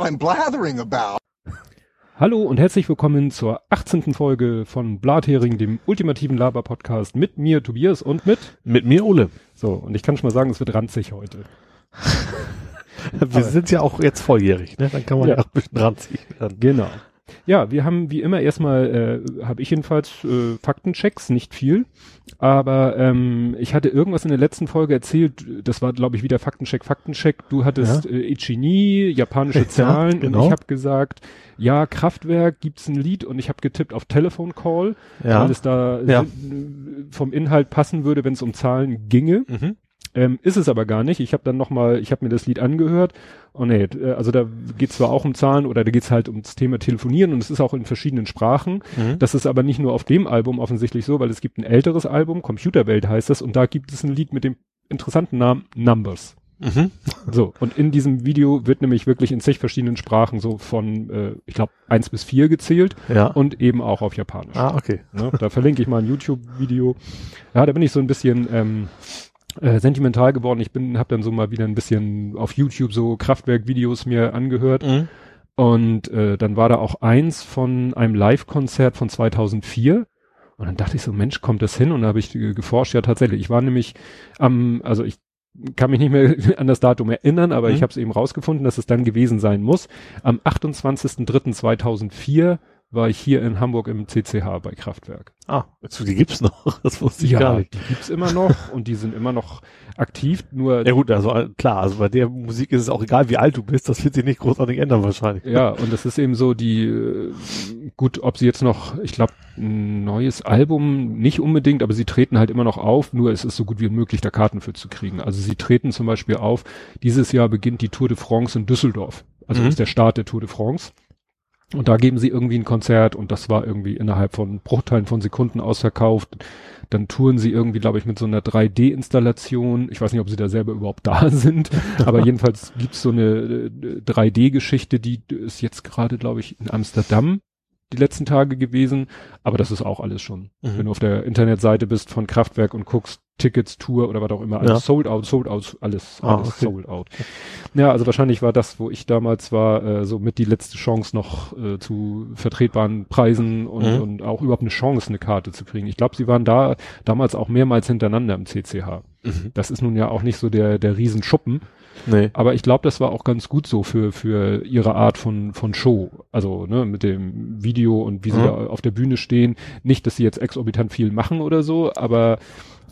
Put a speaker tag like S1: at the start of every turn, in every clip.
S1: what I'm blathering about.
S2: Hallo und herzlich willkommen zur 18. Folge von Blathering, dem ultimativen Laber-Podcast mit mir, Tobias, und mit?
S3: Mit mir, Ole.
S2: So, und ich kann schon mal sagen, es wird ranzig heute.
S3: Wir sind ja auch jetzt volljährig, ne? Dann kann man ja, ja auch ein bisschen ranziehen.
S2: Genau. Ja, wir haben wie immer erstmal, äh, habe ich jedenfalls äh, Faktenchecks, nicht viel, aber ähm, ich hatte irgendwas in der letzten Folge erzählt, das war glaube ich wieder Faktencheck, Faktencheck, du hattest ja. äh, Ichini, japanische Zahlen ja, genau. und ich habe gesagt, ja, Kraftwerk gibt's ein Lied und ich habe getippt auf Telephone Call, ja. weil es da ja. vom Inhalt passen würde, wenn es um Zahlen ginge. Mhm. Ähm, ist es aber gar nicht. Ich habe dann noch mal, ich habe mir das Lied angehört. Oh nee, äh, also da geht's zwar auch um Zahlen oder da geht's halt ums Thema Telefonieren und es ist auch in verschiedenen Sprachen. Mhm. Das ist aber nicht nur auf dem Album offensichtlich so, weil es gibt ein älteres Album, Computerwelt heißt das, und da gibt es ein Lied mit dem interessanten Namen Numbers. Mhm. So, und in diesem Video wird nämlich wirklich in zig verschiedenen Sprachen so von, äh, ich glaube, eins bis vier gezählt
S3: ja.
S2: und eben auch auf Japanisch.
S3: Ah, okay.
S2: Ne, da verlinke ich mal ein YouTube-Video. Ja, da bin ich so ein bisschen ähm, äh, sentimental geworden. Ich bin, habe dann so mal wieder ein bisschen auf YouTube so Kraftwerk-Videos mir angehört. Mhm. Und äh, dann war da auch eins von einem Live-Konzert von 2004. Und dann dachte ich so, Mensch, kommt das hin? Und da habe ich äh, geforscht, ja tatsächlich. Ich war nämlich am, also ich kann mich nicht mehr an das Datum erinnern, aber mhm. ich habe es eben rausgefunden, dass es dann gewesen sein muss. Am 28.03.2004 war ich hier in Hamburg im CCH bei Kraftwerk.
S3: Ah, also die gibt's noch. Das wusste ich
S2: ja,
S3: gar nicht.
S2: Die gibt's immer noch und die sind immer noch aktiv. Nur
S3: ja gut, also äh, klar, also bei der Musik ist es auch egal, wie alt du bist. Das wird sich nicht großartig ändern wahrscheinlich.
S2: Ja, und das ist eben so die äh, gut, ob sie jetzt noch, ich glaube, ein neues Album nicht unbedingt, aber sie treten halt immer noch auf. Nur es ist so gut wie möglich, da Karten für zu kriegen. Also sie treten zum Beispiel auf. Dieses Jahr beginnt die Tour de France in Düsseldorf. Also mhm. ist der Start der Tour de France. Und da geben sie irgendwie ein Konzert und das war irgendwie innerhalb von Bruchteilen von Sekunden ausverkauft. Dann touren sie irgendwie, glaube ich, mit so einer 3D-Installation. Ich weiß nicht, ob sie da selber überhaupt da sind, aber jedenfalls gibt's so eine 3D-Geschichte, äh, die ist jetzt gerade, glaube ich, in Amsterdam die letzten Tage gewesen, aber das ist auch alles schon. Mhm. Wenn du auf der Internetseite bist von Kraftwerk und guckst, Tickets, Tour oder was auch immer, alles ja. sold out, sold out, alles, ah, alles okay. sold out. Ja, also wahrscheinlich war das, wo ich damals war, äh, so mit die letzte Chance noch äh, zu vertretbaren Preisen und, mhm. und auch überhaupt eine Chance, eine Karte zu kriegen. Ich glaube, sie waren da damals auch mehrmals hintereinander im CCH. Mhm. Das ist nun ja auch nicht so der, der Riesenschuppen. Nee. Aber ich glaube, das war auch ganz gut so für, für ihre Art von, von Show. Also, ne, mit dem Video und wie sie mhm. da auf der Bühne stehen. Nicht, dass sie jetzt exorbitant viel machen oder so, aber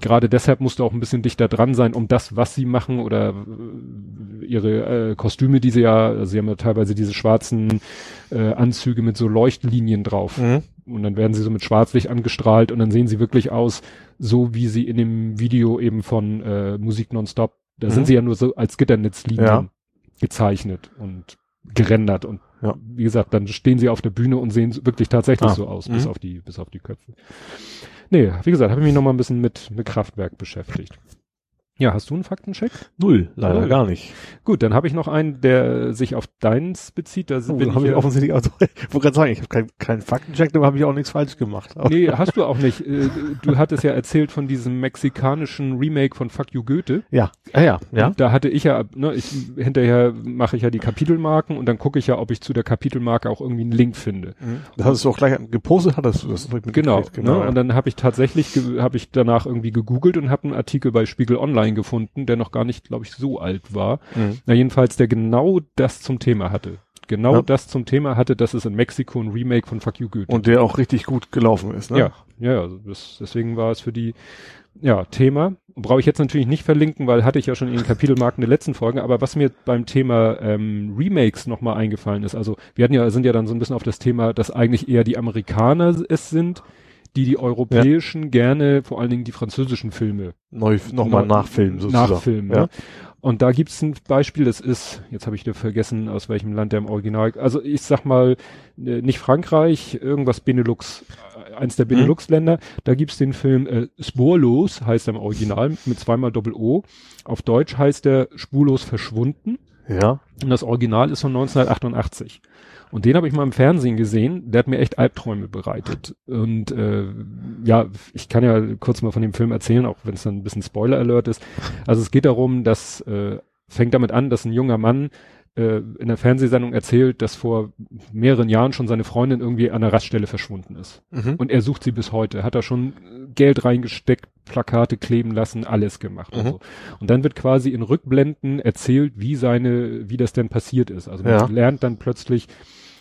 S2: gerade deshalb musst du auch ein bisschen dichter dran sein, um das, was sie machen oder äh, ihre äh, Kostüme, die sie ja, also sie haben ja teilweise diese schwarzen äh, Anzüge mit so Leuchtlinien drauf. Mhm. Und dann werden sie so mit Schwarzlicht angestrahlt und dann sehen sie wirklich aus, so wie sie in dem Video eben von äh, Musik Nonstop, da mhm. sind sie ja nur so als Gitternetzlinien ja. gezeichnet und gerendert und ja. wie gesagt, dann stehen sie auf der Bühne und sehen wirklich tatsächlich ah. so aus, mhm. bis auf die, bis auf die Köpfe. Nee, wie gesagt, habe ich mich noch mal ein bisschen mit, mit Kraftwerk beschäftigt. Ja, hast du einen Faktencheck?
S3: Null, leider Null. gar nicht.
S2: Gut, dann habe ich noch einen, der sich auf deins bezieht. Da
S3: oh, bin hab ich, ich offensichtlich auch, ich wollte gerade sagen, ich habe keinen kein Faktencheck, aber habe ich auch nichts falsch gemacht.
S2: Nee, hast du auch nicht. Äh, du hattest ja erzählt von diesem mexikanischen Remake von Fuck You Goethe.
S3: Ja, ja, ja. ja.
S2: Da hatte ich ja, ne, ich, hinterher mache ich ja die Kapitelmarken und dann gucke ich ja, ob ich zu der Kapitelmarke auch irgendwie einen Link finde.
S3: Mhm. Das hast du auch gleich gepostet, hattest du das?
S2: Genau, genau. Ne, ja. Und dann habe ich tatsächlich, habe ich danach irgendwie gegoogelt und habe einen Artikel bei Spiegel Online online gefunden, der noch gar nicht, glaube ich, so alt war. Mhm. Na, jedenfalls, der genau das zum Thema hatte. Genau ja. das zum Thema hatte, dass es in Mexiko ein Remake von Fuck You Goethe.
S3: Und der auch richtig gut gelaufen ist, ne?
S2: Ja, ja, also das, deswegen war es für die, ja, Thema. Brauche ich jetzt natürlich nicht verlinken, weil hatte ich ja schon in den Kapitelmarken der letzten Folge, aber was mir beim Thema ähm, Remakes nochmal eingefallen ist, also wir hatten ja, sind ja dann so ein bisschen auf das Thema, dass eigentlich eher die Amerikaner es sind, die die europäischen ja. gerne, vor allen Dingen die französischen Filme
S3: neu nochmal nachfilmen
S2: sozusagen. Nachfilmen, ja. Ne? Und da gibt's ein Beispiel, das ist, jetzt habe ich dir vergessen, aus welchem Land der im Original, also ich sag mal, äh, nicht Frankreich, irgendwas Benelux, äh, eins der mhm. Benelux-Länder, da gibt's den Film äh, Spurlos, heißt er im Original, mit zweimal Doppel-O. Auf Deutsch heißt er Spurlos verschwunden.
S3: Ja.
S2: Und das Original ist von 1988. Und den habe ich mal im Fernsehen gesehen, der hat mir echt Albträume bereitet. Und äh, ja, ich kann ja kurz mal von dem Film erzählen, auch wenn es dann ein bisschen Spoiler-Alert ist. Also es geht darum, dass äh, fängt damit an, dass ein junger Mann äh, in der Fernsehsendung erzählt, dass vor mehreren Jahren schon seine Freundin irgendwie an der Raststelle verschwunden ist.
S3: Mhm.
S2: Und er sucht sie bis heute. Hat da schon Geld reingesteckt, Plakate kleben lassen, alles gemacht und
S3: Mhm.
S2: so. Und dann wird quasi in Rückblenden erzählt, wie seine, wie das denn passiert ist. Also man
S3: Ja.
S2: lernt dann plötzlich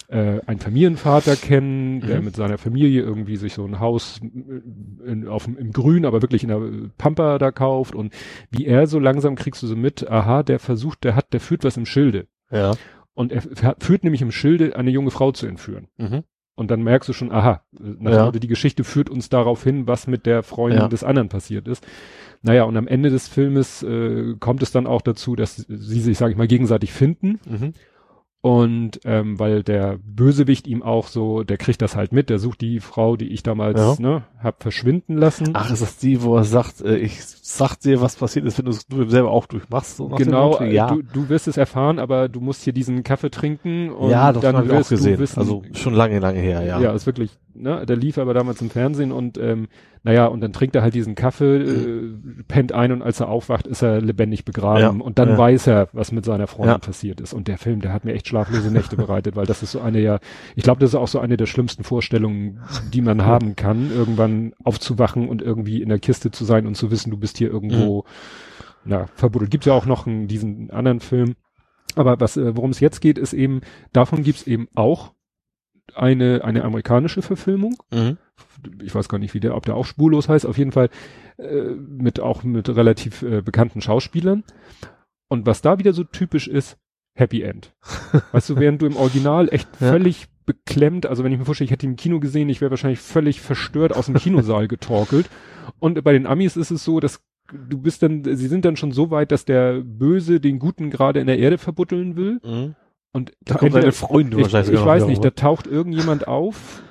S2: äh, einen Familienvater kennen, der
S3: Mhm.
S2: mit seiner Familie irgendwie sich so ein Haus äh, in, auf, im Grün, aber wirklich in der Pampa da kauft und wie er so langsam kriegst du so mit, aha, der versucht, der hat, der führt was im Schilde.
S3: Ja.
S2: Und er führt nämlich im Schilde, eine junge Frau zu entführen.
S3: Mhm.
S2: Und dann merkst du schon, aha,
S3: Ja.
S2: die Geschichte führt uns darauf hin, was mit der Freundin
S3: Ja.
S2: des anderen passiert ist. Naja, und am Ende des Filmes äh, kommt es dann auch dazu, dass sie sich, sage ich mal, gegenseitig finden.
S3: Mhm.
S2: Und ähm, weil der Bösewicht ihm auch so, der kriegt das halt mit, der sucht die Frau, die ich damals
S3: Ja.
S2: ne, hab verschwinden lassen.
S3: Ach, ist das die, wo er sagt, äh, ich sag dir, was passiert ist, wenn du es du selber auch durchmachst? So
S2: genau, äh,
S3: ja.
S2: du, du wirst es erfahren, aber du musst hier diesen Kaffee trinken und
S3: ja, doch,
S2: dann
S3: habe ich auch
S2: wirst
S3: gesehen.
S2: du wissen,
S3: also schon lange, lange her, ja.
S2: Ja, ist wirklich, ne, der lief aber damals im Fernsehen und ähm, naja, und dann trinkt er halt diesen Kaffee, äh, pennt ein und als er aufwacht, ist er lebendig begraben
S3: Ja,
S2: und dann
S3: ja.
S2: weiß er, was mit seiner Freundin
S3: Ja.
S2: passiert ist. Und der Film, der hat mir echt schlaflose Nächte bereitet, weil das ist so eine ja, ich glaube, das ist auch so eine der schlimmsten Vorstellungen, die man haben kann, irgendwann aufzuwachen und irgendwie in der Kiste zu sein und zu wissen, du bist hier irgendwo,
S3: Mhm.
S2: na, verbuddelt. Gibt ja auch noch einen, diesen anderen Film. Aber was, äh, worum es jetzt geht, ist eben, davon gibt's eben auch eine, eine amerikanische Verfilmung.
S3: Mhm.
S2: Ich weiß gar nicht, wie der, ob der auch spurlos heißt, auf jeden Fall äh, mit auch mit relativ äh, bekannten Schauspielern. Und was da wieder so typisch ist, Happy End. weißt du, während du im Original echt
S3: Ja.
S2: völlig beklemmt, also wenn ich mir vorstelle, ich hätte ihn im Kino gesehen, ich wäre wahrscheinlich völlig verstört aus dem Kinosaal getorkelt. Und bei den Amis ist es so, dass du bist dann, sie sind dann schon so weit, dass der Böse den Guten gerade in der Erde verbutteln will.
S3: Mhm.
S2: Und
S3: Da kommt
S2: entweder-
S3: seine Freundin
S2: ich, ich weiß nicht, da taucht irgendjemand auf,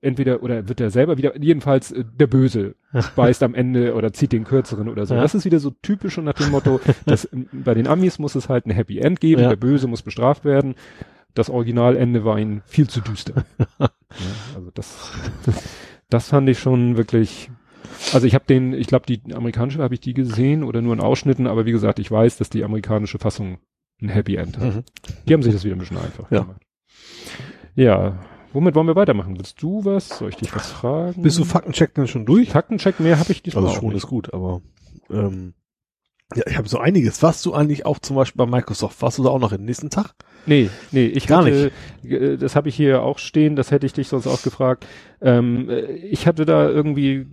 S2: entweder oder wird er selber wieder, jedenfalls äh, der Böse beißt am Ende oder zieht den kürzeren oder so.
S3: Ja.
S2: Das ist wieder so typisch und nach dem Motto, dass bei den Amis muss es halt ein Happy End geben,
S3: Ja.
S2: der Böse muss bestraft werden. Das Originalende war ihnen viel zu düster. ja, also das, das fand ich schon wirklich. Also ich habe den, ich glaube, die amerikanische habe ich die gesehen oder nur in Ausschnitten, aber wie gesagt, ich weiß, dass die amerikanische Fassung ein Happy End hat.
S3: Mhm.
S2: Die haben sich das wieder ein bisschen einfach
S3: Ja.
S2: gemacht. Ja, womit wollen wir weitermachen? Willst du was? Soll ich dich was fragen?
S3: Bist du Faktencheck denn schon durch?
S2: Faktencheck mehr habe ich diesmal
S3: Also
S2: auch
S3: schon
S2: nicht.
S3: ist gut, aber ähm, ja, ich habe so einiges. Warst du eigentlich auch zum Beispiel bei Microsoft? Warst du da auch noch den nächsten Tag?
S2: Nee, nee, ich
S3: Gar
S2: hatte, äh, das habe ich hier auch stehen, das hätte ich dich sonst auch gefragt. Ähm, äh, ich hatte da irgendwie,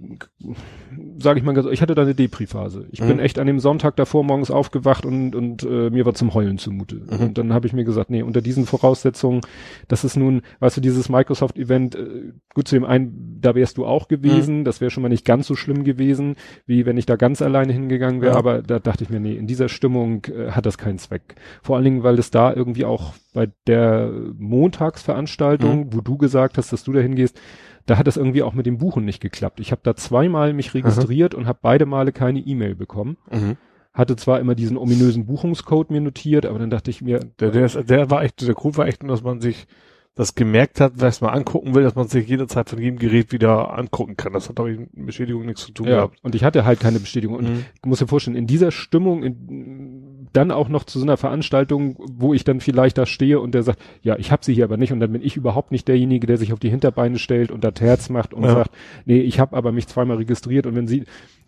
S2: sage ich mal, ganz- ich hatte da eine Depri-Phase. Ich bin
S3: Mhm.
S2: echt an dem Sonntag davor morgens aufgewacht und, und äh, mir war zum Heulen zumute.
S3: Mhm.
S2: Und dann habe ich mir gesagt, nee, unter diesen Voraussetzungen, das ist nun, weißt du, dieses Microsoft-Event, äh, gut zu dem einen, da wärst du auch gewesen, das wäre schon mal nicht ganz so schlimm gewesen, wie wenn ich da ganz alleine hingegangen wäre,
S3: Ja.
S2: aber da dachte ich mir, nee, in dieser Stimmung äh, hat das keinen Zweck. Vor allen Dingen, weil es da irgendwie auch bei der Montagsveranstaltung, wo du gesagt hast, dass du da hingehst, da hat das irgendwie auch mit dem Buchen nicht geklappt. Ich habe da zweimal mich registriert und habe beide Male keine E-Mail bekommen.
S3: Mhm.
S2: Hatte zwar immer diesen ominösen Buchungscode mir notiert, aber dann dachte ich mir,
S3: Der, der, ist, der war echt, der Grund war echt nur, dass man sich das gemerkt hat, was man angucken will, dass man sich jederzeit von jedem Gerät wieder angucken kann. Das hat doch mit Beschädigung nichts zu tun
S2: ja,
S3: gehabt.
S2: und ich hatte halt keine Bestätigung. Und
S3: Mhm.
S2: ich muss dir vorstellen, in dieser Stimmung, in, dann auch noch zu so einer Veranstaltung, wo ich dann vielleicht da stehe und der sagt, ja, ich habe sie hier aber nicht und dann bin ich überhaupt nicht derjenige, der sich auf die Hinterbeine stellt und das Herz macht und
S3: Ja.
S2: sagt, nee, ich habe aber mich zweimal registriert und wenn sie,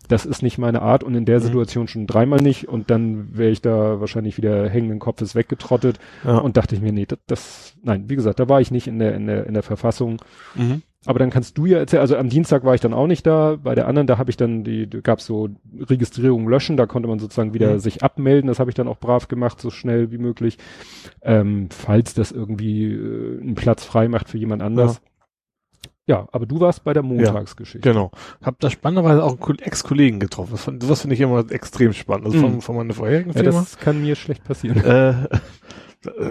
S2: das ist nicht meine Art und in der
S3: Mhm.
S2: Situation schon dreimal nicht und dann wäre ich da wahrscheinlich wieder hängenden Kopfes weggetrottet
S3: Ja.
S2: und dachte ich mir, nee, das, das, nein, wie gesagt, da war ich nicht in der, in der, in der Verfassung.
S3: Mhm.
S2: Aber dann kannst du ja erzählen, also am Dienstag war ich dann auch nicht da, bei der anderen, da habe ich dann die, da gab's so Registrierung löschen, da konnte man sozusagen wieder
S3: Mhm.
S2: sich abmelden, das habe ich dann auch brav gemacht, so schnell wie möglich, ähm, falls das irgendwie äh, einen Platz frei macht für jemand anders. Ja. aber du warst bei der Montagsgeschichte.
S3: Genau. Hab da spannenderweise auch einen Ko- Ex-Kollegen getroffen. Das, fand- das finde ich immer extrem spannend. Also
S2: Mhm.
S3: von, von meiner vorherigen
S2: Ja,
S3: Firma.
S2: das kann mir schlecht passieren.
S3: äh,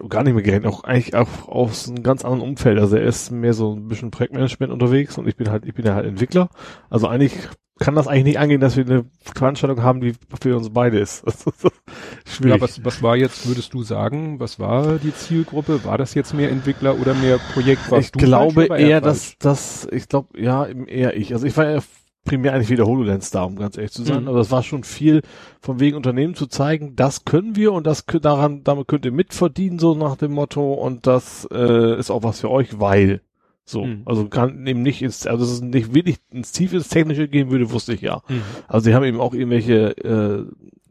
S3: gar nicht mehr gerechnet, auch eigentlich auch aus einem ganz anderen Umfeld. Also er ist mehr so ein bisschen Projektmanagement unterwegs und ich bin halt, ich bin ja halt Entwickler. Also eigentlich kann das eigentlich nicht angehen, dass wir eine Veranstaltung haben, die für uns beide ist. Schwierig.
S2: Ja, was, was war jetzt, würdest du sagen, was war die Zielgruppe? War das jetzt mehr Entwickler oder mehr Projekt? Warst
S3: ich glaube
S2: er
S3: eher, dass das, ich glaube, ja, eher ich. Also ich war ja primär eigentlich wieder HoloLens da, um ganz ehrlich zu sein.
S2: Mhm.
S3: Aber das war schon viel von wegen Unternehmen zu zeigen, das können wir und das daran, damit könnt ihr mitverdienen, so nach dem Motto. Und das äh, ist auch was für euch, weil. So,
S2: Mhm.
S3: also kann eben nicht ins, also dass es nicht wirklich ins Tiefe ins Technische gehen würde, wusste ich ja.
S2: Mhm.
S3: Also sie haben eben auch irgendwelche äh,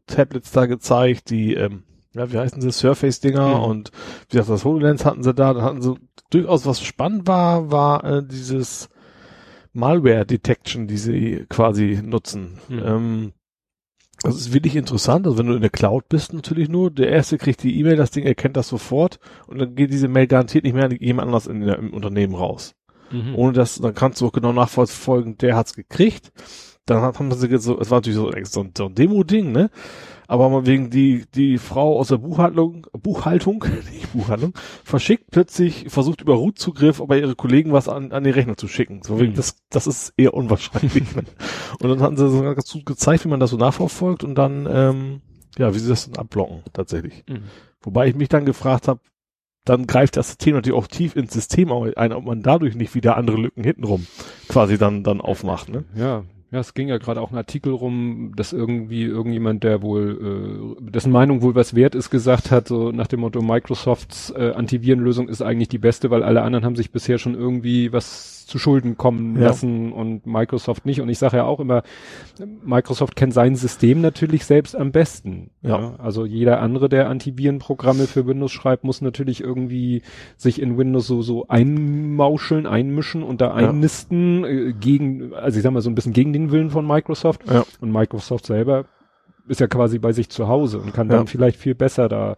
S3: Tablets da gezeigt, die, ähm, ja, wie heißen sie, Surface-Dinger
S2: Mhm.
S3: und wie gesagt, das HoloLens hatten sie da, da hatten sie durchaus was spannend war, war äh, dieses Malware-Detection, die sie quasi nutzen.
S2: Mhm.
S3: Ähm, das ist wirklich interessant, also wenn du in der Cloud bist natürlich nur, der erste kriegt die E-Mail, das Ding erkennt das sofort und dann geht diese Mail garantiert nicht mehr an jemand anders in der, im Unternehmen raus.
S2: Mhm.
S3: Ohne das, dann kannst du auch genau nachverfolgen, der hat's gekriegt. Dann hat- haben sie so, es war natürlich so, so ein, so ein Demo-Ding, ne? Aber wegen die, die Frau aus der Buchhaltung, Buchhaltung, nicht Buchhaltung, verschickt plötzlich, versucht über Root-Zugriff bei ihre Kollegen was an, an den Rechner zu schicken. So wegen, das, das ist eher unwahrscheinlich. ne? Und dann hatten sie so ganz gut gezeigt, wie man das so nachverfolgt und dann, ähm, ja, wie sie das dann abblocken, tatsächlich.
S2: Mhm.
S3: Wobei ich mich dann gefragt habe, dann greift das System natürlich auch tief ins System ein, ob man dadurch nicht wieder andere Lücken hintenrum quasi dann, dann aufmacht, ne?
S2: Ja, ja, es ging ja gerade auch ein Artikel rum, dass irgendwie irgendjemand, der wohl, äh, dessen Meinung wohl was wert ist, gesagt hat, so nach dem Motto, Microsofts äh, Antivirenlösung ist eigentlich die beste, weil alle anderen haben sich bisher schon irgendwie was zu Schulden kommen
S3: Ja.
S2: lassen und Microsoft nicht. Und ich sage ja auch immer, Microsoft kennt sein System natürlich selbst am besten.
S3: Ja.
S2: Also jeder andere, der Antivirenprogramme für Windows schreibt, muss natürlich irgendwie sich in Windows so, so einmauscheln, einmischen und da
S3: Ja.
S2: einnisten äh, gegen, also ich sag mal so ein bisschen gegen den Willen von Microsoft.
S3: Ja.
S2: Und Microsoft selber ist ja quasi bei sich zu Hause und kann
S3: Ja.
S2: dann vielleicht viel besser da.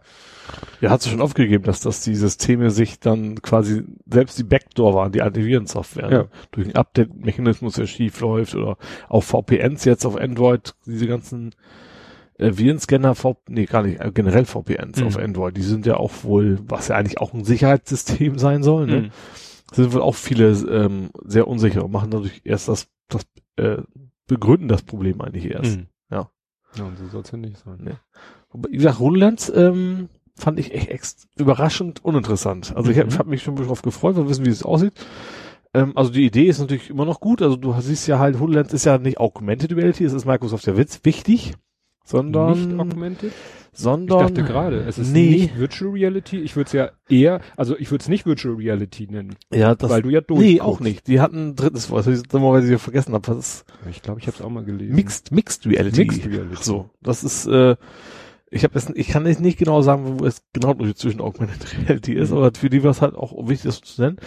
S3: Ja, hat es schon aufgegeben, dass, dass die Systeme sich dann quasi selbst die Backdoor waren, die Antivirensoftware,
S2: Ja.
S3: ne? durch einen Update-Mechanismus, der schief läuft oder auch VPNs jetzt auf Android, diese ganzen äh, Virenscanner, v nee, gar nicht, äh, generell VPNs
S2: Mhm.
S3: auf Android, die sind ja auch wohl, was ja eigentlich auch ein Sicherheitssystem sein soll, ne?
S2: Mhm.
S3: sind wohl auch viele ähm, sehr unsicher und machen dadurch erst das, das äh, begründen das Problem eigentlich erst.
S2: Mhm.
S3: Ja.
S2: Ja, und so soll's ja nicht sein.
S3: Nee. Aber wie gesagt, HoloLens ähm, fand ich echt ex überraschend uninteressant. Also ich habe
S2: Mhm.
S3: hab mich schon darauf gefreut, wir wissen, wie es aussieht. Ähm, also die Idee ist natürlich immer noch gut. Also du siehst ja halt, HoloLens ist ja nicht Augmented Reality, es ist Microsoft ja Witz wichtig, sondern
S2: Nicht augmented? Ich
S3: sondern
S2: dachte gerade, es ist
S3: nee.
S2: nicht Virtual Reality. Ich würde es ja eher, also ich würde es nicht Virtual Reality nennen,
S3: ja, das
S2: weil du ja
S3: nee,
S2: durchguckst.
S3: auch nicht. Die hatten ein drittes Wort, das ich dummerweise wieder vergessen habe. Was ist
S2: Ich glaube, ich habe es auch mal gelesen.
S3: Mixed Mixed Reality.
S2: Mixed Reality.
S3: So, das ist äh, ich habe es ich kann jetzt nicht genau sagen, wo es genau zwischen Augmented Reality ist,
S2: Mhm.
S3: aber für die war es halt auch wichtig, das zu nennen.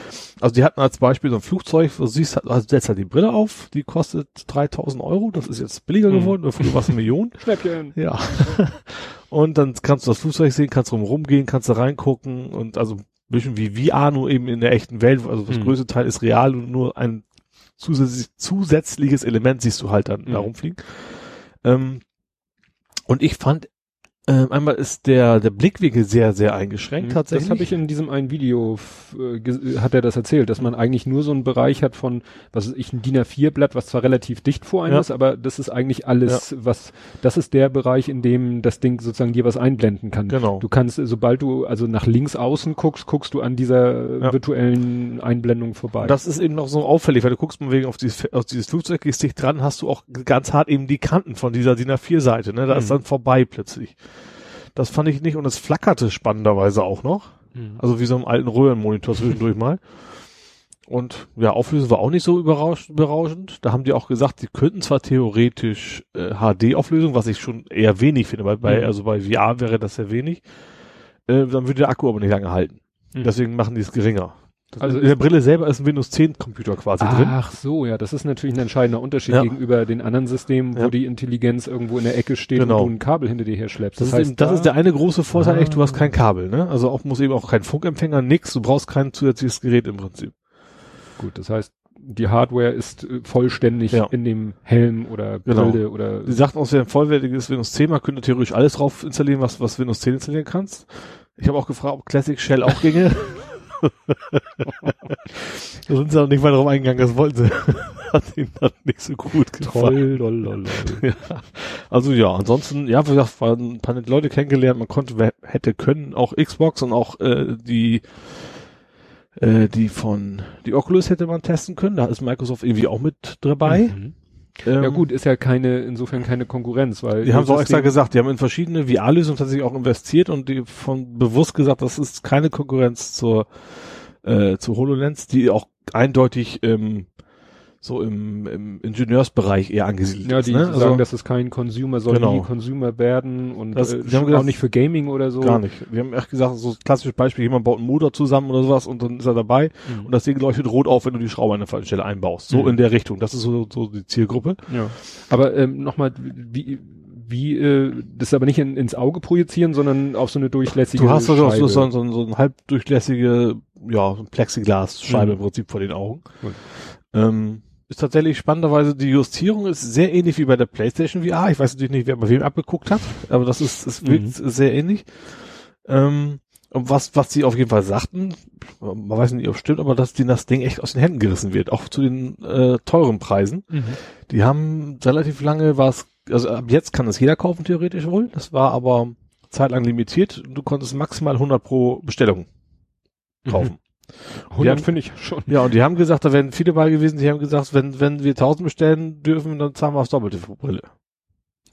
S3: Also die hatten als Beispiel so ein Flugzeug, wo du siehst, halt, also setzt halt die Brille auf, die kostet 3000 Euro, das ist jetzt billiger
S2: Mhm.
S3: geworden, früher war es eine Million.
S2: Schnäppchen.
S3: Ja. und dann kannst du das Flugzeug sehen, kannst drum rumgehen, kannst da reingucken und also ein bisschen wie VR, nur eben in der echten Welt, also das
S2: Mhm.
S3: größte Teil ist real und nur ein zusätzlich, zusätzliches Element siehst du halt dann
S2: Mhm.
S3: da rumfliegen. Ähm, und ich fand, ähm, einmal ist der, der Blickwinkel sehr, sehr eingeschränkt tatsächlich.
S2: Mhm. Das habe ich in diesem einen Video, äh, ge- hat er das erzählt, dass man eigentlich nur so einen Bereich hat von, was weiß ich, ein DIN A4-Blatt, was zwar relativ dicht vor einem
S3: Ja.
S2: ist, aber das ist eigentlich alles, was, das ist der Bereich, in dem das Ding sozusagen dir was einblenden kann.
S3: Genau.
S2: Du kannst, sobald du also nach links außen guckst, guckst du an dieser
S3: Ja.
S2: virtuellen Einblendung vorbei.
S3: Und das ist eben noch so auffällig, weil du guckst mal wegen auf dieses, auf dieses Flugzeug, gehst dicht dran, hast du auch ganz hart eben die Kanten von dieser DIN A4-Seite, ne? Da ist
S2: Mhm.
S3: dann vorbei plötzlich. Das fand ich nicht und es flackerte spannenderweise auch noch.
S2: Mhm.
S3: Also wie so einem alten Röhrenmonitor zwischendurch mal. Und ja, Auflösung war auch nicht so berauschend. Da haben die auch gesagt, die könnten zwar theoretisch äh, HD-Auflösung, was ich schon eher wenig finde, weil bei,
S2: Mhm.
S3: also bei VR wäre das sehr wenig. Äh, dann würde der Akku aber nicht lange halten.
S2: Mhm.
S3: Deswegen machen die es geringer.
S2: Also
S3: Also in der Brille selber ist ein Windows 10 Computer quasi drin.
S2: Ach so, ja, das ist natürlich ein entscheidender Unterschied
S3: Ja.
S2: gegenüber den anderen Systemen, wo
S3: Ja.
S2: die Intelligenz irgendwo in der Ecke steht
S3: Genau.
S2: und du ein Kabel hinter dir her schleppst.
S3: Das, ist, eben, das
S2: da-
S3: ist der eine große Vorteil,
S2: Ah.
S3: echt, du hast kein Kabel, ne? Also auch muss eben auch kein Funkempfänger, nix, du brauchst kein zusätzliches Gerät im Prinzip.
S2: Gut, das heißt, die Hardware ist äh, vollständig
S3: Ja.
S2: in dem Helm oder
S3: Genau.
S2: Brille oder
S3: Die sagten auch, es wäre ein vollwertiges Windows 10, man könnte theoretisch alles drauf installieren, was, was Windows 10 installieren kannst. Ich habe auch gefragt, ob Classic Shell auch ginge. da sind sie auch nicht weiter drauf eingegangen, das wollten sie. Hat ihnen dann nicht so gut gefallen.
S2: toll, lololol.
S3: Ja. Also ja, ansonsten, ja, wie gesagt, waren ein paar nette Leute kennengelernt, man konnte, hätte können, auch Xbox und auch äh, die äh, die von die Oculus hätte man testen können, da ist Microsoft irgendwie auch mit dabei.
S2: Mhm.
S3: Ähm,
S2: ja gut, ist ja keine, insofern keine Konkurrenz, weil.
S3: Die haben es auch extra gesagt, die haben in verschiedene VR-Lösungen tatsächlich auch investiert und die von bewusst gesagt, das ist keine Konkurrenz zur, äh, zu HoloLens, die auch eindeutig ähm, so im, im Ingenieursbereich eher angesiedelt
S2: Ja,
S3: ist.
S2: die
S3: ne?
S2: sagen, das ist kein Consumer, soll
S3: Genau.
S2: nie Consumer werden und
S3: Das-
S2: äh,
S3: haben
S2: auch
S3: gesagt-
S2: nicht für Gaming oder so.
S3: Gar nicht. Wir haben echt gesagt, so klassisches Beispiel, jemand baut einen Motor zusammen oder sowas und dann ist er dabei
S2: Mhm.
S3: und das Ding leuchtet rot auf, wenn du die Schraube an der falschen Stelle einbaust. So
S2: Mhm.
S3: in der Richtung. Das ist so, so die Zielgruppe.
S2: Ja. Aber ähm, nochmal, wie, wie äh, das aber nicht in, ins Auge projizieren, sondern auf so eine durchlässige
S3: Du hast so,
S2: Scheibe.
S3: so, so, so, so ein halbdurchlässige, ja, so ein Plexiglas-Scheibe
S2: Mhm.
S3: im Prinzip vor den Augen.
S2: Gut.
S3: Ähm, ist tatsächlich spannenderweise, die Justierung ist sehr ähnlich wie bei der PlayStation VR. Ich weiß natürlich nicht, wer bei wem abgeguckt hat, aber das ist, es wirkt
S2: Mhm.
S3: sehr ähnlich. Ähm, und was, was sie auf jeden Fall sagten, man weiß nicht, ob es stimmt, aber dass denen das Ding echt aus den Händen gerissen wird, auch zu den äh, teuren Preisen.
S2: Mhm.
S3: Die haben relativ lange, war es, also ab jetzt kann es jeder kaufen, theoretisch wohl. Das war aber zeitlang limitiert. Du konntest maximal 100 pro Bestellung kaufen.
S2: 100
S3: haben-
S2: finde ich schon.
S3: Ja, und die haben gesagt, da wären viele bei gewesen, die haben gesagt, wenn, wenn wir 1000 bestellen dürfen, dann zahlen wir das Doppelte für Brille.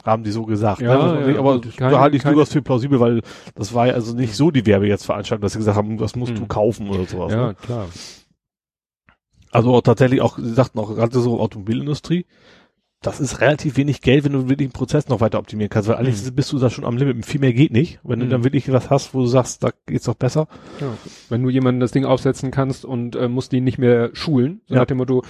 S3: Haben die so gesagt.
S2: Ja,
S3: ne?
S2: Ja,
S3: aber da halte ich durchaus für plausibel, weil das war ja also nicht so die Werbe jetzt veranstaltet, dass sie gesagt haben, das musst du
S2: Mhm.
S3: kaufen oder sowas.
S2: Ja,
S3: Ne?
S2: klar.
S3: Also auch tatsächlich auch, sie sagten auch gerade so Automobilindustrie, das ist relativ wenig Geld, wenn du wirklich einen Prozess noch weiter optimieren kannst, weil eigentlich
S2: Mhm.
S3: bist du da schon am Limit. Viel mehr geht nicht. Wenn du
S2: Mhm.
S3: dann wirklich was hast, wo du sagst, da geht's doch besser.
S2: Ja. Wenn du jemanden das Ding aufsetzen kannst und äh, musst ihn nicht mehr schulen, so
S3: Ja.
S2: nach dem Motto,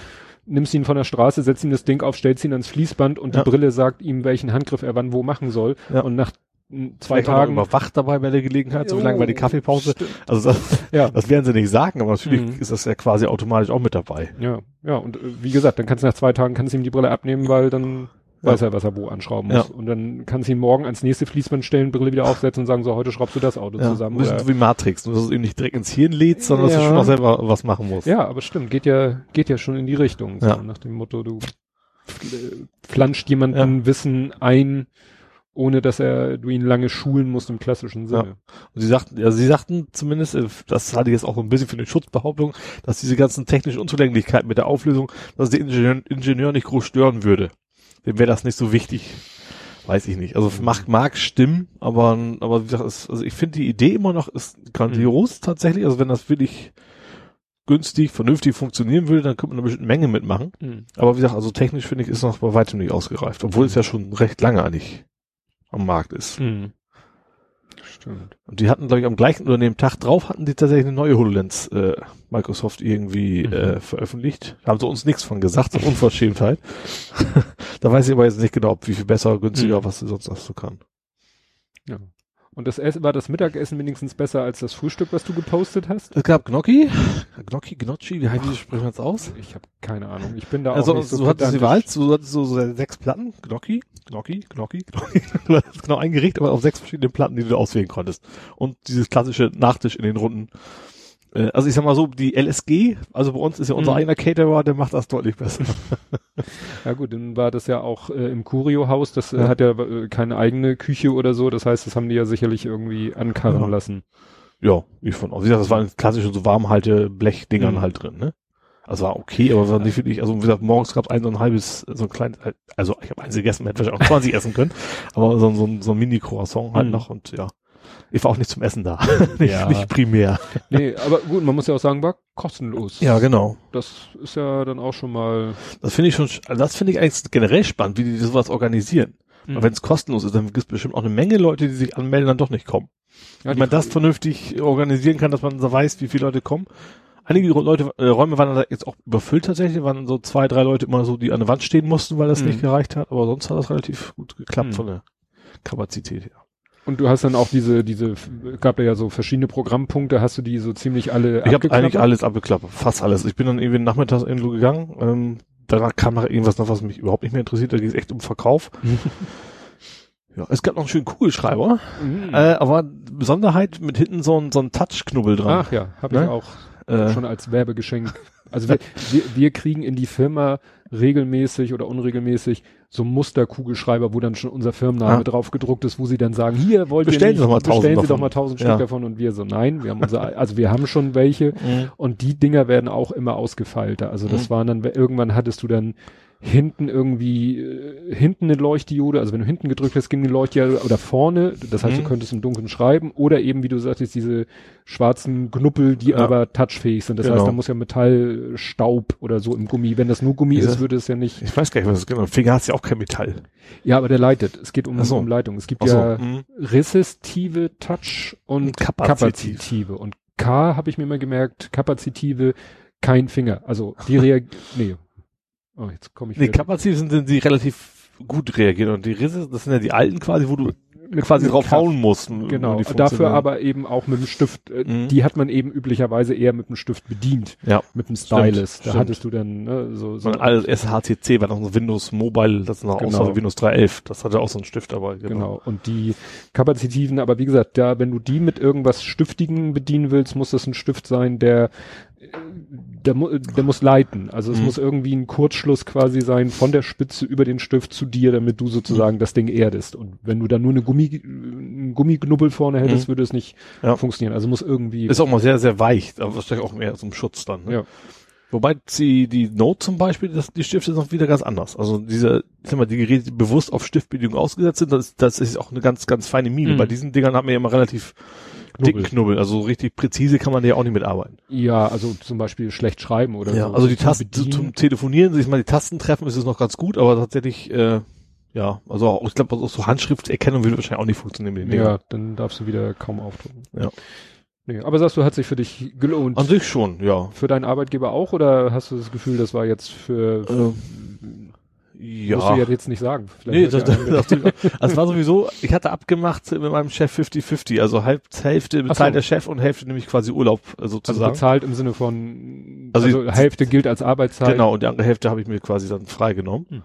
S2: nimmst ihn von der Straße, setzt ihm das Ding auf, stellst ihn ans Fließband und
S3: Ja.
S2: die Brille sagt ihm, welchen Handgriff er wann wo machen soll. Und nach zwei
S3: Vielleicht
S2: Tagen.
S3: überwacht dabei bei der Gelegenheit, so
S2: Jo,
S3: lange bei der Kaffeepause.
S2: stimmt.
S3: Also das,
S2: Ja.
S3: das werden sie nicht sagen, aber natürlich
S2: Mhm.
S3: ist das ja quasi automatisch auch mit dabei.
S2: Ja, ja, und äh, wie gesagt, dann kannst du nach zwei Tagen kannst du ihm die Brille abnehmen, weil dann
S3: Ja.
S2: weiß er, was er wo anschrauben muss.
S3: Ja.
S2: Und dann kannst du ihn morgen ans nächste Fließband stellen, Brille wieder aufsetzen und sagen, so, heute schraubst du das Auto
S3: Ja,
S2: zusammen. Oder,
S3: so wie Matrix, nur dass es eben nicht direkt ins Hirn lädt, sondern dass du schon auch selber was machen musst.
S2: ja, aber stimmt, geht ja, geht ja schon in die Richtung. So,
S3: Ja.
S2: Nach dem Motto, du äh, flanscht jemanden Wissen ein, ohne dass er, du ihn lange schulen musst im klassischen Sinne.
S3: Und sie sagten, ja, sie sagten zumindest, äh, das halte ich jetzt auch ein bisschen für eine Schutzbehauptung, dass diese ganzen technischen Unzulänglichkeiten mit der Auflösung, dass der Ingenieur, Ingenieur nicht groß stören würde. Dem wäre das nicht so wichtig. Weiß ich nicht. Also mag, mag stimmen, aber, aber wie gesagt, es, also ich finde die Idee immer noch ist grandios tatsächlich. Also wenn das wirklich günstig, vernünftig funktionieren würde, dann könnte man eine bestimmte Menge mitmachen.
S2: Mhm.
S3: Aber wie gesagt, also technisch finde ich, ist noch bei weitem nicht ausgereift, obwohl es ja schon recht lange eigentlich am Markt ist.
S2: Mhm. Stimmt.
S3: Und die hatten, glaube ich, am gleichen oder an dem Tag drauf hatten die tatsächlich eine neue HoloLens äh, Microsoft irgendwie
S2: Mhm.
S3: äh, veröffentlicht. Da haben sie uns nichts von gesagt, so Unverschämtheit. da weiß ich aber jetzt nicht genau, ob wie viel besser, günstiger,
S2: Mhm.
S3: was sie sonst noch so kann.
S2: Ja. Und das Essen, war das Mittagessen wenigstens besser als das Frühstück, was du gepostet hast?
S3: Es gab Gnocchi, Gnocchi, Gnocchi, wie, wie sprechen wir das aus?
S2: Ich habe keine Ahnung. Ich bin da
S3: Also
S2: auch nicht so
S3: du hattest die Wahl, du hattest so, so sechs Platten, Gnocchi, Gnocchi, Gnocchi, Gnocchi. Du hattest genau ein Gericht, aber auf sechs verschiedene Platten, die du auswählen konntest. Und dieses klassische Nachtisch in den Runden. Äh, Also ich sag mal so, die LSG, also bei uns ist ja unser
S2: Mhm.
S3: eigener Caterer, der macht das deutlich besser.
S2: Ja gut, dann war das ja auch äh, im Curio-Haus. Das äh,
S3: Ja.
S2: hat ja äh, keine eigene Küche oder so. Das heißt, das haben die ja sicherlich irgendwie ankarren
S3: Ja.
S2: lassen.
S3: Ja, ich von aus. Wie gesagt, das waren klassische so warmhalte Blechdingern
S2: Mhm.
S3: halt drin, ne? Also war okay, aber war nicht wirklich, also wie gesagt, morgens gab es ein so ein halbes, so ein kleines, also ich habe eins gegessen, hätte wahrscheinlich auch 20 essen können, aber so, so, so ein Mini-Croissant halt
S2: Mhm.
S3: noch und ja. Ich war auch nicht zum Essen da. nicht,
S2: Ja.
S3: nicht primär.
S2: Nee, aber gut, man muss ja auch sagen, war kostenlos.
S3: Ja, genau.
S2: Das ist ja dann auch schon mal.
S3: Das finde ich schon, sch- also das finde ich eigentlich generell spannend, wie die sowas organisieren.
S2: Mhm.
S3: Wenn es kostenlos ist, dann gibt es bestimmt auch eine Menge Leute, die sich anmelden, dann doch nicht kommen.
S2: ja,
S3: Wenn man das vernünftig organisieren kann, dass man so weiß, wie viele Leute kommen. Einige Leute, äh, Räume waren da jetzt auch überfüllt tatsächlich, waren so zwei, drei Leute immer so, die an der Wand stehen mussten, weil das
S2: Mhm.
S3: nicht gereicht hat, aber sonst hat das relativ gut geklappt
S2: Mhm.
S3: von der Kapazität her.
S2: Und du hast dann auch diese, diese, gab ja so verschiedene Programmpunkte, hast du die so ziemlich alle
S3: Ich habe eigentlich alles abgeklappert, fast alles. Ich bin dann irgendwie nachmittags irgendwo gegangen, ähm, danach kam noch irgendwas noch, was mich überhaupt nicht mehr interessiert, da ging es echt um Verkauf. ja, es gab noch einen schönen Kugelschreiber,
S2: Mhm.
S3: äh, aber Besonderheit mit hinten so ein, so ein Touch-Knubbel dran.
S2: Ach ja, habe
S3: Ne?
S2: ich auch
S3: äh,
S2: schon als Werbegeschenk. Also wir, wir, wir kriegen in die Firma regelmäßig oder unregelmäßig so Musterkugelschreiber, wo dann schon unser Firmenname
S3: Ah.
S2: drauf gedruckt ist, wo sie dann sagen, hier wollt
S3: Bestellen
S2: ihr
S3: Sie
S2: nicht,
S3: doch mal tausend
S2: bestellen Sie
S3: davon.
S2: doch mal tausend
S3: Ja.
S2: Stück davon und wir so, nein, wir haben unser, also wir haben schon welche
S3: Mhm.
S2: und die Dinger werden auch immer ausgefeilter. Also das
S3: Mhm.
S2: waren dann, irgendwann hattest du dann hinten irgendwie, äh, hinten eine Leuchtdiode, also wenn du hinten gedrückt hast, ging eine Leuchtdiode oder vorne, das heißt,
S3: Mhm.
S2: du könntest im Dunkeln schreiben oder eben, wie du sagtest, diese schwarzen Knuppel, die
S3: Ja.
S2: aber touchfähig sind. Das
S3: Genau.
S2: heißt, da muss ja Metallstaub oder so im Gummi. Wenn das nur Gummi
S3: Ist
S2: ist, würde es ja nicht.
S3: Ich weiß gar nicht, was das genau. Finger hast ja auch kein Metall.
S2: Ja, aber der leitet. Es geht um,
S3: so.
S2: um Leitung. Es gibt
S3: so,
S2: ja
S3: mhm.
S2: resistive Touch und
S3: Und kapazitiv.
S2: kapazitive. Und K habe ich mir mal gemerkt, kapazitive, kein Finger. Also die reagieren. nee. Oh, jetzt komme ich
S3: Nee, kapazitiv sind, sind die relativ gut reagieren. Und die Risse, das sind ja die alten quasi, wo du quasi drauf
S2: Kraft.
S3: hauen musst.
S2: Genau,
S3: die
S2: dafür aber eben auch mit dem Stift. Äh,
S3: Mhm.
S2: Die hat man eben üblicherweise eher mit dem Stift bedient,
S3: Ja.
S2: mit dem Stylus. Da
S3: stimmt.
S2: hattest du dann ne, so, so
S3: alles HTC war noch so Windows Mobile, das ist noch
S2: Genau.
S3: außer Windows 3.11. Das hatte auch so einen Stift dabei.
S2: Genau. Und die Kapazitiven, aber wie gesagt, da, wenn du die mit irgendwas Stiftigen bedienen willst, muss das ein Stift sein, der, der, der muss leiten. Also es
S3: Mhm.
S2: muss irgendwie ein Kurzschluss quasi sein von der Spitze über den Stift zu dir, damit du sozusagen das Ding erdest. Und wenn du da nur eine Gummi, einen Gummiknubbel vorne hättest,
S3: Mhm.
S2: würde es nicht
S3: Ja.
S2: funktionieren. Also muss irgendwie.
S3: Ist auch mal sehr, sehr weich, aber wahrscheinlich auch mehr zum Schutz dann. Ne?
S2: Ja.
S3: Wobei die, die Note zum Beispiel, das, die Stifte sind noch wieder ganz anders. Also diese, ich sag mal, die Geräte, die bewusst auf Stiftbedienung ausgesetzt sind, das, das ist auch eine ganz, ganz feine Mine.
S2: Mhm.
S3: Bei diesen Dingern hat man ja immer relativ dicken
S2: Knubbel.
S3: Knubbel. Also richtig präzise kann man ja auch nicht mitarbeiten.
S2: Ja, also zum Beispiel schlecht schreiben oder so.
S3: also die
S2: Zum
S3: Tasten
S2: Bedienen.
S3: zum Telefonieren, sich mal die Tasten treffen, ist es noch ganz gut, aber tatsächlich, äh, ja, also auch, ich glaube, auch so Handschrifterkennung würde wahrscheinlich auch nicht funktionieren.
S2: Ja, dann darfst du wieder kaum aufdrücken.
S3: Ja.
S2: Nee, aber sagst du, hat sich für dich gelohnt?
S3: An sich schon, ja.
S2: Für deinen Arbeitgeber auch oder hast du das Gefühl, das war jetzt für
S3: Ja.
S2: musst du ja jetzt nicht sagen. Vielleicht
S3: Nee, das, das, das, das war sowieso, ich hatte abgemacht mit meinem Chef 50-50, also halb, Hälfte bezahlt
S2: so.
S3: der Chef und Hälfte nämlich quasi Urlaub äh,
S2: also
S3: sozusagen.
S2: bezahlt im Sinne von
S3: Also
S2: also, Hälfte gilt als Arbeitszeit.
S3: genau, und die andere Hälfte habe ich mir quasi dann freigenommen.
S2: Hm.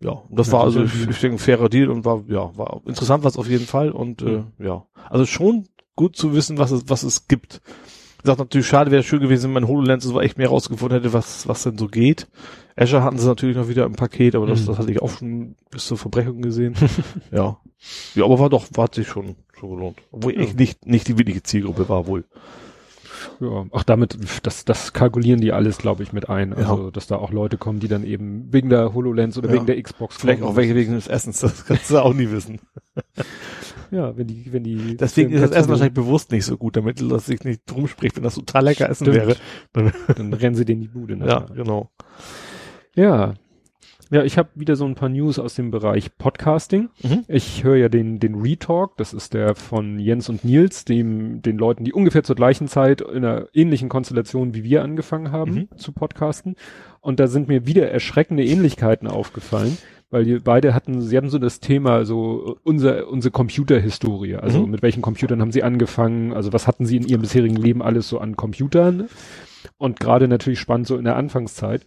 S3: Ja, und das
S2: Ja,
S3: war also, ich, ich denke, ein fairer Deal und war, ja, war interessant was auf jeden Fall und
S2: Hm.
S3: äh, ja, also schon gut zu wissen, was es, was es gibt. Ich sag natürlich, schade wäre schön gewesen, wenn mein HoloLens so echt mehr rausgefunden hätte, was, was denn so geht. Azure hatten sie natürlich noch wieder im Paket, aber das,
S2: Mhm.
S3: das hatte ich auch schon bis zur Verbrechung gesehen. ja. Ja, aber war doch, war hat sich schon, schon gelohnt. Obwohl
S2: Ja.
S3: ich nicht, nicht die wirkliche Zielgruppe war wohl.
S2: Ja, ach damit, das, das kalkulieren die alles, glaube ich, mit ein. Also, dass da auch Leute kommen, die dann eben wegen der HoloLens oder
S3: Ja.
S2: wegen der Xbox
S3: Vielleicht
S2: kommen.
S3: auch welche wegen des Essens, das kannst du auch nie wissen.
S2: Ja, wenn die, wenn die.
S3: Deswegen ist das
S2: Essen
S3: Essen wahrscheinlich bewusst nicht so gut, damit das sich nicht drum spricht, wenn das total lecker Essen
S2: Stimmt.
S3: wäre. Dann,
S2: Dann rennen sie denen die Bude
S3: ja,
S2: nachher.
S3: genau.
S2: Ja. Ja, ich habe wieder so ein paar News aus dem Bereich Podcasting.
S3: Mhm.
S2: Ich höre ja den, den Retalk, das ist der von Jens und Nils, dem, den Leuten, die ungefähr zur gleichen Zeit in einer ähnlichen Konstellation wie wir angefangen haben
S3: Mhm.
S2: zu podcasten. Und da sind mir wieder erschreckende Ähnlichkeiten aufgefallen, weil die beide hatten, sie hatten so das Thema, so unser, unsere Computerhistorie. Also
S3: Mhm.
S2: mit welchen Computern haben sie angefangen? Also was hatten sie in ihrem bisherigen Leben alles so an Computern? Und gerade natürlich spannend so in der Anfangszeit.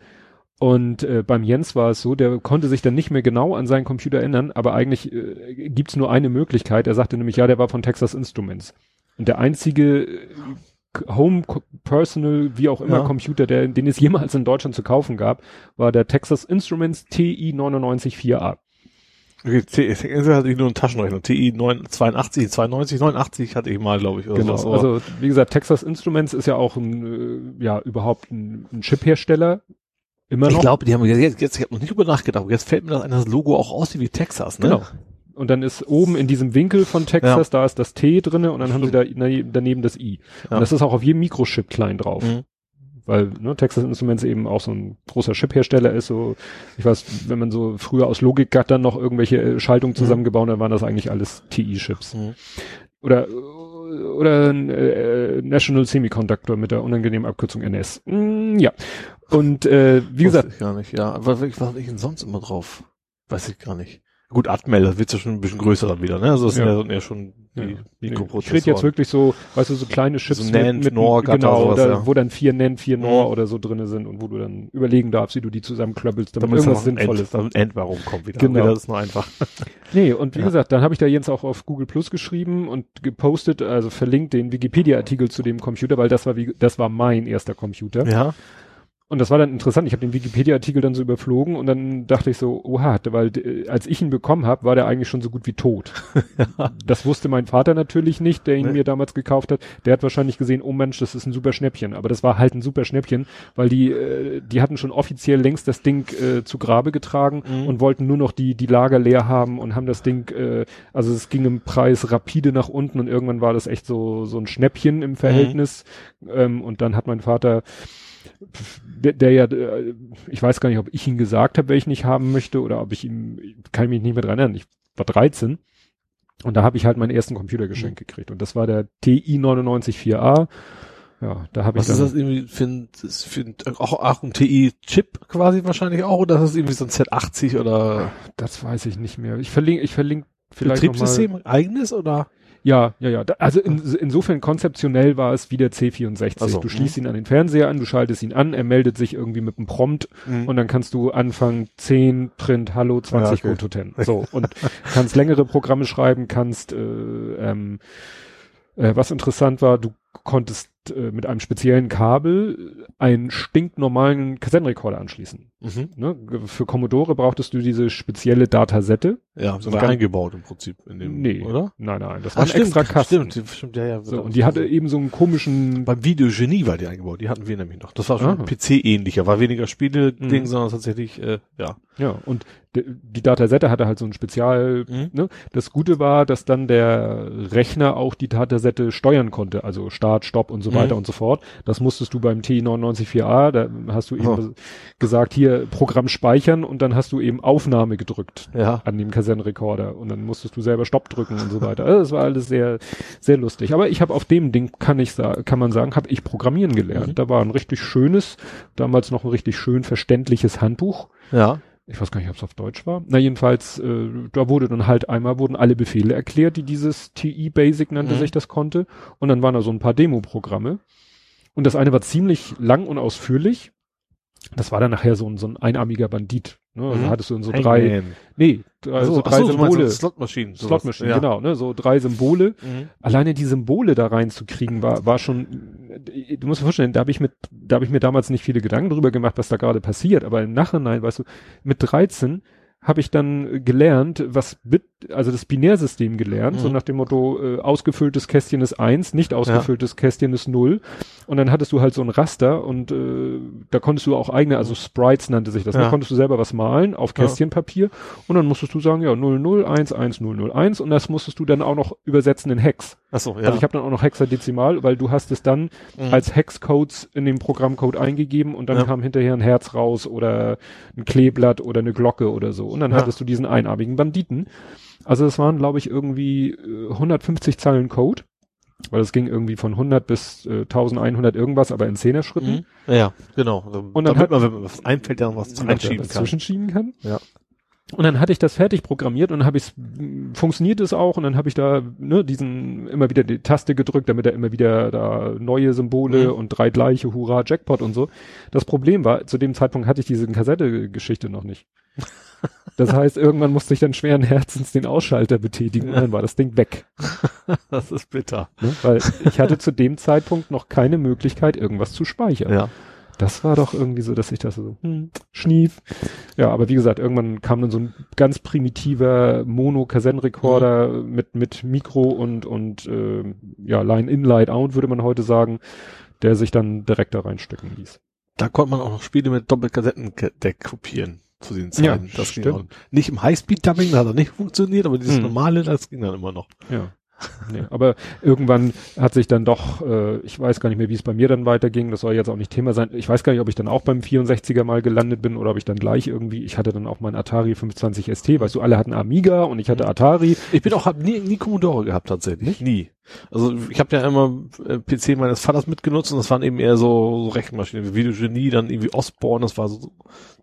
S2: Und äh, beim Jens war es so, der konnte sich dann nicht mehr genau an seinen Computer erinnern, aber eigentlich äh, gibt's nur eine Möglichkeit. Er sagte nämlich, ja, der war von Texas Instruments. Und der einzige äh, Home Personal, wie auch immer,
S3: Ja.
S2: Computer, der, den es jemals in Deutschland zu kaufen gab, war der Texas Instruments TI 994a.
S3: Okay, T- ich hatte ich nur einen Taschenrechner. TI 9, 82, 92, 89 hatte ich mal, glaube ich. Oder
S2: Genau.
S3: aber-
S2: Also wie gesagt, Texas Instruments ist ja auch ein, äh, ja überhaupt ein, ein Chiphersteller. Immer
S3: ich
S2: noch.
S3: glaube, die haben jetzt, jetzt ich habe noch nicht drüber nachgedacht, aber jetzt fällt mir das ein, das Logo auch aussieht wie Texas, ne?
S2: Genau. Und dann ist oben in diesem Winkel von Texas, da ist das T drinne und dann haben sie da daneben das I.
S3: Ja.
S2: Und das ist auch auf jedem Mikrochip klein drauf.
S3: Mhm.
S2: Weil ne, Texas Instruments eben auch so ein großer Chiphersteller ist. So, ich weiß, wenn man so früher aus Logikgattern noch irgendwelche äh, Schaltungen zusammengebaut hat, dann waren das eigentlich alles TI-Chips.
S3: Mhm.
S2: Oder oder äh, National Semiconductor mit der unangenehmen Abkürzung NS. Mm, ja. Und äh, wie gesagt,
S3: Wusste ich gar nicht, ja. Aber was war ich denn sonst immer drauf? Weiß ich gar nicht. Gut, Atmel, das wird ja schon ein bisschen größer dann wieder, ne? Also das sind
S2: Ja.
S3: ja, schon die
S2: Ja. ich
S3: Mikroprozessoren.
S2: rede jetzt wirklich so, weißt du, so kleine Chips
S3: So NAND, NOR, Gatter,
S2: genau,
S3: sowas,
S2: da,
S3: ja.
S2: wo dann vier NAND, vier NOR
S3: Mhm.
S2: oder so drinne sind und wo du dann überlegen darfst, wie du die zusammenklöppelst, damit,
S3: damit
S2: irgendwas Sinnvolles.
S3: Damit End warum kommt wieder.
S2: Genau.
S3: Das ist nur einfach.
S2: Nee, und wie
S3: Ja.
S2: gesagt, dann habe ich da Jens auch auf Google Plus geschrieben und gepostet, also verlinkt den Wikipedia-Artikel zu dem Computer, weil das war wie, das war mein erster Computer.
S3: Ja.
S2: Und das war dann interessant. Ich habe den Wikipedia-Artikel dann so überflogen und dann dachte ich so, oha, weil als ich ihn bekommen habe, war der eigentlich schon so gut wie tot. Das wusste mein Vater natürlich nicht, der ihn
S3: Nee.
S2: mir damals gekauft hat. Der hat wahrscheinlich gesehen, oh Mensch, das ist ein super Schnäppchen. Aber das war halt ein super Schnäppchen, weil die, äh, die hatten schon offiziell längst das Ding äh, zu Grabe getragen
S3: Mhm.
S2: und wollten nur noch die, die Lager leer haben und haben das Ding, äh, also es ging im Preis rapide nach unten und irgendwann war das echt so, so ein Schnäppchen im Verhältnis. Ähm, und dann hat mein Vater der, der ja, äh, ich weiß gar nicht, ob ich ihn gesagt habe, welchen ich haben möchte oder ob ich ihm, kann ich mich nicht mehr dran erinnern. Ich war 13 und da habe ich halt meinen ersten Computer geschenkt gekriegt und das war der TI 994a. Ja, da habe ich
S3: Was ist das irgendwie für ein, für ein auch, auch ein TI-Chip quasi wahrscheinlich auch oder ist das irgendwie so ein Z80 oder
S2: das weiß ich nicht mehr. Ich verlinke, ich verlinke vielleicht
S3: Betriebssystem eigenes oder?
S2: Ja, ja, ja. Also in, insofern konzeptionell war es wie der C64.
S3: Ach so,
S2: du schließt ihn an den Fernseher an, du schaltest ihn an, er meldet sich irgendwie mit einem Prompt
S3: Mhm.
S2: und dann kannst du anfangen 10 Print Hallo 20
S3: Ja, okay.
S2: Go to 10. So und kannst längere Programme schreiben, kannst äh, ähm, äh, was interessant war, du konntest äh, mit einem speziellen Kabel einen stinknormalen Kassettenrekorder anschließen.
S3: Mhm.
S2: Ne? Für Commodore brauchtest du diese spezielle Datasette.
S3: Ja, so war eingebaut im Prinzip in dem,
S2: Nee,
S3: oder?
S2: nein, nein, das war ein extra Kasten.
S3: Stimmt, stimmt, ja, ja.
S2: So, und die hatte eben so einen komischen
S3: beim Videogenie war die eingebaut, die hatten wir nämlich noch. Das war schon
S2: Ah.
S3: PC-ähnlicher, war weniger Spiele-Ding,
S2: Mhm.
S3: sondern tatsächlich, äh, ja.
S2: Ja, und die Datasette hatte halt so ein Spezial,
S3: Mhm.
S2: ne? Das Gute war, dass dann der Rechner auch die Datasette steuern konnte, also Start, Stopp und so
S3: Mhm.
S2: weiter und so fort. Das musstest du beim T994a, da hast du eben
S3: Oh.
S2: gesagt, hier Programm speichern und dann hast du eben Aufnahme gedrückt
S3: Ja.
S2: an dem Kassettenrekorder und dann musstest du selber Stopp drücken und so weiter. Also das war alles sehr, sehr lustig. Aber ich habe auf dem Ding, kann ich sagen, kann man sagen, habe ich Programmieren gelernt.
S3: Mhm.
S2: Da war ein richtig schönes, damals noch ein richtig schön verständliches Handbuch
S3: Ja.
S2: Ich weiß gar nicht, ob es auf Deutsch war. Na jedenfalls, äh, da wurde dann halt einmal wurden alle Befehle erklärt, die dieses TI Basic nannte
S3: Mhm.
S2: sich das konnte. Und dann waren da so ein paar Demo-Programme. Und das eine war ziemlich lang und ausführlich. Das war dann nachher so ein, so ein einarmiger Bandit. Ne? Also
S3: Mhm.
S2: hattest du dann so drei,
S3: Hangman.
S2: nee, drei, so, drei
S3: so,
S2: Symbole.
S3: Slotmaschinen.
S2: Slotmaschinen,
S3: ja.
S2: genau, ne? So drei Symbole
S3: Mhm.
S2: alleine die Symbole da reinzukriegen war war schon du musst dir vorstellen da habe ich mit da habe ich mir damals nicht viele Gedanken drüber gemacht was da gerade passiert aber im Nachhinein weißt du mit 13 habe ich dann gelernt, was Bit, also das Binärsystem gelernt,
S3: Mhm.
S2: so nach dem Motto, äh, ausgefülltes Kästchen ist eins, nicht ausgefülltes Kästchen ist null. Und dann hattest du halt so ein Raster und äh, da konntest du auch eigene, also Sprites nannte sich das,
S3: Ja.
S2: da konntest du selber was malen auf
S3: Ja.
S2: Kästchenpapier und dann musstest du sagen, ja, 0011001 und das musstest du dann auch noch übersetzen in Hex.
S3: Ach so, ja.
S2: Also ich habe dann auch noch Hexadezimal, weil du hast es dann
S3: Mhm.
S2: als Hexcodes in dem Programmcode eingegeben und dann
S3: Ja.
S2: kam hinterher ein Herz raus oder ein Kleeblatt oder eine Glocke oder so. Und dann
S3: Ja.
S2: hattest du diesen einarmigen Banditen. Also es waren, glaube ich, irgendwie äh, 150 Zeilen Code, weil es ging irgendwie von 100 bis äh, 1100 irgendwas, aber in Zehner-Schritten.
S3: Mhm. Ja, genau.
S2: Und dann
S3: Damit
S2: hat-
S3: man, wenn man was einfällt, dann was
S2: er was
S3: kann.
S2: zwischenschieben kann.
S3: Ja.
S2: Und dann hatte ich das fertig programmiert und dann habe ich funktioniert es auch und dann habe ich da ne, diesen immer wieder die Taste gedrückt, damit er immer wieder da neue Symbole
S3: Mhm.
S2: und drei gleiche Hurra Jackpot und so. Das Problem war, zu dem Zeitpunkt hatte ich diese Kassette-Geschichte noch nicht. Das heißt, irgendwann musste ich dann schweren Herzens den Ausschalter betätigen und dann war das Ding weg.
S3: Das ist bitter.
S2: Ne? Weil ich hatte zu dem Zeitpunkt noch keine Möglichkeit, irgendwas zu speichern.
S3: Ja.
S2: Das war doch irgendwie so, dass ich das so, hm, schnief. Ja, aber wie gesagt, irgendwann kam dann so ein ganz primitiver Mono-Kassettenrekorder mit, mit Mikro und, und äh, ja, Line-In, Line-Out, würde man heute sagen, der sich dann direkt da reinstecken ließ.
S3: Da konnte man auch noch Spiele mit Doppelkassettendeck kopieren zu den
S2: Ja,
S3: Zeiten. das ging
S2: stimmt.
S3: auch. Nicht im Highspeed-Dubbing, da hat er nicht funktioniert, aber dieses
S2: Mhm.
S3: normale, das ging dann immer noch.
S2: Ja. Nee, aber irgendwann hat sich dann doch, äh, ich weiß gar nicht mehr, wie es bei mir dann weiterging, das soll jetzt auch nicht Thema sein. Ich weiß gar nicht, ob ich dann auch beim 64er mal gelandet bin oder ob ich dann gleich irgendwie, ich hatte dann auch mein Atari 520 ST, weißt du, alle hatten Amiga und ich hatte Atari.
S3: Ich bin auch, hab nie, nie Commodore gehabt tatsächlich. Nie. Also ich habe ja immer äh, PC meines Vaters mitgenutzt und das waren eben eher so, so Rechenmaschinen wie Videogenie, dann irgendwie Osborne, das war so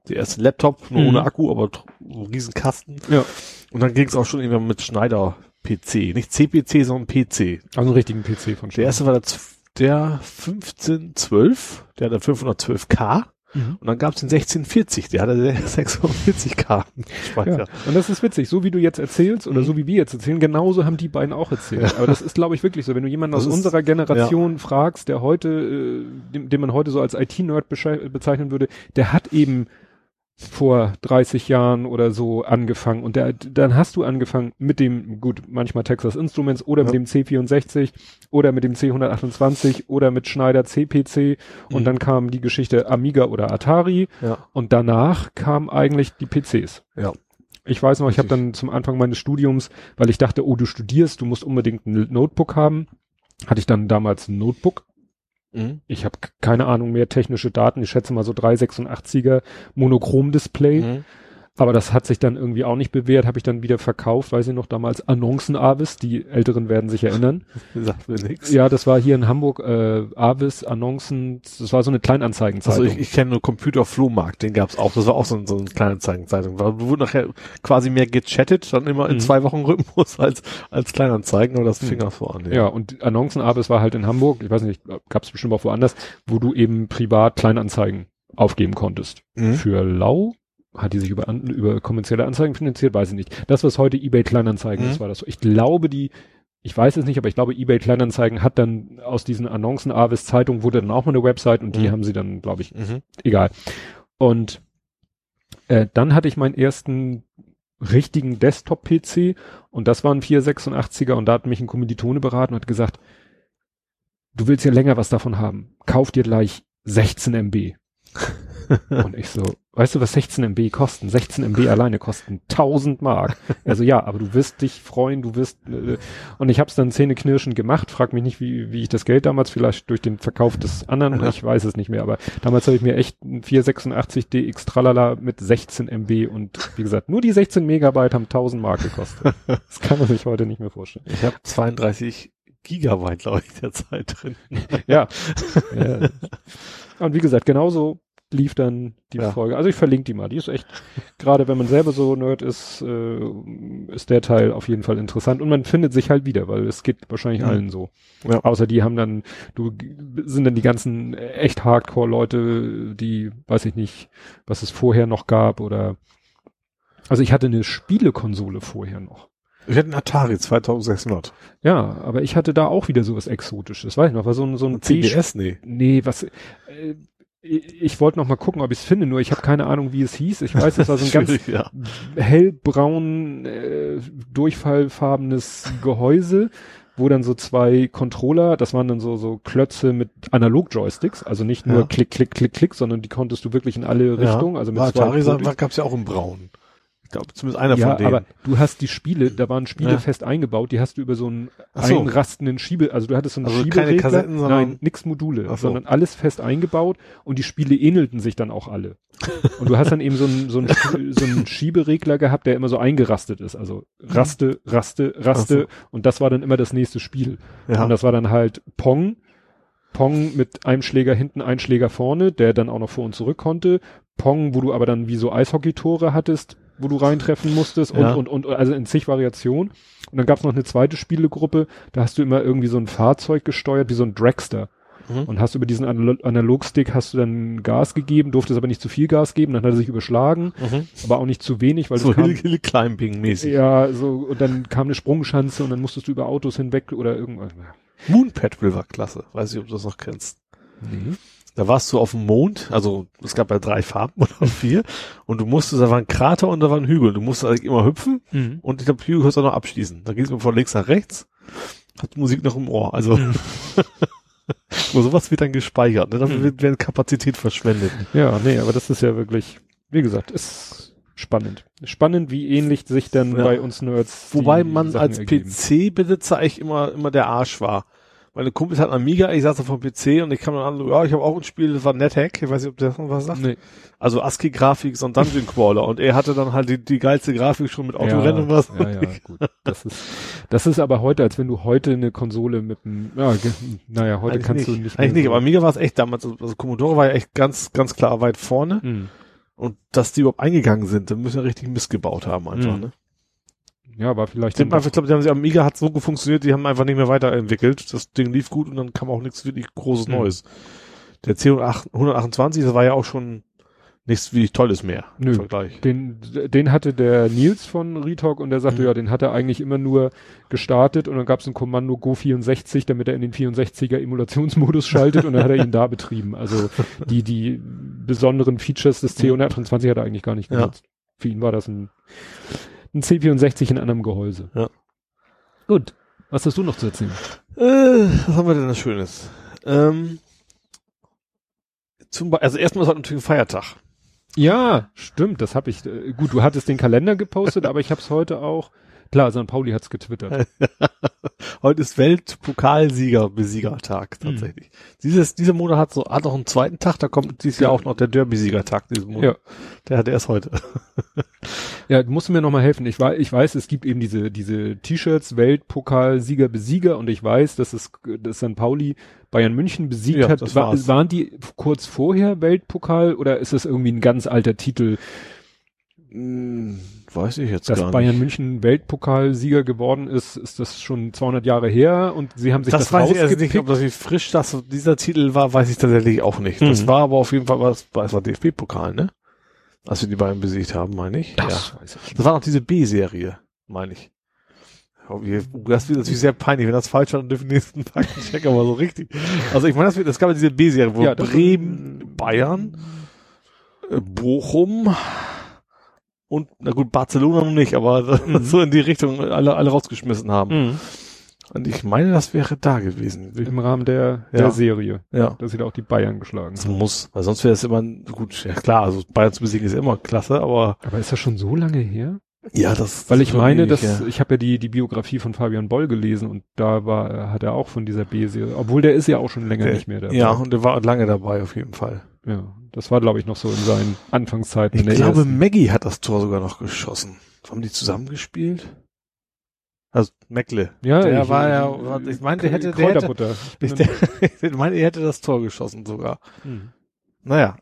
S3: der erste Laptop, nur
S2: Mhm.
S3: ohne Akku, aber so Riesenkasten.
S2: Ja.
S3: Und dann ging es auch schon irgendwann mit Schneider PC. Nicht CPC, sondern PC.
S2: Also einen richtigen PC von
S3: Der erste war der, der 1512, der hat der 512K. Mhm. Und dann gab es den 1640, der hatte 46 Karten
S2: Speicher. Ja. Und das ist witzig, so wie du jetzt erzählst oder mhm. so wie wir jetzt erzählen, genauso haben die beiden auch erzählt. Ja. Aber das ist, glaube ich, wirklich so. Wenn du jemanden das aus ist, unserer Generation ja. fragst, der heute, äh, den, den man heute so als IT-Nerd bezeichnen würde, der hat eben vor 30 Jahren oder so angefangen und der, dann hast du angefangen mit dem, gut, manchmal Texas Instruments oder ja. mit dem C64 oder mit dem C128 oder mit Schneider CPC und mhm. dann kam die Geschichte Amiga oder Atari ja. und danach kamen eigentlich die PCs.
S3: Ja.
S2: Ich weiß noch, ich habe dann zum Anfang meines Studiums, weil ich dachte, oh, du studierst, du musst unbedingt ein Notebook haben, hatte ich dann damals ein Notebook Mhm. Ich habe keine Ahnung mehr technische Daten. Ich schätze mal so 386er Monochrom-Display. Mhm. Aber das hat sich dann irgendwie auch nicht bewährt, habe ich dann wieder verkauft, weiß ich noch, damals Annoncen Avis, die Älteren werden sich erinnern.
S3: Sagt mir nichts.
S2: Ja, das war hier in Hamburg, äh, Avis, Annoncen, das war so eine Kleinanzeigenzeitung.
S3: Also ich, ich kenne nur Computer Flohmarkt, den gab's auch, das war auch so, so eine Kleinanzeigenzeitung. Da wurde nachher quasi mehr gechattet, dann immer in mhm. zwei Wochen Rhythmus als, als Kleinanzeigen, aber das mhm. fing auch so an.
S2: Ja. ja, und Annoncen Avis war halt in Hamburg, ich weiß nicht, gab's bestimmt auch woanders, wo du eben privat Kleinanzeigen aufgeben konntest. Mhm. Für lau hat die sich über, über kommerzielle Anzeigen finanziert? Weiß ich nicht. Das, was heute eBay Kleinanzeigen mhm. ist, war das so. Ich glaube, die, ich weiß es nicht, aber ich glaube, eBay Kleinanzeigen hat dann aus diesen Annoncen Avis Zeitung wurde dann auch mal eine Website und die mhm. haben sie dann, glaube ich, mhm. egal. Und äh, dann hatte ich meinen ersten richtigen Desktop-PC und das war ein 486er und da hat mich ein Kommilitone beraten und hat gesagt, du willst ja länger was davon haben. Kauf dir gleich 16 MB. und ich so, weißt du, was 16 MB kosten? 16 MB alleine kosten 1000 Mark. Also ja, aber du wirst dich freuen, du wirst, äh, und ich habe es dann zähneknirschen gemacht, frag mich nicht, wie, wie ich das Geld damals, vielleicht durch den Verkauf des anderen, ja. ich weiß es nicht mehr, aber damals habe ich mir echt ein 486 DX Tralala mit 16 MB und wie gesagt, nur die 16 Megabyte haben 1000 Mark gekostet. Das kann man sich heute nicht mehr vorstellen.
S3: Ich habe 32 Gigabyte, glaube ich, derzeit drin.
S2: ja. ja. Und wie gesagt, genauso lief dann die ja. Folge. Also ich verlinke die mal. Die ist echt, gerade wenn man selber so Nerd ist, äh, ist der Teil auf jeden Fall interessant und man findet sich halt wieder, weil es geht wahrscheinlich mhm. allen so. Ja. Außer die haben dann, du sind dann die ganzen echt Hardcore-Leute, die, weiß ich nicht, was es vorher noch gab oder also ich hatte eine Spielekonsole vorher noch.
S3: Ich hatte einen Atari 2600.
S2: Ja, aber ich hatte da auch wieder sowas Exotisches. Weiß ich noch, war so ein, so ein,
S3: CBS? Nee.
S2: Nee, was, äh, ich wollte noch mal gucken, ob ich es finde, nur ich habe keine Ahnung, wie es hieß. Ich weiß, es war so ein ganz ja. hellbraun, äh, durchfallfarbenes Gehäuse, wo dann so zwei Controller, das waren dann so so Klötze mit Analog-Joysticks, also nicht nur ja. Klick, Klick, Klick, Klick, sondern die konntest du wirklich in alle Richtungen. Ja. Also mit
S3: War zwei Atari gab es ja auch in Braun glaube, zumindest einer ja, von denen. aber
S2: du hast die Spiele, da waren Spiele ja. fest eingebaut, die hast du über so einen so. einrastenden Schiebe, also du hattest so einen
S3: also Schieberegler, keine Kassetten, sondern
S2: nein, nix Module, so. sondern alles fest eingebaut und die Spiele ähnelten sich dann auch alle. und du hast dann eben so einen, so einen, so einen Schieberegler gehabt, der immer so eingerastet ist, also Raste, Raste, Raste so. und das war dann immer das nächste Spiel. Ja. Und das war dann halt Pong, Pong mit einem Schläger hinten, ein Schläger vorne, der dann auch noch vor und zurück konnte. Pong, wo du aber dann wie so Eishockey-Tore hattest, wo du reintreffen musstest und, ja. und, und, also in zig Variationen. Und dann gab es noch eine zweite Spielegruppe, da hast du immer irgendwie so ein Fahrzeug gesteuert, wie so ein Dragster. Mhm. Und hast über diesen Analogstick hast du dann Gas gegeben, durftest aber nicht zu viel Gas geben, dann hat er sich überschlagen, mhm. aber auch nicht zu wenig, weil
S3: so Hill, Hill Climbing mäßig.
S2: Ja, so und dann kam eine Sprungschanze und dann musstest du über Autos hinweg oder irgendwas.
S3: Moonpad war klasse, weiß ich, ob du das noch kennst. Nee. Da warst du auf dem Mond, also es gab ja drei Farben oder vier, und du musstest, da war ein Krater und da war ein Hügel. Du musstest eigentlich immer hüpfen mhm. und ich glaube, Hügel kannst du auch noch abschließen. Da gehst du von links nach rechts, hat Musik noch im Ohr. Also mhm. Nur sowas wird dann gespeichert, ne? Dafür mhm. wird, wird Kapazität verschwendet.
S2: Ja, nee, aber das ist ja wirklich, wie gesagt, ist spannend. Spannend, wie ähnlich sich dann ja. bei uns Nerds.
S3: Wobei man als PC-Besitzer eigentlich immer, immer der Arsch war meine Kumpels hatten Amiga, ich saß auf dem PC und ich kam dann an, ja, ich habe auch ein Spiel, das war NetHack, ich weiß nicht, ob der noch was sagt. Nee. Also ASCII-Grafik, so ein Dungeon Crawler und er hatte dann halt die, die geilste Grafik schon mit Autorennen ja, und was. Ja, ja,
S2: gut. Das ist, das ist aber heute, als wenn du heute eine Konsole mit einem, ja, naja, heute Eigentlich kannst
S3: nicht.
S2: du nicht
S3: Eigentlich nicht, aber Amiga war es echt damals, also Commodore war ja echt ganz, ganz klar weit vorne. Mhm. Und dass die überhaupt eingegangen sind, dann müssen ja richtig Mist gebaut haben einfach, mhm. ne?
S2: Ja, aber vielleicht.
S3: Sind einfach, ich glaube, die Amiga hat so funktioniert, die haben einfach nicht mehr weiterentwickelt. Das Ding lief gut und dann kam auch nichts wirklich großes mhm. Neues. Der C128, das war ja auch schon nichts wie Tolles mehr
S2: Nö.
S3: im Vergleich.
S2: Den, den hatte der Nils von Retalk und der sagte,
S3: Mhm.
S2: ja, den hat er eigentlich immer nur gestartet und dann gab es ein Kommando Go 64, damit er in den 64er Emulationsmodus schaltet und dann hat er ihn da betrieben. Also die, die besonderen Features des C128 hat er eigentlich gar nicht
S3: Ja.
S2: genutzt. Für ihn war das ein, ein C64 in anderem Gehäuse.
S3: Ja.
S2: Gut. Was hast du noch zu erzählen?
S3: Äh, was haben wir denn da Schönes? Ähm, zum Be also erstmal ist heute natürlich ein Feiertag.
S2: Ja, stimmt, das habe ich. Äh, gut, du hattest den Kalender gepostet, aber ich habe es heute auch. Klar, St. Pauli hat's getwittert.
S3: Heute ist Weltpokalsieger-Besiegertag tatsächlich. Dieses, dieser Monat hat so, hat noch einen zweiten Tag, da kommt dieses Jahr auch noch der Derby-Siegertag diesen Monat.
S2: Ja.
S3: Der hat erst heute.
S2: Ja, du musst mir noch mal helfen. Ich weiß, ich weiß, es gibt eben diese diese T-Shirts Weltpokal Sieger Besieger und ich weiß, dass es dass St. Pauli Bayern München besiegt
S3: Ja,
S2: hat. War, waren die kurz vorher Weltpokal oder ist das irgendwie ein ganz alter Titel,
S3: Hm, weiß ich jetzt
S2: dass
S3: gar
S2: Bayern
S3: nicht.
S2: München Weltpokalsieger geworden ist? Ist das schon 200 Jahre her und sie haben sich das,
S3: Das, weiß ich also nicht, ob das wie frisch das, dieser Titel war, weiß ich tatsächlich auch nicht. Das
S2: Mhm.
S3: war aber auf jeden Fall was, das war DFB-Pokal, ne? Als wir die beiden besiegt haben, meine ich.
S2: Das
S3: ja.
S2: weiß ich nicht.
S3: Das war noch diese B-Serie, meine ich. Oh, Das wird natürlich sehr peinlich. Wenn das falsch war, dann dürfen die nächsten Faktenchecker mal so richtig. Also ich meine, das, das gab ja diese B-Serie, wo
S2: Ja, das-
S3: Bremen, Bayern, äh, Bochum und, na gut, Barcelona noch nicht, aber
S2: Mhm.
S3: so in die Richtung alle, alle rausgeschmissen haben.
S2: Mhm.
S3: Und ich meine, das wäre da gewesen.
S2: Im Rahmen der,
S3: Ja.
S2: der Serie.
S3: Ja.
S2: Da sind auch die Bayern geschlagen.
S3: Das muss, weil sonst wäre es immer, gut, ja klar, also Bayern zu besiegen ist immer klasse, aber
S2: Aber ist das schon so lange her?
S3: ja, das
S2: Weil ich meine,
S3: ewig,
S2: dass
S3: ja.
S2: ich habe ja die die Biografie von Fabian Boll gelesen und da war äh, hat er auch von dieser B-Serie, obwohl der ist ja auch schon länger
S3: Der-
S2: nicht mehr dabei.
S3: Ja, und der war lange dabei auf jeden Fall.
S2: ja, das war glaube ich noch so in seinen Anfangszeiten.
S3: Ich glaube,
S2: ersten.
S3: Maggie hat das Tor sogar noch geschossen. Haben die zusammengespielt? Also Meckle.
S2: ja,
S3: der
S2: ich,
S3: war ja- war- ich meine, der hätte- der hätte-.
S2: Ich
S3: Ich, der, ich meine, er hätte das Tor geschossen sogar.
S2: Hm.
S3: Naja.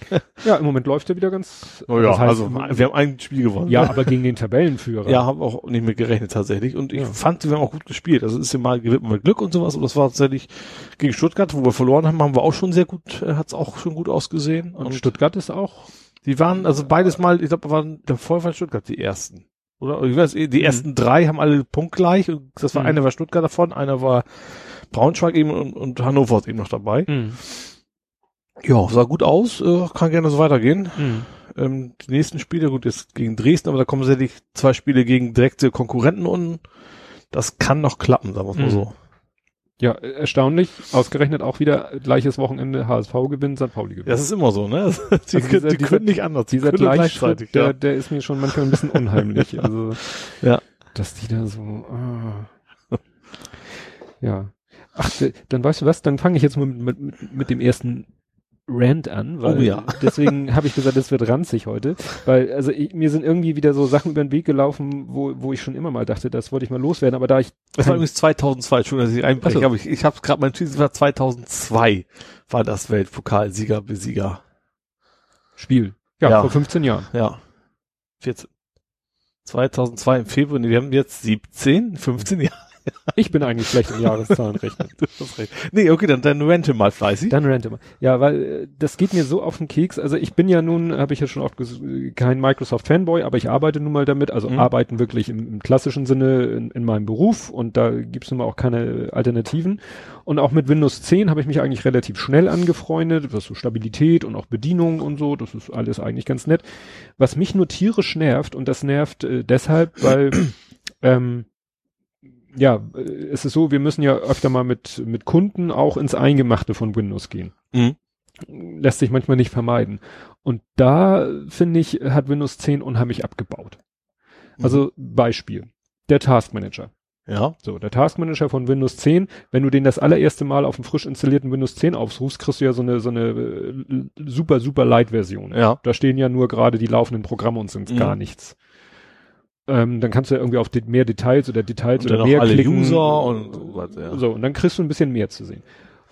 S2: ja, im Moment läuft er wieder ganz.
S3: Oh ja,
S2: das heißt,
S3: also wir haben ein Spiel gewonnen.
S2: ja,
S3: ne?
S2: aber gegen den Tabellenführer.
S3: Ja, haben auch nicht mit gerechnet tatsächlich. Und ich
S2: Ja.
S3: fand, wir haben auch gut gespielt. Also es ist ja mal gewinnt mit Glück und sowas. Und das war tatsächlich gegen Stuttgart, wo wir verloren haben, haben wir auch schon sehr gut, äh, hat's auch schon gut ausgesehen.
S2: und Stuttgart ist auch.
S3: Die waren, also beides mal, ich glaube, waren davor war Stuttgart die ersten. Oder ich weiß, die
S2: Mhm.
S3: ersten drei haben alle punktgleich und das war
S2: Mhm.
S3: einer war Stuttgart davon, einer war Braunschweig eben und, und Hannover ist eben noch dabei.
S2: Hm.
S3: Ja, sah gut aus, äh, kann gerne so weitergehen.
S2: Hm.
S3: Ähm, die nächsten Spiele, gut, jetzt gegen Dresden, aber da kommen sicherlich zwei Spiele gegen direkte Konkurrenten unten. Das kann noch klappen, sagen wir mal
S2: Mhm.
S3: so.
S2: Ja, erstaunlich. Ausgerechnet auch wieder gleiches Wochenende HSV gewinnt, St. Pauli gewinnt.
S3: Das ist immer so, ne? Die,
S2: Also
S3: können-
S2: dieser-
S3: die
S2: dieser-
S3: können nicht anders. Die
S2: Dieser Gleichschritt, der,
S3: ja.
S2: der ist mir schon manchmal ein bisschen unheimlich. Also,
S3: Ja.
S2: dass die da so, ah. ja. Ach, dann weißt du was, dann fange ich jetzt mal mit, mit, mit dem ersten Rant an, weil
S3: Oh ja.
S2: deswegen habe ich gesagt, das wird ranzig heute, weil also ich, mir sind irgendwie wieder so Sachen über den Weg gelaufen, wo, wo ich schon immer mal dachte, das wollte ich mal loswerden, aber da ich
S3: Das war übrigens 2002, Entschuldigung, dass ich einbreche,
S2: Ach so.
S3: aber ich, ich habe gerade mein Tweet, war 2002, war das Weltpokalsieger, Besieger.
S2: Spiel, ja,
S3: Ja.
S2: vor 15 Jahren.
S3: Ja. 14. 2002 im Februar, wir haben jetzt 17, 15 Jahre.
S2: Ich bin eigentlich schlecht im Jahreszahlen rechnen.
S3: Du hast recht. Nee, okay, dann, dann rente mal fleißig.
S2: Dann rente mal. Ja, weil äh, das geht mir so auf den Keks. Also ich bin ja nun, habe ich ja schon oft kein Microsoft-Fanboy, aber ich arbeite nun mal damit. Also
S3: Mhm.
S2: arbeiten wirklich im, im klassischen Sinne in, in meinem Beruf und da gibt's nun mal auch keine Alternativen. Und auch mit Windows 10 habe ich mich eigentlich relativ schnell angefreundet, was so Stabilität und auch Bedienung und so, das ist alles eigentlich ganz nett. Was mich nur tierisch nervt und das nervt äh, deshalb, weil ähm, ja, äh, es ist so, wir müssen ja öfter mal mit, mit Kunden auch ins Eingemachte von Windows gehen.
S3: Mhm.
S2: Lässt sich manchmal nicht vermeiden. Und da, finde ich, hat Windows 10 unheimlich abgebaut. Also Beispiel. Der Task Manager.
S3: Ja.
S2: So, der Task Manager von Windows 10, wenn du den das allererste Mal auf dem frisch installierten Windows 10 aufrufst, kriegst du ja so eine, so eine äh, super, super Light-Version.
S3: Ja.
S2: Da stehen ja nur gerade die laufenden Programme und sind
S3: Mhm.
S2: gar nichts. Ähm, dann kannst du ja irgendwie auf mehr Details oder Details oder mehr
S3: alle
S2: klicken.
S3: User und was, ja.
S2: So, und dann kriegst du ein bisschen mehr zu sehen.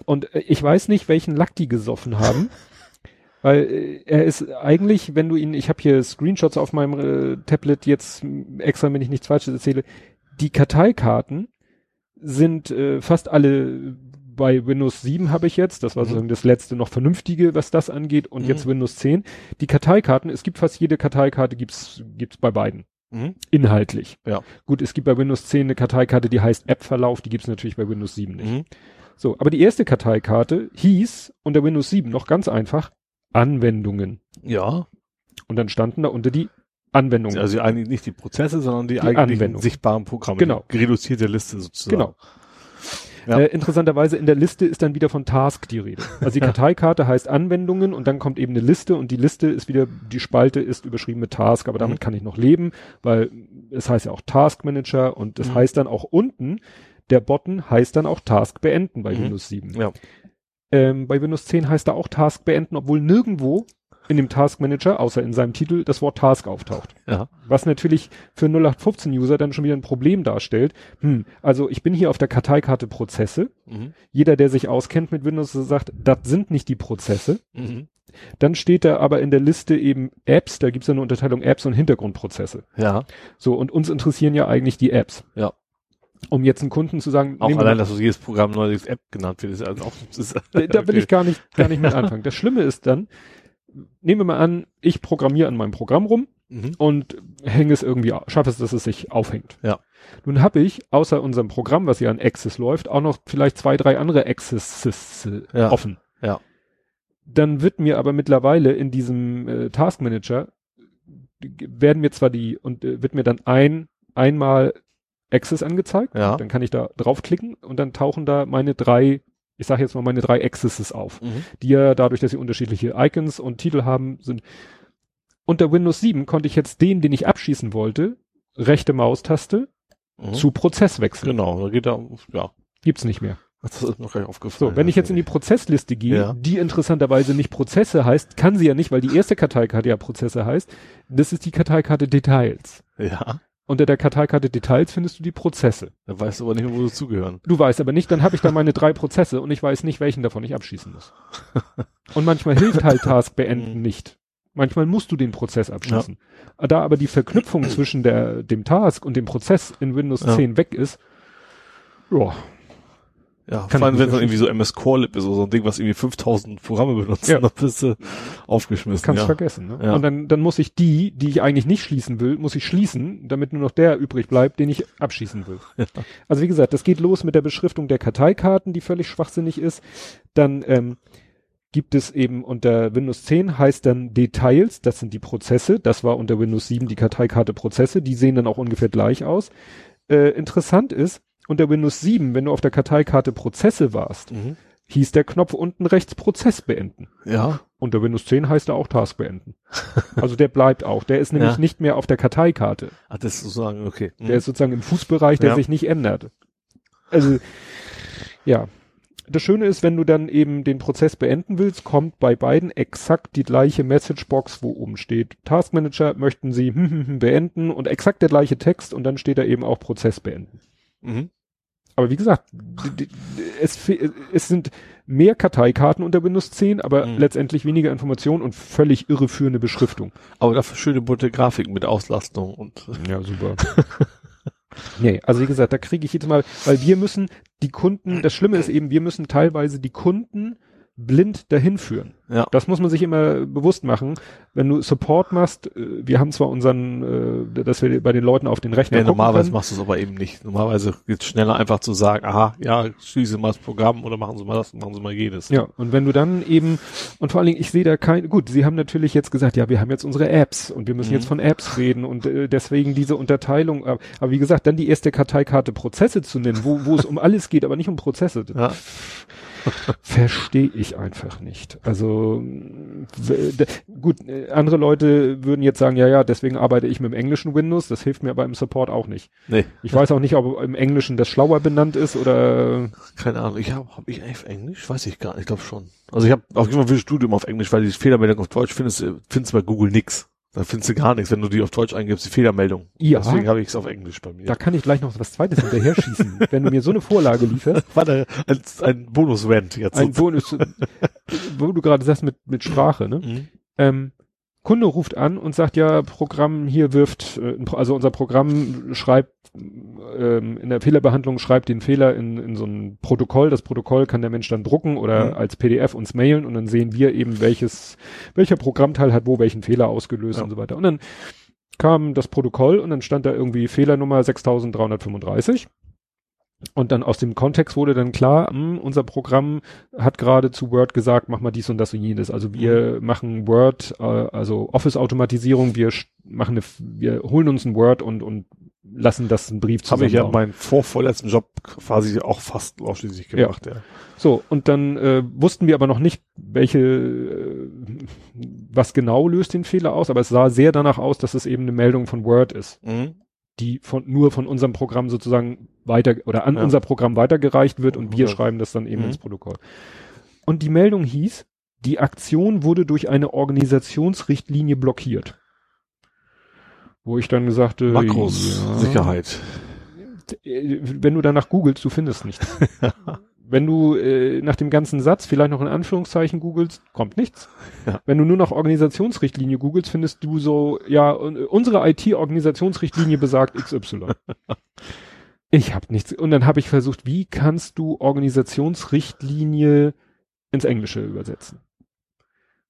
S2: Und äh, ich weiß nicht, welchen Lack die gesoffen haben. Weil äh, er ist eigentlich, wenn du ihn, ich habe hier Screenshots auf meinem äh, Tablet jetzt extra, wenn ich nichts Falsches erzähle, die Karteikarten sind äh, fast alle bei Windows 7 habe ich jetzt, das war
S3: Mhm.
S2: sozusagen das letzte noch vernünftige, was das angeht, und
S3: Mhm.
S2: jetzt Windows 10. Die Karteikarten, es gibt fast jede Karteikarte, gibt's gibt's bei beiden.
S3: Mhm.
S2: Inhaltlich.
S3: Ja.
S2: Gut, es gibt bei Windows 10 eine Karteikarte, die heißt App-Verlauf, die gibt's natürlich bei Windows 7 nicht.
S3: Mhm.
S2: So, aber die erste Karteikarte hieß unter Windows 7 noch ganz einfach Anwendungen.
S3: Ja.
S2: Und dann standen da unter die Anwendungen.
S3: Also eigentlich nicht die Prozesse, sondern die,
S2: Die Anwendung.
S3: sichtbaren Programme.
S2: Genau.
S3: Die reduzierte Liste sozusagen.
S2: Genau.
S3: Ja.
S2: Äh, interessanterweise in der Liste ist dann wieder von Task die Rede. Also die Karteikarte heißt Anwendungen und dann kommt eben eine Liste und die Liste ist wieder, die Spalte ist überschrieben mit Task, aber damit
S3: Mhm.
S2: kann ich noch leben, weil es heißt ja auch Task Manager und das
S3: Mhm.
S2: heißt dann auch unten, der Button heißt dann auch Task beenden bei
S3: Mhm.
S2: Windows 7.
S3: Ja.
S2: Ähm, bei Windows 10 heißt er auch Task beenden, obwohl nirgendwo in dem Task Manager, außer in seinem Titel, das Wort Task auftaucht.
S3: Ja.
S2: Was natürlich für 0815-User dann schon wieder ein Problem darstellt. Hm, also ich bin hier auf der Karteikarte Prozesse.
S3: Mhm.
S2: Jeder, der sich auskennt mit Windows, sagt, das sind nicht die Prozesse.
S3: Mhm.
S2: Dann steht da aber in der Liste eben Apps, da gibt es eine Unterteilung Apps und Hintergrundprozesse.
S3: Ja.
S2: So, und uns interessieren ja eigentlich die Apps.
S3: Ja.
S2: Um jetzt einen Kunden zu sagen,
S3: Auch allein, dass jedes Programm neues App genannt wird, ist also auch, ist,
S2: da, da will ich gar nicht, gar nicht mit anfangen. Das Schlimme ist dann, nehmen wir mal an, ich programmiere an meinem Programm rum
S3: Mhm.
S2: und hänge es irgendwie, schaffe es, dass es sich aufhängt.
S3: Ja.
S2: Nun habe ich, außer unserem Programm, was ja an Access läuft, auch noch vielleicht zwei, drei andere Accesses äh,
S3: Ja.
S2: offen.
S3: Ja.
S2: Dann wird mir aber mittlerweile in diesem äh, Task Manager werden mir zwar die und äh, wird mir dann ein einmal Access angezeigt,
S3: Ja.
S2: dann kann ich da draufklicken und dann tauchen da meine drei, ich sage jetzt mal meine drei Accesses auf
S3: Mhm.
S2: die ja dadurch, dass sie unterschiedliche Icons und Titel haben, sind. Unter Windows 7 konnte ich jetzt den, den ich abschießen wollte, rechte Maustaste
S3: Mhm.
S2: zu Prozess wechseln.
S3: Genau, da geht da, ja.
S2: Gibt's nicht mehr.
S3: Das ist noch gar nicht aufgefallen.
S2: So, wenn ich jetzt in die Prozessliste gehe,
S3: Ja.
S2: die interessanterweise nicht Prozesse heißt, kann sie ja nicht, weil die erste Karteikarte ja Prozesse heißt. Das ist die Karteikarte Details.
S3: Ja.
S2: Unter der Karteikarte Details findest du die Prozesse.
S3: Da weißt du aber nicht mehr, wo sie zugehören.
S2: Du weißt aber nicht, dann habe ich da meine drei Prozesse und ich weiß nicht, welchen davon ich abschießen muss. Und manchmal hilft halt Task beenden
S3: Mhm.
S2: nicht. Manchmal musst du den Prozess abschließen. Da aber die Verknüpfung zwischen der, dem Task und dem Prozess in Windows
S3: Ja.
S2: 10 weg ist, ja,
S3: Ja,
S2: Kann
S3: vor allem, wenn es dann irgendwie so MS Core Lib ist oder so ein Ding, was irgendwie 5000 Programme benutzt,
S2: Ja.
S3: dann bist du aufgeschmissen.
S2: kannst
S3: ja.
S2: vergessen. Ne?
S3: Ja.
S2: Und dann, dann muss ich die, die ich eigentlich nicht schließen will, muss ich schließen, damit nur noch der übrig bleibt, den ich abschießen will.
S3: Ja.
S2: Also wie gesagt, das geht los mit der Beschriftung der Karteikarten, die völlig schwachsinnig ist. Dann ähm, gibt es eben unter Windows 10 heißt dann Details, das sind die Prozesse. Das war unter Windows 7 die Karteikarte Prozesse. Die sehen dann auch ungefähr gleich aus. Äh, interessant ist, unter Windows 7, wenn du auf der Karteikarte Prozesse warst,
S3: Mhm.
S2: hieß der Knopf unten rechts Prozess beenden.
S3: Ja.
S2: Unter Windows 10 heißt er auch Task beenden. Also der bleibt auch. Der ist nämlich
S3: Ja.
S2: nicht mehr auf der Karteikarte.
S3: Ach, das ist sozusagen, okay. Mhm.
S2: Der ist sozusagen im Fußbereich, der
S3: Ja.
S2: sich nicht ändert. Also, ja. Das Schöne ist, wenn du dann eben den Prozess beenden willst, kommt bei beiden exakt die gleiche Messagebox, wo oben steht Task Manager, möchten Sie beenden und exakt der gleiche Text und dann steht da eben auch Prozess beenden.
S3: Mhm.
S2: Aber wie gesagt, es, es sind mehr Karteikarten unter Windows 10, aber
S3: Mhm.
S2: letztendlich weniger Informationen und völlig irreführende Beschriftung.
S3: Aber dafür schöne bunte Grafiken mit Auslastung und
S2: Ja, super. nee, also wie gesagt, da kriege ich jedes Mal, weil wir müssen die Kunden, das Schlimme ist eben, wir müssen teilweise die Kunden blind dahin führen.
S3: ja.
S2: Das muss man sich immer bewusst machen. Wenn du Support machst, äh, wir haben zwar unseren, äh, dass wir bei den Leuten auf den Rechner
S3: Ja, normalerweise
S2: können.
S3: machst du es aber eben nicht. Normalerweise geht es schneller einfach zu sagen, aha, ja, schließe mal das Programm oder machen Sie mal das, machen Sie mal jedes.
S2: Ja, und wenn du dann eben, und vor allen Dingen, ich sehe da kein, gut, sie haben natürlich jetzt gesagt, ja, wir haben jetzt unsere Apps und wir müssen
S3: Mhm.
S2: jetzt von Apps reden und äh, deswegen diese Unterteilung, aber, aber wie gesagt, dann die erste Karteikarte Prozesse zu nennen, wo, wo es um alles geht, aber nicht um Prozesse,
S3: Ja.
S2: Verstehe ich einfach nicht. Also gut, äh, andere Leute würden jetzt sagen, ja, ja, deswegen arbeite ich mit dem englischen Windows, das hilft mir aber im Support auch nicht.
S3: Nee,
S2: Ich weiß auch nicht, ob im Englischen das schlauer benannt ist oder
S3: keine Ahnung. Ich habe hab ich eigentlich Englisch? Weiß ich gar nicht. Ich glaube schon. Also ich habe auf jeden Fall für Studium auf Englisch, weil die Fehlermeldung auf Deutsch findest, du- findest bei Google nix. Da findest du gar nichts, wenn du die auf Deutsch eingibst, die Fehlermeldung.
S2: Ja.
S3: Deswegen habe ich es auf Englisch bei mir.
S2: da kann ich gleich noch was Zweites hinterher schießen. Wenn du mir so eine Vorlage lieferst,
S3: war da ein, ein Bonus-Rant jetzt.
S2: ein Bonus, wo du gerade sagst mit, mit Sprache, ne?
S3: Mhm.
S2: Ähm, Kunde ruft an und sagt, ja, Programm hier wirft, äh, also unser Programm schreibt ähm, in der Fehlerbehandlung schreibt den Fehler in, in so ein Protokoll. Das Protokoll kann der Mensch dann drucken oder mhm. als PDF uns mailen und dann sehen wir eben, welches, welcher Programmteil hat wo welchen Fehler ausgelöst ja. und so weiter. Und dann kam das Protokoll und dann stand da irgendwie Fehlernummer 6335. Und dann aus dem Kontext wurde dann klar, mh, hm, unser Programm hat gerade zu Word gesagt, mach mal dies und das und jenes. Also wir mhm. machen Word, äh, also Office-Automatisierung, wir machen eine, wir holen uns ein Word und, und lassen das einen Brief
S3: zusammen. Habe ich ja meinen vorvorletzten Job quasi auch fast ausschließlich gemacht, ja. ja.
S2: So, und dann äh, wussten wir aber noch nicht, welche, äh, was genau löst den Fehler aus, aber es sah sehr danach aus, dass es eben eine Meldung von Word ist. Mhm. Die von nur von unserem Programm sozusagen weiter oder an ja. unser Programm weitergereicht wird und wir ja. schreiben das dann eben mhm. ins Protokoll. Und die Meldung hieß, die Aktion wurde durch eine Organisationsrichtlinie blockiert. Wo ich dann sagte,
S3: Makros, ja, Sicherheit.
S2: Wenn du danach googelst, du findest nichts. Wenn du äh, nach dem ganzen Satz vielleicht noch in Anführungszeichen googelst, kommt nichts. Ja. Wenn du nur nach Organisationsrichtlinie googelst, findest du so, ja, unsere IT-Organisationsrichtlinie besagt XY. ich habe nichts. Und dann habe ich versucht, wie kannst du Organisationsrichtlinie ins Englische übersetzen?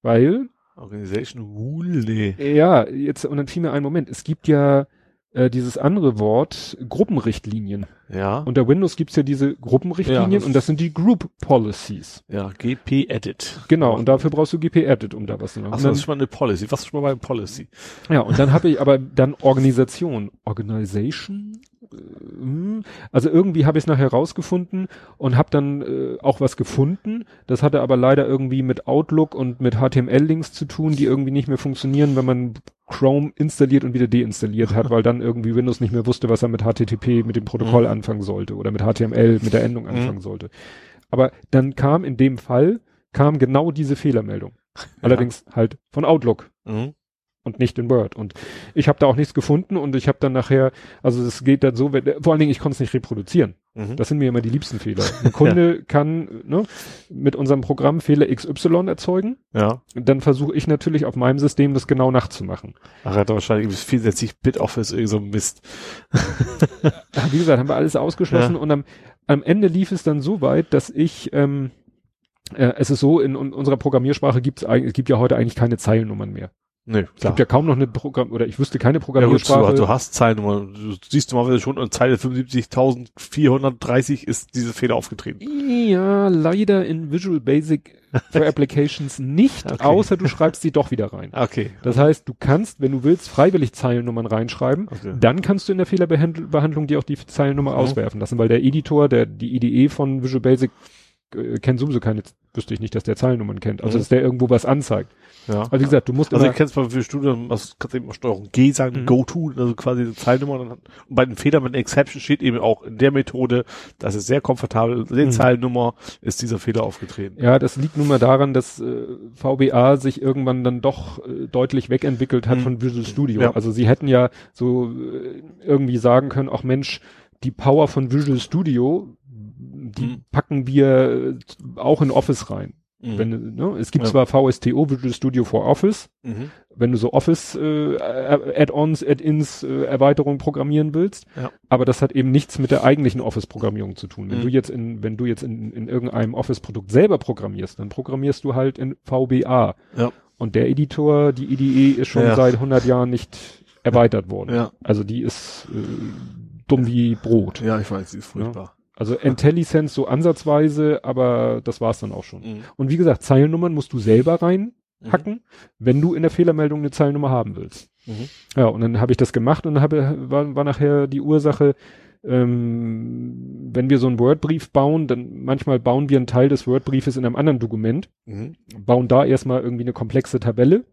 S2: Weil
S3: Organization Rule.
S2: Ja, jetzt, und dann fiel mir ein Moment. Es gibt ja äh, dieses andere Wort, Gruppenrichtlinien.
S3: Ja.
S2: Unter Windows gibt's ja diese Gruppenrichtlinien ja, das und das sind die Group Policies.
S3: Ja, GP-Edit.
S2: Genau, und dafür brauchst du GP-Edit, um da was zu
S3: machen. Achso, das ist schon mal eine Policy. Was ist schon mal bei Policy?
S2: Ja, und dann habe ich aber dann Organisation. Organization? Hm. also irgendwie habe ich es nachher rausgefunden und habe dann äh, auch was gefunden. Das hatte aber leider irgendwie mit Outlook und mit HTML-Links zu tun, die irgendwie nicht mehr funktionieren, wenn man Chrome installiert und wieder deinstalliert hat, weil dann irgendwie Windows nicht mehr wusste, was er mit HTTP, mit dem Protokoll mhm. anfangen sollte oder mit HTML, mit der Endung mhm. anfangen mhm. sollte. Aber dann kam in dem Fall, kam genau diese Fehlermeldung. Allerdings ja. halt von Outlook. Mhm und nicht in Word. Und ich habe da auch nichts gefunden und ich habe dann nachher, also es geht dann so, wenn, vor allen Dingen, ich konnte es nicht reproduzieren. Mhm. Das sind mir immer die liebsten Fehler. Ein Kunde ja. kann ne, mit unserem Programm Fehler XY erzeugen.
S3: Ja.
S2: Dann versuche ich natürlich auf meinem System das genau nachzumachen.
S3: Ach, er hat wahrscheinlich 64 Bit Office irgend so Mist.
S2: Wie gesagt, haben wir alles ausgeschlossen ja. und am, am Ende lief es dann so weit, dass ich ähm, äh, es ist so, in, in unserer Programmiersprache gibt es es gibt ja heute eigentlich keine Zeilennummern mehr.
S3: Nee,
S2: es gibt ja kaum noch eine Programm oder ich wüsste keine Programmiersprache. Ja,
S3: du, du hast Zeilennummer. Du siehst normalerweise schon an Zeile 75.430 ist diese Fehler aufgetreten.
S2: Ja, leider in Visual Basic for Applications nicht, okay. außer du schreibst sie doch wieder rein.
S3: Okay.
S2: Das heißt, du kannst, wenn du willst, freiwillig Zeilennummern reinschreiben. Okay. Dann kannst du in der Fehlerbehandlung dir auch die Zeilennummer oh. auswerfen lassen, weil der Editor, der die IDE von Visual Basic äh, kennt sowieso keine, wüsste ich nicht, dass der Zeilennummern kennt. Also, mhm. dass der irgendwo was anzeigt.
S3: Ja. Also wie gesagt, du musst
S2: Also ich kenn's mal für Studien, was kannst du eben Steuerung G sagen, mhm. Go to, also quasi die Zeilennummer. Und bei den Fehlern mit Exception steht eben auch in der Methode, das ist sehr komfortabel, die mhm. Zeilennummer ist dieser Fehler aufgetreten. Ja, das liegt nun mal daran, dass äh, VBA sich irgendwann dann doch äh, deutlich wegentwickelt hat mhm. von Visual Studio. Ja. Also sie hätten ja so äh, irgendwie sagen können, ach Mensch, die Power von Visual Studio, die mhm. packen wir äh, auch in Office rein. Mhm. Wenn, ne, es gibt ja. zwar VSTO, Visual Studio for Office, mhm. wenn du so Office äh, Add-ons, Add-ins, äh, Erweiterungen programmieren willst, ja. aber das hat eben nichts mit der eigentlichen Office-Programmierung zu tun. Wenn mhm. du jetzt in, wenn du jetzt in, in irgendeinem Office-Produkt selber programmierst, dann programmierst du halt in VBA. Ja. Und der Editor, die IDE ist schon ja. seit 100 Jahren nicht erweitert worden. Ja. Also die ist äh, dumm wie Brot.
S3: Ja, ich weiß, die ist furchtbar.
S2: Also IntelliSense so ansatzweise, aber das war's dann auch schon. Mhm. Und wie gesagt, Zeilennummern musst du selber reinhacken, mhm. wenn du in der Fehlermeldung eine Zeilennummer haben willst. Mhm. Ja, und dann habe ich das gemacht und dann habe, war, war nachher die Ursache, ähm, wenn wir so einen Wordbrief bauen, dann manchmal bauen wir einen Teil des Wordbriefes in einem anderen Dokument, mhm. bauen da erstmal irgendwie eine komplexe Tabelle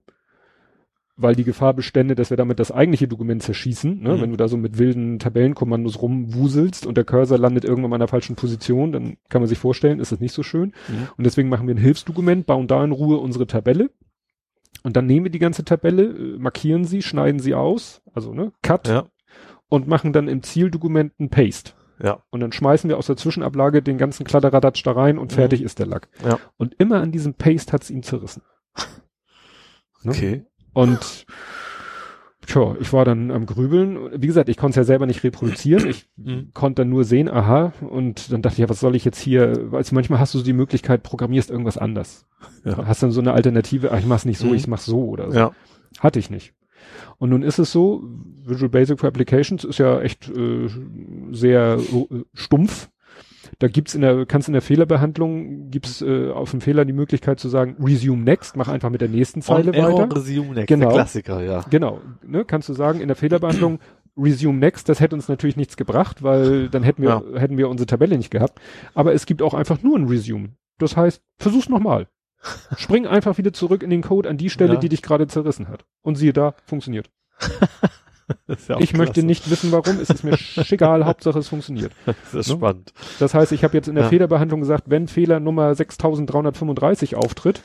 S2: weil die Gefahr bestände, dass wir damit das eigentliche Dokument zerschießen. Ne? Mhm. Wenn du da so mit wilden Tabellenkommandos rumwuselst und der Cursor landet irgendwann an der falschen Position, dann kann man sich vorstellen, ist das nicht so schön. Mhm. Und deswegen machen wir ein Hilfsdokument, bauen da in Ruhe unsere Tabelle. Und dann nehmen wir die ganze Tabelle, äh, markieren sie, schneiden sie aus, also ne, Cut, ja. und machen dann im Zieldokument ein Paste.
S3: Ja.
S2: Und dann schmeißen wir aus der Zwischenablage den ganzen Kladderadatsch da rein und mhm. fertig ist der Lack.
S3: Ja.
S2: Und immer an diesem Paste hat's ihm zerrissen.
S3: ne? Okay.
S2: Und tja, ich war dann am Grübeln. Wie gesagt, ich konnte es ja selber nicht reproduzieren. Ich
S3: Mhm.
S2: konnte dann nur sehen, aha, und dann dachte ich, ja, was soll ich jetzt hier, weil manchmal hast du so die Möglichkeit, programmierst irgendwas anders.
S3: Ja.
S2: Hast dann so eine Alternative, ach, ich mach's nicht so,
S3: Mhm.
S2: ich mach's so oder so.
S3: Ja.
S2: Hatte ich nicht. Und nun ist es so, Visual Basic for Applications ist ja echt äh, sehr äh, stumpf. Da gibt's in der, kannst in der Fehlerbehandlung, gibt's äh, auf dem Fehler die Möglichkeit zu sagen, resume next, mach einfach mit der nächsten Zeile
S3: On Error
S2: weiter.
S3: Resume Next,
S2: Genau.
S3: der Klassiker, ja.
S2: Genau, ne, kannst du sagen, in der Fehlerbehandlung resume next, das hätte uns natürlich nichts gebracht, weil dann hätten wir, hätten wir unsere Tabelle nicht gehabt. Aber es gibt auch einfach nur ein resume. Das heißt, versuch's nochmal. Spring einfach wieder zurück in den Code an die Stelle,
S3: Ja.
S2: die dich gerade zerrissen hat. Und siehe da, funktioniert.
S3: Ja
S2: ich möchte
S3: klasse.
S2: nicht wissen, warum. Es ist mir schickegal, Hauptsache es funktioniert.
S3: Das ist
S2: ne?
S3: spannend.
S2: Das heißt, ich habe jetzt in der
S3: Ja.
S2: Fehlerbehandlung gesagt, wenn Fehler Nummer 6335 auftritt,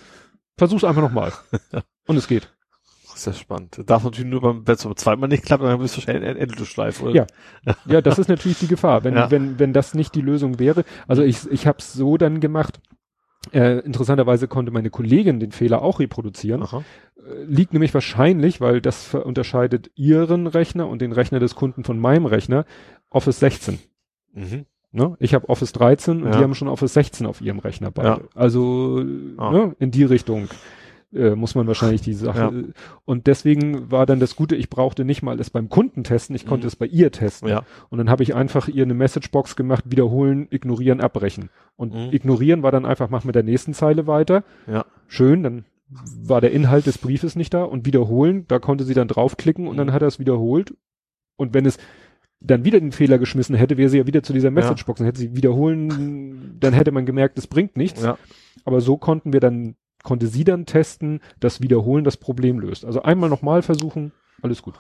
S2: versuch's einfach nochmal. Und es geht.
S3: Das ist ja spannend. Das darf natürlich nur beim, wenn es beim zweiten Mal nicht klappt, dann bist du schnell Endlosschleife, oder?
S2: Ja. Ja, das ist natürlich die Gefahr, wenn,
S3: Ja.
S2: wenn, wenn das nicht die Lösung wäre. Also ich, ich habe es so dann gemacht. Äh, interessanterweise konnte meine Kollegin den Fehler auch reproduzieren.
S3: Aha.
S2: Äh, liegt nämlich wahrscheinlich, weil das unterscheidet ihren Rechner und den Rechner des Kunden von meinem Rechner, Office 16.
S3: Mhm.
S2: Ne? Ich habe Office 13 und
S3: Ja.
S2: die haben schon Office 16 auf ihrem Rechner beide.
S3: Ja.
S2: Also
S3: Ah.
S2: ne, in die Richtung äh, muss man wahrscheinlich die Sache.
S3: Ja.
S2: Und deswegen war dann das Gute, ich brauchte nicht mal es beim Kunden testen, ich konnte
S3: Mhm.
S2: es bei ihr testen.
S3: Ja.
S2: Und dann habe ich einfach ihr eine Messagebox gemacht, wiederholen, ignorieren, abbrechen. Und
S3: Mhm.
S2: ignorieren war dann einfach, mach mit der nächsten Zeile weiter.
S3: Ja.
S2: Schön, dann war der Inhalt des Briefes nicht da und wiederholen, da konnte sie dann draufklicken und
S3: Mhm.
S2: dann hat er es wiederholt. Und wenn es dann wieder den Fehler geschmissen hätte, wäre sie ja wieder zu dieser Messagebox und hätte sie wiederholen, dann hätte man gemerkt, es bringt nichts.
S3: Ja.
S2: Aber so konnten wir dann, konnte sie dann testen, dass Wiederholen das Problem löst. Also einmal nochmal versuchen, alles gut.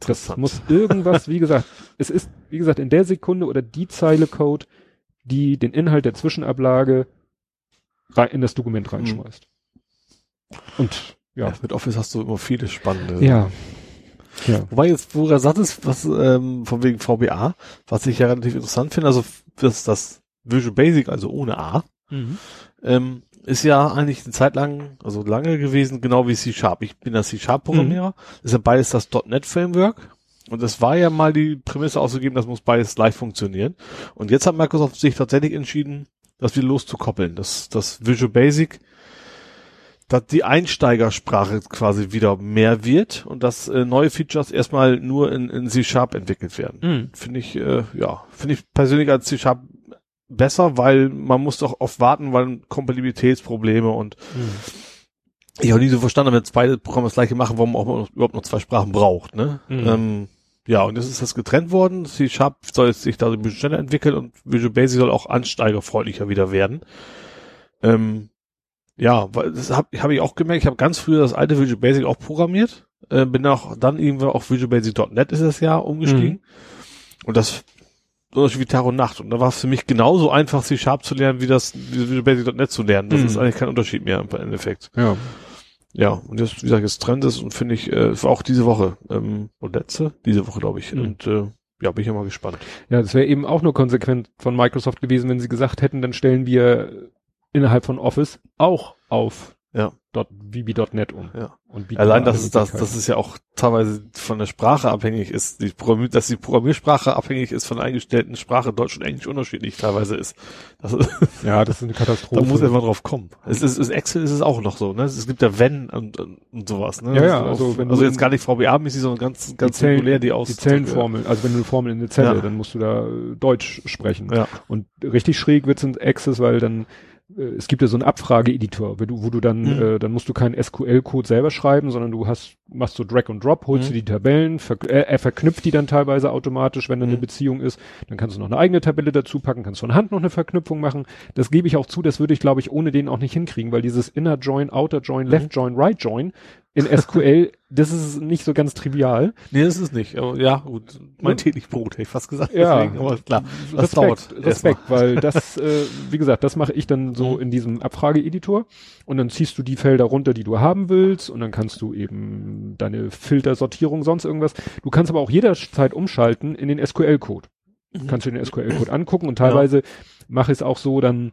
S2: Das
S3: Interessant.
S2: muss irgendwas, wie gesagt, es ist, wie gesagt, in der Sekunde oder die Zeile Code, die den Inhalt der Zwischenablage in das Dokument reinschmeißt. Und
S3: ja.
S2: ja,
S3: Mit Office hast du immer viele spannende.
S2: ja, ja,
S3: Wobei jetzt, wo er sagt ist, was ähm, von wegen VBA, was ich ja relativ interessant finde, also das, das Visual Basic, also ohne A, ähm, ist ja eigentlich eine Zeit lang, also lange gewesen, genau wie C Sharp. Ich bin das C Sharp Programmierer, ist ja beides das .NET Framework. Und es war ja mal die Prämisse ausgegeben, das muss beides gleich funktionieren. Und jetzt hat Microsoft sich tatsächlich entschieden, das wieder loszukoppeln. Das, das Visual Basic, dass die Einsteigersprache quasi wieder mehr wird und dass äh, neue Features erstmal nur in, in C Sharp entwickelt werden
S2: Mhm.
S3: finde ich, äh, ja, finde ich persönlich als C-Sharp besser, weil man muss doch oft warten, weil Kompatibilitätsprobleme und ich auch nie so verstanden, wenn beide Programme das gleiche machen, warum man überhaupt noch zwei Sprachen braucht, ne?
S2: Mhm.
S3: Ähm, ja, und jetzt ist das getrennt worden. C-Sharp soll jetzt sich da ein bisschen schneller entwickeln und Visual Basic soll auch ansteigerfreundlicher wieder werden. Ähm, ja, weil das habe hab ich auch gemerkt. Ich habe ganz früher das alte Visual Basic auch programmiert. Äh, bin auch dann irgendwann auf Visual Basic.net ist das Jahr umgestiegen. Und das Unterschied wie Tag und Nacht. Und da war es für mich genauso einfach, C Sharp zu lernen, wie das wie Basic.net zu lernen. Das
S2: Mhm.
S3: ist eigentlich kein Unterschied mehr im Endeffekt.
S2: ja.
S3: Ja, und jetzt, wie gesagt, jetzt Trend ist und finde ich, äh, war auch diese Woche, ähm, oder letzte, diese Woche, glaube ich.
S2: Mhm.
S3: Und äh, ja, bin ich ja mal gespannt.
S2: Ja, das wäre eben auch nur konsequent von Microsoft gewesen, wenn sie gesagt hätten, dann stellen wir innerhalb von Office auch auf
S3: Ja.
S2: dot, VB.net um.
S3: Ja.
S2: Und
S3: Allein,
S2: da
S3: dass es das, dass es ja auch teilweise von der Sprache abhängig ist, die Programmier dass die Programmiersprache abhängig ist von der eingestellten Sprache, Deutsch und Englisch unterschiedlich teilweise ist. Das ist
S2: ja, das ist eine Katastrophe.
S3: da muss mal drauf kommen. Es ist, es Excel ist es auch noch so, ne? Es gibt ja wenn und, und, und sowas, ne?
S2: Ja, ja,
S3: also,
S2: also wenn
S3: also jetzt gar nicht VBA-mäßig, sondern ganz, ganz
S2: Zellen-
S3: singulär die aus
S2: die Zellenformel, also wenn du eine Formel in eine Zelle,
S3: Ja.
S2: dann musst du da äh, Deutsch sprechen.
S3: Ja.
S2: Und richtig schräg wird's in Access, weil dann es gibt ja so einen Abfrageeditor, wo du, wo du dann,
S3: Mhm.
S2: äh, dann musst du keinen SQL-Code selber schreiben, sondern du hast, machst so Drag and Drop, holst
S3: Mhm.
S2: dir die Tabellen, ver äh, er verknüpft die dann teilweise automatisch, wenn da eine
S3: Mhm.
S2: Beziehung ist. Dann kannst du noch eine eigene Tabelle dazu packen, kannst von Hand noch eine Verknüpfung machen. Das gebe ich auch zu, das würde ich, glaube ich, ohne den auch nicht hinkriegen, weil dieses Inner Join, Outer Join,
S3: Mhm.
S2: Left Join, Right Join in SQL, das ist nicht so ganz trivial.
S3: Nee, das ist nicht. Aber ja, gut. Mein
S2: Ja.
S3: täglich Brot, hätte ich fast gesagt.
S2: Ja.
S3: Deswegen, aber klar. Das
S2: Respekt,
S3: dauert
S2: Respekt, weil das, äh, wie gesagt, das mache ich dann so
S3: Mhm.
S2: in diesem Abfrageeditor und dann ziehst du die Felder runter, die du haben willst und dann kannst du eben deine Filtersortierung, sonst irgendwas. Du kannst aber auch jederzeit umschalten in den SQL-Code.
S3: Mhm.
S2: Kannst du den SQL-Code angucken und teilweise mache ich es auch so, dann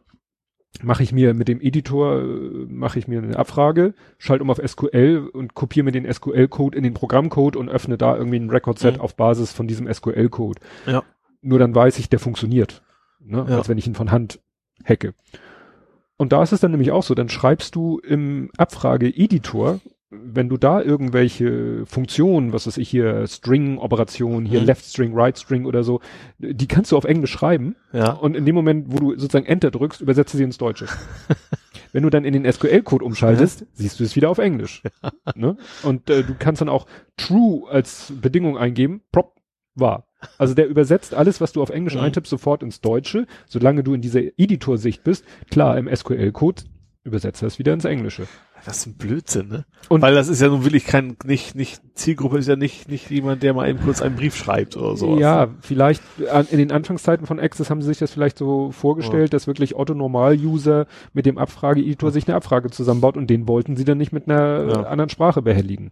S2: mache ich mir mit dem Editor, äh, mache ich mir eine Abfrage, schalte um auf SQL und kopiere mir den SQL-Code in den Programmcode und öffne da irgendwie ein Record-Set
S3: Mhm.
S2: auf Basis von diesem SQL-Code.
S3: Ja.
S2: Nur dann weiß ich, der funktioniert. Ne?
S3: Ja.
S2: Als wenn ich ihn von Hand hacke. Und da ist es dann nämlich auch so, dann schreibst du im Abfrage-Editor, wenn du da irgendwelche Funktionen, was weiß ich hier, String-Operationen, hier
S3: Mhm.
S2: Left String, Right String oder so, die kannst du auf Englisch schreiben
S3: Ja.
S2: und in dem Moment, wo du sozusagen Enter drückst, übersetze sie ins Deutsche. Wenn du dann in den SQL-Code umschaltest, siehst du es wieder auf Englisch. Ne? Und äh, du kannst dann auch True als Bedingung eingeben, prop, wahr. Also der übersetzt alles, was du auf Englisch
S3: Mhm.
S2: eintippst, sofort ins Deutsche, solange du in dieser Editor-Sicht bist. Klar, im SQL-Code übersetzt er es wieder ins Englische.
S3: Das ist ein Blödsinn, ne?
S2: Und-
S3: Weil das ist ja nun wirklich kein, nicht, nicht, Zielgruppe ist ja nicht, nicht jemand, der mal eben kurz einen Brief schreibt oder sowas.
S2: Ja, vielleicht in den Anfangszeiten von Access haben sie sich das vielleicht so vorgestellt, dass wirklich Otto Normal-User mit dem Abfrage-Editor sich eine Abfrage zusammenbaut und den wollten sie dann nicht mit einer
S3: Ja.
S2: anderen Sprache behelligen.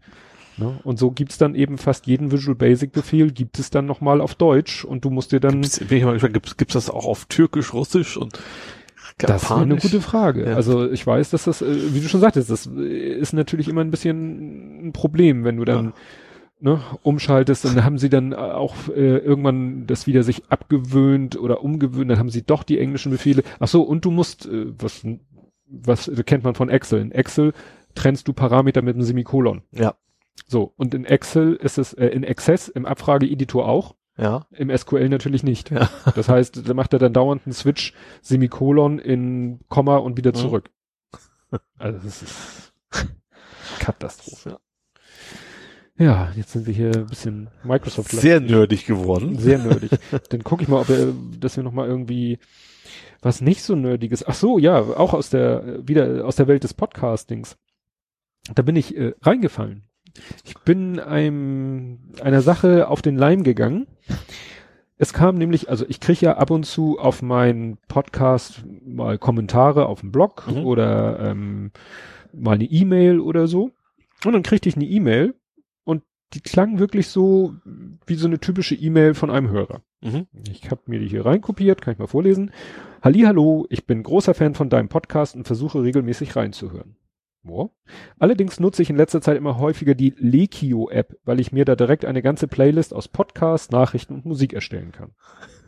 S2: Ne? Und so gibt's dann eben fast jeden Visual Basic Befehl gibt es dann nochmal auf Deutsch und du musst dir dann
S3: Gibt's, bin ich mal gespannt, gibt's, gibt's das auch auf Türkisch, Russisch und
S2: Das ist eine gute Frage.
S3: Ja.
S2: Also ich weiß, dass das, äh, wie du schon sagtest, das ist natürlich immer ein bisschen ein Problem, wenn du dann ne, umschaltest, dann haben sie dann auch äh, irgendwann das wieder sich abgewöhnt oder umgewöhnt, dann haben sie doch die englischen Befehle. Ach so, und du musst, äh, was, was kennt man von Excel? In Excel trennst du Parameter mit einem Semikolon.
S3: Ja.
S2: So, und in Excel ist es, äh, in Access, im Abfrage-Editor auch.
S3: Ja.
S2: Im SQL natürlich nicht.
S3: Ja.
S2: Das heißt, da macht er dann dauernd einen Switch, Semikolon in Komma und wieder zurück. Also das ist Katastrophe. Ja, jetzt sind wir hier ein bisschen Microsoft
S3: Sehr nerdig geworden.
S2: sehr nerdig. Dann gucke ich mal, ob wir, dass wir noch mal irgendwie was nicht so nerdiges. Ach so, ja, auch aus der wieder aus der Welt des Podcastings. Da bin ich äh, reingefallen. Ich bin einem einer Sache auf den Leim gegangen. Es kam nämlich, also ich kriege ja ab und zu auf meinen Podcast mal Kommentare auf dem Blog
S3: Mhm.
S2: oder ähm, mal eine E-Mail oder so. Und dann kriegte ich eine E-Mail und die klang wirklich so wie so eine typische E-Mail von einem Hörer.
S3: Mhm.
S2: Ich habe mir die hier reinkopiert, kann ich mal vorlesen. Hallo, ich bin großer Fan von deinem Podcast und versuche regelmäßig reinzuhören. Ja. Allerdings nutze ich in letzter Zeit immer häufiger die Lekio-App, weil ich mir da direkt eine ganze Playlist aus Podcasts, Nachrichten und Musik erstellen kann.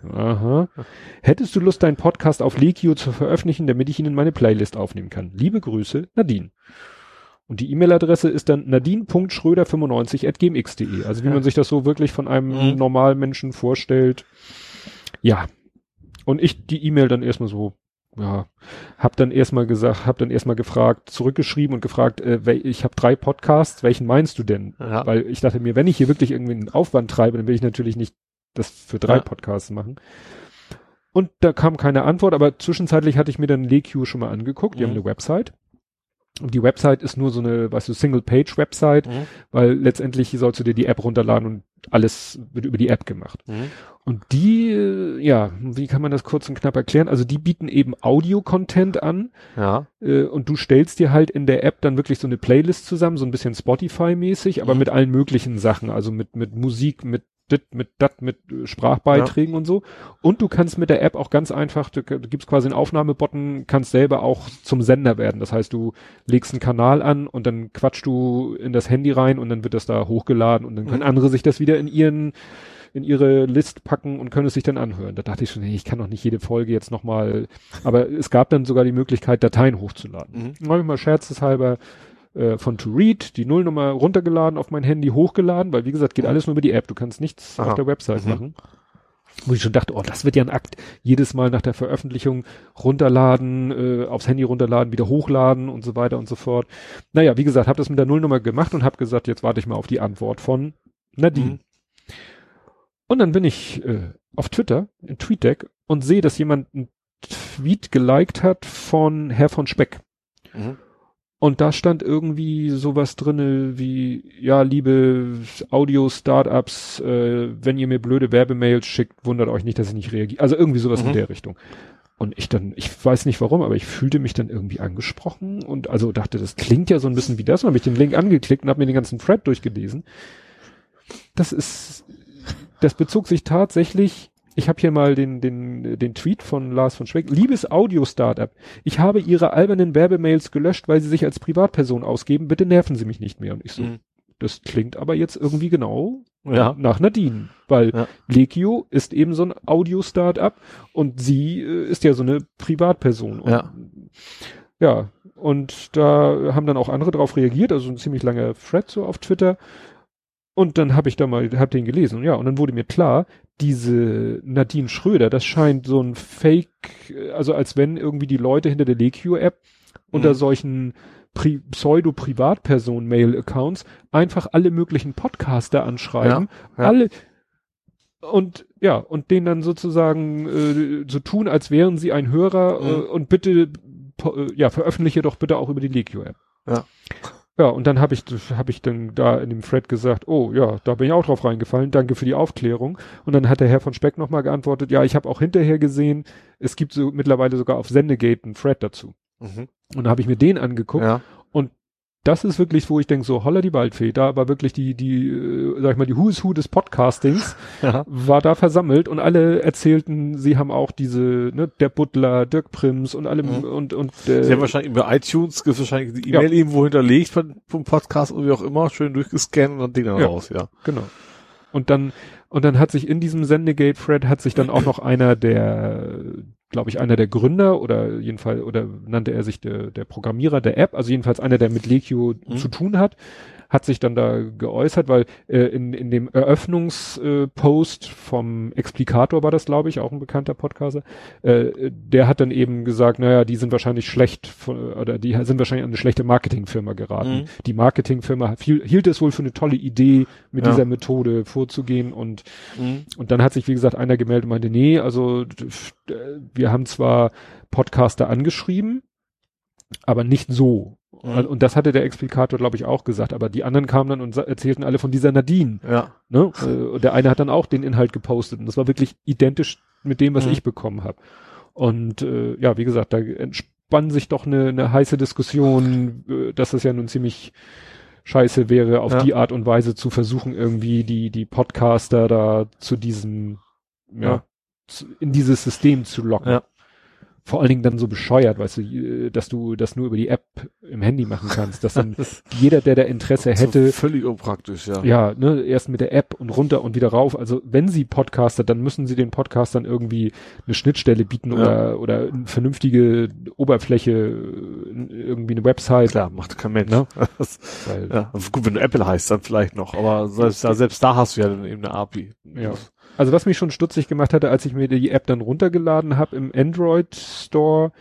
S2: Aha. Hättest du Lust, deinen Podcast auf Lekio zu veröffentlichen, damit ich ihn in meine Playlist aufnehmen kann? Liebe Grüße, Nadine. Und die E-Mail-Adresse ist dann nadine.schröder95.gmx.de. Also wie man sich das so wirklich von einem
S3: Mhm.
S2: normalen Menschen vorstellt. Ja. Und ich die E-Mail dann erstmal so, ja, hab dann erstmal gesagt, hab dann erstmal gefragt, zurückgeschrieben und gefragt, äh, ich habe drei Podcasts, welchen meinst du denn?
S3: Ja.
S2: Weil ich dachte mir, wenn ich hier wirklich irgendwie einen Aufwand treibe, dann will ich natürlich nicht das für drei
S3: Ja.
S2: Podcasts machen. Und da kam keine Antwort, aber zwischenzeitlich hatte ich mir dann LeQ schon mal angeguckt. Die
S3: Mhm.
S2: haben eine Website. Und die Website ist nur so eine, weißt du, Single-Page-Website,
S3: Mhm.
S2: weil letztendlich sollst du dir die App runterladen und alles wird über die App gemacht.
S3: Mhm.
S2: Und die, äh, ja, wie kann man das kurz und knapp erklären? Also die bieten eben Audio-Content an
S3: Ja.
S2: äh, und du stellst dir halt in der App dann wirklich so eine Playlist zusammen, so ein bisschen Spotify-mäßig, aber
S3: Mhm.
S2: mit allen möglichen Sachen, also mit, mit Musik, mit dit, mit dat, mit äh, Sprachbeiträgen und so. Und du kannst mit der App auch ganz einfach, du, du gibst quasi einen Aufnahmebutton, kannst selber auch zum Sender werden. Das heißt, du legst einen Kanal an und dann quatschst du in das Handy rein und dann wird das da hochgeladen und dann können
S3: Mhm.
S2: andere sich das wieder in ihren in ihre List packen und können es sich dann anhören. Da dachte ich schon, hey, ich kann doch nicht jede Folge jetzt nochmal, aber es gab dann sogar die Möglichkeit, Dateien hochzuladen.
S3: Mhm.
S2: Habe ich mal scherzeshalber äh, von To Read die Nullnummer runtergeladen, auf mein Handy hochgeladen, weil wie gesagt, geht alles nur über die App. Du kannst nichts
S3: Aha.
S2: auf der Website
S3: Mhm.
S2: machen. Wo ich schon dachte, oh, das wird ja ein Akt. Jedes Mal nach der Veröffentlichung runterladen, äh, aufs Handy runterladen, wieder hochladen und so weiter und so fort. Naja, wie gesagt, habe das mit der Nullnummer gemacht und habe gesagt, jetzt warte ich mal auf die Antwort von Nadine.
S3: Mhm.
S2: Und dann bin ich äh, auf Twitter, in TweetDeck, und sehe, dass jemand einen Tweet geliked hat von Herr von Speck.
S3: Mhm.
S2: Und da stand irgendwie sowas drinne wie, ja, liebe Audio-Startups, äh, wenn ihr mir blöde Werbemails schickt, wundert euch nicht, dass ich nicht reagiere. Also irgendwie sowas
S3: Mhm.
S2: in der Richtung. Und ich dann, ich weiß nicht warum, aber ich fühlte mich dann irgendwie angesprochen und also dachte, das klingt ja so ein bisschen wie das. Und habe ich den Link angeklickt und habe mir den ganzen Thread durchgelesen. Das ist, das bezog sich tatsächlich ich habe hier mal den, den, den Tweet von Lars von Schweck. Liebes Audio-Startup, ich habe Ihre albernen Werbemails gelöscht, weil Sie sich als Privatperson ausgeben. Bitte nerven Sie mich nicht mehr. Und ich so,
S3: Mhm.
S2: das klingt aber jetzt irgendwie genau
S3: Ja.
S2: nach Nadine, weil
S3: Ja.
S2: Lekio ist eben so ein Audio-Startup und sie äh, ist ja so eine Privatperson. Und,
S3: Ja.
S2: Ja, und da haben dann auch andere drauf reagiert, also ein ziemlich langer Thread so auf Twitter. Und dann habe ich da mal, hab den gelesen, ja, und dann wurde mir klar, diese Nadine Schröder, das scheint so ein Fake, also als wenn irgendwie die Leute hinter der Lekio-App unter
S3: Mhm.
S2: solchen Pri Pseudo-Privatperson-Mail-Accounts einfach alle möglichen Podcaster anschreiben,
S3: Ja, ja.
S2: alle und ja, und denen dann sozusagen äh, so tun, als wären sie ein Hörer
S3: Mhm.
S2: äh, und bitte äh, ja, veröffentliche doch bitte auch über die Legio-App.
S3: Ja.
S2: Ja, und dann habe ich habe ich dann da in dem Thread gesagt, oh ja, da bin ich auch drauf reingefallen, danke für die Aufklärung. Und dann hat der Herr von Speck nochmal geantwortet, ja, ich habe auch hinterher gesehen, es gibt so mittlerweile sogar auf Sendegate einen Thread dazu.
S3: Mhm.
S2: Und dann habe ich mir den angeguckt
S3: Ja.
S2: Das ist wirklich, wo ich denke, so holla die Waldfee, da war wirklich die, die, äh, sag ich mal, die Who is Who des Podcastings
S3: Ja.
S2: war da versammelt und alle erzählten, sie haben auch diese, ne, der Butler, Dirk Prims und alle
S3: Mhm.
S2: und und
S3: Sie haben
S2: äh,
S3: wahrscheinlich über iTunes gibt wahrscheinlich die
S2: Ja.
S3: E-Mail irgendwo hinterlegt von, vom Podcast oder wie auch immer, schön durchgescannt und dann Ding dann
S2: Ja.
S3: raus, ja.
S2: genau. Und dann und dann hat sich in diesem Sendegate-Thread hat sich dann auch noch einer der, glaube ich, einer der Gründer oder jedenfalls oder nannte er sich der der Programmierer der App, also jedenfalls einer, der mit Lekio
S3: Mhm.
S2: zu tun hat, hat sich dann da geäußert, weil äh, in, in dem Eröffnungspost äh, vom Explikator war das, glaube ich, auch ein bekannter Podcaster, äh, der hat dann eben gesagt, naja, die sind wahrscheinlich schlecht von, oder die sind wahrscheinlich an eine schlechte Marketingfirma geraten.
S3: Mhm.
S2: Die Marketingfirma hielt es wohl für eine tolle Idee, mit
S3: Ja.
S2: dieser Methode vorzugehen und und dann hat sich, wie gesagt, einer gemeldet und meinte, nee, also wir haben zwar Podcaster angeschrieben, aber nicht so.
S3: Mhm.
S2: Und das hatte der Explikator, glaube ich, auch gesagt. Aber die anderen kamen dann und erzählten alle von dieser Nadine.
S3: Ja.
S2: Ne? Äh, Und der eine hat dann auch den Inhalt gepostet. Und das war wirklich identisch mit dem, was
S3: Mhm.
S2: ich bekommen habe. Und äh, ja, wie gesagt, da entspann sich doch eine, eine heiße Diskussion, äh, dass es ja nun ziemlich scheiße wäre, auf
S3: Ja.
S2: die Art und Weise zu versuchen, irgendwie die, die Podcaster da zu diesem, ja,
S3: Ja.
S2: zu, in dieses System zu locken.
S3: Ja.
S2: Vor allen Dingen dann so bescheuert, weißt du, äh, dass du das nur über die App im Handy machen kannst, dass dann jeder, der da Interesse hätte,
S3: völlig unpraktisch, ja.
S2: ja, ne, erst mit der App und runter und wieder rauf. Also wenn sie Podcaster, dann müssen sie den Podcastern irgendwie eine Schnittstelle bieten
S3: Ja.
S2: oder oder eine vernünftige Oberfläche, irgendwie eine Website.
S3: Klar, macht kein Mensch.
S2: Ne? Weil,
S3: ja. Gut, wenn du Apple heißt, dann vielleicht noch, aber selbst da, selbst da hast du ja dann eben eine API.
S2: Ja. Also was mich schon stutzig gemacht hatte, als ich mir die App dann runtergeladen habe im Android Store,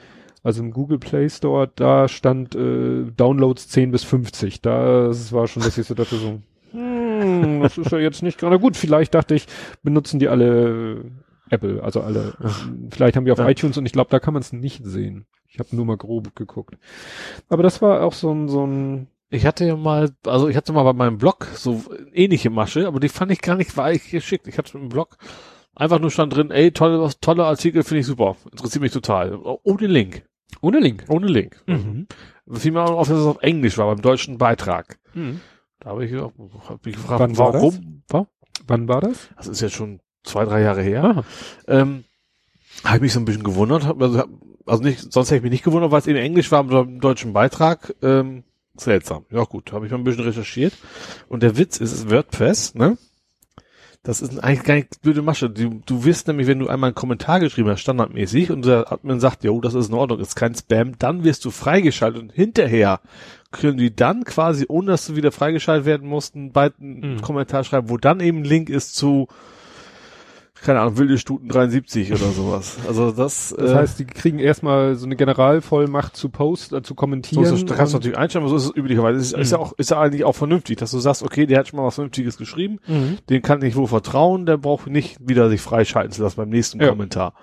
S2: also im Google Play Store, da stand äh, Downloads 10 bis 50. Das war schon, dass ich so dachte so, hm, das ist ja jetzt nicht gerade gut. Vielleicht dachte ich, benutzen die alle äh, Apple, also alle. Vielleicht haben die auf
S3: Ja.
S2: iTunes und ich glaube, da kann man es nicht sehen. Ich habe nur mal grob geguckt. Aber das war auch so ein, so ein
S3: Ich hatte ja mal, also ich hatte mal bei meinem Blog so ähnliche Masche, aber die fand ich gar nicht weich geschickt. Ich hatte im Blog einfach nur stand drin, ey, tolle, tolle Artikel, finde ich super. Interessiert mich total. Ohne Link.
S2: ohne Link.
S3: Ohne Link.
S2: Mhm.
S3: Fiel mir auch auf, dass es auf Englisch war, beim deutschen Beitrag.
S2: Mhm.
S3: Da habe ich, hab ich gefragt,
S2: Wann war
S3: warum? War?
S2: Wann war das?
S3: Das ist jetzt schon zwei, drei Jahre her. Ähm, habe ich mich so ein bisschen gewundert. Hab, also, hab, also nicht, sonst hätte ich mich nicht gewundert, weil es in Englisch war, im deutschen Beitrag. Ähm, seltsam. Ja gut, habe ich mal ein bisschen recherchiert. Und der Witz ist, es ist WordPress, ne? Das ist eigentlich gar nicht blöde Masche. Du, du wirst nämlich, wenn du einmal einen Kommentar geschrieben hast, standardmäßig, und der Admin sagt, jo, das ist in Ordnung, ist kein Spam, dann wirst du freigeschaltet und hinterher können die dann quasi, ohne dass du wieder freigeschaltet werden musst, einen weiteren
S2: Mhm.
S3: Kommentar schreiben, wo dann eben ein Link ist zu, keine Ahnung, wilde Stuten 73 oder sowas. Also das,
S2: Das
S3: äh,
S2: heißt, die kriegen erstmal so eine Generalvollmacht zu post, äh, zu
S3: so
S2: kommentieren.
S3: ist es, da kannst du natürlich einstellen, aber so ist es üblicherweise. Ist, ist ja auch, ist ja eigentlich auch vernünftig, dass du sagst, okay, der hat schon mal was Vernünftiges geschrieben,
S2: Mhm.
S3: den kann ich wohl vertrauen, der braucht nicht wieder sich freischalten zu lassen beim nächsten
S2: Ja.
S3: Kommentar.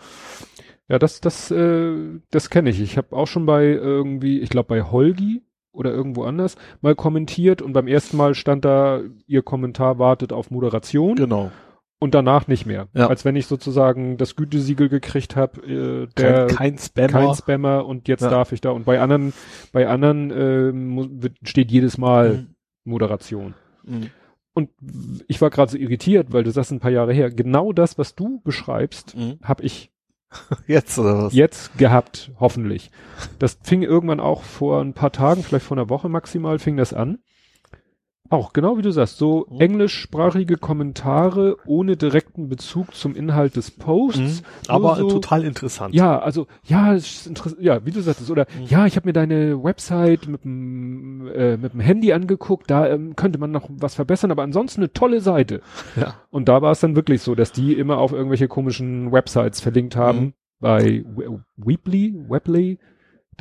S2: Ja, das, das, äh, das kenne ich. Ich habe auch schon bei irgendwie, ich glaube bei Holgi oder irgendwo anders mal kommentiert und beim ersten Mal stand da, ihr Kommentar wartet auf Moderation
S3: Genau.
S2: Und danach nicht mehr.
S3: Ja.
S2: Als wenn ich sozusagen das Gütesiegel gekriegt habe, äh, der
S3: Kein, kein Spammer.
S2: kein Spammer und jetzt
S3: Ja.
S2: darf ich da. Und bei anderen, bei anderen äh, steht jedes Mal
S3: Mhm.
S2: Moderation.
S3: Mhm.
S2: und ich war gerade so irritiert, weil du sagst ein paar Jahre her, genau das, was du beschreibst,
S3: Mhm.
S2: habe ich
S3: Jetzt oder was?
S2: jetzt gehabt, hoffentlich. Das fing irgendwann auch vor ein paar Tagen, vielleicht vor einer Woche maximal, fing das an. Auch genau wie du sagst, so
S3: Mhm.
S2: englischsprachige Kommentare ohne direkten Bezug zum Inhalt des Posts.
S3: Mhm. Aber
S2: so,
S3: total interessant.
S2: Ja, also ja, es ist interess- ja, wie du sagtest, oder
S3: Mhm.
S2: ja, ich habe mir deine Website mit dem äh, mit dem Handy angeguckt, da ähm, könnte man noch was verbessern, aber ansonsten eine tolle Seite.
S3: Ja.
S2: Und da war es dann wirklich so, dass die immer auf irgendwelche komischen Websites verlinkt haben.
S3: Mhm.
S2: Bei We- Weebly, Weebly.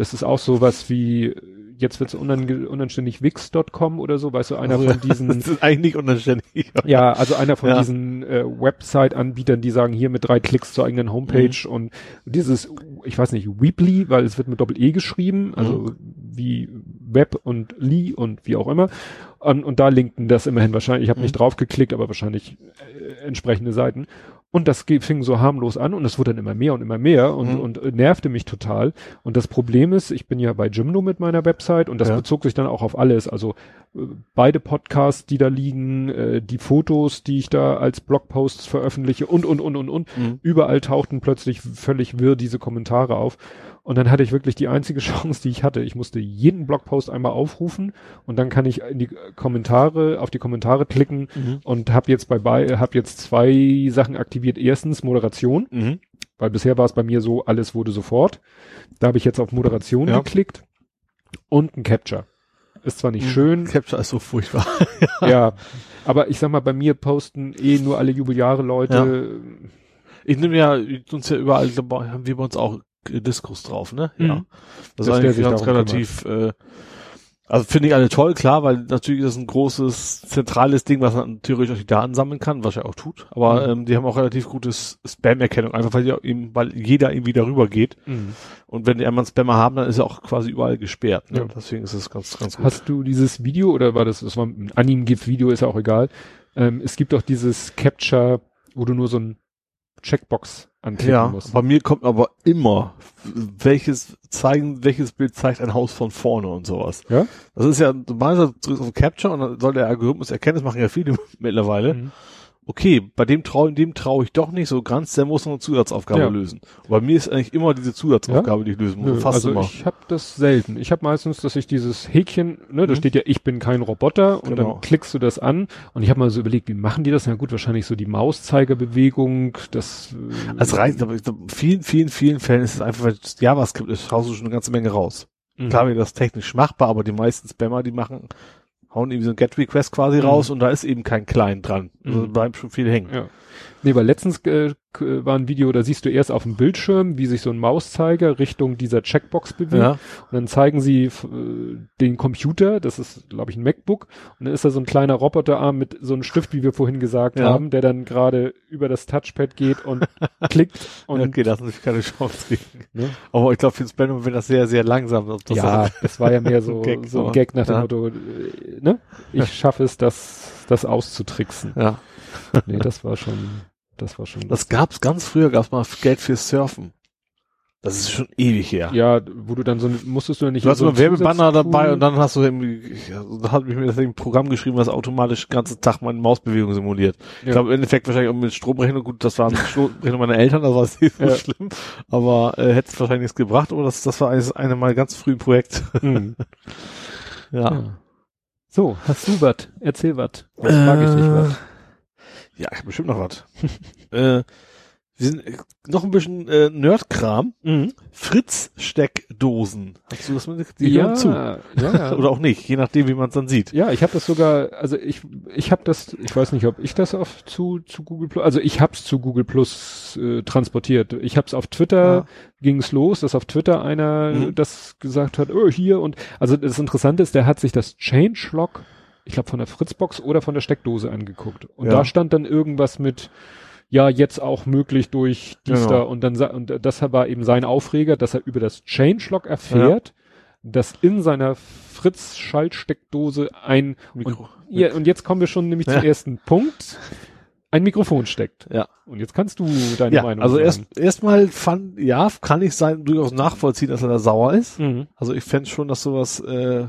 S2: Das ist auch sowas wie, jetzt wird's unange unanständig, Wix.com oder so, weißt du, einer
S3: Also,
S2: von diesen,
S3: Das ist eigentlich unanständig.
S2: ja, also einer von
S3: Ja.
S2: diesen äh, Website-Anbietern, die sagen, hier mit drei Klicks zur eigenen Homepage
S3: Mhm.
S2: und dieses, ich weiß nicht, Weebly, weil es wird mit Doppel-E geschrieben, also
S3: Mhm.
S2: wie Web und Lee und wie auch immer. Und, und da linkten das immerhin wahrscheinlich, ich habe
S3: Mhm.
S2: nicht draufgeklickt, aber wahrscheinlich äh, entsprechende Seiten. Und das fing so harmlos an und es wurde dann immer mehr und immer mehr und,
S3: Mhm.
S2: und äh, nervte mich total. Und das Problem ist, ich bin ja bei Gymno mit meiner Website und das
S3: Ja.
S2: bezog sich dann auch auf alles. Also äh, beide Podcasts, die da liegen, äh, die Fotos, die ich da als Blogposts veröffentliche und, und, und, und, und.
S3: Mhm.
S2: Überall tauchten plötzlich völlig wirr diese Kommentare auf. Und dann hatte ich wirklich die einzige Chance, die ich hatte. Ich musste jeden Blogpost einmal aufrufen und dann kann ich in die Kommentare, auf die Kommentare klicken
S3: Mhm.
S2: und habe jetzt bei, bei habe jetzt zwei Sachen aktiviert. Erstens Moderation,
S3: Mhm.
S2: weil bisher war es bei mir so, alles wurde sofort. Da habe ich jetzt auf Moderation
S3: Ja.
S2: geklickt und ein Capture. Ist zwar nicht
S3: Mhm.
S2: schön,
S3: Capture ist so furchtbar.
S2: ja, aber ich sag mal, bei mir posten eh nur alle Jubeljahre Leute.
S3: Ich nehme ja, uns ja überall, haben wir bei uns auch Diskurs drauf, ne? Ja.
S2: Mhm.
S3: Das
S2: Dass
S3: ist eigentlich ganz relativ, äh, also finde ich alle toll, klar, weil natürlich ist das ein großes, zentrales Ding, was man theoretisch auch die Daten sammeln kann, was er auch tut. Aber
S2: Mhm.
S3: ähm, die haben auch relativ gutes Spam-Erkennung, einfach weil, die auch eben, weil jeder irgendwie darüber geht.
S2: Mhm.
S3: Und wenn die einmal einen Spammer haben, dann ist er auch quasi überall gesperrt. Ne?
S2: Ja.
S3: Deswegen ist es ganz, ganz gut.
S2: Hast du dieses Video oder war das, das war ein Anim-GIF-Video, ist ja auch egal. Ähm, es gibt doch dieses Capture, wo du nur so ein Checkbox anklicken
S3: ja,
S2: musst.
S3: bei mir kommt aber immer, welches zeigen, welches Bild zeigt ein Haus von vorne und sowas.
S2: Ja?
S3: Das ist ja, du meinst, du drückst auf Capture und dann soll der Algorithmus erkennen, das machen ja viele mittlerweile.
S2: Mhm.
S3: Okay, bei dem traue, dem traue ich doch nicht so ganz, der muss noch eine Zusatzaufgabe
S2: Ja.
S3: lösen. Und bei mir ist eigentlich immer diese Zusatzaufgabe, die ich lösen muss.
S2: Nö,
S3: Fast
S2: also
S3: immer.
S2: ich habe das selten. Ich habe meistens, dass ich dieses Häkchen, ne, da
S3: Mhm.
S2: steht ja, ich bin kein Roboter und
S3: Genau.
S2: dann klickst du das an und ich habe mal so überlegt, wie machen die das? Na gut, wahrscheinlich so die Mauszeigerbewegung, das äh,
S3: Es reicht, aber in vielen, vielen, vielen Fällen ist es einfach, weil JavaScript ist, haust du schon eine ganze Menge raus.
S2: mhm.
S3: Klar wäre das technisch machbar, aber die meisten Spammer, die machen, hauen eben so ein Get-Request quasi
S2: Mhm.
S3: raus und da ist eben kein Client dran. Also
S2: Mhm.
S3: bleibt schon viel hängen.
S2: Ja. Nee, weil letztens äh, war ein Video, da siehst du erst auf dem Bildschirm, wie sich so ein Mauszeiger Richtung dieser Checkbox bewegt.
S3: Ja.
S2: Und dann zeigen sie äh, den Computer, das ist, glaube ich, ein MacBook. Und dann ist da so ein kleiner Roboterarm mit so einem Stift, wie wir vorhin gesagt
S3: Ja.
S2: haben, der dann gerade über das Touchpad geht und klickt. Und,
S3: okay, du natürlich keine Chance gegen.
S2: ne?
S3: Aber ich glaube, für Spammer wird das sehr, sehr langsam. Das
S2: Ja, das war ja mehr so,
S3: Gag,
S2: so ein Gag nach dem
S3: ja.
S2: Motto, äh, ne? Ich schaffe es, das, das auszutricksen.
S3: ja.
S2: Nee, das war schon, das war schon.
S3: Das gab's ganz früher, gab's mal Geld fürs Surfen. Das ist schon ewig her.
S2: ja, wo du dann so, musstest du ja nicht.
S3: Du hast
S2: so
S3: immer
S2: ein
S3: Werbebanner dabei und dann hast du irgendwie, ja, da hat mich mir das ein Programm geschrieben, was automatisch den ganzen Tag meine Mausbewegung simuliert. Ich
S2: Ja.
S3: glaube im Endeffekt wahrscheinlich auch mit Stromrechnung, gut, das waren Stromrechnung meiner Eltern, das war nicht so
S2: Ja.
S3: schlimm, aber äh, hätte es wahrscheinlich nichts gebracht, aber das, das war eines eine mal ganz frühen Projekt.
S2: Mhm.
S3: ja.
S2: Ja. So, hast du was? Erzähl was. Was frage ich dich was?
S3: Ja, ich hab bestimmt noch was. äh, wir sind äh, noch ein bisschen äh, Nerdkram.
S2: Mhm.
S3: Fritz-Steckdosen. Hast du das mit? Die
S2: ja,
S3: zu.
S2: ja, ja.
S3: Oder auch nicht, je nachdem, wie man es dann sieht.
S2: Ja, ich habe das sogar, also ich ich habe das, ich weiß nicht, ob ich das auf zu zu Google Plus, also ich hab's zu Google Plus äh, transportiert. Ich hab's auf Twitter
S3: Ja.
S2: ging's los, dass auf Twitter einer
S3: Mhm.
S2: das gesagt hat, oh hier und also das Interessante ist, der hat sich das Changelog, ich glaube von der Fritzbox oder von der Steckdose angeguckt und
S3: Ja.
S2: da stand dann irgendwas mit ja, jetzt auch möglich durch dies
S3: Genau.
S2: da und dann und das war eben sein Aufreger, dass er über das Changelog erfährt, dass in seiner Fritz Schaltsteckdose ein
S3: Mikro.
S2: und, ja, und jetzt kommen wir schon nämlich
S3: Ja.
S2: zum ersten Punkt. Ein Mikrofon steckt.
S3: Ja.
S2: Und jetzt kannst du deine
S3: Ja,
S2: Meinung
S3: also
S2: sagen.
S3: erst erstmal fand, ja, kann ich sein, durchaus nachvollziehen, dass er da sauer ist.
S2: Mhm.
S3: Also ich fände schon, dass sowas, äh,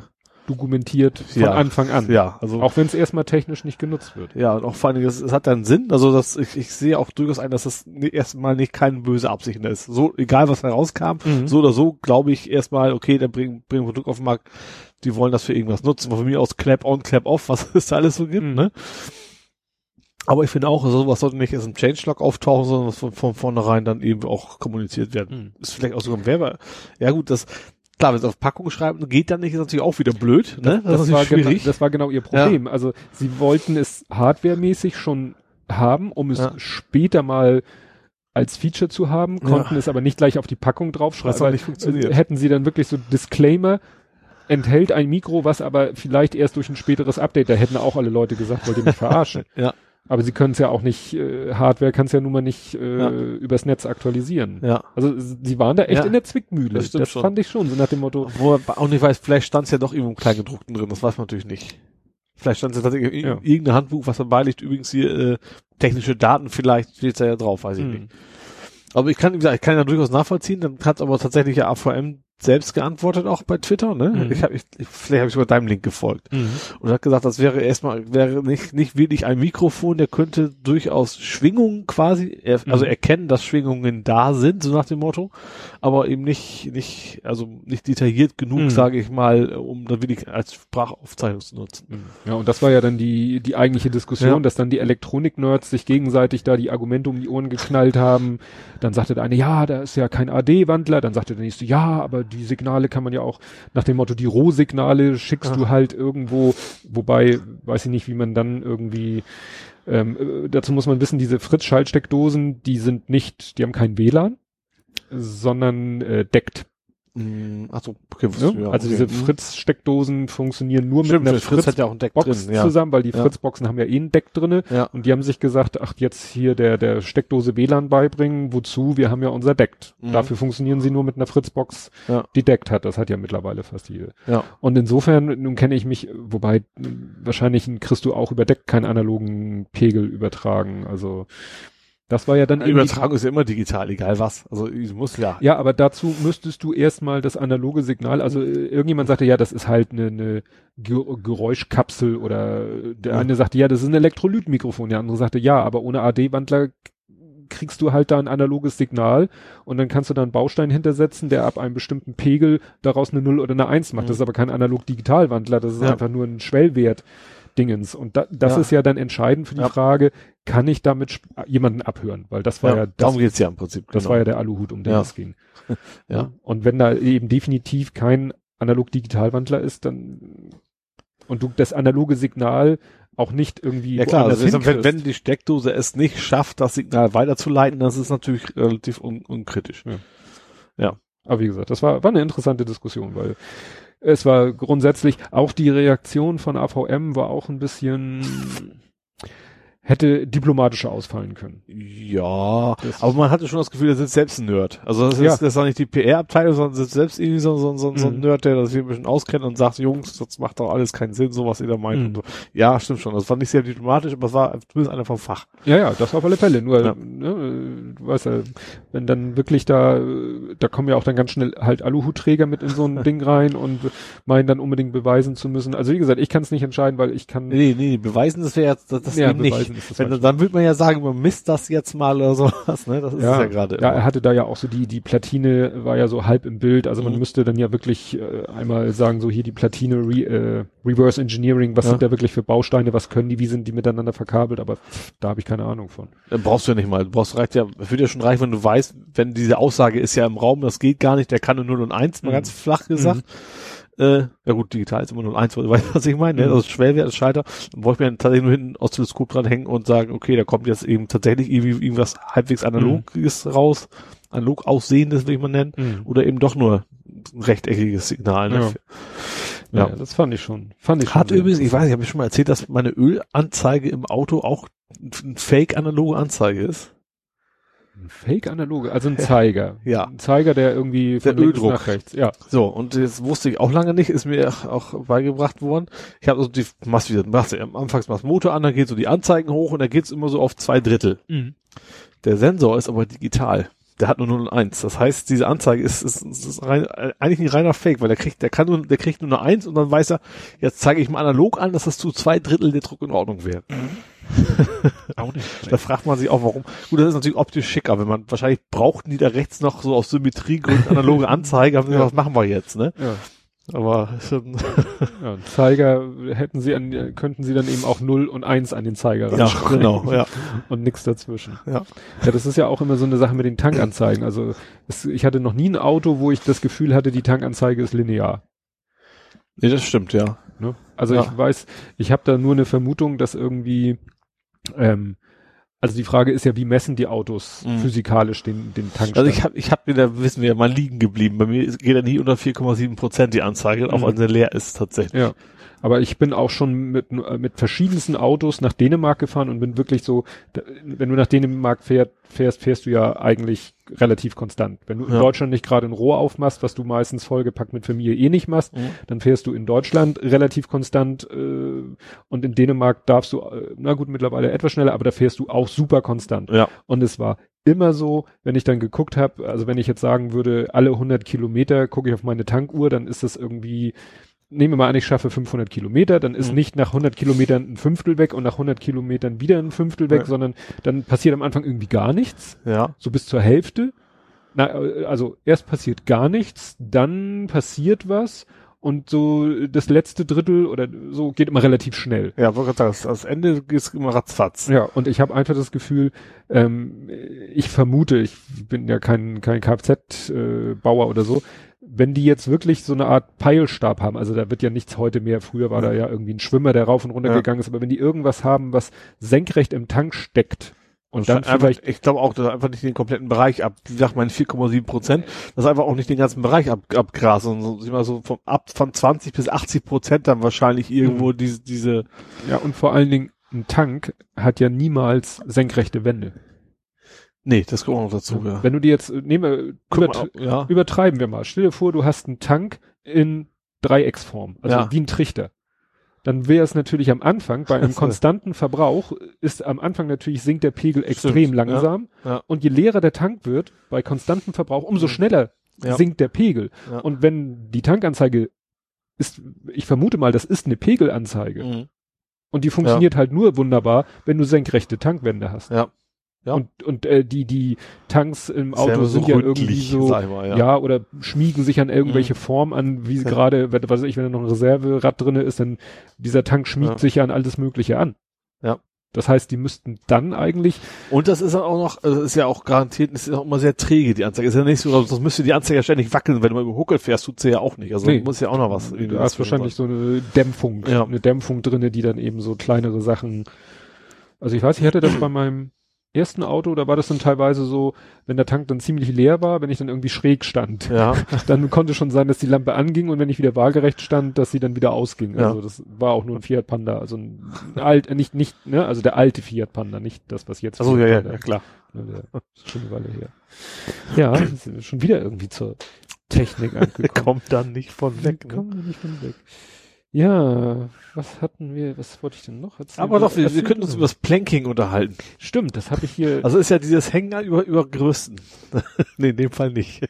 S2: dokumentiert von
S3: Ja.
S2: Anfang an.
S3: Ja, also
S2: Auch wenn es erstmal technisch nicht genutzt wird.
S3: Ja, und auch vor allem, es, es hat dann Sinn. Also das, ich, ich sehe auch durchaus ein, dass das ni- erstmal nicht keine böse Absicht ist. So, egal was herauskam,
S2: Mhm.
S3: so oder so, glaube ich erstmal, okay, der bringen bringen ein Produkt auf den Markt, die wollen das für irgendwas nutzen. Von mir aus Clap on, Clap off, was es da alles so gibt,
S2: Mhm.
S3: ne? Aber ich finde auch, sowas sollte nicht erst im Changelog auftauchen, sondern von, von vornherein dann eben auch kommuniziert werden.
S2: Mhm.
S3: Ist vielleicht auch sogar ein Werbe. Ja gut, das, klar, wenn es auf Packung schreiben geht dann nicht, ist natürlich auch wieder blöd, ne?
S2: Das,
S3: ist
S2: war
S3: natürlich
S2: genau, das war genau ihr Problem. Also sie wollten es hardwaremäßig schon haben, um es
S3: Ja.
S2: später mal als Feature zu haben,
S3: Ja.
S2: konnten es aber nicht gleich auf die Packung draufschreiben.
S3: Auch
S2: weil,
S3: nicht funktioniert.
S2: äh, Hätten sie dann wirklich so Disclaimer, enthält ein Mikro, was aber vielleicht erst durch ein späteres Update, da hätten auch alle Leute gesagt, wollt ihr mich verarschen.
S3: Ja.
S2: Aber sie können es ja auch nicht, äh, Hardware kann es ja nun mal nicht äh,
S3: Ja.
S2: übers Netz aktualisieren.
S3: Ja.
S2: Also sie waren da echt
S3: Ja.
S2: in der Zwickmühle.
S3: Das
S2: Das, fand ich schon, so nach dem Motto,
S3: Wo man auch nicht weiß, vielleicht stand es ja doch irgendwo im Kleingedruckten drin, das weiß man natürlich nicht. Vielleicht stand es ja tatsächlich in
S2: Ja.
S3: irgendein Handbuch, was dabei liegt, übrigens hier äh, technische Daten, vielleicht steht da ja drauf, weiß ich
S2: hm.
S3: nicht. Aber ich kann, wie gesagt, ich kann ja durchaus nachvollziehen, dann hat aber tatsächlich ja AVM selbst geantwortet, auch bei Twitter, ne?
S2: Mhm.
S3: Ich hab, ich, ich- vielleicht habe ich sogar deinem Link gefolgt. Und hat gesagt, das wäre erstmal, wäre nicht, nicht wirklich ein Mikrofon, der könnte durchaus Schwingungen quasi, er, also
S2: Mhm.
S3: erkennen, dass Schwingungen da sind, so nach dem Motto, aber eben nicht, nicht, also nicht detailliert genug,
S2: Mhm.
S3: sage ich mal, um da wirklich als Sprachaufzeichnung zu nutzen.
S2: Ja, und das war ja dann die, die eigentliche Diskussion,
S3: Ja.
S2: dass dann die Elektronik-Nerds sich gegenseitig da die Argumente um die Ohren geknallt haben. Dann sagte der eine, ja, da ist ja kein AD-Wandler. Dann sagte der nächste, ja, aber die Signale kann man ja auch nach dem Motto, die Rohsignale schickst
S3: Ah.
S2: du halt irgendwo, wobei, weiß ich nicht, wie man dann irgendwie, ähm, äh, dazu muss man wissen, diese Fritz-Schaltsteckdosen, die sind nicht, die haben kein WLAN, sondern äh, deckt.
S3: Mhm. Achso, okay,
S2: Ne?
S3: ja,
S2: also
S3: okay.
S2: diese
S3: Mhm.
S2: Fritz-Steckdosen funktionieren nur
S3: Stimmt,
S2: mit einer
S3: Fritz, hat ja auch ein Deck
S2: Box
S3: drin, ja.
S2: zusammen, weil die
S3: Ja.
S2: Fritz-Boxen haben ja eh ein Deck drinne.
S3: Ja.
S2: Und die haben sich gesagt, ach, jetzt hier der, der Steckdose WLAN beibringen, wozu? Wir haben ja unser Deck.
S3: Mhm.
S2: Dafür funktionieren sie nur mit einer Fritzbox,
S3: Ja.
S2: die deckt hat. Das hat ja mittlerweile fast jede.
S3: Ja.
S2: Und insofern, nun kenne ich mich, wobei, wahrscheinlich kriegst du auch über Deck keinen analogen Pegel übertragen. Also, das war ja dann
S3: Eine Übertragung ist ja immer digital, egal was. Also, ich muss ja.
S2: ja, aber dazu müsstest du erstmal das analoge Signal, also äh, irgendjemand sagte, ja, das ist halt eine, eine Ge Geräuschkapsel oder der
S3: Ja.
S2: eine sagte, ja, das ist ein Elektrolytmikrofon, der andere sagte, ja, aber ohne AD-Wandler kriegst du halt da ein analoges Signal und dann kannst du da einen Baustein hintersetzen, der ab einem bestimmten Pegel daraus eine 0 oder eine 1 macht.
S3: Mhm.
S2: Das ist aber kein analog-digital-Wandler, das ist
S3: Ja.
S2: einfach nur ein Schwellwert. Dingens. Und da, das
S3: Ja.
S2: ist ja dann entscheidend für die
S3: Ja.
S2: Frage, kann ich damit jemanden abhören? Weil das war ja, das
S3: darum geht's ja im Prinzip.
S2: das
S3: genau.
S2: war ja der Aluhut, um den
S3: Ja.
S2: es ging.
S3: Ja.
S2: Und wenn da eben definitiv kein Analog-Digital-Wandler ist, dann und du das analoge Signal auch nicht irgendwie
S3: Ja klar, also wenn, wenn die Steckdose es nicht schafft, das Signal weiterzuleiten, das ist natürlich relativ un unkritisch.
S2: Aber wie gesagt, das war, war eine interessante Diskussion, weil es war grundsätzlich, auch die Reaktion von AVM war auch ein bisschen, hätte diplomatischer ausfallen können.
S3: Ja,
S2: Das-
S3: aber man hatte schon das Gefühl, er sitzt selbst ein Nerd. Also das ist,
S2: Ja.
S3: das ist auch nicht die PR-Abteilung, sondern sitzt selbst irgendwie so, so, so, so ein
S2: Mhm.
S3: Nerd, der das hier ein bisschen auskennt und sagt, Jungs, das macht doch alles keinen Sinn, so was ihr da meint.
S2: Mhm.
S3: Und so. Ja, stimmt schon. Das war nicht sehr diplomatisch, aber es war zumindest einer vom Fach.
S2: Ja, ja, das auf alle Fälle. Nur,
S3: Ja.
S2: ne, du weißt ja, wenn dann wirklich da, da kommen ja auch dann ganz schnell halt Aluhutträger mit in so ein Ding rein und meinen dann unbedingt beweisen zu müssen. Also wie gesagt, ich kann es nicht entscheiden, weil ich kann.
S3: Nee, nee, beweisen, das wäre jetzt, das, das
S2: Ja,
S3: eben nicht.
S2: Beweisen ist das
S3: Wenn,
S2: falsche
S3: dann würde man ja sagen, man misst das jetzt mal oder sowas, ne? Das ist
S2: ja,
S3: es ja gerade.
S2: Ja, er hatte da ja auch so die, die Platine war ja so halb im Bild. Also man
S3: Mhm.
S2: müsste dann ja wirklich äh, einmal sagen, so hier die Platine Re, äh, Reverse Engineering, was
S3: Ja.
S2: sind da wirklich für Bausteine, was können die, wie sind die miteinander verkabelt, aber pff, da habe ich keine Ahnung von.
S3: Äh, Brauchst du ja nicht mal. Du brauchst reicht ja, würde ja schon reichen, wenn du weißt, wenn diese Aussage ist ja im Raum, das geht gar nicht, der kann nur 0 und 1, mal
S2: Mhm.
S3: ganz flach gesagt. Äh, ja gut, digital ist immer 0 und 1, weißt du, was ich meine? Ne?
S2: Mhm.
S3: Also Schwellwert ist Schalter. Dann brauche ich mir tatsächlich nur hinten aus Teleskop dranhängen und sagen, okay, da kommt jetzt eben tatsächlich irgendwie irgendwas halbwegs analoges raus, analog aussehendes, will ich mal nennen, oder eben doch nur ein rechteckiges Signal. Ne?
S2: Ja.
S3: Ja.
S2: Ja. das fand ich schon. Fand ich schon
S3: Hat übrigens, ich weiß, ich habe schon mal erzählt, dass meine Ölanzeige im Auto auch ein Fake-analoge Anzeige ist.
S2: Ein Fake-analoge, also ein Zeiger.
S3: Ja.
S2: Ein Zeiger, der irgendwie
S3: Der
S2: von links
S3: Öldruck.
S2: nach rechts. Ja.
S3: So, und das wusste ich auch lange nicht, ist mir auch beigebracht worden. Ich habe also die, machst wieder, machst du am Anfangs machst Motor an, dann geht so die Anzeigen hoch und da geht's immer so auf zwei Drittel. Der Sensor ist aber digital. Der hat nur 0 und 1. Das heißt, diese Anzeige ist, ist, ist, ist rein, eigentlich ein reiner Fake, weil der kriegt, der kann nur, der kriegt nur eine 1 und dann weiß er, jetzt zeige ich mal analog an, dass das zu zwei Drittel der Druck in Ordnung wäre.
S2: Auch nicht.
S3: Da fragt man sich auch, warum. Gut, das ist natürlich optisch schicker, wenn man, wahrscheinlich brauchten die da rechts noch so aus Symmetriegründen analoge Anzeige, haben gesagt, was machen wir jetzt, ne?
S2: Ja.
S3: Aber
S2: ja, Zeiger hätten sie an, könnten sie dann eben auch 0 und 1 an den Zeiger
S3: ja, genau, ja.
S2: Und nichts dazwischen.
S3: Ja.
S2: Ja, das ist ja auch immer so eine Sache mit den Tankanzeigen. Also es, ich hatte noch nie ein Auto, wo ich das Gefühl hatte, die Tankanzeige ist linear.
S3: Nee, das stimmt, ja.
S2: Ne? Also
S3: Ja.
S2: ich weiß, ich habe da nur eine Vermutung, dass irgendwie, ähm, also die Frage ist ja, wie messen die Autos
S3: Mhm.
S2: physikalisch den, den Tankstand?
S3: Also ich habe, ich hab mir da, wissen wir ja, mal liegen geblieben. Bei mir geht er nie unter 4,7 Prozent die Anzeige, auch
S2: Mhm.
S3: wenn sie leer ist tatsächlich.
S2: Ja. Aber ich bin auch schon mit, äh, mit verschiedensten Autos nach Dänemark gefahren und bin wirklich so, wenn du nach Dänemark fährt, fährst, fährst du ja eigentlich relativ konstant. Wenn du in
S3: Ja.
S2: Deutschland nicht gerade ein Rohr aufmachst, was du meistens vollgepackt mit Familie eh nicht machst,
S3: Mhm.
S2: dann fährst du in Deutschland relativ konstant äh, und in Dänemark darfst du, äh, na gut, mittlerweile etwas schneller, aber da fährst du auch super konstant.
S3: Ja.
S2: Und es war immer so, wenn ich dann geguckt habe, also wenn ich jetzt sagen würde, alle 100 Kilometer gucke ich auf meine Tankuhr, dann ist das irgendwie, nehmen wir mal an, ich schaffe 500 Kilometer, dann ist
S3: Mhm.
S2: nicht nach 100 Kilometern ein Fünftel weg und nach 100 Kilometern wieder ein Fünftel weg,
S3: Ja.
S2: sondern dann passiert am Anfang irgendwie gar nichts,
S3: Ja.
S2: so bis zur Hälfte. Na, äh, also erst passiert gar nichts, dann passiert was und so das letzte Drittel oder so geht immer relativ schnell.
S3: Ja, das, das Ende ist immer ratzfatz.
S2: Ja, und ich habe einfach das Gefühl, ähm, ich vermute, ich bin ja kein, kein Kfz-Bauer oder so, wenn die jetzt wirklich so eine Art Peilstab haben, also da wird ja nichts heute mehr, früher war da ja irgendwie ein Schwimmer, der rauf und runter
S3: Ja.
S2: gegangen ist, aber wenn die irgendwas haben, was senkrecht im Tank steckt und dann
S3: einfach,
S2: vielleicht,
S3: ich glaube auch, dass einfach nicht den kompletten Bereich ab, wie sagt man, 4,7 Prozent, das einfach auch nicht den ganzen Bereich ab, abgrast und so, ich mal so vom, ab, von 20 bis 80 Prozent dann wahrscheinlich irgendwo diese, diese,
S2: ja, und vor allen Dingen ein Tank hat ja niemals senkrechte Wände.
S3: Nee, das kommt auch noch dazu, ja.
S2: Wenn du dir jetzt, äh, nehmen
S3: Guck
S2: wir,
S3: mal, ja.
S2: übertreiben wir mal. Stell dir vor, du hast einen Tank in Dreiecksform, also
S3: Ja.
S2: wie ein Trichter. Dann wäre es natürlich am Anfang, bei einem konstanten Verbrauch, ist am Anfang natürlich sinkt der Pegel extrem
S3: Stimmt,
S2: langsam.
S3: ja.
S2: Und je leerer der Tank wird, bei konstantem Verbrauch, umso
S3: Mhm.
S2: schneller sinkt der Pegel. Und wenn die Tankanzeige ist, ich vermute mal, das ist eine Pegelanzeige.
S3: Mhm.
S2: Und die funktioniert halt nur wunderbar, wenn du senkrechte Tankwände hast.
S3: Ja. Ja.
S2: Und, und äh, die, die Tanks im
S3: Ist
S2: Auto sind ja irgendwie so,
S3: mal,
S2: ja.
S3: ja.
S2: oder schmiegen sich an irgendwelche
S3: Mhm.
S2: Formen an, wie sie
S3: Ja.
S2: gerade, was weiß ich, wenn da noch ein Reserverad drinne ist, dann dieser Tank schmiegt
S3: Ja.
S2: sich ja an alles Mögliche an.
S3: Ja.
S2: Das heißt, die müssten dann eigentlich,
S3: Und das ist dann auch noch, also ist ja auch garantiert, ist ja auch immer sehr träge, die Anzeige. Ist ja nicht so, sonst müsste die Anzeige ja ständig wackeln. Wenn du mal über Huckel fährst, tut's ja auch nicht. Also
S2: Nee.
S3: muss ja auch noch was.
S2: du hast wahrscheinlich so eine Dämpfung,
S3: Ja.
S2: eine Dämpfung drinne, die dann eben so kleinere Sachen, also ich weiß, ich hatte das bei meinem ersten Auto, da war das dann teilweise so, wenn der Tank dann ziemlich leer war, wenn ich dann irgendwie schräg stand.
S3: Ja.
S2: dann konnte schon sein, dass die Lampe anging und wenn ich wieder waagerecht stand, dass sie dann wieder ausging.
S3: Ja.
S2: Also das war auch nur ein Fiat Panda, also ein, alt, nicht, nicht, ne, also der alte Fiat Panda, nicht das, was jetzt. Fiat
S3: ja, ja, ja, klar.
S2: Ne, der ist schon eine Weile her. Ja, schon wieder irgendwie zur Technik angekommen.
S3: Kommt dann nicht von weg. Ne?
S2: Wir nicht von weg. Ja, was hatten wir, was wollte ich denn noch erzählen?
S3: Aber doch, wir, wir könnten
S2: du
S3: uns über das Planking unterhalten.
S2: Stimmt, das habe ich hier
S3: Also ist ja dieses Hängen über, über Größen. nee, in dem Fall nicht.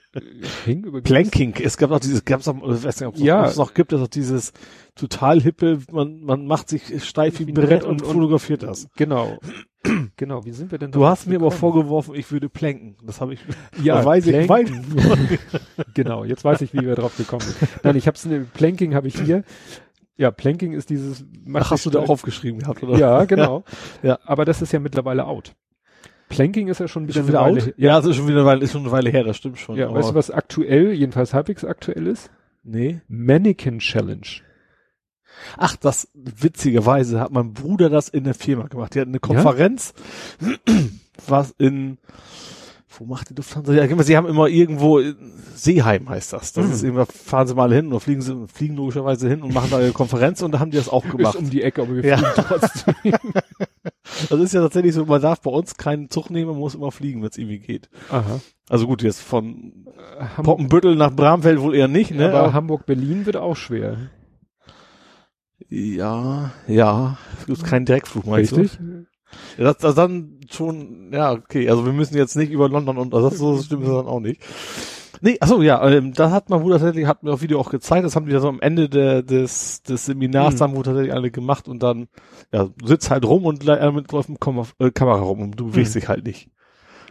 S2: hing über
S3: Planking. Es gab auch dieses, gab's auch, ich weiß nicht, ob es
S2: Ja.
S3: noch- es noch gibt, es auch dieses total hippe, man, man macht sich steif wie ein Brett und, fotografiert das.
S2: Genau. genau, wie sind wir denn
S3: Du
S2: darauf
S3: hast mir aber vorgeworfen, ich würde planken. Das habe ich,
S2: Ja,
S3: weiß ich, weiß
S2: genau, jetzt weiß ich, wie wir drauf gekommen sind. Nein, ich hab's, ne, Planking habe ich hier. Ja, Planking ist dieses,
S3: Ach, hast du da auch aufgeschrieben gehabt, oder?
S2: Ja, genau.
S3: Ja.
S2: Aber das ist ja mittlerweile out. Planking ist ja schon wieder,
S3: schon wieder out?
S2: Weile,
S3: Ja, es ist schon wieder eine Weile, ist schon eine Weile her, das stimmt schon.
S2: ja,
S3: aber-
S2: weißt du, was aktuell, jedenfalls halbwegs aktuell ist?
S3: Nee.
S2: Mannequin Challenge.
S3: Ach, das, witzigerweise hat mein Bruder das in der Firma gemacht. Die hatten eine Konferenz, was in, wo macht die Lufthansa? Ja, sie haben immer irgendwo, in Seeheim heißt das. Das
S2: Mhm.
S3: ist immer, fahren sie mal hin oder fliegen sie, fliegen logischerweise hin und machen da eine Konferenz und da haben die das auch gemacht.
S2: Ist um die Ecke, aber wir
S3: Ja.
S2: fliegen trotzdem.
S3: Das ist ja tatsächlich so, man darf bei uns keinen Zug nehmen, man muss immer fliegen, wenn es irgendwie geht.
S2: Aha.
S3: Also gut, jetzt von
S2: Hamburg,
S3: Poppenbüttel nach Bramfeld wohl eher nicht, ne?
S2: aber Hamburg-Berlin wird auch schwer.
S3: ja, ja, es gibt keinen Direktflug, meinst
S2: Richtig?
S3: du? Ja, das, das dann schon, ja, okay, also wir müssen jetzt nicht über London und also das so stimmt das dann auch nicht. Nee, achso, ja, ähm, da hat man wohl tatsächlich, hat mir auf Video auch gezeigt, das haben die ja so am Ende der, des, des Seminars
S2: Hm.
S3: dann wohl tatsächlich alle gemacht und dann, ja, sitzt halt rum und äh, mit läuft mit Kam äh, Kamera rum und du bewegst
S2: Hm.
S3: dich halt nicht.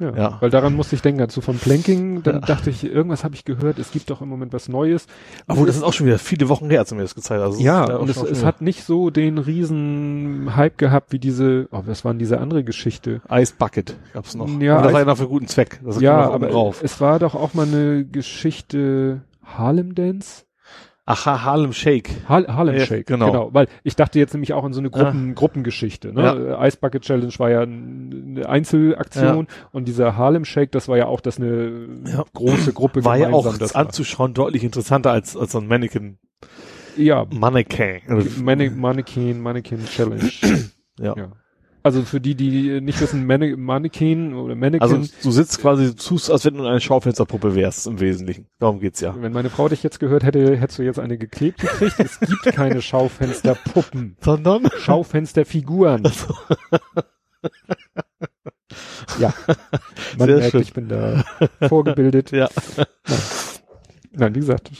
S2: Ja,
S3: Ja.
S2: weil daran musste ich denken, also von Planking, dann
S3: Ja.
S2: dachte ich, irgendwas habe ich gehört, es gibt doch im Moment was Neues.
S3: Obwohl, das ist auch schon wieder viele Wochen her, als du mir das gezeigt hast. Also,
S2: ja, und es, es hat nicht so den riesen Hype gehabt wie diese, oh, was waren diese andere Geschichte?
S3: Ice Bucket gab's noch.
S2: Ja,
S3: Und das war
S2: Ice-
S3: ja noch für guten Zweck. Das
S2: ja, aber
S3: drauf.
S2: es war doch auch mal eine Geschichte Harlem Dance?
S3: Aha, Harlem Shake.
S2: Har Harlem
S3: Ja,
S2: Shake,
S3: genau.
S2: genau. Weil ich dachte jetzt nämlich auch an so eine Gruppen, Gruppengeschichte. Ne?
S3: Ja.
S2: Äh, Ice Bucket Challenge war ja eine Einzelaktion und dieser Harlem Shake, das war ja auch, dass eine
S3: Ja.
S2: große Gruppe
S3: War ja auch
S2: gemeinsam das
S3: anzuschauen deutlich interessanter als, als so ein Mannequin.
S2: war. Ja,
S3: Mannequin.
S2: Manne Mannequin, Mannequin Challenge.
S3: Ja.
S2: Also für die, die nicht wissen, Manne Mannequin oder Mannequin,
S3: Also du sitzt quasi, du tust, als wenn du eine Schaufensterpuppe wärst im Wesentlichen. Darum geht's ja.
S2: wenn meine Frau dich jetzt gehört hätte, hättest du jetzt eine geklebt gekriegt. Es gibt keine Schaufensterpuppen.
S3: Sondern?
S2: Schaufensterfiguren. ja. Man
S3: Sehr
S2: merkt,
S3: schön.
S2: ich bin da vorgebildet.
S3: Ja.
S2: Nein, wie gesagt,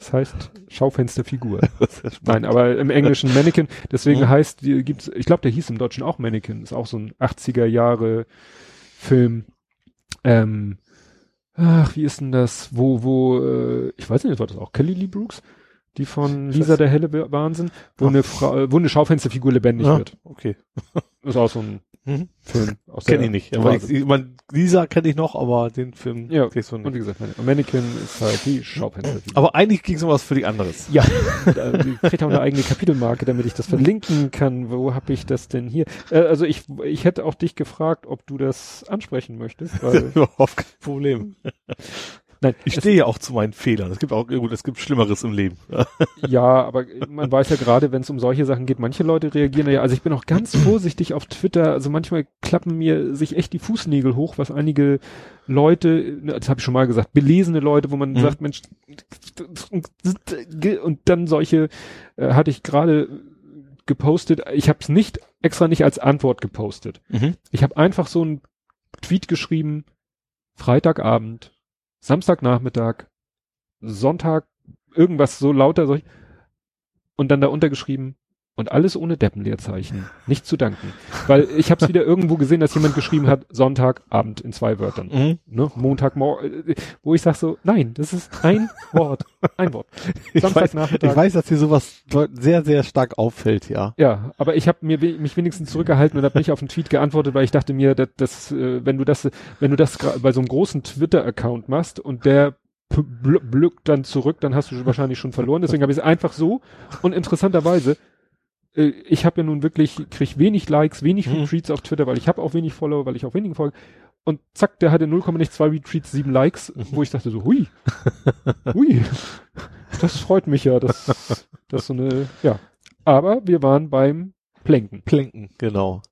S2: es heißt Schaufensterfigur. Nein, aber im Englischen Mannequin, deswegen
S3: Mhm.
S2: heißt, die gibt's, ich glaube, der hieß im Deutschen auch Mannequin, ist auch so ein 80er Jahre Film. Ähm, ach, wie ist denn das? Wo, wo, äh, ich weiß nicht, war das auch Kelly Lee Brooks? Die von Lisa der helle Wa- Wahnsinn, wo
S3: Ach.
S2: eine Frau, wo eine Schaufensterfigur lebendig
S3: Ja,
S2: wird.
S3: okay.
S2: Ist auch so ein
S3: Mhm.
S2: Film
S3: Kenn ich nicht. Aber ich, ich mein, Lisa kenne ich noch, aber den Film
S2: Ja,
S3: kriegst du nicht.
S2: Und wie gesagt, Manne- Mannequin ist halt die Schaufensterfigur.
S3: Aber eigentlich ging's um was völlig anderes.
S2: Ja, die kriegt auch eine eigene Kapitelmarke, damit ich das verlinken kann. Wo habe ich das denn hier? Äh, also ich, ich hätte auch dich gefragt, ob du das ansprechen möchtest, weil
S3: Problem.
S2: Nein,
S3: Ich stehe ja auch zu meinen Fehlern. Es gibt auch, gut, es gibt Schlimmeres im Leben.
S2: ja, aber man weiß ja gerade, wenn es um solche Sachen geht, manche Leute reagieren ja. Also ich bin auch ganz vorsichtig auf Twitter. Also manchmal klappen mir sich echt die Fußnägel hoch, was einige Leute, das habe ich schon mal gesagt, belesene Leute, wo man
S3: Mhm.
S2: sagt, Mensch, und dann solche äh, hatte ich gerade gepostet. Ich habe es nicht extra nicht als Antwort gepostet.
S3: Mhm.
S2: Ich habe einfach so einen Tweet geschrieben, Freitagabend, Samstagnachmittag, Sonntag, irgendwas so lauter, solch, und dann da untergeschrieben, und alles ohne Deppenleerzeichen. Nicht zu danken. Weil ich habe es wieder irgendwo gesehen, dass jemand geschrieben hat, Sonntagabend in zwei Wörtern.
S3: Mhm.
S2: Ne? Montagmorgen, wo ich sag so, nein, das ist ein Wort. Ein Wort.
S3: Ich weiß,
S2: Samstagnachmittag.
S3: ich weiß, dass dir sowas sehr, sehr stark auffällt, ja.
S2: Ja, aber ich habe mir mich wenigstens zurückgehalten und habe nicht auf den Tweet geantwortet, weil ich dachte mir, dass, dass äh, wenn du das, wenn du das bei so einem großen Twitter-Account machst und der p- bl- blückt dann zurück, dann hast du wahrscheinlich schon verloren. Deswegen habe ich es einfach so und interessanterweise, ich habe ja nun wirklich, krieg wenig Likes, wenig
S3: Mhm.
S2: Retweets auf Twitter, weil ich habe auch wenig Follower, weil ich auch wenigen folge. Und zack, der hatte 0,2 Retweets, 7 Likes, wo ich dachte so, hui, hui, das freut mich ja, dass, dass so eine, ja. Aber wir waren beim Plenken.
S3: Plenken, genau.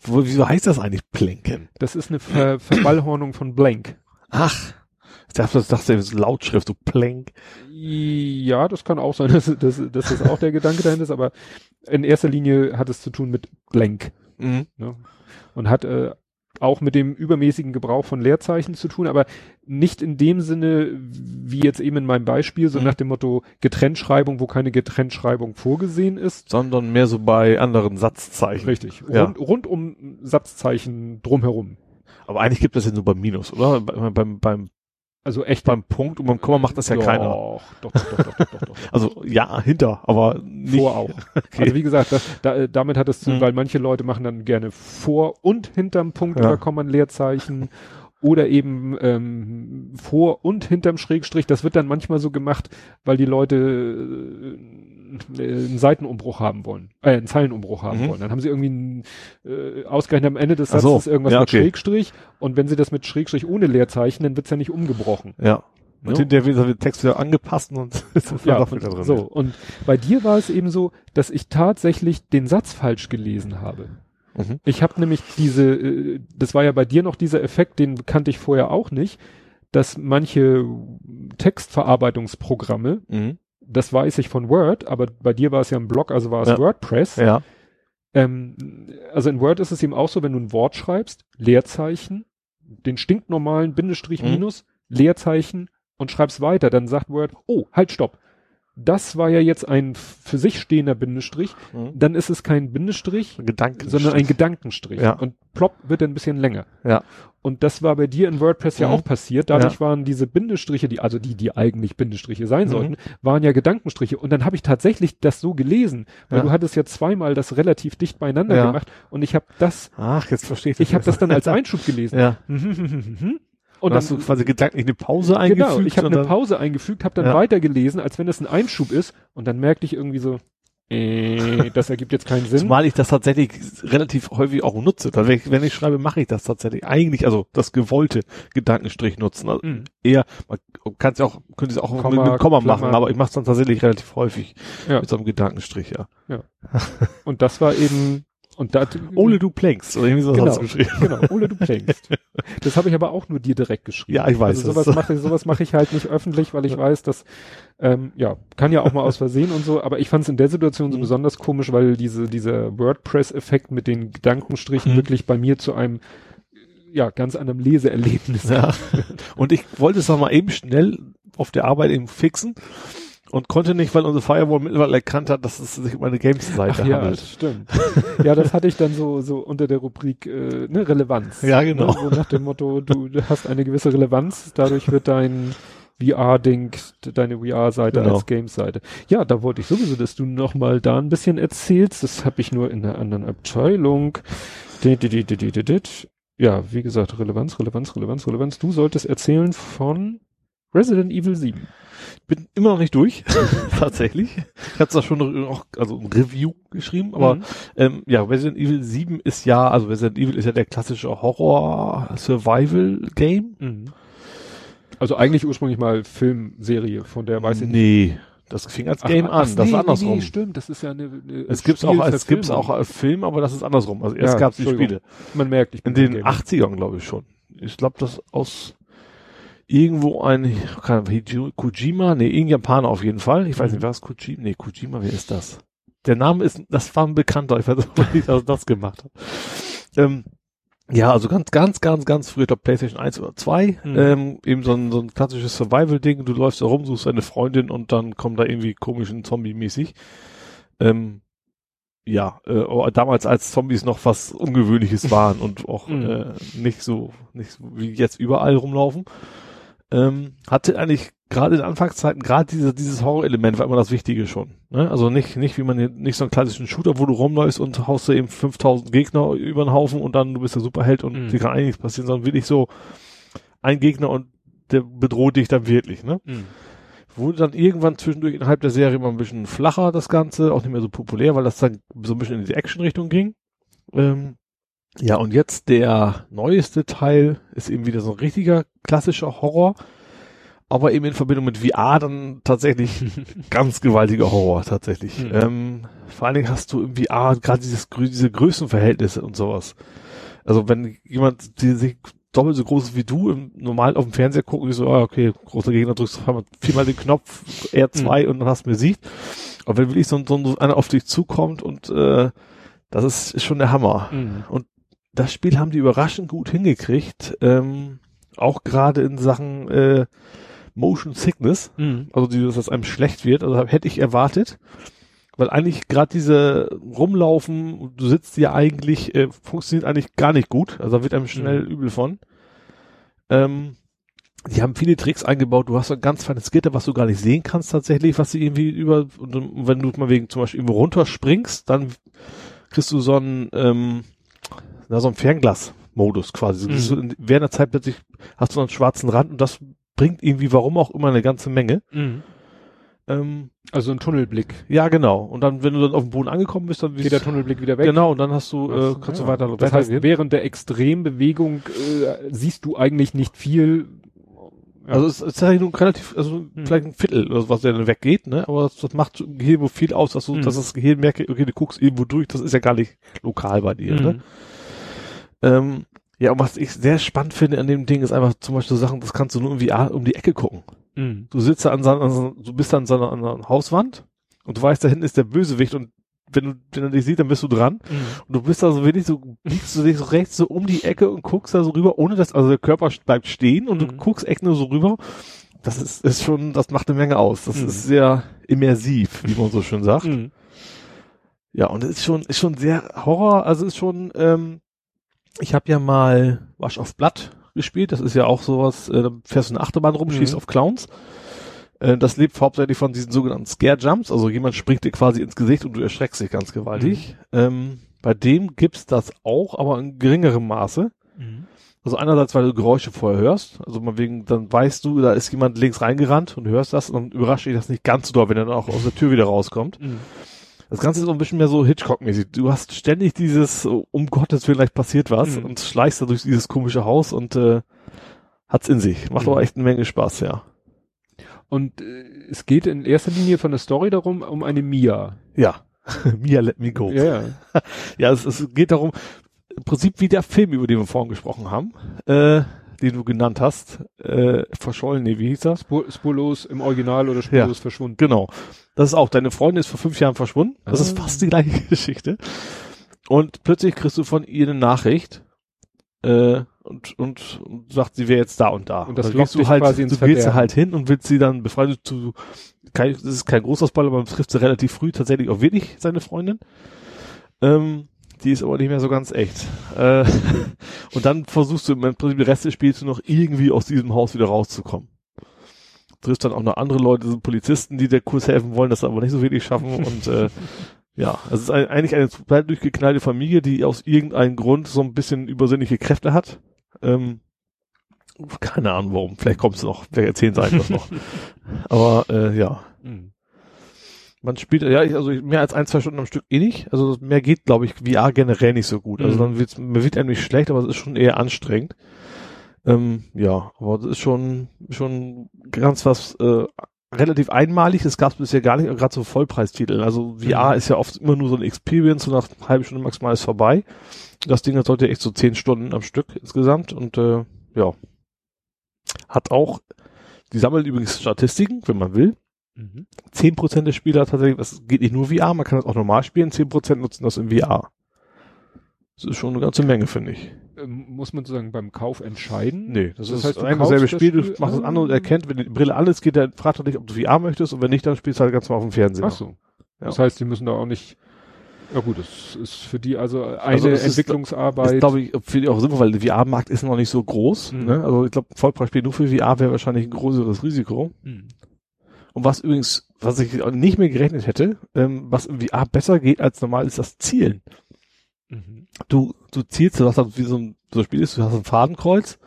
S3: Wo, wieso heißt das eigentlich Plenken?
S2: Das ist eine Ver Verballhornung von Blank.
S3: Ach, ich dachte, das dachte ich, Lautschrift, so Plenk.
S2: Ja, das kann auch sein, dass, dass, dass das auch der Gedanke dahinter ist, aber in erster Linie hat es zu tun mit Blank.
S3: Mhm.
S2: Ne? Und hat äh, auch mit dem übermäßigen Gebrauch von Leerzeichen zu tun, aber nicht in dem Sinne, wie jetzt eben in meinem Beispiel, so
S3: Mhm.
S2: nach dem Motto Getrenntschreibung, wo keine Getrenntschreibung vorgesehen ist.
S3: Sondern mehr so bei anderen Satzzeichen.
S2: Richtig.
S3: Ja.
S2: Rund, rund um Satzzeichen drumherum.
S3: Aber eigentlich gibt es ja nur beim Minus, oder? Beim, beim, beim,
S2: Also echt
S3: beim Punkt und beim Komma macht das ja
S2: doch,
S3: keiner.
S2: Doch, doch, doch, doch, doch, doch, doch.
S3: Also ja, hinter, aber nicht.
S2: Vor auch. Also wie gesagt, das, da, äh, damit hat es zu,
S3: Mhm.
S2: weil manche Leute machen dann gerne vor und hinterm Punkt
S3: Ja.
S2: oder Komma ein Leerzeichen oder eben ähm, vor und hinterm Schrägstrich. Das wird dann manchmal so gemacht, weil die Leute äh, einen Seitenumbruch haben wollen, äh, einen Zeilenumbruch haben
S3: Mhm.
S2: wollen. Dann haben sie irgendwie ein, äh, ausgerechnet am Ende des
S3: Ach so.
S2: Satzes irgendwas
S3: Ja,
S2: mit
S3: okay.
S2: Schrägstrich und wenn sie das mit Schrägstrich ohne Leerzeichen, dann wird's ja nicht umgebrochen.
S3: Ja. Und
S2: Ja.
S3: wird der Text wieder angepasst und ist
S2: Ja,
S3: doch wieder drin.
S2: so. Und bei dir war es eben so, dass ich tatsächlich den Satz falsch gelesen habe.
S3: Mhm.
S2: Ich habe nämlich diese, äh, das war ja bei dir noch dieser Effekt, den kannte ich vorher auch nicht, dass manche Textverarbeitungsprogramme,
S3: Mhm.
S2: Das weiß ich von Word, aber bei dir war es ja ein Blog, also war es
S3: Ja.
S2: WordPress,
S3: Ja.
S2: Ähm, also in Word ist es eben auch so, wenn du ein Wort schreibst, Leerzeichen, den stinknormalen Bindestrich
S3: Mhm.
S2: minus, Leerzeichen und schreibst weiter, dann sagt Word, oh, halt, stopp. Das war ja jetzt ein für sich stehender Bindestrich,
S3: Mhm.
S2: dann ist es kein Bindestrich, sondern ein Gedankenstrich.
S3: Ja.
S2: Und plopp wird dann ein bisschen länger.
S3: Ja.
S2: Und das war bei dir in WordPress ja
S3: Mhm.
S2: auch passiert. Dadurch
S3: Ja.
S2: waren diese Bindestriche, die, also die, die eigentlich Bindestriche sein
S3: Mhm.
S2: sollten, waren ja Gedankenstriche. Und dann habe ich tatsächlich das so gelesen, weil
S3: Ja.
S2: du hattest ja zweimal das relativ dicht beieinander
S3: Ja.
S2: gemacht. Und ich habe das,
S3: Ach, jetzt verstehe ich
S2: ich habe das dann als Einschub gelesen.
S3: Ja.
S2: Und
S3: Und hast du quasi gedanklich eine Pause eingefügt?
S2: Genau, ich habe eine
S3: dann-
S2: Pause eingefügt, habe dann
S3: Ja.
S2: weitergelesen, als wenn das ein Einschub ist. Und dann merkte ich irgendwie so, äh, das ergibt jetzt keinen Sinn.
S3: Zumal ich das tatsächlich relativ häufig auch nutze. Dann, wenn, ich, wenn ich schreibe, mache ich das tatsächlich. Eigentlich, also das gewollte Gedankenstrich nutzen. Also
S2: Mhm.
S3: eher, man kann es ja auch, könnte es auch
S2: Komma,
S3: mit, mit Komma
S2: Klammer.
S3: machen, aber ich mache es dann tatsächlich relativ häufig
S2: Ja.
S3: mit so einem Gedankenstrich, ja.
S2: Und das war eben, und da,
S3: Ole, du plankst. Oder irgendwie so
S2: Genau.
S3: hast du geschrieben.
S2: Genau, Ole, du plankst. Das habe ich aber auch nur dir direkt geschrieben.
S3: Ja, ich weiß
S2: Also sowas mache ich, sowas mache ich halt nicht öffentlich, weil ich weiß, dass ähm, ja kann ja auch mal aus Versehen und so. Aber ich fand es in der Situation so
S3: Mhm.
S2: besonders komisch, weil diese dieser WordPress-Effekt mit den Gedankenstrichen
S3: Mhm.
S2: wirklich bei mir zu einem ja ganz anderem Leseerlebnis.
S3: Ja. Und ich wollte es noch mal eben schnell auf der Arbeit eben fixen und konnte nicht, weil unsere Firewall mittlerweile erkannt hat, dass es sich um eine Games-Seite
S2: ja,
S3: handelt.
S2: stimmt. ja, das hatte ich dann so so unter der Rubrik äh, ne, Relevanz.
S3: Ja, genau.
S2: Ne, so nach dem Motto, du, hast eine gewisse Relevanz, dadurch wird dein VR-Ding, deine VR-Seite
S3: Genau.
S2: als Games-Seite. Ja, da wollte ich sowieso, dass du noch mal da ein bisschen erzählst. Das habe ich nur in einer anderen Abteilung. Ja, wie gesagt, Relevanz, Relevanz, Relevanz, Relevanz. Du solltest erzählen von Resident Evil 7.
S3: bin immer noch nicht durch, tatsächlich. Ich hatte da schon noch, also ein Review geschrieben, aber
S2: Mhm.
S3: ähm, ja, Resident Evil 7 ist ja, also Resident Evil ist ja der klassische Horror-Survival-Game.
S2: Mhm. Also eigentlich ursprünglich mal Filmserie, von der weiß ich nicht.
S3: Nee, das fing als Game
S2: Ach, ach,
S3: an, das
S2: nee,
S3: war andersrum.
S2: Nee, nee, stimmt, das ist ja eine, eine
S3: es gibt's auch, es gibt's auch als Film, aber das ist andersrum. Also erst
S2: Ja,
S3: gab's die. Spiele.
S2: Man merkt, ich bin
S3: In den
S2: kein Gamer.
S3: 80ern, glaube ich schon. Ich glaube, das aus irgendwo ein Kojima, nee, irgendein Japaner auf jeden Fall. Ich weiß
S2: Mhm.
S3: nicht, was Kojima, nee, Kojima, wer ist das? Der Name ist, das war ein Bekannter, ich weiß nicht, dass er das gemacht hat. Ähm, ja, also ganz, ganz, ganz, ganz früh, ich glaube PlayStation 1 oder 2,
S2: Mhm.
S3: ähm, eben so ein, so ein klassisches Survival-Ding, du läufst da rum, suchst eine Freundin und dann kommt da irgendwie komischen Zombie-mäßig. Ähm, ja, äh, aber damals als Zombies noch was Ungewöhnliches waren und auch
S2: Mhm.
S3: äh, nicht so, nicht so wie jetzt überall rumlaufen. Ähm, hatte eigentlich gerade in Anfangszeiten gerade diese, dieses Horror-Element war immer das Wichtige schon. Ne? Also nicht, nicht wie man hier, nicht so einen klassischen Shooter, wo du rumläufst und haust da eben 5000 Gegner über den Haufen und dann du bist der Superheld und
S2: Mhm.
S3: dir kann eigentlich nichts passieren, sondern wirklich so ein Gegner und der bedroht dich dann wirklich, ne?
S2: Mhm.
S3: Wurde dann irgendwann zwischendurch innerhalb der Serie immer ein bisschen flacher, das Ganze, auch nicht mehr so populär, weil das dann so ein bisschen in die Action-Richtung ging. Ähm, ja, und jetzt der neueste Teil ist eben wieder so ein richtiger klassischer Horror, aber eben in Verbindung mit VR dann tatsächlich ganz gewaltiger Horror tatsächlich.
S2: Mhm.
S3: Ähm, vor allen Dingen hast du im VR gerade dieses, diese Größenverhältnisse und sowas. Also wenn jemand die sich doppelt so groß ist wie du im, normal auf dem Fernseher gucken, wie so, ah, okay, großer Gegner, drückst du viermal, den Knopf R2 und dann hast du besiegt. Aber wenn wirklich so, ein- so, ein- so einer auf dich zukommt und äh, das ist, ist schon der Hammer
S2: Mhm.
S3: Das Spiel haben die überraschend gut hingekriegt. Ähm, auch gerade in Sachen äh, Motion Sickness,
S2: Mhm.
S3: also dieses, dass einem schlecht wird, also hätte ich erwartet. Weil eigentlich gerade diese Rumlaufen, du sitzt ja eigentlich, äh, funktioniert eigentlich gar nicht gut. Also da wird einem schnell übel von. Ähm, die haben viele Tricks eingebaut. Du hast so ein ganz feines Gitter, was du gar nicht sehen kannst tatsächlich, was sie irgendwie über, und wenn du mal wegen zum Beispiel irgendwo runterspringst, dann kriegst du so ein, ähm, na, so ein Fernglas-Modus quasi.
S2: Mhm.
S3: So während der Zeit plötzlich hast du einen schwarzen Rand und das bringt irgendwie, warum auch immer, eine ganze Menge.
S2: Mhm.
S3: Ähm,
S2: Also ein Tunnelblick.
S3: ja, genau. Und dann, wenn du dann auf dem Boden angekommen bist, dann
S2: Geht der Tunnelblick wieder weg?
S3: Genau, und dann hast du, äh, kannst
S2: ja.
S3: du weiter,
S2: Das heißt, während der Extrembewegung äh, siehst du eigentlich nicht viel. Ja.
S3: Also es ist tatsächlich nur relativ, also
S2: Hm.
S3: vielleicht ein Viertel oder so, was der dann weggeht, ne? Aber das, das macht im Gehirn wohl viel aus, dass du,
S2: Hm.
S3: dass das Gehirn merkt, okay, du guckst irgendwo durch, das ist ja gar nicht lokal bei dir, ne? Ähm, ja, und was ich sehr spannend finde an dem Ding ist einfach zum Beispiel Sachen, das kannst du nur irgendwie um die Ecke gucken.
S2: Mhm.
S3: Du sitzt da an, so- an so- du bist an so einer, an einer Hauswand und du weißt, da hinten ist der Bösewicht und wenn du, wenn er dich sieht, dann bist du dran.
S2: Mhm.
S3: Und du bist da so wenig so, biegst du dich so rechts so um die Ecke und guckst da so rüber, ohne dass, also der Körper bleibt stehen und du
S2: Mhm.
S3: guckst echt nur so rüber. Das ist, ist schon, das macht eine Menge aus. Das
S2: Mhm.
S3: ist sehr immersiv, wie man so schön sagt.
S2: Mhm.
S3: Ja, und es ist schon, ist schon sehr Horror, also ist schon, ähm, ich habe ja mal Wash of Blood gespielt, das ist ja auch sowas, äh, da fährst du eine Achterbahn rum,
S2: Mhm.
S3: schießt auf Clowns. Äh, das lebt hauptsächlich von diesen sogenannten Scare Jumps, also jemand springt dir quasi ins Gesicht und du erschreckst dich ganz gewaltig. Ähm, bei dem gibt's das auch, aber in geringerem Maße.
S2: Mhm.
S3: Also einerseits, weil du Geräusche vorher hörst, also mal wegen, dann weißt du, da ist jemand links reingerannt und hörst das und dann überrascht dich das nicht ganz so doll, wenn er dann auch aus der Tür wieder rauskommt. Das Ganze ist so ein bisschen mehr so Hitchcock-mäßig. Du hast ständig dieses, oh, um Gottes Willen, gleich passiert was
S2: Mhm.
S3: und schleichst da durch dieses komische Haus und äh, hat's in sich. Macht
S2: Mhm.
S3: aber echt eine Menge Spaß, ja.
S2: Und äh, es geht in erster Linie von der Story darum, um eine Mia.
S3: Ja. Mia let me go.
S2: Ja, ja.
S3: Ja, es, es geht darum, im Prinzip wie der Film, über den wir vorhin gesprochen haben, äh, den du genannt hast, äh, verschollen, nee, wie hieß das?
S2: Spur, spurlos im Original oder spurlos verschwunden.
S3: Genau. Das ist auch, deine Freundin ist vor fünf Jahren verschwunden. Das
S2: Ah.
S3: ist fast die gleiche Geschichte. Und plötzlich kriegst du von ihr eine Nachricht äh, und, und, und sagt, sie wäre jetzt da und da.
S2: Und das lockt
S3: gehst du halt,
S2: quasi ins
S3: du gehst halt hin und willst sie dann befreien. Du, kein, das ist kein großer Spoiler, aber man trifft sie relativ früh tatsächlich auch wirklich seine Freundin. Ähm, die ist aber nicht mehr so ganz echt. Äh, und dann versuchst du im Prinzip den Rest des Spiels noch irgendwie aus diesem Haus wieder rauszukommen. Triffst dann auch noch andere Leute, so Polizisten, die der Kurs helfen wollen, das aber nicht so wirklich schaffen und äh, ja, es ist ein, eigentlich eine total durchgeknallte Familie, die aus irgendeinem Grund so ein bisschen übersinnliche Kräfte hat. Ähm, keine Ahnung warum, vielleicht kommt es noch, wir erzählen es einfach noch. Aber äh, ja,
S2: Mhm.
S3: Man spielt, ja, ich, also mehr als ein, zwei Stunden am Stück eh nicht. Also mehr geht, glaube ich, VR generell nicht so gut. Also
S2: Mhm.
S3: dann wird's, mir wird einem nicht schlecht, aber es ist schon eher anstrengend. Ähm, ja, aber das ist schon, schon ganz was äh, relativ einmalig. Das gab es bisher gar nicht, gerade so Vollpreistiteln. Also VR
S2: Mhm.
S3: ist ja oft immer nur so ein Experience, so nach einer halben Stunde maximal ist vorbei. Das Ding hat heute echt so zehn Stunden am Stück insgesamt und äh, ja. Hat auch, die sammeln übrigens Statistiken, wenn man will.
S2: Mhm.
S3: 10% der Spieler tatsächlich, das geht nicht nur VR, man kann das auch normal spielen, 10% nutzen das in VR. Das ist schon eine ganze Menge, finde ich.
S2: Ähm, muss man sozusagen beim Kauf entscheiden?
S3: Nee, das,
S2: Das
S3: ist
S2: heißt,
S3: ein dasselbe
S2: das
S3: Spiel, du
S2: Spiel-
S3: machst das
S2: Ah.
S3: an und erkennt, wenn die Brille alles geht, dann fragt er dich, ob du VR möchtest und wenn nicht, dann spielst du halt ganz mal auf dem Fernseher.
S2: Ach so.
S3: Ja.
S2: Das heißt, die müssen da auch nicht. Ja gut, das ist für die also eine
S3: Also es ist-
S2: Entwicklungsarbeit.
S3: Ist, glaube ich, für die auch sinnvoll, weil der VR-Markt ist noch nicht so groß.
S2: Mhm.
S3: Ne? Also ich glaube, ein Vollpreisspiel nur für VR wäre wahrscheinlich ein größeres Risiko.
S2: Mhm.
S3: Und was übrigens, was ich nicht mehr gerechnet hätte, ähm, was im VR besser geht als normal, ist das Zielen.
S2: Mhm.
S3: du, du zielst, du hast halt wie so ein, so ein Spiel ist, du hast ein Fadenkreuz,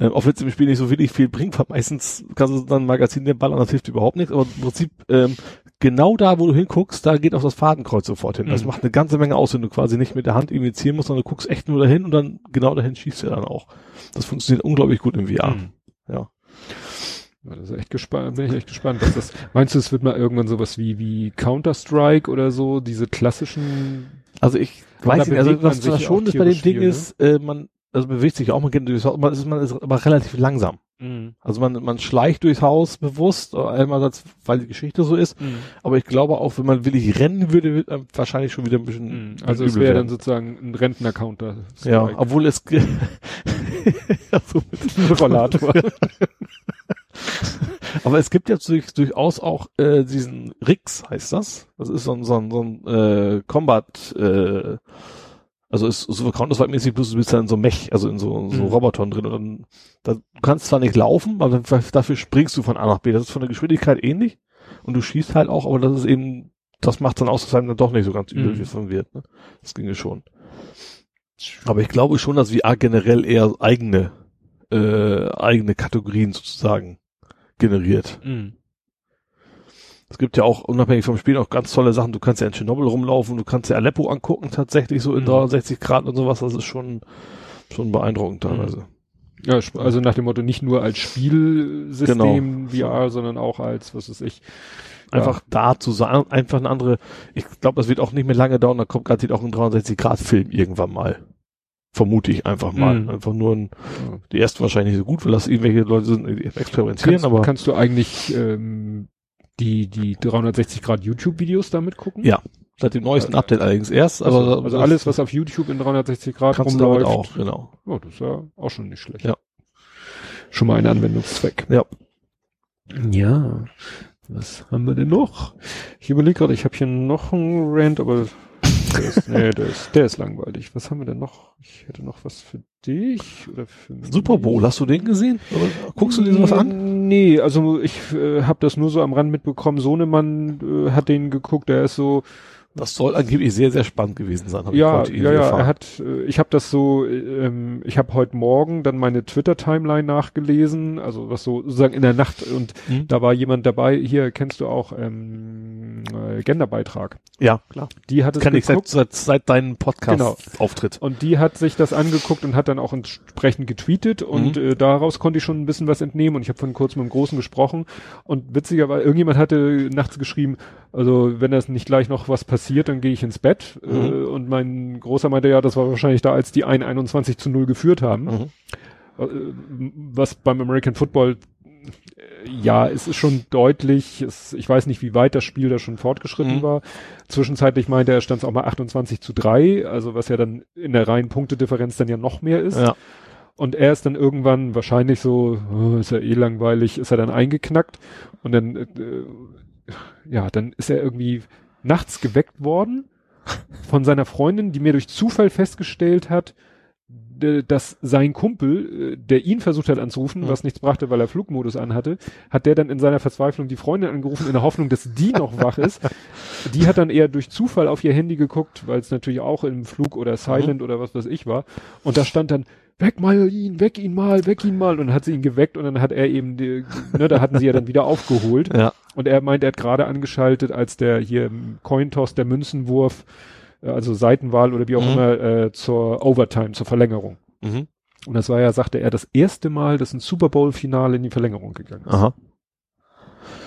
S3: ähm, auch wenn es im Spiel nicht so wirklich viel bringt, weil meistens kannst du dann ein Magazin den Ball und das hilft überhaupt nichts, aber im Prinzip, ähm, genau da, wo du hinguckst, da geht auch das Fadenkreuz sofort hin. Das
S2: Mhm.
S3: macht eine ganze Menge aus, wenn du quasi nicht mit der Hand irgendwie zielen musst, sondern du guckst echt nur dahin und dann genau dahin schießt du dann auch. Das funktioniert unglaublich gut im VR.
S2: Mhm.
S3: Ja.
S2: Das ist echt gespannt, bin ich echt gespannt, was das, meinst du, es wird mal irgendwann sowas wie, wie Counter-Strike oder so, diese klassischen,
S3: Also ich weiß nicht, also
S2: man
S3: was was schon ist bei dem Ding ist, äh, man, also bewegt sich auch, man kennt durchs Haus, man ist, man ist aber relativ langsam. Also man, man schleicht durchs Haus bewusst, äh, einerseits, weil die Geschichte so ist, aber ich glaube auch, wenn man willig rennen würde, wird einem wahrscheinlich schon wieder ein bisschen,
S2: Mhm. Also es wäre dann sozusagen ein Rentner-Counter.
S3: ja, obwohl es ge- ja, so mit
S2: Rollator.
S3: Aber es gibt ja durch, durchaus auch äh, diesen Rix, heißt das. Das ist so ein, so ein, so ein äh, Combat, äh, also ist so Counter-Strike-mäßig, bloß du bist dann in so Mech, also in so, so
S2: Mhm.
S3: Robotern drin. Und dann, da, du kannst zwar nicht laufen, aber dafür springst du von A nach B. Das ist von der Geschwindigkeit ähnlich. Und du schießt halt auch, aber das ist eben, das macht dann aus, dass einem dann doch nicht so ganz übel
S2: Mhm.
S3: wie von wird. Ne? Das ginge schon. Aber ich glaube schon, dass VR generell eher eigene, äh, eigene Kategorien sozusagen generiert.
S2: Mhm.
S3: Es gibt ja auch unabhängig vom Spiel auch ganz tolle Sachen. Du kannst ja in Tschernobyl rumlaufen, du kannst ja Aleppo angucken, tatsächlich so in
S2: Mhm.
S3: 63 Grad und sowas. Das ist schon, schon beeindruckend teilweise.
S2: Ja, also nach dem Motto nicht nur als Spielsystem
S3: Genau.
S2: VR, sondern auch als, was weiß ich.
S3: Einfach da zu sein, einfach eine andere, ich glaube, das wird auch nicht mehr lange dauern, da kommt garantiert auch ein 63 Grad Film irgendwann mal. Vermute ich einfach mal.
S2: Mhm.
S3: Einfach nur ein, die ersten wahrscheinlich nicht so gut, weil das irgendwelche Leute sind, die experimentieren,
S2: Kannst,
S3: aber
S2: kannst du eigentlich ähm, die, die 360 Grad YouTube-Videos damit gucken?
S3: Ja. Seit dem neuesten Update allerdings erst,
S2: Also,
S3: aber
S2: also alles, was auf YouTube in 360 Grad
S3: kannst du damit
S2: rumläuft.
S3: auch, genau.
S2: Oh, das ist ja auch schon nicht schlecht.
S3: Ja.
S2: Schon mal ein Anwendungszweck.
S3: Ja.
S2: Ja. Was haben wir denn noch? Ich überlege gerade, ich habe hier noch einen Rant, aber der ist, nee, der ist, der ist langweilig. Was haben wir denn noch? Ich hätte noch was für dich oder für mich.
S3: Super Bowl, hast du den gesehen? Oder guckst du dir sowas an?
S2: Nee, also ich äh, habe das nur so am Rand mitbekommen. Sohnemann äh, hat den geguckt, der ist so,
S3: Das soll angeblich sehr, sehr spannend gewesen sein. hab ich
S2: ja, ja, ja, er hat, äh, ich habe das so, äh, ähm, ich habe heute Morgen dann meine Twitter-Timeline nachgelesen, also was so sozusagen in der Nacht und
S3: Mhm.
S2: da war jemand dabei, hier kennst du auch ähm, äh, Genderbeitrag.
S3: Ja, klar.
S2: Die hat es
S3: Kann ich seit,
S2: geguckt
S3: seit, seit deinem Podcast-Auftritt.
S2: und die hat sich das angeguckt und hat dann auch entsprechend getweetet und
S3: Mhm.
S2: äh, daraus konnte ich schon ein bisschen was entnehmen und ich habe von kurz mit dem Großen gesprochen und witzigerweise, irgendjemand hatte nachts geschrieben, also wenn das nicht gleich noch was passiert, dann gehe ich ins Bett
S3: Mhm.
S2: äh, und mein Großer meinte, ja, das war wahrscheinlich da, als die 1 21 zu 0 geführt haben,
S3: Mhm.
S2: äh, was beim American Football äh, ja, es ist schon deutlich, es, ich weiß nicht, wie weit das Spiel da schon fortgeschritten
S3: Mhm.
S2: war. Zwischenzeitlich meinte er, stand es auch mal 28 zu 3, also was ja dann in der reinen Punktedifferenz dann ja noch mehr ist.
S3: Ja.
S2: Und er ist dann irgendwann wahrscheinlich so, oh, ist ja eh langweilig, ist er dann eingeknackt und dann, äh, ja, dann ist er irgendwie nachts geweckt worden von seiner Freundin, die mir durch Zufall festgestellt hat, dass sein Kumpel, äh, der ihn versucht hat anzurufen,
S3: Mhm.
S2: was nichts brachte, weil er Flugmodus anhatte, hat der dann in seiner Verzweiflung die Freundin angerufen, in der Hoffnung, dass die noch wach ist. Die hat dann eher durch Zufall auf ihr Handy geguckt, weil es natürlich auch im Flug oder Silent oder was weiß ich war. Und da stand dann, weg mal ihn, weg ihn mal, weg ihn mal. Und dann hat sie ihn geweckt und dann hat er eben, die, ne, da hatten sie ja dann wieder aufgeholt.
S3: Ja.
S2: Und er meint, er hat gerade angeschaltet, als der hier im Cointoss, der Münzenwurf, äh, also Seitenwahl oder wie auch
S3: Mhm.
S2: immer, äh, zur Overtime, zur Verlängerung.
S3: Mhm.
S2: Und das war ja, sagte er, das erste Mal, dass ein Super Bowl-Finale in die Verlängerung gegangen ist.
S3: Aha.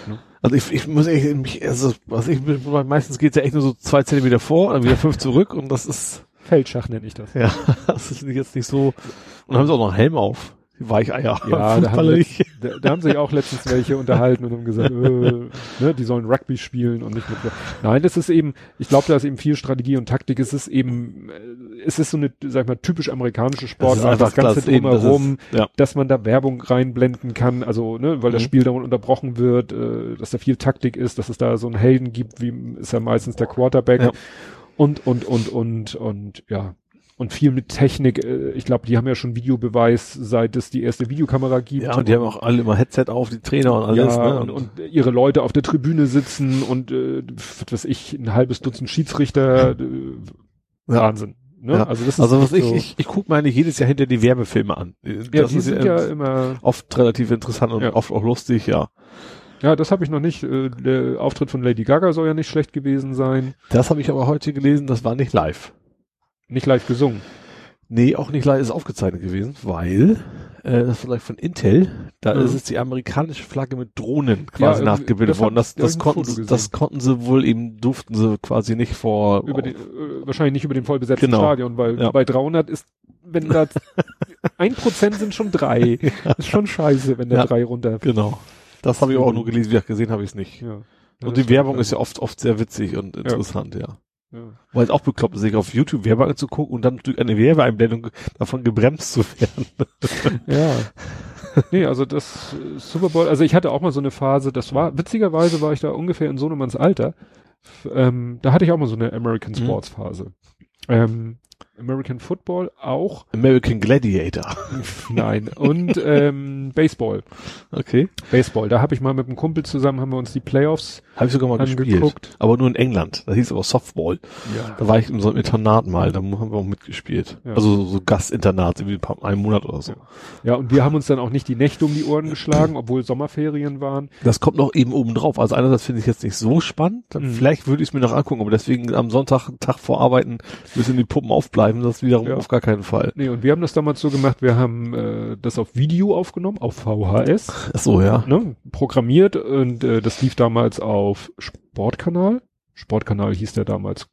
S2: Ja.
S3: Also ich, ich muss echt, mich, also, was ich, meistens geht's ja echt nur so zwei Zentimeter vor, dann wieder fünf zurück und das ist,
S2: Feldschach nenne ich das.
S3: ja, das ist jetzt nicht so, und dann haben sie auch noch einen Helm auf. Weicheier.
S2: Ja, da haben, letzt, da, da haben sich auch letztens welche unterhalten und haben gesagt, äh, ne, die sollen Rugby spielen und nicht mit. Nein, das ist eben, ich glaube, da ist eben viel Strategie und Taktik. Es ist eben, äh, es ist so eine, sag ich mal, typisch amerikanische Sportart, das,
S3: klar,
S2: Ganze
S3: das eben, das
S2: drumherum,
S3: ist- ja.
S2: dass man da Werbung reinblenden kann, also, ne, weil das
S3: Mhm.
S2: Spiel dauernd unterbrochen wird, äh, dass da viel Taktik ist, dass es da so einen Helden gibt, wie ist ja meistens der Quarterback
S3: Ja.
S2: Und, und, und, und, und, ja. Und viel mit Technik, äh, ich glaube, die haben ja schon Videobeweis, seit es die erste Videokamera gibt.
S3: Ja, und die haben auch alle immer Headset auf, die Trainer und alles,
S2: ja,
S3: ne?
S2: und, und ihre Leute auf der Tribüne sitzen und äh, was weiß ich, ein halbes Dutzend Schiedsrichter. Äh, Wahnsinn. Ne?
S3: Ja.
S2: Also das ist
S3: also was ich,
S2: so,
S3: ich, ich gucke eigentlich jedes Jahr hinter die Werbefilme an.
S2: ja,
S3: Das
S2: die
S3: ist
S2: sind ja immer,
S3: oft relativ interessant und
S2: Ja.
S3: oft auch lustig, ja.
S2: Ja, das habe ich noch nicht. Äh, der Auftritt von Lady Gaga soll ja nicht schlecht gewesen sein.
S3: Das habe ich aber heute gelesen, das war nicht live.
S2: Nicht live gesungen.
S3: Nee, auch nicht live ist aufgezeichnet gewesen, weil äh, das war gleich von Intel, da
S2: Mhm.
S3: ist es die amerikanische Flagge mit Drohnen
S2: Ja,
S3: quasi
S2: irgendwie-
S3: nachgebildet
S2: das
S3: worden. Das, das konnten das konnten sie wohl eben, durften sie quasi nicht vor
S2: Über den, äh, wahrscheinlich nicht über den vollbesetzten
S3: Genau.
S2: Stadion, weil
S3: Ja.
S2: bei 300 ist, wenn da ein Prozent sind schon drei. Ist schon scheiße, wenn da
S3: Ja.
S2: drei runter.
S3: Genau. Das habe ich auch nur gelesen, wie gesagt, gesehen habe ich es nicht.
S2: Ja.
S3: Und die Werbung ist ja oft, oft sehr witzig und interessant, ja.
S2: Ja.
S3: Weil es auch bekloppt ist, sich auf YouTube Werbung anzugucken und dann durch eine Werbeeinblendung davon gebremst zu werden.
S2: Ja. nee, also das äh, Super Bowl, also ich hatte auch mal so eine Phase, das war, witzigerweise war ich da ungefähr in Sohnemanns Alter. Ähm, da hatte ich auch mal so eine American
S3: Mhm.
S2: Sports Phase. Ähm, American Football auch,
S3: American Gladiator.
S2: nein. Und ähm, Baseball.
S3: Okay.
S2: Baseball. Da habe ich mal mit einem Kumpel zusammen, haben wir uns die Playoffs
S3: Habe ich sogar mal gespielt.
S2: angeguckt.
S3: Aber nur in England. Das hieß aber Softball.
S2: Ja.
S3: Da war ich in so einem Internat mal, da haben wir auch mitgespielt.
S2: Ja.
S3: Also so Gastinternat, irgendwie ein paar, einen Monat oder so.
S2: Ja. Ja, und wir haben uns dann auch nicht die Nächte um die Ohren geschlagen, obwohl Sommerferien waren.
S3: Das kommt noch eben oben drauf. Also einerseits finde ich jetzt nicht so spannend. Dann
S2: Mhm.
S3: Vielleicht würde ich es mir noch angucken, aber deswegen am Sonntag, Tag vor Arbeiten, müssen die Puppen aufbleiben. Das wiederum
S2: Ja.
S3: auf gar keinen Fall.
S2: Nee, und wir haben das damals so gemacht, wir haben äh, das auf Video aufgenommen, auf VHS.
S3: Ach so, ja.
S2: ne, programmiert und äh, das lief damals auf Sportkanal. Sportkanal hieß der damals.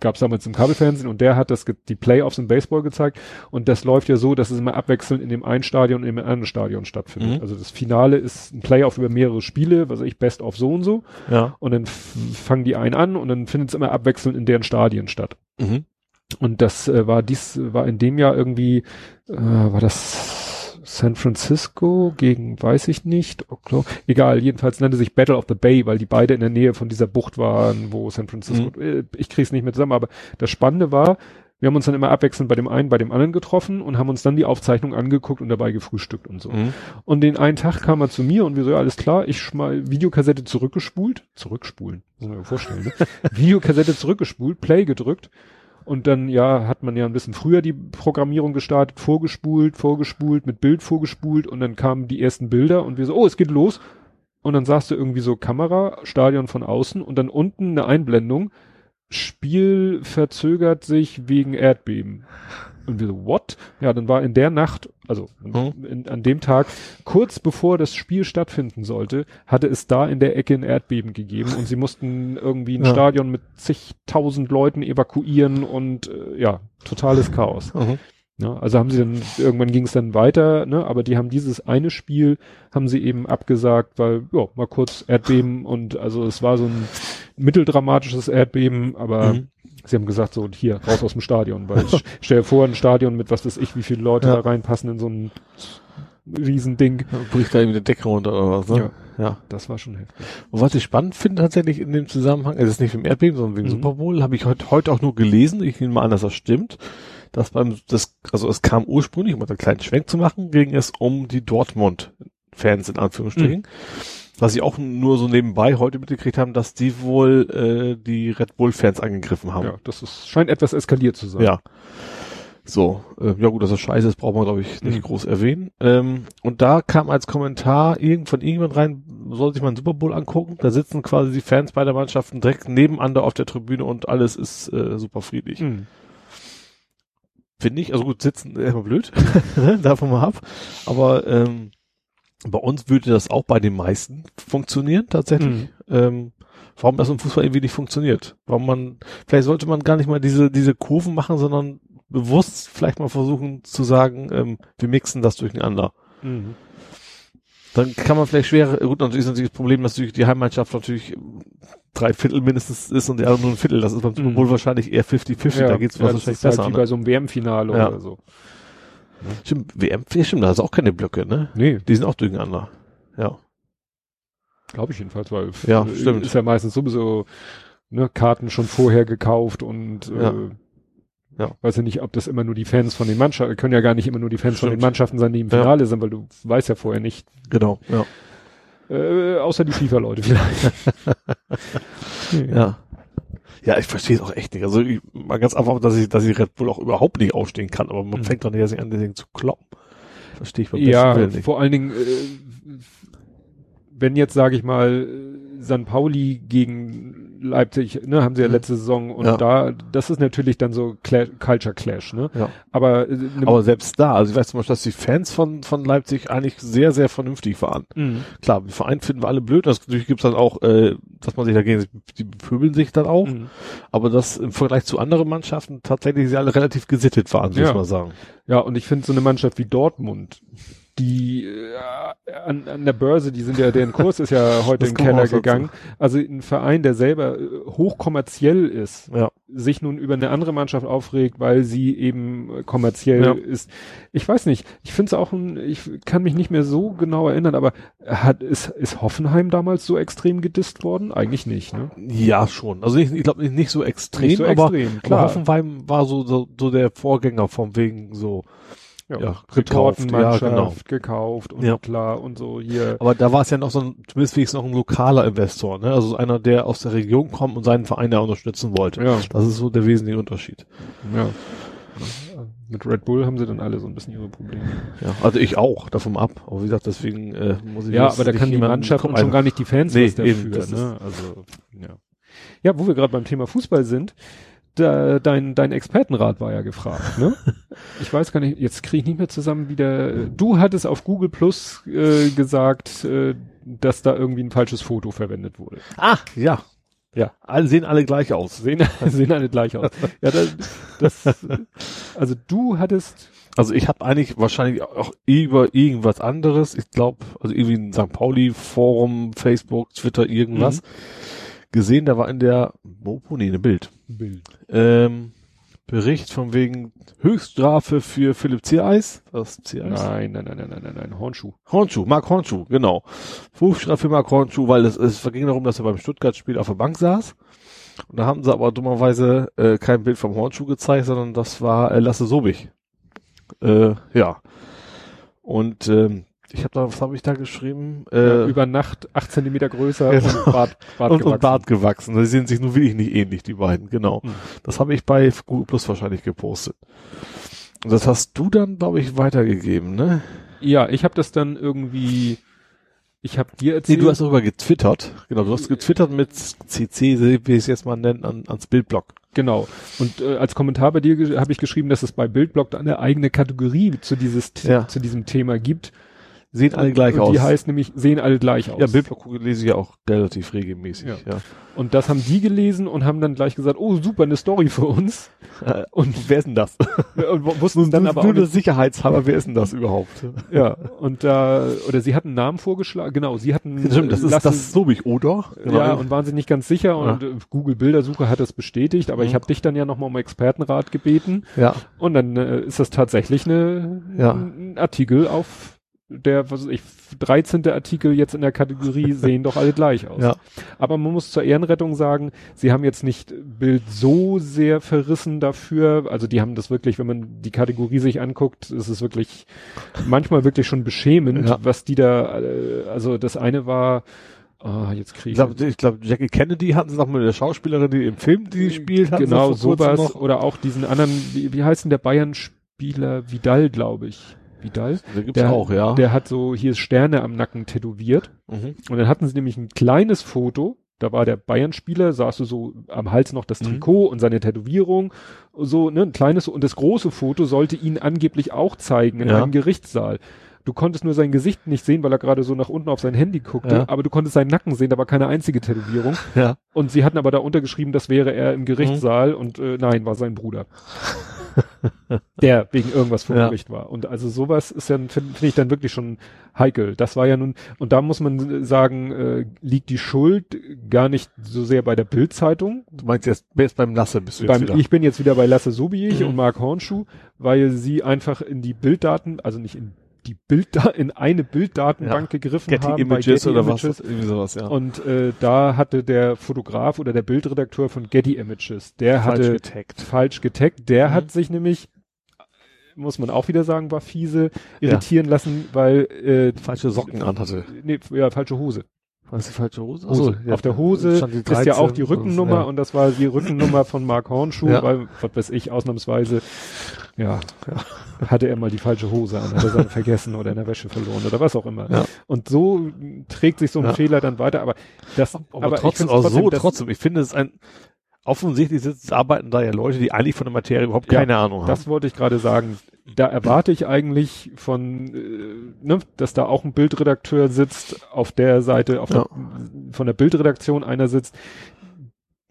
S2: gab's damals im Kabelfernsehen und der hat das die Playoffs im Baseball gezeigt und das läuft ja so, dass es immer abwechselnd in dem einen Stadion und in dem anderen Stadion stattfindet.
S3: Mhm.
S2: Also das Finale ist ein Playoff über mehrere Spiele, was ich, Best of so und so
S3: Ja.
S2: und dann fangen die einen an und dann findet es immer abwechselnd in deren Stadien statt.
S3: Mhm.
S2: Und das äh, war dies war in dem Jahr irgendwie äh, war das San Francisco gegen weiß ich nicht, Oklahoma, egal, jedenfalls nannte sich Battle of the Bay, weil die beide in der Nähe von dieser Bucht waren, wo San Francisco, äh, ich krieg's nicht mehr zusammen, aber das Spannende war, wir haben uns dann immer abwechselnd bei dem einen, bei dem anderen getroffen und haben uns dann die Aufzeichnung angeguckt und dabei gefrühstückt und so.
S3: Mhm.
S2: Und den einen Tag kam er zu mir und wir so, ja, alles klar, ich schmal Videokassette zurückgespult, zurückspulen, muss man sich vorstellen, ne? Videokassette zurückgespult, Play gedrückt und dann, ja, hat man ja ein bisschen früher die Programmierung gestartet, vorgespult, vorgespult, mit Bild vorgespult und dann kamen die ersten Bilder und wir so, oh, es geht los. Und dann sahst du irgendwie so Kamera, Stadion von außen und dann unten eine Einblendung, Spiel verzögert sich wegen Erdbeben. Und wir so, what? Ja, dann war in der Nacht, also
S3: Mhm.
S2: in, an dem Tag, kurz bevor das Spiel stattfinden sollte, hatte es da in der Ecke ein Erdbeben gegeben und sie mussten irgendwie ein
S3: Ja.
S2: Stadion mit zigtausend Leuten evakuieren und äh, ja, totales Chaos.
S3: Mhm.
S2: Ja, also haben sie dann, irgendwann ging es dann weiter, ne, aber die haben dieses eine Spiel, haben sie eben abgesagt, weil, ja, mal kurz Erdbeben und also es war so ein mitteldramatisches Erdbeben, aber
S3: Mhm.
S2: Sie haben gesagt, so, hier, raus aus dem Stadion, weil ich stell dir vor, ein Stadion mit was weiß ich, wie viele Leute
S3: Ja.
S2: da reinpassen in so ein Riesending.
S3: Bricht da irgendwie der Decke runter oder was, ne? Ja.
S2: Das war schon heftig.
S3: Und was ich spannend finde tatsächlich in dem Zusammenhang, es ist nicht wegen Erdbeben, sondern wegen
S2: Mhm.
S3: Super Bowl, habe ich heute, heute auch nur gelesen, ich nehme mal an, dass das stimmt, dass beim, das, also es kam ursprünglich, um einen kleinen Schwenk zu machen, ging es um die Dortmund-Fans in Anführungsstrichen. Was sie auch nur so nebenbei heute mitgekriegt haben, dass die wohl äh, die Red Bull-Fans angegriffen haben.
S2: Ja, das ist, scheint etwas eskaliert zu sein.
S3: Ja. So, äh, ja gut, dass das scheiße ist, braucht man glaube ich nicht
S2: Mhm.
S3: groß erwähnen. Ähm, und da kam als Kommentar irgend von irgendjemand rein, soll sich mal einen Super Bowl angucken. Da sitzen quasi die Fans beider Mannschaften direkt nebeneinander auf der Tribüne und alles ist äh, super friedlich.
S2: Mhm.
S3: Finde ich, also gut, sitzen erstmal blöd, ne, davon mal ab. Aber ähm, bei uns würde das auch bei den meisten funktionieren, tatsächlich.
S2: Mhm.
S3: Ähm, warum das im Fußball irgendwie nicht funktioniert. Warum man, vielleicht sollte man gar nicht mal diese, diese Kurven machen, sondern bewusst vielleicht mal versuchen zu sagen, ähm, wir mixen das durcheinander.
S2: Mhm.
S3: Dann kann man vielleicht schwer, gut, natürlich ist natürlich das Problem, dass natürlich die Heimmannschaft natürlich drei Viertel mindestens ist und die andere nur ein Viertel. Das ist beim Super
S2: Mhm.
S3: Bowl wahrscheinlich eher 50-50, da geht's
S2: ja,
S3: was
S2: das
S3: wahrscheinlich
S2: ist halt
S3: besser.
S2: wie
S3: ne?
S2: bei so einem WM-Finale
S3: Ja.
S2: oder so.
S3: Stimmt, WM, ja, stimmt, da ist auch keine Blöcke, ne?
S2: Nee,
S3: Die sind auch durcheinander. Ja.
S2: glaube ich jedenfalls, weil
S3: Ja,
S2: äh,
S3: stimmt.
S2: ist ja meistens sowieso ne, Karten schon vorher gekauft und
S3: Ja.
S2: äh,
S3: Ja.
S2: weiß ja nicht, ob das immer nur die Fans von den Mannschaften, können ja gar nicht immer nur die Fans von den
S3: Stimmt.
S2: Mannschaften sein, die im
S3: Ja.
S2: Finale sind, weil du weißt ja vorher nicht,
S3: Genau. Ja.
S2: äh, außer die FIFA-Leute vielleicht.
S3: Ja. Ja, ich verstehe es auch echt nicht. Also ich, mal ganz einfach, dass ich, dass ich Red Bull auch überhaupt nicht aufstehen kann, aber man
S2: Mhm.
S3: fängt doch nicht erst an, deswegen zu kloppen. Verstehe ich beim besten
S2: Ja,
S3: Willen nicht.
S2: vor allen Dingen, äh, wenn jetzt, sage ich mal, San Pauli gegen Leipzig, ne, haben sie ja
S3: Mhm.
S2: letzte Saison und
S3: Ja.
S2: da, das ist natürlich dann so Cla Culture Clash, ne?
S3: Ja.
S2: Aber, äh, ne,
S3: Aber selbst da, also ich weiß zum Beispiel, dass die Fans von, von Leipzig eigentlich sehr, sehr vernünftig waren.
S2: Mhm.
S3: Klar, den Verein finden wir alle blöd, das, natürlich gibt's dann auch, äh, dass man sich dagegen, die bepöbeln sich dann auch,
S2: Mhm.
S3: aber dass im Vergleich zu anderen Mannschaften tatsächlich sie alle relativ gesittet waren, so
S2: Ja.
S3: muss man sagen.
S2: Ja, und ich finde so eine Mannschaft wie Dortmund, die äh, an, an der Börse, die sind ja, deren Kurs ist ja heute in den Keller gegangen. Also ein Verein, der selber äh, hochkommerziell ist,
S3: Ja.
S2: sich nun über eine andere Mannschaft aufregt, weil sie eben kommerziell
S3: Ja.
S2: ist. Ich weiß nicht, ich finde es auch ein, ich kann mich nicht mehr so genau erinnern, aber hat, ist, ist Hoffenheim damals so extrem gedisst worden? Eigentlich nicht, ne?
S3: Ja, schon. Also ich, ich glaube nicht, nicht so extrem,
S2: Nicht so
S3: aber,
S2: extrem,
S3: aber. Hoffenheim war so, so, so der Vorgänger vom wegen so, ja, gekauft, ja,
S2: Retortenmannschaft
S3: genau.
S2: gekauft und
S3: Ja.
S2: klar und so hier.
S3: Aber da war es ja noch so ein, zumindest wenigstens noch ein lokaler Investor, ne? Also einer, der aus der Region kommt und seinen Verein da unterstützen wollte.
S2: Ja.
S3: Das ist so der wesentliche Unterschied.
S2: Ja. Mit Red Bull haben sie dann alle so ein bisschen ihre Probleme.
S3: Ja, also ich auch, davon ab. Aber wie gesagt, deswegen äh, muss ich
S2: Ja, aber da kann die Mannschaft und schon gar nicht die Fans
S3: Nee,
S2: was dafür.
S3: eben,
S2: ne? Also, ja. Ja, wo wir gerade beim Thema Fußball sind, da, dein, dein Expertenrat war ja gefragt, ne? Ich weiß gar nicht, jetzt kriege ich nicht mehr zusammen wieder. Du hattest auf Google Plus äh, gesagt, äh, dass da irgendwie ein falsches Foto verwendet wurde.
S3: Ah, ja. Ja. Alle sehen alle gleich aus.
S2: Sehen, sehen alle gleich aus. Ja, das, das, also du hattest.
S3: Also ich habe eigentlich wahrscheinlich auch über irgendwas anderes. Ich glaube, also irgendwie ein St. Pauli Forum, Facebook, Twitter, irgendwas mhm. gesehen. Da war in der Mopo, nee, eine Bild.
S2: Bild.
S3: Ähm, Bericht von wegen Höchststrafe für Philipp Ziereis.
S2: Was Ziereis? Nein, nein, nein, nein, nein, nein, nein, Hornschuh.
S3: Hornschuh, Marc Hornschuh, genau. Höchststrafe für Marc Hornschuh, weil es, es ging darum, dass er beim Stuttgart-Spiel auf der Bank saß. Und da haben sie aber dummerweise äh, kein Bild vom Hornschuh gezeigt, sondern das war äh, Lasse Sobich. Äh, ja. Und ähm, ich habe da, was habe ich da geschrieben?
S2: Äh, ja, über Nacht acht Zentimeter größer
S3: genau. und Bart, Bart und, gewachsen. Und Bart gewachsen. Sie sehen sich nur wirklich nicht ähnlich, die beiden, genau. Mhm. Das habe ich bei Google Plus wahrscheinlich gepostet. Und das hast du dann, glaube ich, weitergegeben, ne?
S2: Ja, ich habe das dann irgendwie, ich habe dir erzählt.
S3: Nee, du hast darüber getwittert. Genau, du hast getwittert mit CC, wie ich es jetzt mal nennen, an, ans Bildblog.
S2: Genau. Und äh, als Kommentar bei dir habe ich geschrieben, dass es bei Bildblog eine eigene Kategorie zu dieses ja. zu diesem Thema gibt
S3: Sehen alle gleich und
S2: aus. Die heißt nämlich, sehen alle gleich aus.
S3: Ja, Bildblock lese ich ja auch relativ regelmäßig, ja. ja.
S2: Und das haben die gelesen und haben dann gleich gesagt, oh, super, eine Story für uns.
S3: Und wer ist denn das?
S2: und wussten dann aber
S3: nur auch Sicherheitshaber, wer ist denn das überhaupt?
S2: Ja, und da, oder sie hatten einen Namen vorgeschlagen, genau, sie hatten.
S3: Stimmt, das ist lassen, das so ich, oder?
S2: Genau. Ja, und waren sich nicht ganz sicher und ja. Google Bildersuche hat das bestätigt, aber mhm. ich habe dich dann ja nochmal um Expertenrat gebeten.
S3: Ja.
S2: Und dann äh, ist das tatsächlich eine, ja. ein Artikel auf der, was weiß ich, 13. Artikel jetzt in der Kategorie sehen doch alle gleich aus.
S3: Ja.
S2: Aber man muss zur Ehrenrettung sagen, sie haben jetzt nicht Bild so sehr verrissen dafür. Also die haben das wirklich, wenn man die Kategorie sich anguckt, ist es wirklich manchmal wirklich schon beschämend, ja. was die da, äh, also das eine war, Ah, jetzt kriege
S3: ich. Ich glaube, glaub, Jackie Kennedy hatten sie noch mit der Schauspielerin, die im Film die gespielt hat.
S2: Genau, sowas. Oder auch diesen anderen, wie, wie heißt denn der Bayern-Spieler? Vidal, glaube ich. Vidal.
S3: Der gibt's der, auch, ja.
S2: Der hat so hier Sterne am Nacken tätowiert. Mhm. Und dann hatten sie nämlich ein kleines Foto. Da war der Bayern-Spieler, saß du so am Hals noch das mhm. Trikot mhm. und seine Tätowierung, so, ne, ein kleines, und das große Foto sollte ihn angeblich auch zeigen in ja. einem Gerichtssaal. Du konntest nur sein Gesicht nicht sehen, weil er gerade so nach unten auf sein Handy guckte, ja. aber du konntest seinen Nacken sehen, da war keine einzige Tätowierung.
S3: Ja.
S2: Und sie hatten aber da untergeschrieben, das wäre er im Gerichtssaal mhm. und äh, nein, war sein Bruder. der wegen irgendwas vor Gericht war. Und also sowas ist ja, finde find ich dann wirklich schon heikel. Das war ja nun, und da muss man sagen, äh, liegt die Schuld gar nicht so sehr bei der Bildzeitung.
S3: Du meinst jetzt, jetzt beim Lasse bist du
S2: jetzt beim, wieder. Ich bin jetzt wieder bei Lasse Sobiech mhm. und Mark Hornschuh, weil sie einfach in die Bilddaten, also nicht in die Bilder in eine Bilddatenbank ja. gegriffen
S3: Getty
S2: haben.
S3: Images Getty oder Images. was, irgendwie sowas, ja.
S2: Und äh, da hatte der Fotograf oder der Bildredakteur von Getty Images, der falsch hatte getaggt. falsch getaggt. Der mhm. hat sich nämlich muss man auch wieder sagen, war fiese, irritieren ja. lassen, weil äh,
S3: falsche Socken an hatte.
S2: Nee, ja, falsche Hose.
S3: Was die falsche Hose?
S2: Hose. ja. Auf der Hose ist ja auch die Rückennummer und, ja. und das war die Rückennummer von Mark Hornschuh, weil, was weiß ich, ausnahmsweise, ja, hatte er mal die falsche Hose an, hat er seine vergessen oder in der Wäsche verloren oder was auch immer.
S3: Ja.
S2: Und so trägt sich so ein ja. Fehler dann weiter, aber das,
S3: aber, aber trotzdem, auch trotzdem, so, trotzdem, ich finde es ein, offensichtlich sitzen, arbeiten da ja Leute, die eigentlich von der Materie überhaupt keine ja, Ahnung haben.
S2: Das wollte ich gerade sagen. Da erwarte ich eigentlich von, äh, ne, dass da auch ein Bildredakteur sitzt, auf der Seite, auf ja. der, von der Bildredaktion einer sitzt.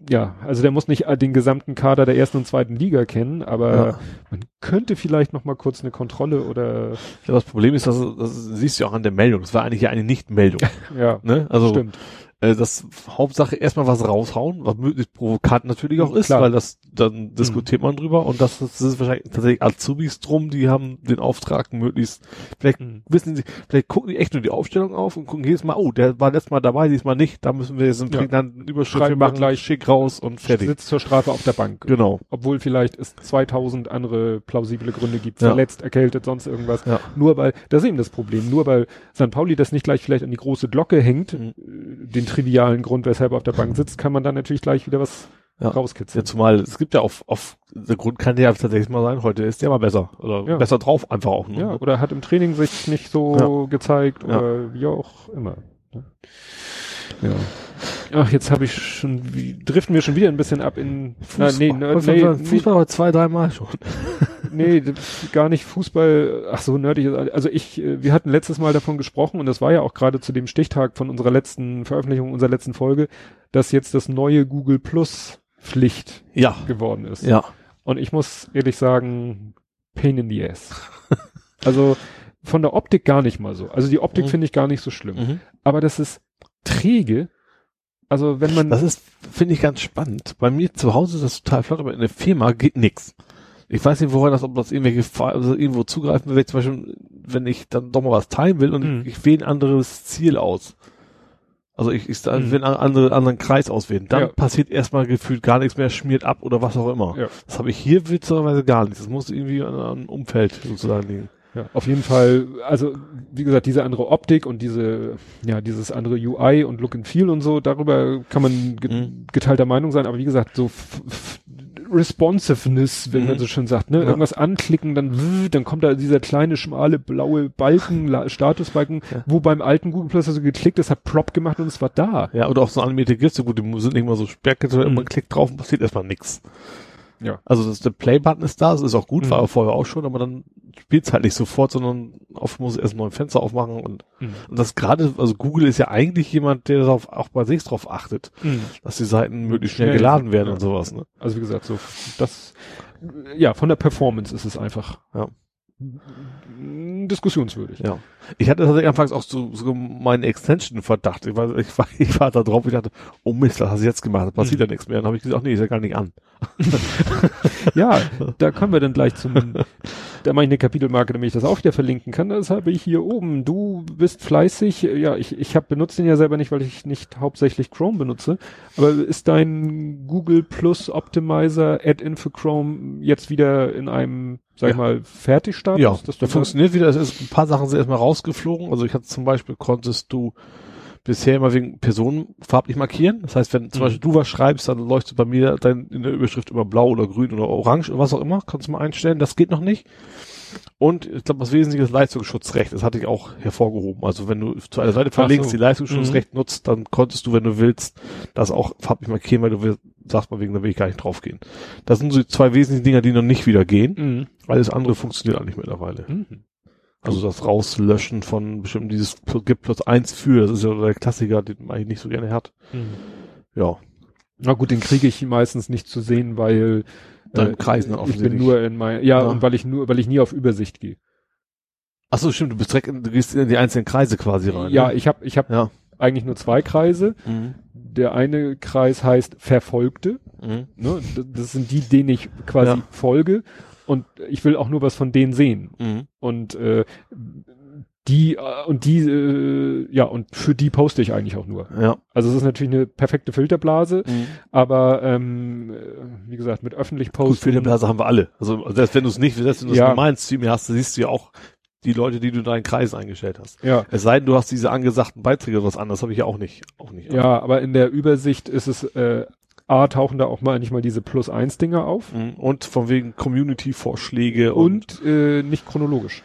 S2: Ja, also der muss nicht den gesamten Kader der ersten und zweiten Liga kennen, aber ja. man könnte vielleicht noch mal kurz eine Kontrolle oder.
S3: Ja, das Problem ist, dass, das siehst du ja auch an der Meldung. Das war eigentlich ja eine Nicht-Meldung.
S2: ja,
S3: ne? Also stimmt äh, das Hauptsache erstmal was raushauen, was möglichst provokant natürlich auch ist, Klar. weil das dann diskutiert mhm. man drüber und das, das ist wahrscheinlich tatsächlich Azubis drum, die haben den Auftrag möglichst, vielleicht mhm. wissen sie, vielleicht gucken die echt nur die Aufstellung auf und gucken jedes Mal, oh, der war letztes Mal dabei, diesmal nicht, da müssen wir jetzt einen ja. prägnanten Überschrift machen, gleich schick raus und fertig.
S2: Sitzt zur Strafe auf der Bank.
S3: Genau.
S2: Obwohl vielleicht es 2000 andere plausible Gründe gibt, ja. verletzt, erkältet, sonst irgendwas. Ja. Nur weil, das ist eben das Problem, nur weil St. Pauli das nicht gleich vielleicht an die große Glocke hängt, mhm. Äh, den trivialen Grund, weshalb er auf der Bank sitzt, kann man dann natürlich gleich wieder was ja. rauskitzeln.
S3: Ja, zumal es gibt ja auf, auf der Grund kann ja tatsächlich mal sein, heute ist der mal besser oder ja. besser drauf einfach auch.
S2: Ne? Ja, oder hat im Training sich nicht so ja. gezeigt oder wie auch immer. Ne? Ja. Ach, jetzt habe ich schon, wie, driften wir schon wieder ein bisschen ab in,
S3: Fußball,
S2: na, nee, ne,
S3: Fußball,
S2: nee,
S3: Fußball aber zwei, dreimal schon.
S2: nee, gar nicht Fußball, ach so, nerdig. Also ich, äh, wir hatten letztes Mal davon gesprochen und das war ja auch gerade zu dem Stichtag von unserer letzten Veröffentlichung, unserer letzten Folge, dass jetzt das neue Google Plus Pflicht
S3: Ja.
S2: geworden ist.
S3: Ja.
S2: Und ich muss ehrlich sagen, pain in the ass. also von der Optik gar nicht mal so. Also die Optik
S3: Mhm.
S2: finde ich gar nicht so schlimm.
S3: Mhm.
S2: Aber das ist träge. Also wenn man
S3: Das ist, finde ich ganz spannend. Bei mir zu Hause ist das total flott, aber in der Firma geht nix. Ich weiß nicht, woran das, ob das irgendwelche, also irgendwo zugreifen will, zum Beispiel, wenn ich dann doch mal was teilen will und
S2: Mhm.
S3: ich wähle ein anderes Ziel aus. Also ich, ich
S2: Mhm.
S3: will einen andere, anderen Kreis auswählen. Dann
S2: Ja.
S3: passiert erstmal gefühlt gar nichts mehr, schmiert ab oder was auch immer.
S2: Ja.
S3: Das habe ich hier witzigerweise gar nicht. Das muss irgendwie an einem Umfeld sozusagen liegen.
S2: Ja, auf jeden Fall, also wie gesagt, diese andere Optik und diese, ja, dieses andere UI und Look and Feel und so, darüber kann man ge
S3: Mhm.
S2: geteilter Meinung sein, aber wie gesagt, so Responsiveness, wenn man
S3: Mhm.
S2: so schön sagt, ne?
S3: Ja.
S2: Irgendwas anklicken, dann dann kommt da dieser kleine, schmale, blaue Balken, Statusbalken,
S3: Ja.
S2: wo beim alten Google Plus also geklickt ist, hat Prop gemacht und es war da.
S3: Ja, oder auch so animierte GIFs, gut, die sind nicht mal so sperrkett,
S2: Mhm.
S3: man klickt drauf und passiert erstmal nichts.
S2: Ja.
S3: Also das, der Play-Button ist da, das ist auch gut,
S2: Mhm.
S3: war er vorher auch schon, aber dann spielt's halt nicht sofort, sondern oft muss er erst ein neues Fenster aufmachen und,
S2: Mhm.
S3: und das gerade, also Google ist ja eigentlich jemand, der darauf, auch bei sich drauf achtet, dass die Seiten möglichst schnell geladen werden
S2: ja.
S3: und sowas, ne?
S2: Also wie gesagt, so das, ja, von der Performance ist es einfach
S3: Ja.
S2: diskussionswürdig.
S3: Ja. Ich hatte tatsächlich anfangs auch so, so meinen Extension-Verdacht. Ich war, ich war, ich war da drauf, ich dachte, oh Mist, was hast du jetzt gemacht? Da passiert
S2: Mhm.
S3: ja nichts mehr. Dann habe ich gesagt, ach nee, ist ja gar nicht an.
S2: Ja, da kommen wir dann gleich zum, da mache ich eine Kapitelmarke, damit ich das auch wieder verlinken kann. Das habe ich hier oben. Du bist fleißig. Ja, ich, ich habe benutzt den ja selber nicht, weil ich nicht hauptsächlich Chrome benutze. Aber ist dein Google Plus Optimizer Add-in für Chrome jetzt wieder in einem, sag ich
S3: Ja.
S2: mal, Fertigstatus?
S3: Ja, das funktioniert wieder. Es ist, ein paar Sachen sind erstmal rausgeflogen. Also ich hatte zum Beispiel, konntest du bisher immer wegen Personen farblich markieren. Das heißt, wenn zum
S2: Mhm.
S3: Beispiel du was schreibst, dann leuchtet bei mir dein, in der Überschrift immer blau oder grün oder orange oder was auch immer. Kannst du mal einstellen. Das geht noch nicht. Und ich glaube, das Wesentliche ist Leistungsschutzrecht. Das hatte ich auch hervorgehoben. Also wenn du zu einer Seite verlinkst,
S2: so.
S3: die Leistungsschutzrecht nutzt, dann konntest du, wenn du willst, das auch farblich markieren, weil du will, sagst mal wegen, da will ich gar nicht draufgehen. Das sind so die zwei wesentlichen Dinger, die noch nicht wieder gehen.
S2: Mhm.
S3: Alles andere funktioniert eigentlich mittlerweile.
S2: Mhm.
S3: Also das Rauslöschen von bestimmt dieses gibt plus eins für, das ist ja der Klassiker, den man eigentlich nicht so gerne hat.
S2: Mhm.
S3: Ja.
S2: Na gut, den kriege ich meistens nicht zu sehen, weil
S3: Deinem Kreis, ne,
S2: ich bin nur in mein, ja,
S3: Ja.
S2: und weil ich nur, weil ich nie auf Übersicht gehe.
S3: Ach so, stimmt, du bist direkt in, du gehst in die einzelnen Kreise quasi rein.
S2: Ja,
S3: ne?
S2: ich habe ich hab
S3: Ja.
S2: eigentlich nur zwei Kreise.
S3: Mhm.
S2: Der eine Kreis heißt Verfolgte.
S3: Mhm.
S2: Ne? Das sind die, denen ich quasi
S3: Ja.
S2: folge. Und ich will auch nur was von denen sehen.
S3: Mhm.
S2: Und äh, die äh, und die äh, ja und für die poste ich eigentlich auch nur.
S3: Ja.
S2: Also es ist natürlich eine perfekte Filterblase,
S3: Mhm.
S2: aber ähm, äh, wie gesagt mit öffentlich
S3: Gut,
S2: posten.
S3: Filterblase haben wir alle. Also selbst wenn du es nicht, selbst wenn du es
S2: Ja.
S3: normalen Stream hast, siehst du ja auch die Leute, die du in deinen Kreisen eingestellt hast.
S2: Ja,
S3: Es sei denn, du hast diese angesagten Beiträge oder was anderes, habe ich ja auch nicht. Auch nicht.
S2: ja, aber in der Übersicht ist es äh, A tauchen da auch mal nicht mal diese Plus eins Dinger auf
S3: Mhm. Und von wegen Community-Vorschläge und,
S2: und äh, nicht chronologisch.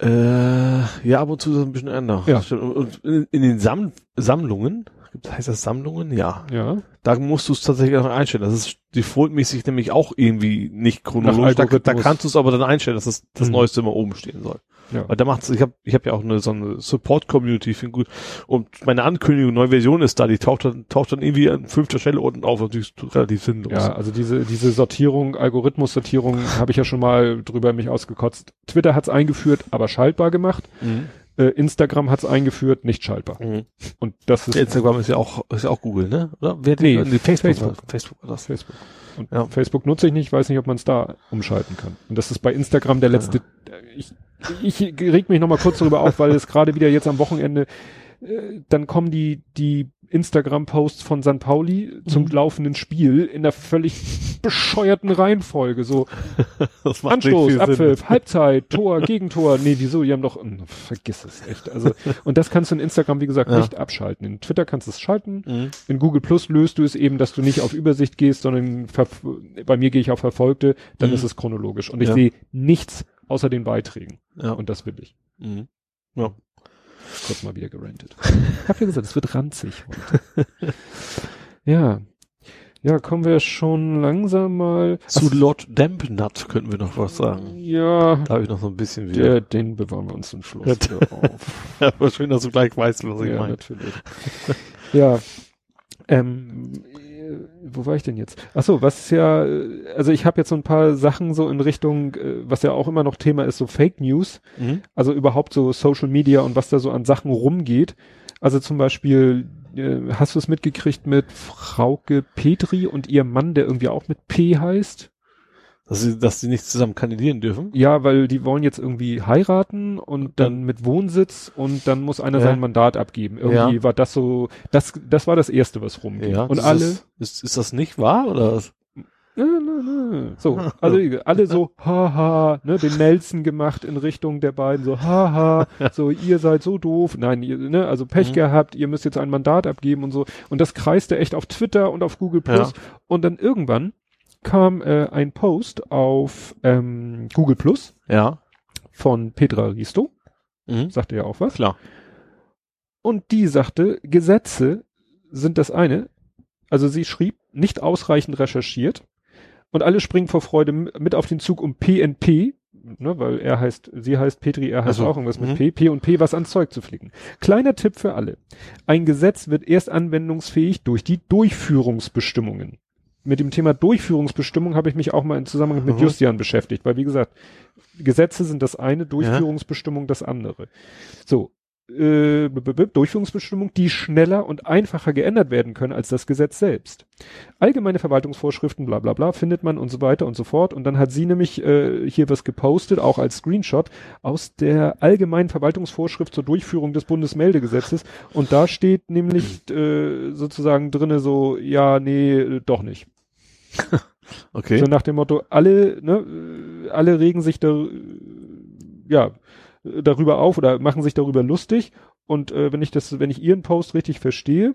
S3: Äh, ja, ab und zu ist das ein bisschen ändert.
S2: Ja.
S3: Und, in, in den Sam Sammlungen, heißt das Sammlungen? Ja.
S2: Ja.
S3: Da musst du es tatsächlich auch einstellen. Das ist defaultmäßig nämlich auch irgendwie nicht chronologisch. Da, da kannst du es aber dann einstellen, dass das, das
S2: Mhm.
S3: Neueste immer oben stehen soll.
S2: Ja.
S3: Da macht's, ich habe ich hab ja auch eine so eine Support-Community, finde gut. Und meine Ankündigung, neue Version ist da, die taucht dann, taucht dann irgendwie an fünfter Stelle unten auf, natürlich relativ sinnlos.
S2: Ja, also diese, diese Sortierung, Algorithmus-Sortierung habe ich ja schon mal drüber mich ausgekotzt. Twitter hat's eingeführt, aber schaltbar gemacht.
S3: Mhm.
S2: Äh, Instagram hat's eingeführt, nicht schaltbar.
S3: Mhm.
S2: Und das ist
S3: Instagram ist ja auch, ist ja auch Google, ne? Oder? Wer die-
S2: Nee,
S3: nee, Facebook.
S2: Facebook.
S3: Facebook war das.
S2: Facebook. Und
S3: Ja.
S2: Facebook nutze ich nicht, weiß nicht, ob man es da umschalten kann. Und das ist bei Instagram der letzte. Ich, ich reg mich noch mal kurz darüber auf, weil es gerade wieder jetzt am Wochenende, äh, dann kommen die die Instagram-Posts von San Pauli zum
S3: Mhm.
S2: laufenden Spiel in der völlig bescheuerten Reihenfolge. So Anstoß. Abpfiff, Halbzeit, Tor, Gegentor. Nee, wieso? Die haben doch, hm, vergiss es echt. Also, und das kannst du in Instagram, wie gesagt,
S3: Ja.
S2: nicht abschalten. In Twitter kannst du es schalten.
S3: Mhm.
S2: In Google Plus löst du es eben, dass du nicht auf Übersicht gehst, sondern bei mir gehe ich auf Verfolgte, dann
S3: Mhm.
S2: ist es chronologisch. Und ich
S3: Ja.
S2: sehe nichts außer den Beiträgen.
S3: Ja.
S2: Und das will ich.
S3: Mhm. Ja.
S2: Kurz mal wieder gerentet. Ich hab ja gesagt, es wird ranzig heute. ja. Ja, kommen wir schon langsam mal
S3: zu Lord Dampnut könnten wir noch was sagen.
S2: Ja.
S3: Da habe ich noch so ein bisschen
S2: wieder. Der, den bewahren wir uns zum Schluss
S3: auf. ja, aber schön, dass du gleich weißt, was ich ja, meine.
S2: Natürlich. ja. Ähm, wo war ich denn jetzt? Ach so, was ja, also ich habe jetzt so ein paar Sachen so in Richtung, äh, was ja auch immer noch Thema ist, so Fake News. Mhm. Also überhaupt so Social Media und was da so an Sachen rumgeht. Also zum Beispiel, äh, hast du es mitgekriegt mit Frauke Petri und ihrem Mann, der irgendwie auch mit P heißt?
S3: Dass sie, dass sie nicht zusammen kandidieren dürfen?
S2: Ja, weil die wollen jetzt irgendwie heiraten und dann mit Wohnsitz und dann muss einer ja. sein Mandat abgeben. Irgendwie ja. war das so, das, das war das erste, was rumging. Ja,
S3: und alle. Das, ist, ist das nicht wahr oder was?
S2: So, also alle so, haha, ne, den Nelson gemacht in Richtung der beiden, so, haha, so, ihr seid so doof. Nein, ihr, ne, also Pech mhm. gehabt, ihr müsst jetzt ein Mandat abgeben und so. Und das kreiste echt auf Twitter und auf Google Plus. Ja. Und dann irgendwann kam äh, ein Post auf ähm, Google Plus.
S3: Ja.
S2: Von Petra Risto. Mhm. Sagte ja auch was.
S3: Klar.
S2: Und die sagte, Gesetze sind das eine. Also sie schrieb, nicht ausreichend recherchiert und alle springen vor Freude mit auf den Zug um PNP, ne, weil er heißt, sie heißt Petri, er heißt also, auch irgendwas mit mhm. P, P und P was ans Zeug zu flicken. Kleiner Tipp für alle. Ein Gesetz wird erst anwendungsfähig durch die Durchführungsbestimmungen. Mit dem Thema Durchführungsbestimmung habe ich mich auch mal im Zusammenhang mit mhm. Justian beschäftigt, weil wie gesagt, Gesetze sind das eine, Durchführungsbestimmung ja. das andere. So, äh, Durchführungsbestimmung, die schneller und einfacher geändert werden können als das Gesetz selbst. Allgemeine Verwaltungsvorschriften, bla bla bla, findet man und so weiter und so fort. Und dann hat sie nämlich äh, hier was gepostet, auch als Screenshot, aus der allgemeinen Verwaltungsvorschrift zur Durchführung des Bundesmeldegesetzes. Und da steht nämlich äh, sozusagen drinne so, ja, nee, doch nicht.
S3: okay.
S2: So nach dem Motto, alle, ne, alle regen sich da, ja, darüber auf oder machen sich darüber lustig. Und äh, wenn ich das, wenn ich Ihren Post richtig verstehe,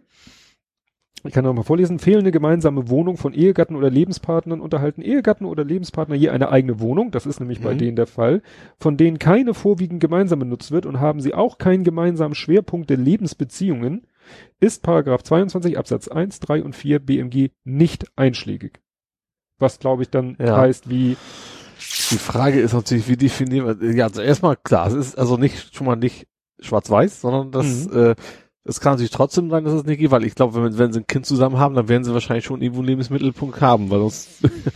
S2: ich kann noch mal vorlesen, fehlende gemeinsame Wohnung von Ehegatten oder Lebenspartnern unterhalten Ehegatten oder Lebenspartner je eine eigene Wohnung, das ist nämlich mhm. bei denen der Fall, von denen keine vorwiegend gemeinsam benutzt wird und haben sie auch keinen gemeinsamen Schwerpunkt der Lebensbeziehungen, ist Paragraph 22 Absatz 1, 3 und 4 BMG nicht einschlägig. Was glaube ich dann ja. heißt wie
S3: die Frage ist natürlich, wie definieren wir, ja, also erstmal klar, es ist also nicht, schon mal nicht schwarz-weiß, sondern das, mhm. äh, es kann natürlich trotzdem sein, dass es nicht geht, weil ich glaube, wenn, wenn sie ein Kind zusammen haben, dann werden sie wahrscheinlich schon irgendwo einen Lebensmittelpunkt haben, weil sonst,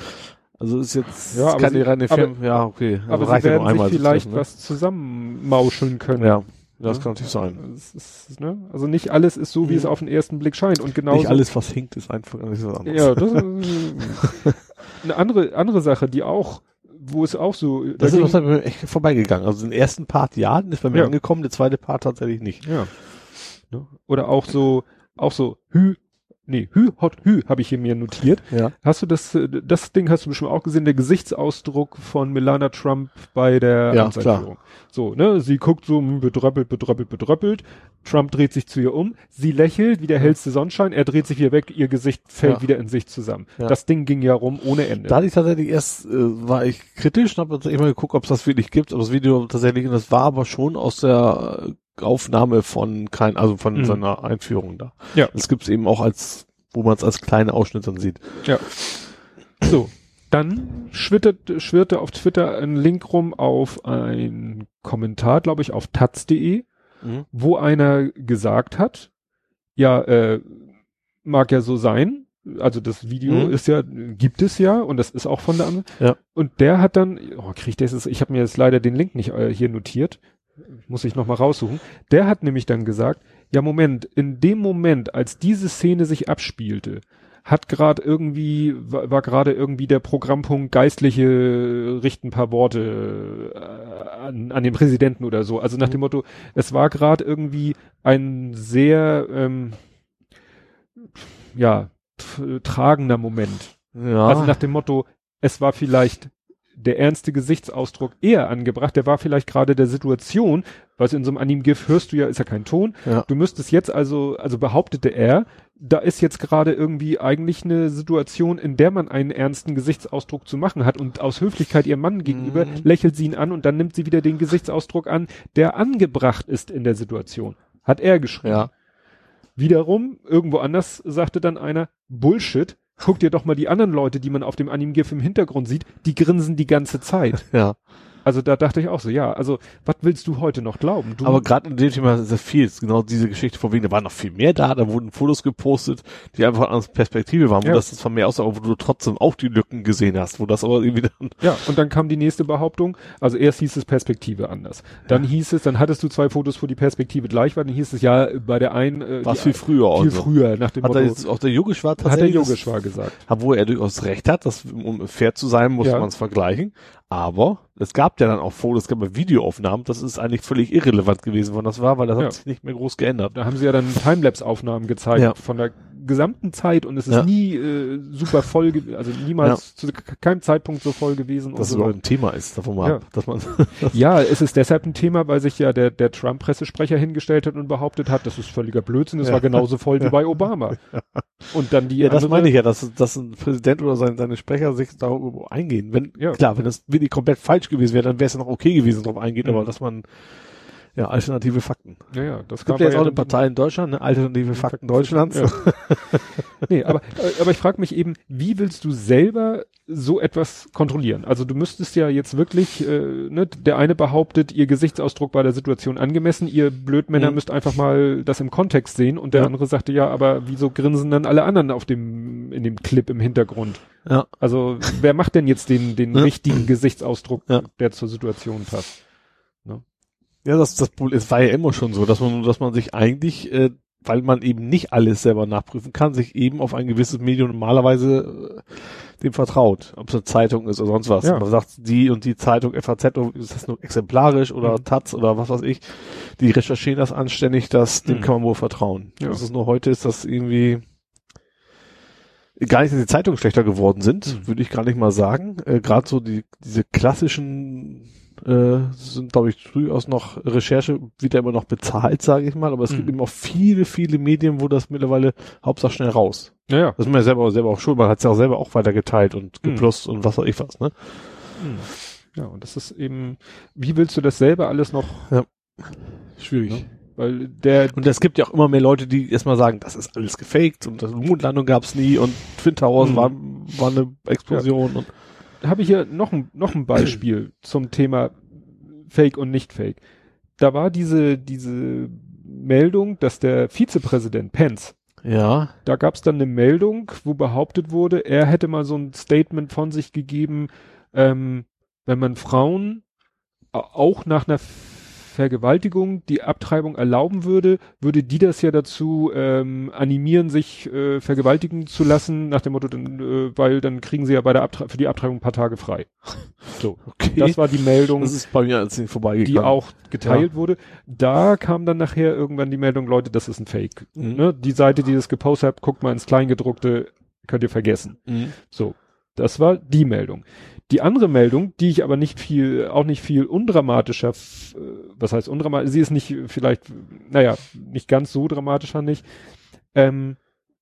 S3: also ist jetzt
S2: ja, keine sie, reine
S3: Firma, ja, okay.
S2: Aber, aber sie werden ja sich vielleicht ne? was zusammenmauscheln können.
S3: Ja. Das ja? kann natürlich sein.
S2: Ist, ne? Also nicht alles ist so, wie mhm. es auf den ersten Blick scheint. Und genau.
S3: Nicht alles, was hinkt, ist einfach nicht so
S2: anders. Ja, das ist eine andere, andere Sache, die auch wo es auch so.
S3: Das ist uns echt vorbeigegangen. Also den ersten Part ja, ist bei mir ja. angekommen, der zweite Part tatsächlich nicht.
S2: Ja. Oder auch so, auch so, Hü, nee, Hü, Hot Hü habe ich hier mir notiert.
S3: Ja.
S2: Hast du das, äh, das Ding hast du bestimmt auch gesehen, der Gesichtsausdruck von Melania Trump bei der
S3: ja, Klar.
S2: So, ne, sie guckt so hm, bedröppelt, bedröppelt, bedröppelt. Trump dreht sich zu ihr um, sie lächelt wie der hellste Sonnenschein, er dreht sich wieder weg, ihr Gesicht fällt ja. wieder in sich zusammen. Ja. Das Ding ging ja rum ohne Ende.
S3: Da hatte ich tatsächlich erst, äh, war ich kritisch und habe immer geguckt, ob es das wirklich gibt, aber das Video tatsächlich, und das war aber schon aus der Aufnahme von kein, also von mhm. seiner Einführung da.
S2: Ja.
S3: Das gibt's eben auch als wo man es als kleine Ausschnitt dann sieht.
S2: Ja. So, dann schwittert, schwirrte auf Twitter ein Link rum auf ein Kommentar, glaube ich, auf taz.de, mhm. wo einer gesagt hat, ja, äh, mag ja so sein, also das Video mhm. ist ja, gibt es ja und das ist auch von der anderen.
S3: Ja.
S2: Und der hat dann, oh, kriegt das, ich habe mir jetzt leider den Link nicht äh, hier notiert, muss ich nochmal raussuchen. Der hat nämlich dann gesagt, ja Moment, in dem Moment, als diese Szene sich abspielte, hat gerade irgendwie, war, war gerade irgendwie der Programmpunkt Geistliche richten ein paar Worte äh, an, an den Präsidenten oder so. Also nach mhm. dem Motto, es war gerade irgendwie ein sehr, ähm, ja, tragender Moment.
S3: Ja.
S2: Also nach dem Motto, es war vielleicht der ernste Gesichtsausdruck eher angebracht, der war vielleicht gerade der Situation du, in so einem Anim-GIF hörst du ja, ist ja kein Ton.
S3: Ja.
S2: Du müsstest jetzt also, also behauptete er, da ist jetzt gerade irgendwie eigentlich eine Situation, in der man einen ernsten Gesichtsausdruck zu machen hat und aus Höflichkeit ihrem Mann gegenüber
S3: Mhm.
S2: lächelt sie ihn an und dann nimmt sie wieder den Gesichtsausdruck an, der angebracht ist in der Situation. Hat er geschrieben.
S3: Ja.
S2: Wiederum, irgendwo anders sagte dann einer, Bullshit, guck dir doch mal die anderen Leute, die man auf dem Anim-GIF im Hintergrund sieht, die grinsen die ganze Zeit.
S3: Ja.
S2: Also da dachte ich auch so, ja, also was willst du heute noch glauben? Du,
S3: Aber gerade in dem Thema ist es viel. Genau diese Geschichte von wegen, da waren noch viel mehr da, da wurden Fotos gepostet, die einfach andere Perspektive waren, wo
S2: Ja.
S3: das von mehr aussah, aber wo du trotzdem auch die Lücken gesehen hast, wo das aber irgendwie dann,
S2: ja, und dann kam die nächste Behauptung. Also erst hieß es Perspektive anders. Dann hieß es, dann hattest du zwei Fotos, wo die Perspektive gleich war. Dann hieß es ja bei der einen äh,
S3: war viel früher
S2: viel
S3: so.
S2: früher nach dem
S3: Hat
S2: Motto.
S3: jetzt auch der Yogeshwar
S2: hat der
S3: tatsächlich,
S2: Yogeshwar gesagt.
S3: wo er durchaus recht hat, dass, um fair zu sein, muss
S2: Ja.
S3: man es vergleichen. Aber es gab ja dann auch Fotos, es gab ja Videoaufnahmen, das ist eigentlich völlig irrelevant gewesen, wann das war, weil das
S2: Ja.
S3: hat sich nicht mehr groß geändert.
S2: Da haben sie ja dann Timelapse-Aufnahmen gezeigt
S3: Ja.
S2: von der gesamten Zeit und es ist
S3: Ja.
S2: nie äh, super voll, also niemals zu ke- keinem Zeitpunkt so voll gewesen.
S3: Dass es
S2: so.
S3: überhaupt ein Thema ist, davon mal
S2: Ja.
S3: ab, dass man,
S2: Ja, es ist deshalb ein Thema, weil sich ja der, der Trump-Pressesprecher hingestellt hat und behauptet hat, das ist völliger Blödsinn, es
S3: Ja.
S2: war genauso voll wie bei Obama. Und dann die
S3: Ja, das meine ich ja, dass, dass ein Präsident oder sein, seine Sprecher sich darüber eingehen. Wenn,
S2: Ja.
S3: klar, wenn das wirklich komplett falsch gewesen wäre, dann wäre es ja noch okay gewesen, darauf eingehen,
S2: Mhm.
S3: aber dass man, ja, alternative Fakten.
S2: Ja, ja, das
S3: Es gibt ja jetzt auch eine Partei in Deutschland, ne? Alternative Fakten Deutschlands.
S2: Ja. Nee, aber, äh, aber ich frage mich eben, wie willst du selber so etwas kontrollieren? Also du müsstest ja jetzt wirklich, äh, ne, der eine behauptet, ihr Gesichtsausdruck war der Situation angemessen, ihr Blödmänner
S3: Mhm.
S2: müsst einfach mal das im Kontext sehen und der
S3: Ja.
S2: andere sagte, ja, aber wieso grinsen dann alle anderen auf dem, in dem Clip im Hintergrund?
S3: Ja.
S2: Also wer macht denn jetzt den, den
S3: Ja.
S2: richtigen Gesichtsausdruck, der zur Situation passt?
S3: Ja, das, das, es war ja immer schon so, dass man, dass man sich eigentlich, äh, weil man eben nicht alles selber nachprüfen kann, sich eben auf ein gewisses Medium normalerweise äh, dem vertraut. Ob es eine Zeitung ist oder sonst was.
S2: Ja.
S3: Man sagt, die und die Zeitung FAZ, oder ist das nur exemplarisch oder
S2: Mhm.
S3: Taz oder was weiß ich, die recherchieren das anständig, das, dem
S2: Mhm.
S3: kann man wohl vertrauen.
S2: Ja.
S3: Das ist nur heute ist das irgendwie gar nicht, dass die Zeitungen schlechter geworden sind,
S2: Mhm.
S3: würde ich gar nicht mal sagen. Äh, Gerade so die, diese klassischen äh, sind, glaube ich, durchaus noch Recherche, wird ja immer noch bezahlt, sage ich mal, aber es gibt
S2: Mhm.
S3: eben auch viele, viele Medien, wo das mittlerweile Hauptsache schnell raus.
S2: Naja.
S3: Das ist mir ja selber, selber auch schuld, man hat es ja auch selber auch weiter geteilt und
S2: Mhm.
S3: geplust und was weiß ich was, ne?
S2: Ja, und das ist eben, wie willst du das selber alles noch,
S3: Schwierig.
S2: Ja. weil der,
S3: Und es gibt ja auch immer mehr Leute, die erstmal sagen, das ist alles gefaked und das Mondlandung gab's nie und Twin Towers
S2: Mhm.
S3: war, war eine Explosion und
S2: habe ich hier noch ein, noch ein Beispiel zum Thema Fake und nicht Fake. Da war diese, diese Meldung, dass der Vizepräsident Pence,
S3: ja,
S2: da gab es dann eine Meldung, wo behauptet wurde, er hätte mal so ein Statement von sich gegeben, ähm, wenn man Frauen auch nach einer Vergewaltigung die Abtreibung erlauben würde, würde die das ja dazu ähm, animieren, sich äh, vergewaltigen zu lassen, nach dem Motto, dann, äh, weil dann kriegen sie ja bei der Abtre für die Abtreibung ein paar Tage frei. So,
S3: okay.
S2: das war die Meldung,
S3: das ist bei mir als vorbeigegangen.
S2: die auch geteilt wurde. Da kam dann nachher irgendwann die Meldung, Leute, das ist ein Fake.
S3: Mhm.
S2: Ne? Die Seite, die das gepostet hat, guckt mal ins Kleingedruckte, könnt ihr vergessen.
S3: Mhm.
S2: So, das war die Meldung. Die andere Meldung, die ich aber nicht viel, auch nicht viel undramatischer, äh, was heißt undramatisch, sie ist nicht vielleicht, naja, nicht ganz so dramatischer nicht, ähm,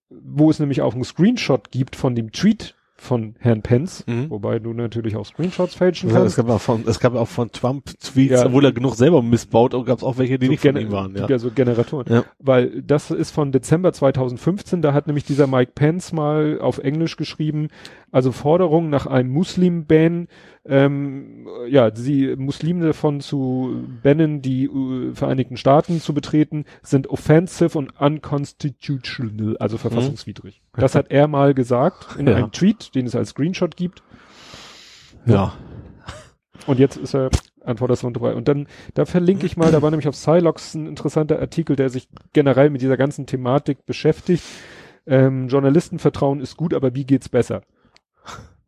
S2: wo es nämlich auch einen Screenshot gibt von dem Tweet von Herrn Pence,
S3: Mhm.
S2: wobei du natürlich auch Screenshots fälschen
S3: Ja, es
S2: kannst.
S3: gab auch von, es gab auch von Trump Tweets,
S2: Ja.
S3: obwohl er genug selber missbaut, und gab es auch welche, die
S2: so
S3: nicht von ihm waren, ja.
S2: ja so Generatoren.
S3: Ja.
S2: Weil das ist von Dezember 2015, da hat nämlich dieser Mike Pence mal auf Englisch geschrieben, also Forderung nach einem Muslim-Ban, ähm, ja, sie Muslime davon zu bannen, die äh, Vereinigten Staaten zu betreten, sind offensive und unconstitutional, also verfassungswidrig. Das hat er mal gesagt in
S3: Ja.
S2: einem Tweet, den es als Screenshot gibt.
S3: Ja.
S2: Und jetzt ist er an vorderster Front dabei. Und dann, da verlinke ich mal, da war nämlich auf Silox ein interessanter Artikel, der sich generell mit dieser ganzen Thematik beschäftigt. Ähm, Journalistenvertrauen ist gut, aber wie geht's besser?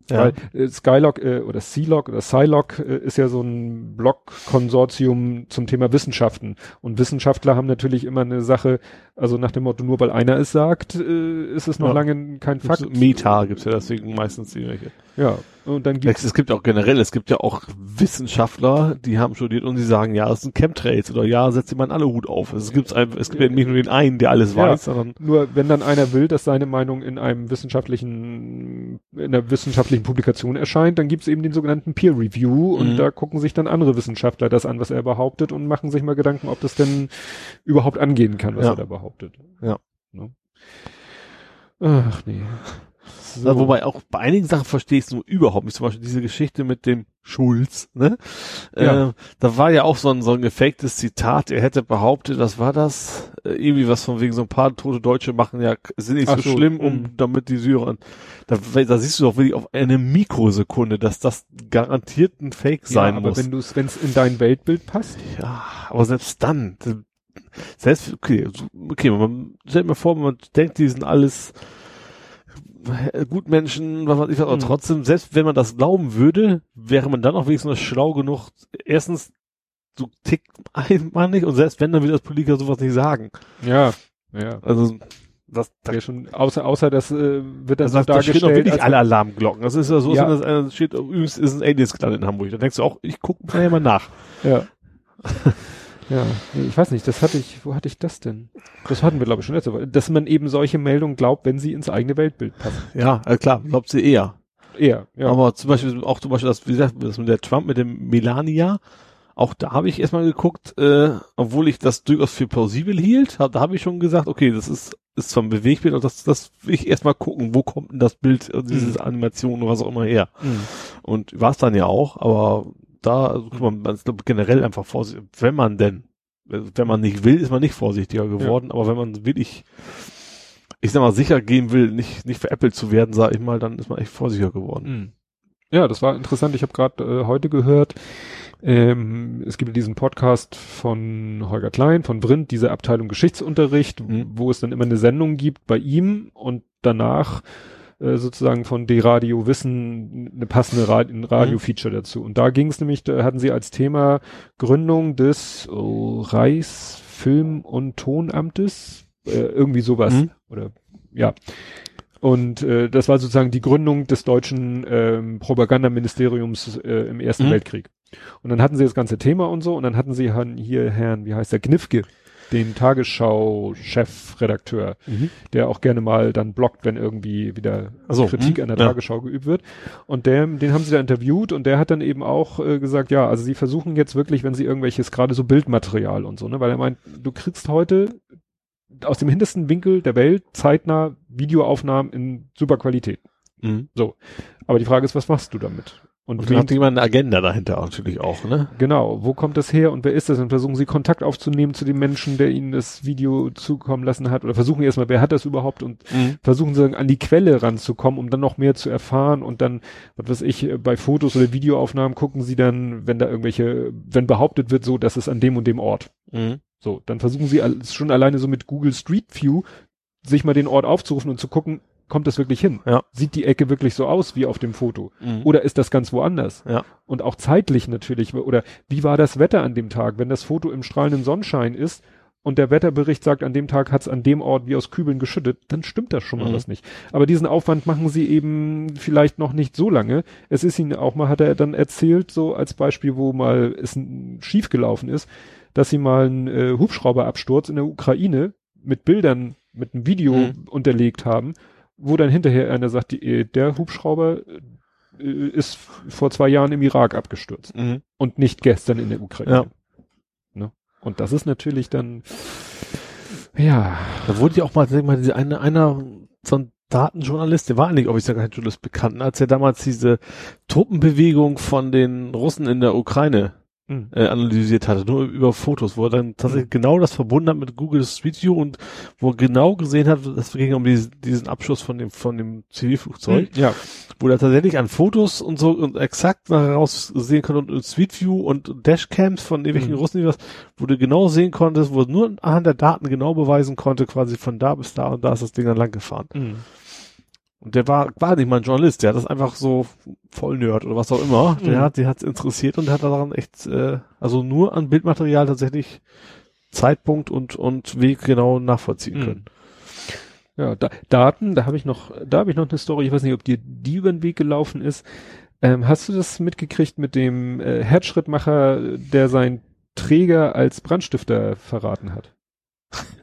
S3: Ja.
S2: Weil äh, Skylog äh, oder Sealog oder Scilog äh, ist ja so ein Blog-Konsortium zum Thema Wissenschaften. Und Wissenschaftler haben natürlich immer eine Sache, also nach dem Motto, nur weil einer es sagt, äh, ist es noch
S3: Ja.
S2: lange kein Fakt.
S3: Meta gibt's ja deswegen meistens irgendwelche.
S2: Ja, Und dann gibt's
S3: Es gibt auch generell, es gibt ja auch Wissenschaftler, die haben studiert und sie sagen, ja, es sind Chemtrails oder ja, setzt jemand alle Hut auf. Es gibt einfach, es gibt ja nicht nur den einen, der alles
S2: Ja.
S3: weiß, sondern
S2: Nur wenn dann einer will, dass seine Meinung in einem wissenschaftlichen, in einer wissenschaftlichen Publikation erscheint, dann gibt's eben den sogenannten Peer Review und
S3: Mhm.
S2: da gucken sich dann andere Wissenschaftler das an, was er behauptet und machen sich mal Gedanken, ob das denn überhaupt angehen kann, was
S3: Ja.
S2: er da behauptet.
S3: Ja.
S2: Ne? Ach nee. So.
S3: Ja, wobei auch bei einigen Sachen verstehe ich es nur überhaupt nicht. Zum Beispiel diese Geschichte mit dem Schulz, ne?
S2: Ja.
S3: Äh, da war ja auch so ein, so ein gefaktes Zitat. Er hätte behauptet, was war das? Äh, irgendwie was von wegen so ein paar tote Deutsche machen ja, sind nicht
S2: Ach
S3: so, schlimm, um
S2: mhm.
S3: damit die Syrer, da, da siehst du doch wirklich auf eine Mikrosekunde, dass das garantiert ein Fake
S2: ja,
S3: sein
S2: aber
S3: muss.
S2: wenn du es, wenn es in dein Weltbild passt,
S3: Ja, aber selbst dann, selbst, okay, okay, man stellt mir vor, man denkt, die sind alles Gutmenschen, was weiß ich was, aber
S2: Mhm.
S3: trotzdem, selbst wenn man das glauben würde, wäre man dann auch wenigstens schlau genug, erstens, so tickt man nicht und selbst wenn, dann will das Politiker sowas nicht sagen.
S2: ja, ja.
S3: Also, das, da,
S2: Ja, schon, außer, außer das äh, wird dann
S3: das,
S2: so
S3: das, da stehen
S2: dargestellt.
S3: wirklich alle Alarmglocken. Das ist ja so,
S2: Ja.
S3: als wenn das äh, steht, übrigens ist ein Aliens gelandet in Hamburg. Da denkst du auch, ich gucke mal mal nach.
S2: Ja. ja, ich weiß nicht, das hatte ich, wo hatte ich das denn? Das hatten wir, glaube ich, schon letzte Woche. Dass man eben solche Meldungen glaubt, wenn sie ins eigene Weltbild passen.
S3: Ja, äh, klar, glaubt sie eher.
S2: Eher, ja.
S3: Aber zum Beispiel auch zum Beispiel das, wie gesagt, das mit der Trump mit dem Melania, auch da habe ich erstmal geguckt, äh, obwohl ich das durchaus für plausibel hielt, hab, da habe ich schon gesagt, okay, das ist ist zwar ein Bewegbild, aber das, das will ich erstmal gucken, wo kommt denn das Bild, äh, dieses Animation oder was auch immer her.
S2: Mhm.
S3: Und war es dann ja auch, aber da, also, guck mal, man ist generell einfach vorsichtig, wenn man denn, äh, wenn man nicht will, ist man nicht vorsichtiger geworden, aber wenn man wirklich, ich sag mal, sicher gehen will, nicht, nicht veräppelt zu werden, sag ich mal, dann ist man echt vorsichtiger geworden.
S2: Mhm. Ja, das war interessant. Ich habe gerade äh, heute gehört, ähm, es gibt diesen Podcast von Holger Klein, von Brind, diese Abteilung Geschichtsunterricht,
S3: Mhm.
S2: wo es dann immer eine Sendung gibt bei ihm und danach äh, sozusagen von D-Radio Wissen eine passende Ra ein Radio-Feature dazu. Und da ging es nämlich, da hatten sie als Thema Gründung des oh, Reichsfilm- und Tonamtes, äh, irgendwie sowas.
S3: Mhm.
S2: Oder ja. Und äh, das war sozusagen die Gründung des deutschen ähm, Propagandaministeriums äh, im Ersten
S3: Mhm.
S2: Weltkrieg. Und dann hatten sie das ganze Thema und so und dann hatten sie hier Herrn, wie heißt der, Gnifke, den Tagesschau-Chefredakteur,
S3: Mhm.
S2: der auch gerne mal dann blockt, wenn irgendwie wieder
S3: so,
S2: Kritik
S3: hm,
S2: an der
S3: ja.
S2: Tagesschau geübt wird. Und der, den haben sie da interviewt und der hat dann eben auch äh, gesagt, ja, also sie versuchen jetzt wirklich, wenn sie irgendwelches, gerade so Bildmaterial und so, ne, weil er meint, du kriegst heute aus dem hintersten Winkel der Welt zeitnah Videoaufnahmen in super Qualität.
S3: Mhm.
S2: Aber die Frage ist, was machst du damit? Und,
S3: Und dann hat jemand eine Agenda dahinter natürlich auch, ne?
S2: Genau, wo kommt das her und wer ist das? Und versuchen sie Kontakt aufzunehmen zu dem Menschen, der ihnen das Video zukommen lassen hat. Oder versuchen erstmal, wer hat das überhaupt und versuchen sie an die Quelle ranzukommen, um dann noch mehr zu erfahren und dann, was weiß ich, bei Fotos oder Videoaufnahmen gucken sie dann, wenn da irgendwelche, wenn behauptet wird so, dass es an dem und dem Ort.
S3: Mhm.
S2: So, dann versuchen sie schon alleine so mit Google Street View sich mal den Ort aufzurufen und zu gucken, kommt das wirklich hin?
S3: Ja.
S2: Sieht die Ecke wirklich so aus wie auf dem Foto?
S3: Mhm.
S2: Oder ist das ganz woanders?
S3: Ja.
S2: Und auch zeitlich natürlich. Oder wie war das Wetter an dem Tag? Wenn das Foto im strahlenden Sonnenschein ist und der Wetterbericht sagt, an dem Tag hat es an dem Ort wie aus Kübeln geschüttet, dann stimmt das schon mal
S3: Mhm.
S2: was nicht. Aber diesen Aufwand machen sie eben vielleicht noch nicht so lange. Es ist ihnen auch mal, hat er dann erzählt, so als Beispiel, wo mal es schief gelaufen ist, dass sie mal einen äh, Hubschrauberabsturz in der Ukraine mit Bildern, mit einem Video
S3: Mhm.
S2: unterlegt haben, wo dann hinterher einer sagt, die, äh, der Hubschrauber äh, ist vor zwei Jahren im Irak abgestürzt
S3: Mhm.
S2: und nicht gestern in der Ukraine.
S3: Ja.
S2: Ne? Und das ist natürlich dann, ja,
S3: Da wurde ja auch mal, sag ich mal, diese eine, einer, so ein Datenjournalist, der war eigentlich offiziell kein Journalist bekannt, als er damals diese Truppenbewegung von den Russen in der Ukraine
S2: hm.
S3: äh, analysiert hatte, nur über Fotos, wo er dann tatsächlich genau das verbunden hat mit Google Street View und wo er genau gesehen hat, es ging um diesen, diesen Abschuss von dem, von dem Zivilflugzeug,
S2: ja,
S3: wo er tatsächlich an Fotos und so und exakt heraus sehen konnte und Street View und Dashcams von irgendwelchen
S2: Mhm.
S3: Russen, was, wo du genau sehen konntest, wo er nur anhand der Daten genau beweisen konnte, quasi von da bis da und da ist das Ding dann lang gefahren. Und der war, war nicht mal ein Journalist, der hat das einfach so voll Nerd oder was auch immer. Der
S2: Mhm.
S3: hat, der hat's interessiert und hat daran echt, äh, also nur an Bildmaterial tatsächlich Zeitpunkt und, und Weg genau nachvollziehen
S2: Mhm.
S3: können.
S2: Ja, da, Daten, da habe ich noch, da habe ich noch eine Story, ich weiß nicht, ob dir die über den Weg gelaufen ist. Ähm, hast du das mitgekriegt mit dem äh, Herzschrittmacher, der seinen Träger als Brandstifter verraten hat?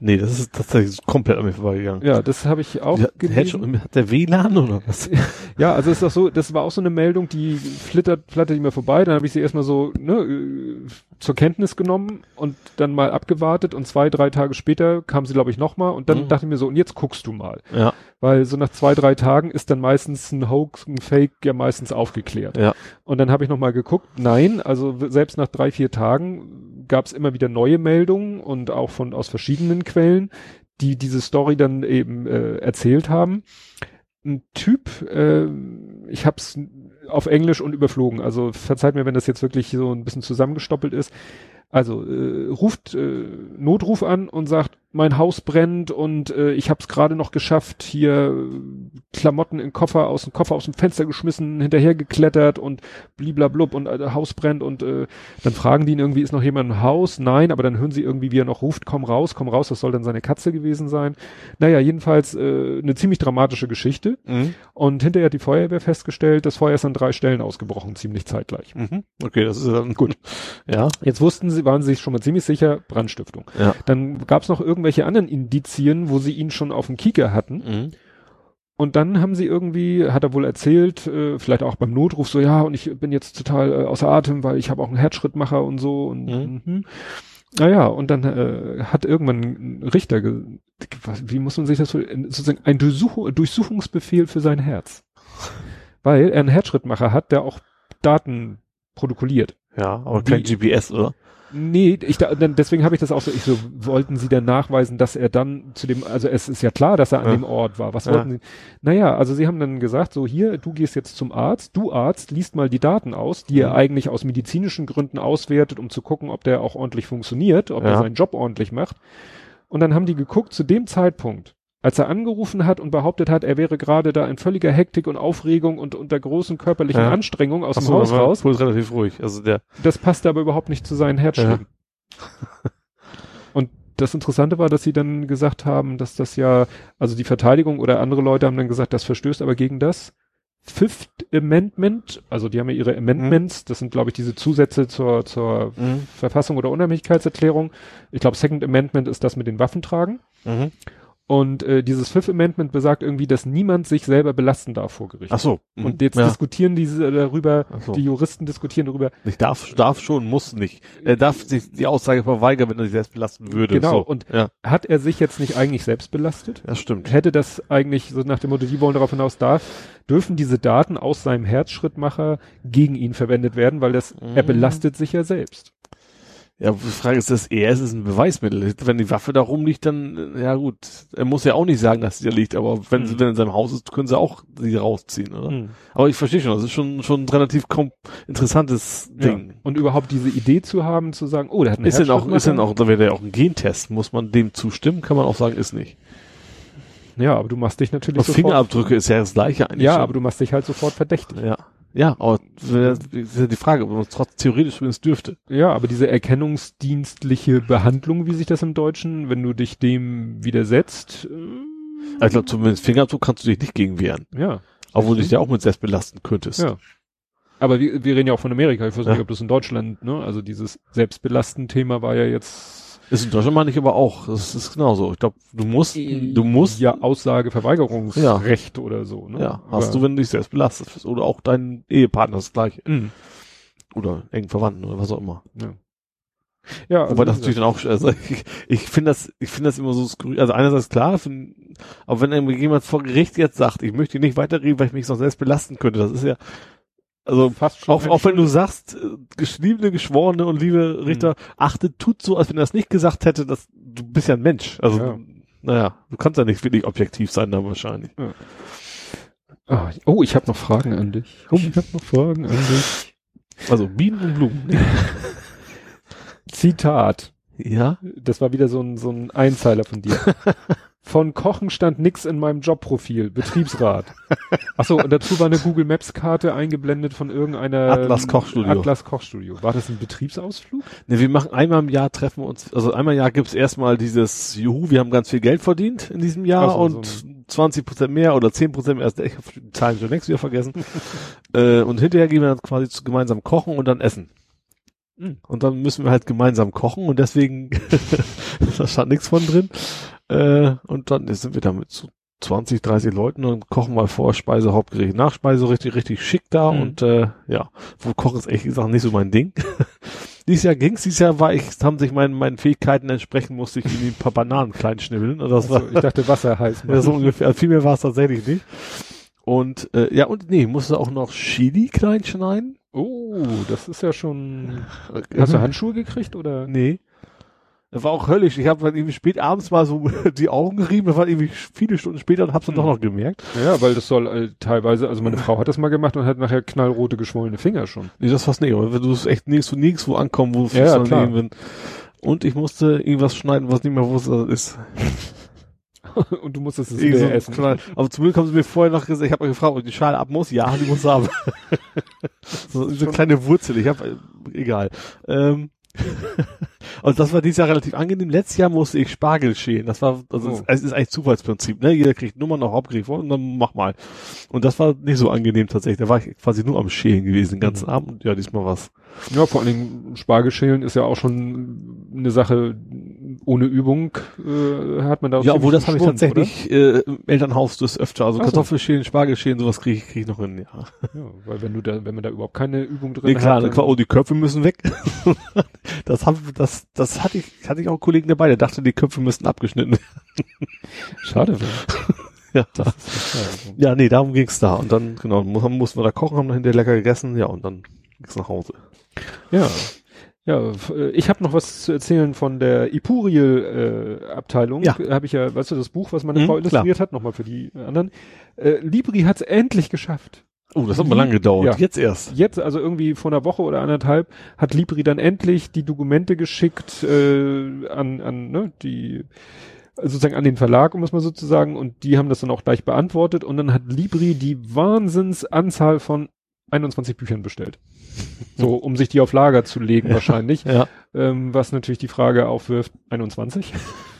S3: Nee, das ist tatsächlich komplett an mir vorbeigegangen.
S2: Ja, das habe ich auch
S3: Ja,
S2: gelesen.
S3: hat, der WLAN oder was?
S2: Ja, also ist auch so, das war auch so eine Meldung, die flittert, flattert mir vorbei, dann habe ich sie erstmal so ne, äh, zur Kenntnis genommen und dann mal abgewartet und zwei, drei Tage später kam sie, glaube ich, nochmal und dann
S3: Mhm.
S2: dachte ich mir so, und jetzt guckst du mal.
S3: Ja,
S2: Weil so nach zwei, drei Tagen ist dann meistens ein Hoax, ein Fake ja meistens aufgeklärt.
S3: ja.
S2: Und dann habe ich nochmal geguckt, nein, also selbst nach drei, vier Tagen gab es immer wieder neue Meldungen und auch von aus verschiedenen Quellen, die diese Story dann eben äh, erzählt haben. Ein Typ, äh, ich hab's auf Englisch und überflogen, also verzeiht mir, wenn das jetzt wirklich so ein bisschen zusammengestoppelt ist. Also äh, ruft äh, Notruf an und sagt, mein Haus brennt und äh, ich habe es gerade noch geschafft, hier äh, Klamotten in Koffer aus dem Koffer aus dem Fenster geschmissen, hinterher geklettert und bliblablub und äh, Haus brennt und äh, dann fragen die ihn irgendwie, ist noch jemand im Haus? Nein, aber dann hören sie irgendwie, wie er noch ruft, komm raus, komm raus, das soll dann seine Katze gewesen sein. Naja, jedenfalls äh, eine ziemlich dramatische Geschichte
S3: Mhm.
S2: und hinterher hat die Feuerwehr festgestellt, das Feuer ist an drei Stellen ausgebrochen, ziemlich zeitgleich.
S3: Mhm. Okay, das ist dann gut. Ja.
S2: Jetzt wussten sie, waren sie sich schon mal ziemlich sicher, Brandstiftung.
S3: Ja.
S2: Dann gab es noch irgendwelche anderen Indizien, wo sie ihn schon auf dem Kieker hatten.
S3: Mhm.
S2: Und dann haben sie irgendwie, hat er wohl erzählt, äh, vielleicht auch beim Notruf so, ja, und ich bin jetzt total äh, außer Atem, weil ich habe auch einen Herzschrittmacher und so. Und,
S3: Mhm.
S2: mhm. Naja, und dann äh, hat irgendwann ein Richter, was- wie muss man sich das so, sozusagen ein Durchsuch Durchsuchungsbefehl für sein Herz. Weil er einen Herzschrittmacher hat, der auch Daten protokolliert.
S3: Ja, aber kein GPS, oder?
S2: Nee, ich da, deswegen habe ich das auch so, ich so, wollten sie dann nachweisen, dass er dann zu dem, also es ist ja klar, dass er an
S3: Ja.
S2: dem Ort war. Was
S3: Ja.
S2: wollten sie? Naja, also sie haben dann gesagt, so hier, du gehst jetzt zum Arzt, du Arzt, liest mal die Daten aus, die er
S3: Mhm.
S2: eigentlich aus medizinischen Gründen auswertet, um zu gucken, ob der auch ordentlich funktioniert, ob er
S3: Ja.
S2: seinen Job ordentlich macht. Und dann haben die geguckt, zu dem Zeitpunkt, als er angerufen hat und behauptet hat, er wäre gerade da in völliger Hektik und Aufregung und unter großen körperlichen
S3: Ja.
S2: Anstrengungen aus
S3: Ach
S2: dem Haus raus,
S3: Puls relativ ruhig. Also der,
S2: das passte aber überhaupt nicht zu seinen Herzschlägen. Und das Interessante war, dass sie dann gesagt haben, dass das ja, also die Verteidigung oder andere Leute haben dann gesagt, das verstößt aber gegen das Fifth Amendment, also die haben ja ihre Amendments, das sind glaube ich diese Zusätze zur, zur
S3: Mhm.
S2: Verfassung oder Unabhängigkeitserklärung. Ich glaube Second Amendment ist das mit den Waffentragen.
S3: Mhm.
S2: Und äh, dieses Fifth Amendment besagt irgendwie, dass niemand sich selber belasten darf vor Gericht.
S3: Ach so. Mhm.
S2: Und jetzt
S3: ja.
S2: diskutieren diese darüber,
S3: Ach so.
S2: die Juristen diskutieren darüber,
S3: Ich darf, darf schon, muss nicht. Er darf sich die Aussage verweigern, wenn er sich selbst belasten würde.
S2: Genau,
S3: So.
S2: und
S3: ja,
S2: hat er sich jetzt nicht eigentlich selbst belastet?
S3: das stimmt.
S2: Hätte das eigentlich so nach dem Motto, die wollen darauf hinaus, darf, dürfen diese Daten aus seinem Herzschrittmacher gegen ihn verwendet werden, weil das, er
S3: Mhm.
S2: belastet sich ja selbst.
S3: Ja, die Frage ist, das er ist ein Beweismittel. Wenn die Waffe da rumliegt, dann, ja gut. Er muss ja auch nicht sagen, dass sie da liegt, aber wenn sie
S2: Mhm.
S3: wenn er in seinem Haus ist, können sie auch sie rausziehen, oder? Aber ich verstehe schon, das ist schon, schon ein relativ interessantes
S2: Ja.
S3: Ding.
S2: Und überhaupt diese Idee zu haben, zu sagen, oh, der hat einen
S3: Ist denn auch, ist denn auch, da wäre ja auch ein Gentest, muss man dem zustimmen? Kann man auch sagen, ist nicht.
S2: Ja, aber du machst dich natürlich sofort,
S3: Fingerabdrücke ist ja das gleiche eigentlich.
S2: ja,
S3: schon.
S2: aber du machst dich halt sofort verdächtig.
S3: Ja. Ja, aber das ist ja die Frage, ob man es trotz theoretisch übrigens dürfte.
S2: Ja, aber diese erkennungsdienstliche Behandlung, wie sich das im Deutschen, wenn du dich dem widersetzt, äh,
S3: Also ich glaube, zumindest Fingerabdruck kannst du dich nicht gegen wehren.
S2: ja.
S3: Obwohl du dich ja auch mit selbst belasten könntest.
S2: Ja. Aber wir, wir reden ja auch von Amerika. Ich weiß nicht,
S3: Ja.
S2: ob das in Deutschland, ne? Also dieses Selbstbelasten-Thema war ja jetzt
S3: Ist in Deutschland meine ich aber auch. Das ist genauso. Ich glaube, du musst, du musst,
S2: ja Aussageverweigerungsrecht oder so, ne?
S3: ja, hast
S2: Aber-
S3: du, wenn du dich selbst belastest. Oder auch dein Ehepartner das gleiche.
S2: Mhm.
S3: Oder engen Verwandten oder was auch immer.
S2: Ja. Ja, also
S3: Wobei das natürlich dann auch, also ich, ich finde das, ich finde das immer so skurril. Also einerseits klar, find, aber wenn jemand vor Gericht jetzt sagt, ich möchte nicht weiterreden, weil ich mich noch selbst belasten könnte, das ist ja, also
S2: fast schon
S3: auch, auch wenn du sagst, äh, geschriebene, geschworene und liebe Richter,
S2: Mhm.
S3: achtet, tut so, als wenn er das nicht gesagt hätte, dass du bist ja ein Mensch. Also,
S2: Ja.
S3: naja, du kannst ja nicht wirklich objektiv sein dann wahrscheinlich.
S2: Ah, oh, ich habe noch Fragen an dich. Oh, ich habe noch Fragen an dich.
S3: Also Bienen und Blumen.
S2: Zitat.
S3: Ja.
S2: Das war wieder so ein, so ein Einzeiler von dir. Von Kochen stand nix in meinem Jobprofil. Betriebsrat. Achso, und dazu war eine Google Maps Karte eingeblendet von irgendeiner
S3: Atlas Kochstudio.
S2: Atlas Kochstudio. War das ein Betriebsausflug?
S3: Ne, wir machen einmal im Jahr treffen wir uns, also einmal im Jahr gibt's erstmal dieses Juhu, wir haben ganz viel Geld verdient in diesem Jahr
S2: so,
S3: und
S2: so
S3: 20 Prozent mehr oder 10 Prozent mehr. Ich habe die Zahlen schon längst wieder vergessen. äh, und hinterher gehen wir dann quasi zu gemeinsam kochen und dann essen.
S2: Mhm.
S3: Und dann müssen wir halt gemeinsam kochen und deswegen, da stand nichts von drin. Äh, und dann sind wir damit zu 20, 30 Leuten und kochen mal vor Speise, Hauptgericht, Nachspeise richtig, richtig schick da
S2: Mhm.
S3: und äh, ja, wo Kochen ist ehrlich gesagt nicht so mein Ding. dieses Jahr ging's, dieses Jahr war ich, haben sich meinen, meinen Fähigkeiten entsprechend, musste ich irgendwie ein paar Bananen klein schnibbeln und das war,
S2: Also, ich dachte Wasser heiß.
S3: ja, so ungefähr, also viel mehr war es tatsächlich nicht. Und äh, ja, und nee, musste auch noch Chili klein schneiden.
S2: Oh, das ist ja schon. Hast du Handschuhe gekriegt oder?
S3: Nee. Das war auch höllisch. Ich habe dann irgendwie spät abends mal so die Augen gerieben, das war irgendwie viele Stunden später und hab's dann
S2: Hm.
S3: doch noch gemerkt.
S2: Ja, weil das soll äh, teilweise, also meine Frau hat das mal gemacht und hat nachher knallrote geschwollene Finger schon.
S3: Nee, das fast nicht, aber wenn du es echt nirgendwo, nirgendwo ankommen, wo es
S2: Ja,
S3: dann
S2: klar.
S3: Und ich musste irgendwas schneiden, was nicht mehr wusste, ist.
S2: und du musstest es
S3: so
S2: wieder
S3: ein
S2: essen.
S3: Knall. Aber zum Glück haben sie mir vorher noch gesagt, ich habe gefragt, ob die Schale ab muss. Ja, die muss ab. so, so eine kleine Wurzel, ich habe, egal. Ähm, und das war dieses Jahr relativ angenehm. Letztes Jahr musste ich Spargel schälen. Das war, also
S2: Oh.
S3: es, es ist eigentlich Zufallsprinzip, ne? Jeder kriegt Nummer noch Hauptgericht vor und dann mach mal. Und das war nicht so angenehm tatsächlich. Da war ich quasi nur am Schälen gewesen den ganzen
S2: Mhm.
S3: Abend. Und ja, diesmal was.
S2: Ja, vor allen Dingen Spargelschälen ist ja auch schon eine Sache ohne Übung, äh, hat man da
S3: Ja, obwohl das habe ich tatsächlich äh, im Elternhaus das öfter. Also
S2: so.
S3: Kartoffelschälen, Spargelschälen, sowas kriege ich, krieg ich noch hin, ja.
S2: Ja, weil wenn du da, wenn man da überhaupt keine Übung drin
S3: Nee, klar,
S2: hat,
S3: dann, oh, die Köpfe müssen weg. das haben, das, das hatte ich, hatte ich auch einen Kollegen dabei, der dachte, die Köpfe müssten abgeschnitten werden.
S2: schade.
S3: Ja.
S2: Das ja.
S3: nee, darum ging's da. Und dann, genau, mu- mussten wir da kochen, haben dann hinterher lecker gegessen, ja, und dann ging's nach Hause.
S2: Ja. Ja, äh, ich habe noch was zu erzählen von der Ipuriel-Abteilung.
S3: Ja.
S2: Äh, habe ich ja, weißt du, das Buch, was meine
S3: Mhm,
S2: Frau illustriert hat, nochmal für die anderen. Äh, Libri hat es endlich geschafft.
S3: Oh, das hat mal lange gedauert.
S2: Ja.
S3: Jetzt erst.
S2: Jetzt, also irgendwie vor einer Woche oder anderthalb, hat Libri dann endlich die Dokumente geschickt äh, an, an ne, die sozusagen an den Verlag, um es mal so zu sagen, und die haben das dann auch gleich beantwortet und dann hat Libri die Wahnsinnsanzahl von 21 Büchern bestellt. So, um sich die auf Lager zu legen wahrscheinlich.
S3: Ja.
S2: Ähm, was natürlich die Frage aufwirft, 21?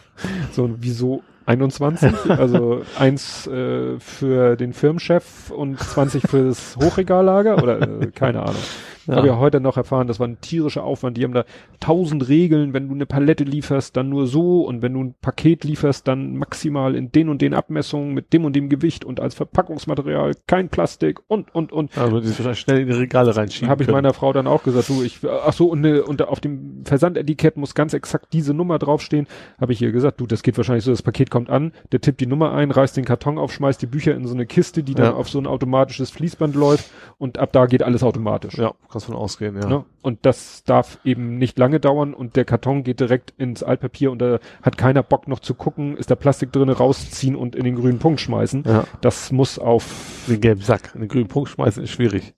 S2: so, wieso 21? Also eins äh, für den Firmenchef und 20 fürs Hochregallager oder äh, keine Ahnung.
S3: Ja.
S2: Habe ja heute noch erfahren, das war ein tierischer Aufwand. Die haben da tausend Regeln, wenn du eine Palette lieferst, dann nur so und wenn du ein Paket lieferst, dann maximal in den und den Abmessungen mit dem und dem Gewicht und als Verpackungsmaterial kein Plastik und und und.
S3: Also, die wahrscheinlich schnell in die Regale reinschieben.
S2: Habe ich
S3: können.
S2: meiner Frau dann auch gesagt, du, ich, ach so, und, ne, und auf dem Versandetikett muss ganz exakt diese Nummer draufstehen. Habe ich ihr gesagt, du, das geht wahrscheinlich so, das Paket kommt an, der tippt die Nummer ein, reißt den Karton auf, schmeißt die Bücher in so eine Kiste, die dann
S3: Ja.
S2: auf so ein automatisches Fließband läuft und ab da geht alles automatisch.
S3: Ja, kannst von ausgehen, ja.
S2: Ne? Und das darf eben nicht lange dauern und der Karton geht direkt ins Altpapier und da hat keiner Bock noch zu gucken, ist da Plastik drin, rausziehen und in den grünen Punkt schmeißen.
S3: Ja.
S2: Das muss auf
S3: Den gelben Sack, in den grünen Punkt schmeißen ist schwierig.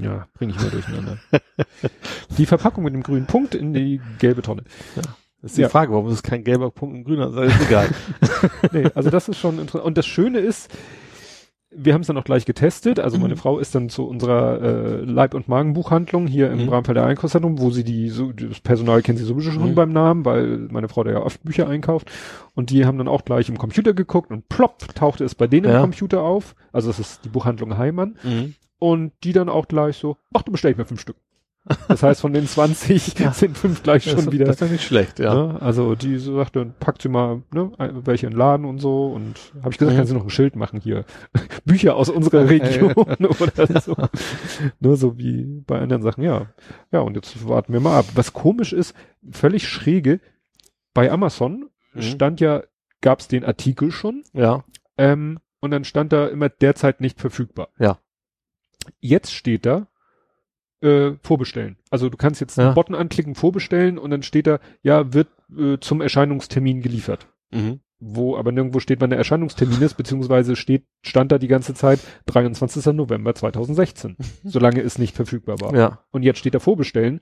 S2: Ja, bring ich mal durcheinander. die Verpackung mit dem grünen Punkt in die gelbe Tonne.
S3: Das ist die
S2: Ja.
S3: Frage, warum ist es kein gelber Punkt ein grüner? Das ist egal.
S2: Nee, also das ist schon interessant. Und das Schöne ist, wir haben es dann auch gleich getestet. Also meine
S3: Mhm.
S2: Frau ist dann zu unserer äh, Leib- und Magenbuchhandlung hier im
S3: Mhm.
S2: Bramfelder Einkaufszentrum, wo sie die, so, das Personal kennt sie sowieso schon
S3: Mhm.
S2: beim Namen, weil meine Frau da ja oft Bücher einkauft. Und die haben dann auch gleich im Computer geguckt und plopp, tauchte es bei denen
S3: Ja.
S2: im Computer auf. Also das ist die Buchhandlung Heimann.
S3: mhm.
S2: Und die dann auch gleich so, ach, du bestell ich mir fünf Stück. Das heißt, von den 20 sind fünf gleich schon
S3: das,
S2: wieder.
S3: Das ist ja nicht schlecht, ja.
S2: Ne? Also die so sagte, packt sie mal ne, welche in den Laden und so. Und habe ich gesagt,
S3: Mhm.
S2: kann sie noch ein Schild machen hier. Bücher aus unserer Region oder so. Nur so wie bei anderen Sachen, ja. Ja, und jetzt warten wir mal ab. Was komisch ist, völlig schräge, bei Amazon
S3: Mhm.
S2: stand ja, gab es den Artikel schon,
S3: Ja.
S2: ähm, und dann stand da immer derzeit nicht verfügbar.
S3: Ja.
S2: Jetzt steht da, äh, vorbestellen. Also du kannst jetzt
S3: Ja.
S2: einen Button anklicken, vorbestellen und dann steht da, ja, wird äh, zum Erscheinungstermin geliefert.
S3: Mhm.
S2: Wo aber nirgendwo steht, wann der Erscheinungstermin ist, beziehungsweise steht, stand da die ganze Zeit 23. November 2016, solange es nicht verfügbar war.
S3: Ja.
S2: Und jetzt steht da vorbestellen,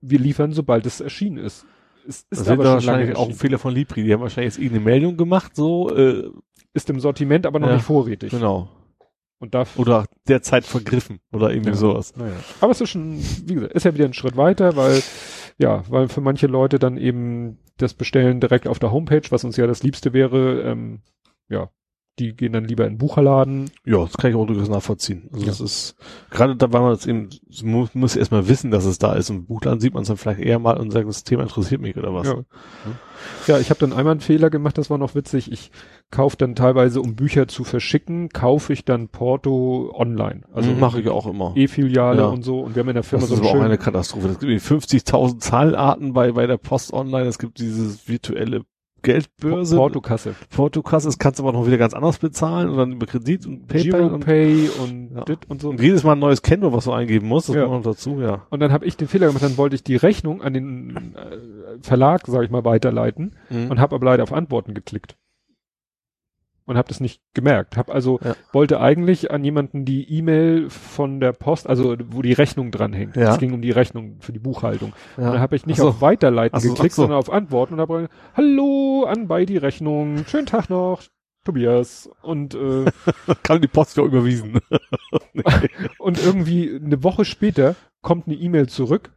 S2: wir liefern, sobald es erschienen ist. Es ist
S3: Das ist
S2: aber schon lange
S3: wahrscheinlich auch ein. Fehler von Libri. Die haben wahrscheinlich jetzt irgendeine Meldung gemacht, so, äh,
S2: Ist im Sortiment, aber noch
S3: Ja,
S2: nicht vorrätig.
S3: genau.
S2: Und da
S3: Oder derzeit vergriffen oder irgendwie
S2: Ja.
S3: sowas.
S2: Naja. Aber es ist schon, wie gesagt, ist ja wieder ein Schritt weiter, weil, ja, weil für manche Leute dann eben das Bestellen direkt auf der Homepage, was uns ja das Liebste wäre, ähm, ja, die gehen dann lieber in den Bucherladen.
S3: Ja, das kann ich auch durchaus nachvollziehen. Also ja. das ist, gerade da, weil man es eben, muss, muss erstmal wissen, dass es da ist. Im Buchladen sieht man es dann vielleicht eher mal und sagt, das Thema interessiert mich oder was.
S2: Ja, ja ich habe dann einmal einen Fehler gemacht, das war noch witzig. Ich kaufe dann teilweise, um Bücher zu verschicken, kaufe ich dann Porto online.
S3: Also mhm, mache ich auch immer.
S2: E-Filiale ja. und so. Und wir haben in der Firma
S3: das so
S2: ist
S3: aber auch eine Katastrophe. Es gibt 50.000 Zahlarten bei, bei der Post online. Es gibt dieses virtuelle Geldbörse.
S2: Portokasse.
S3: Portokasse, das kannst du aber noch wieder ganz anders bezahlen und dann über Kredit und
S2: PayPal. und, Pay und ja. und so. Und
S3: jedes Mal ein neues Kennwort, was du eingeben musst, das ja. kommt noch dazu, ja.
S2: Und dann habe ich den Fehler gemacht, dann wollte ich die Rechnung an den äh, Verlag, sag ich mal, weiterleiten mhm. und habe aber leider auf Antworten geklickt und habe das nicht gemerkt. Hab also ja. wollte eigentlich an jemanden die E-Mail von der Post, also wo die Rechnung dranhängt. Ja. Es ging um die Rechnung für die Buchhaltung. Ja. Und dann habe ich nicht so. auf Weiterleiten so, geklickt, so. sondern auf Antworten und habe Hallo an bei die Rechnung. Schönen Tag noch. Tobias und äh,
S3: kann die Post ja überwiesen.
S2: und irgendwie eine Woche später kommt eine E-Mail zurück.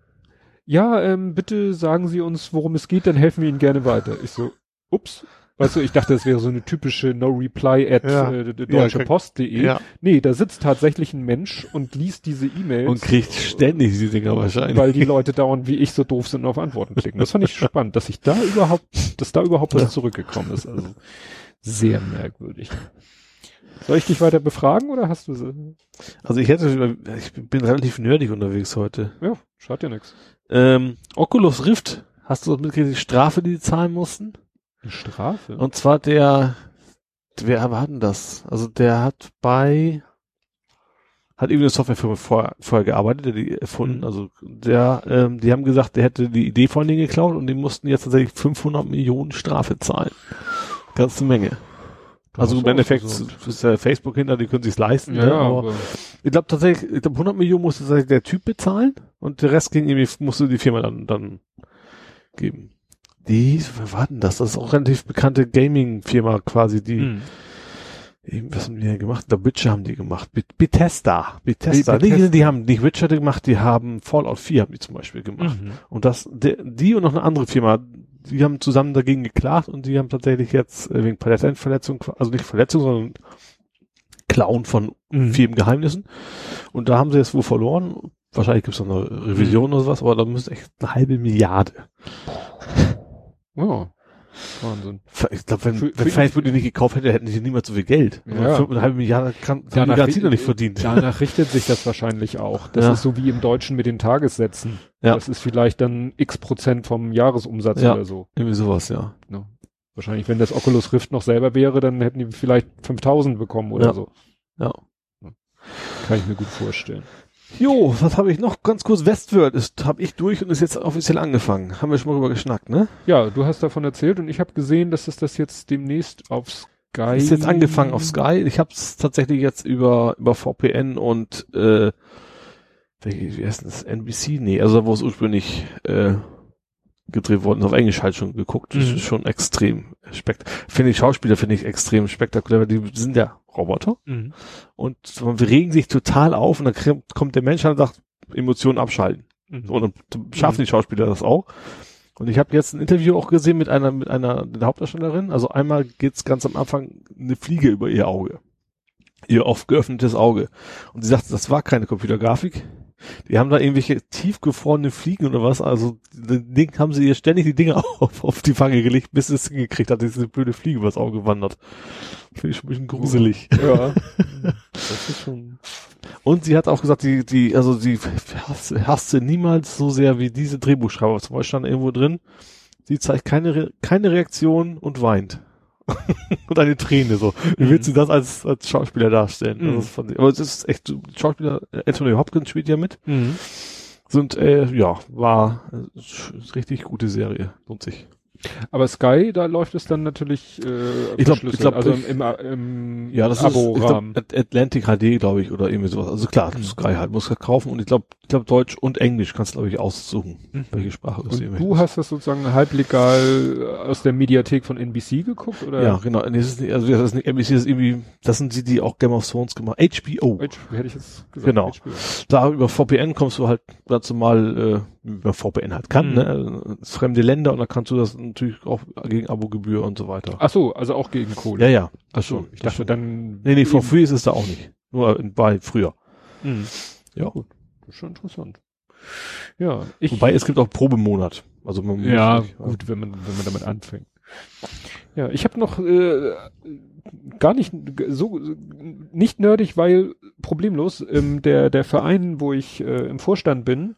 S2: Ja, ähm, bitte sagen Sie uns, worum es geht, dann helfen wir Ihnen gerne weiter. Ich so, ups, Weißt du, ich dachte, das wäre so eine typische No-Reply at ja. äh, deutschepost.de. Ja. Nee, da sitzt tatsächlich ein Mensch und liest diese E-Mails.
S3: Und kriegt ständig diese Dinger wahrscheinlich.
S2: Weil die Leute dauernd wie ich so doof sind und auf Antworten klicken. Das fand ich spannend, dass ich da überhaupt, dass da überhaupt was zurückgekommen ist. Also sehr merkwürdig. Soll ich dich weiter befragen oder hast du sie?
S3: Also ich hätte, ich bin relativ nerdig unterwegs heute.
S2: Ja, schaut ja nix.
S3: Ähm, Oculus Rift, hast du mitgekriegt, die Strafe, die die zahlen mussten?
S2: Eine Strafe?
S3: Und zwar der, wer war denn das? Also der hat bei, hat irgendwie eine Softwarefirma vor, vorher gearbeitet, der die erfunden. Mhm. Also der, ähm, die haben gesagt, der hätte die Idee von denen geklaut und die mussten jetzt tatsächlich 500 Millionen Strafe zahlen. Ganze Menge. Also im Endeffekt ist ja Facebook hinter, die können sich's leisten. Ja, ne? aber, aber ich glaube tatsächlich, ich glaube 100 Millionen musste tatsächlich der Typ bezahlen und der Rest ging irgendwie, musste die Firma dann, dann geben. Die, wer war denn das? Das ist auch relativ bekannte Gaming-Firma quasi, die, hm. was haben die denn gemacht? The Witcher haben die gemacht. Bethesda. Bethesda. Die, die, die haben nicht Witcher gemacht, die haben Fallout 4 haben die zum Beispiel gemacht. Mhm. Und das, die, die und noch eine andere Firma, die haben zusammen dagegen geklagt und die haben tatsächlich jetzt äh, wegen Patentverletzung, also nicht Verletzung, sondern Klauen von mhm. vielen Geheimnissen. Und da haben sie jetzt wohl verloren. Wahrscheinlich gibt es noch eine Revision mhm. oder sowas, aber da müssen echt eine halbe Milliarde.
S2: Oh. Wahnsinn.
S3: Ich glaube, wenn, für, wenn Facebook die nicht gekauft hätte, hätten die niemals so viel Geld.
S2: Ja.
S3: Fünfeinhalb Milliarden kann, danach, die garantiert noch nicht verdient.
S2: Danach richtet sich das wahrscheinlich auch. Das ja. ist so wie im Deutschen mit den Tagessätzen. Ja. Das ist vielleicht dann x Prozent vom Jahresumsatz ja. oder so.
S3: Irgendwie sowas, ja.
S2: ja. Wahrscheinlich, wenn das Oculus Rift noch selber wäre, dann hätten die vielleicht 5000 bekommen oder
S3: ja.
S2: so.
S3: Ja.
S2: Kann ich mir gut vorstellen.
S3: Jo, was habe ich noch? Ganz kurz, Westworld ist, habe ich durch und ist jetzt offiziell angefangen. Haben wir schon mal drüber geschnackt, ne?
S2: Ja, du hast davon erzählt und ich habe gesehen, dass es das jetzt demnächst auf Sky...
S3: Ist jetzt angefangen auf Sky. Ich habe es tatsächlich jetzt über, über VPN und äh, wie heißt das? NBC? Nee, also wo es ursprünglich äh, gedreht worden auf Englisch halt schon geguckt. Mhm. Das ist schon extrem spekt. Finde ich Schauspieler finde ich extrem spektakulär, weil die sind ja Roboter. Mhm. Und wir regen sich total auf und dann kommt der Mensch und sagt, Emotionen abschalten. Mhm. Und dann schaffen mhm. die Schauspieler das auch. Und ich habe jetzt ein Interview auch gesehen mit einer, mit einer der Hauptdarstellerin. Also einmal geht's ganz am Anfang eine Fliege über ihr Auge. Ihr oft geöffnetes Auge. Und sie sagt, das war keine Computergrafik. Die haben da irgendwelche tiefgefrorene Fliegen oder was. Also Ding haben sie ihr ständig die Dinge auf, auf die Fange gelegt, bis es hingekriegt hat, diese blöde Fliege übers Auge wandert. Finde ich schon ein bisschen gruselig.
S2: Ja. das ist schon.
S3: Und sie hat auch gesagt, die, die, also sie hasst, hasst sie niemals so sehr wie diese Drehbuchschreiber. Zum Beispiel stand irgendwo drin, sie zeigt keine, keine Reaktion und weint. und eine Träne so. Wie mhm. willst du das als, als Schauspieler darstellen? Mhm. Also aber es ist echt, Schauspieler, Anthony Hopkins spielt ja mit. Mhm. Sind, äh, ja, war äh, richtig gute Serie. Lohnt sich.
S2: Aber Sky, da läuft es dann natürlich äh,
S3: ich glaub, ich glaub,
S2: also im, im, im
S3: ja, das Abo-Rahmen. Atlantic HD, glaube ich, oder irgendwie sowas. Also klar, mhm. Sky halt muss kaufen und ich glaube, ich glaube Deutsch und Englisch kannst du glaube ich aussuchen, mhm. welche Sprache
S2: du sehen Du hast das sozusagen halblegal aus der Mediathek von NBC geguckt oder?
S3: Ja, genau. Nee, das ist nicht, also das ist nicht NBC, das ist irgendwie, das sind die, die auch Game of Thrones gemacht. HBO.
S2: HBO hätte ich jetzt gesagt.
S3: Genau. HBO. Da über VPN kommst du halt dazu mal äh, über VPN halt kann,
S2: Mhm.
S3: ne? Fremde Länder und dann kannst du das natürlich auch gegen Abogebühr und so weiter.
S2: Ach so, also auch gegen Kohle.
S3: Ja, ja.
S2: Ach so,
S3: schon,
S2: ich dachte dann.
S3: Nee, nee, for free ist es da auch nicht. Nur bei früher.
S2: Mhm.
S3: Ja.
S2: Gut, das ist schon interessant. Ja, ich.
S3: Wobei es gibt auch Probemonat. Also man muss
S2: ja,
S3: nicht-
S2: gut, wenn man, wenn man damit anfängt. Ja, ich habe noch äh, gar nicht so nicht nerdig, weil problemlos ähm, der der Verein, wo ich äh, im Vorstand bin,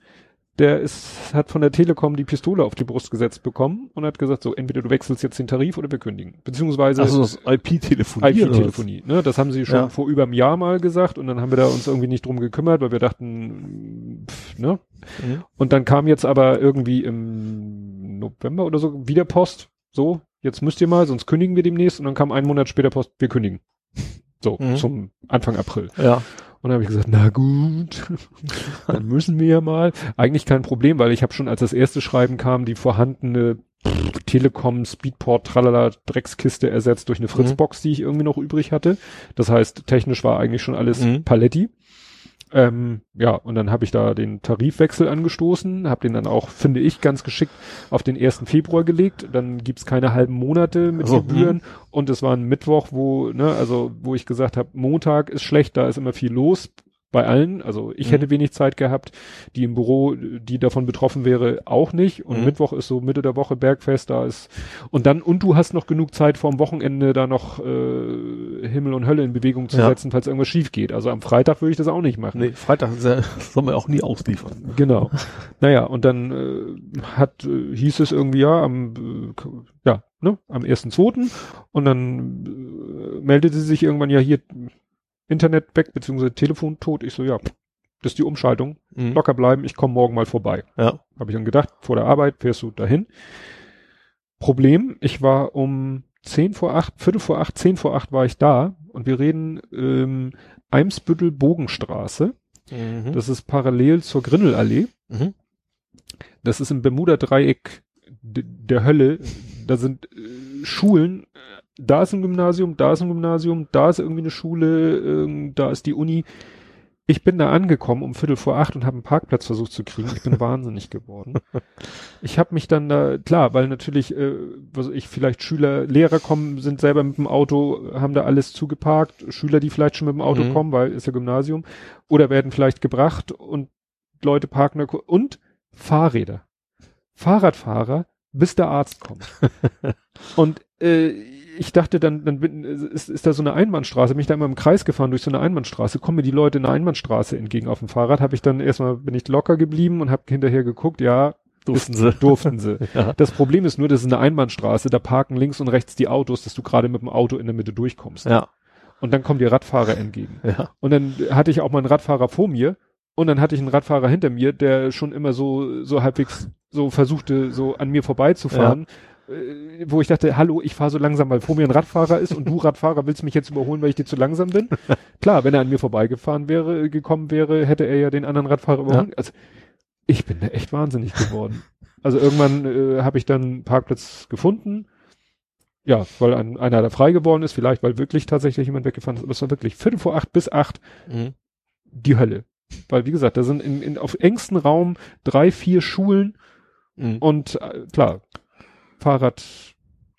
S2: der ist hat von der Telekom die Pistole auf die Brust gesetzt bekommen und hat gesagt, so entweder du wechselst jetzt den Tarif oder wir kündigen, beziehungsweise
S3: Also das IP-Telefonie.
S2: IP-Telefonie. Ne? Das haben sie schon
S3: Ja.
S2: vor über einem Jahr mal gesagt und dann haben wir da uns irgendwie nicht drum gekümmert, weil wir dachten, pff, ne?
S3: Mhm.
S2: Und dann kam jetzt aber irgendwie im November oder so wieder Post. So, jetzt müsst ihr mal, sonst kündigen wir demnächst. Und dann kam einen Monat später Post, wir kündigen. So,
S3: Mhm.
S2: zum Anfang April.
S3: Ja.
S2: Und dann habe ich gesagt, na gut, dann müssen wir ja mal. Eigentlich kein Problem, weil ich habe schon, als das erste Schreiben kam, die vorhandene Telekom Speedport Tralala Dreckskiste ersetzt durch eine Fritzbox, die ich irgendwie noch übrig hatte. Das heißt, technisch war eigentlich schon alles
S3: Mhm.
S2: Paletti. Ähm, ja, und dann habe ich da den Tarifwechsel angestoßen, habe den dann auch, finde ich, ganz geschickt auf den 1. Februar gelegt. Dann gibt's keine halben Monate mit
S3: so,
S2: Gebühren. Und es war ein Mittwoch, wo, ne, also wo ich gesagt habe, Montag ist schlecht, da ist immer viel los bei allen. Also ich
S3: Mhm.
S2: hätte wenig Zeit gehabt, die im Büro, die davon betroffen wäre, auch nicht. Und
S3: Mhm.
S2: Mittwoch ist so Mitte der Woche Bergfest, da ist und dann und du hast noch genug Zeit vorm Wochenende da noch äh, Himmel und Hölle in Bewegung zu
S3: Ja.
S2: setzen, falls irgendwas schief geht. Also am Freitag würde ich das auch nicht machen.
S3: Nee, Freitag ja- soll man auch nie ausliefern.
S2: Genau. naja, und dann äh, hat äh, hieß es irgendwie ja am äh, ja, ne, am 1.2. und dann äh, meldete sie sich irgendwann ja hier Internet weg beziehungsweise Telefon tot. Ich so ja, das ist die Umschaltung.
S3: Mhm.
S2: Locker bleiben, ich komme morgen mal vorbei.
S3: Ja.
S2: Habe ich dann gedacht, vor der Arbeit fährst du dahin. Problem, ich war um 10 vor 8, Viertel vor 8, 10 vor 8 war ich da und wir reden ähm, Eimsbüttel Bogenstraße.
S3: Mhm.
S2: Das ist parallel zur Grindelallee.
S3: Mhm.
S2: Das ist im Bermuda-Dreieck der Hölle. Da sind äh, Schulen. Äh, Da ist ein Gymnasium, da ist ein Gymnasium, da ist irgendwie eine Schule, ähm, da ist die Uni. Ich bin da angekommen um Viertel vor acht und habe einen Parkplatz versucht zu kriegen. Ich bin wahnsinnig geworden. Ich habe mich dann da, klar, weil natürlich, äh, was ich, vielleicht Schüler, Lehrer kommen, sind selber mit dem Auto, haben da alles zugeparkt. Schüler, die vielleicht schon mit dem Auto
S3: Mhm.
S2: kommen, weil ist ja Gymnasium, oder werden vielleicht gebracht und Leute parken da und Fahrräder. Fahrradfahrer, bis der Arzt kommt. und äh, ich dachte dann, dann bin, ist, ist da so eine Einbahnstraße, bin ich da immer im Kreis gefahren durch so eine Einbahnstraße, kommen mir die Leute in der Einbahnstraße entgegen auf dem Fahrrad, habe ich dann erstmal, bin ich locker geblieben und habe hinterher geguckt, ja,
S3: Durften
S2: ist-
S3: sie.
S2: durften sie.
S3: Ja.
S2: Das Problem ist nur, das ist eine Einbahnstraße, da parken links und rechts die Autos, dass du gerade mit dem Auto in der Mitte durchkommst.
S3: Ja.
S2: Und dann kommen die Radfahrer entgegen.
S3: Ja.
S2: Und dann hatte ich auch mal einen Radfahrer vor mir und dann hatte ich einen Radfahrer hinter mir, der schon immer so, so halbwegs so versuchte, so an mir vorbeizufahren. äh, Wo ich dachte, hallo, ich fahre so langsam, weil vor mir ein Radfahrer ist und du Radfahrer willst mich jetzt überholen, weil ich dir zu langsam bin. Klar, wenn er an mir vorbeigefahren wäre, äh, gekommen wäre, hätte er ja den anderen Radfahrer überholen. Also ich bin da echt wahnsinnig geworden. Also irgendwann äh, habe ich dann einen Parkplatz gefunden. Ja, weil ein, einer da frei geworden ist, vielleicht weil wirklich tatsächlich jemand weggefahren ist. Aber es war wirklich Viertel vor acht bis acht
S3: Mhm.
S2: die Hölle. Weil, wie gesagt, da sind in, in, auf engstem Raum drei, vier Schulen
S3: Mhm.
S2: und äh, klar, Fahrrad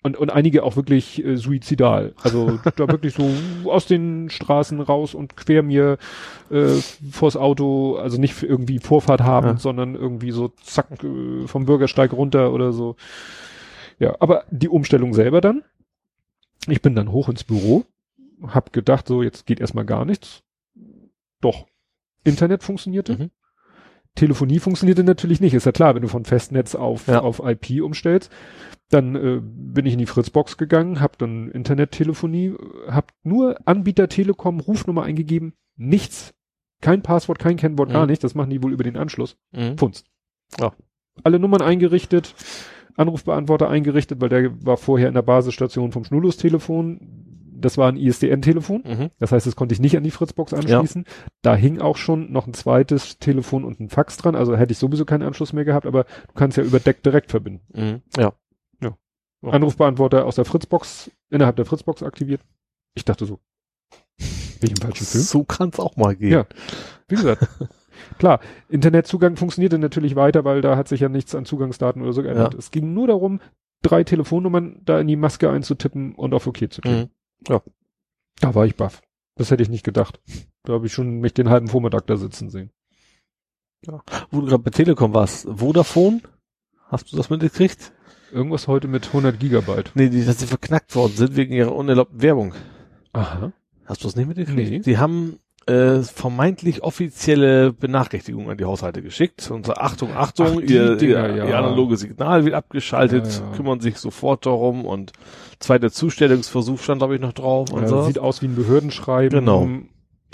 S2: und, und einige auch wirklich äh, suizidal. Also da wirklich so aus den Straßen raus und quer mir äh, vors Auto, also nicht irgendwie Vorfahrt haben,
S3: Ja.
S2: sondern irgendwie so zack äh, vom Bürgersteig runter oder so. Ja, aber die Umstellung selber dann. Ich bin dann hoch ins Büro, hab gedacht, so jetzt geht erstmal gar nichts. Doch. Internet funktionierte.
S3: Mhm.
S2: Telefonie funktionierte natürlich nicht. Ist ja klar, wenn du von Festnetz auf,
S3: Ja.
S2: auf IP umstellst. Dann äh, bin ich in die Fritzbox gegangen, hab dann Internettelefonie, äh, hab nur Anbieter Telekom Rufnummer eingegeben, nichts. Kein Passwort, kein Kennwort,
S3: Mhm.
S2: gar nicht. Das machen die wohl über den Anschluss.
S3: Mhm.
S2: Funst.
S3: Ja.
S2: Alle Nummern eingerichtet, Anrufbeantworter eingerichtet, weil der war vorher in der Basisstation vom Schnurlos-Telefon. Das war ein ISDN-Telefon.
S3: Mhm.
S2: Das heißt, das konnte ich nicht an die Fritzbox anschließen. Da hing auch schon noch ein zweites Telefon und ein Fax dran. Also hätte ich sowieso keinen Anschluss mehr gehabt, aber du kannst ja über Deck direkt verbinden.
S3: Mhm. Ja. Ja.
S2: Anrufbeantworter aus der Fritzbox, innerhalb der Fritzbox aktiviert. Ich dachte so, bin ich im falschen Film?
S3: So kann's auch mal gehen.
S2: Ja. Wie gesagt, Klar, Internetzugang funktionierte natürlich weiter, weil da hat sich ja nichts an Zugangsdaten oder so geändert.
S3: Ja.
S2: Es ging nur darum, drei Telefonnummern da in die Maske einzutippen und auf OK zu klicken.
S3: Mhm.
S2: Da war ich baff. Das hätte ich nicht gedacht. Da habe ich schon mich den halben Vormittag da sitzen sehen.
S3: Wo du gerade bei Telekom warst, Vodafone? Hast du das mitgekriegt?
S2: Irgendwas heute mit 100 Gigabyte.
S3: Nee, die, dass sie verknackt worden sind wegen ihrer unerlaubten Werbung.
S2: Aha.
S3: Hast du das nicht mitgekriegt?
S2: Nee.
S3: Die haben äh, vermeintlich offizielle Benachrichtigungen an die Haushalte geschickt und so, Achtung, Achtung,
S2: Ach,
S3: ihr,
S2: Dinger,
S3: ihr,
S2: ja.
S3: ihr analoge Signal wird abgeschaltet,
S2: Ja, ja.
S3: kümmern sich sofort darum und zweiter Zustellungsversuch stand, glaube ich, noch drauf und so.
S2: Sieht aus wie ein Behördenschreiben.
S3: Genau.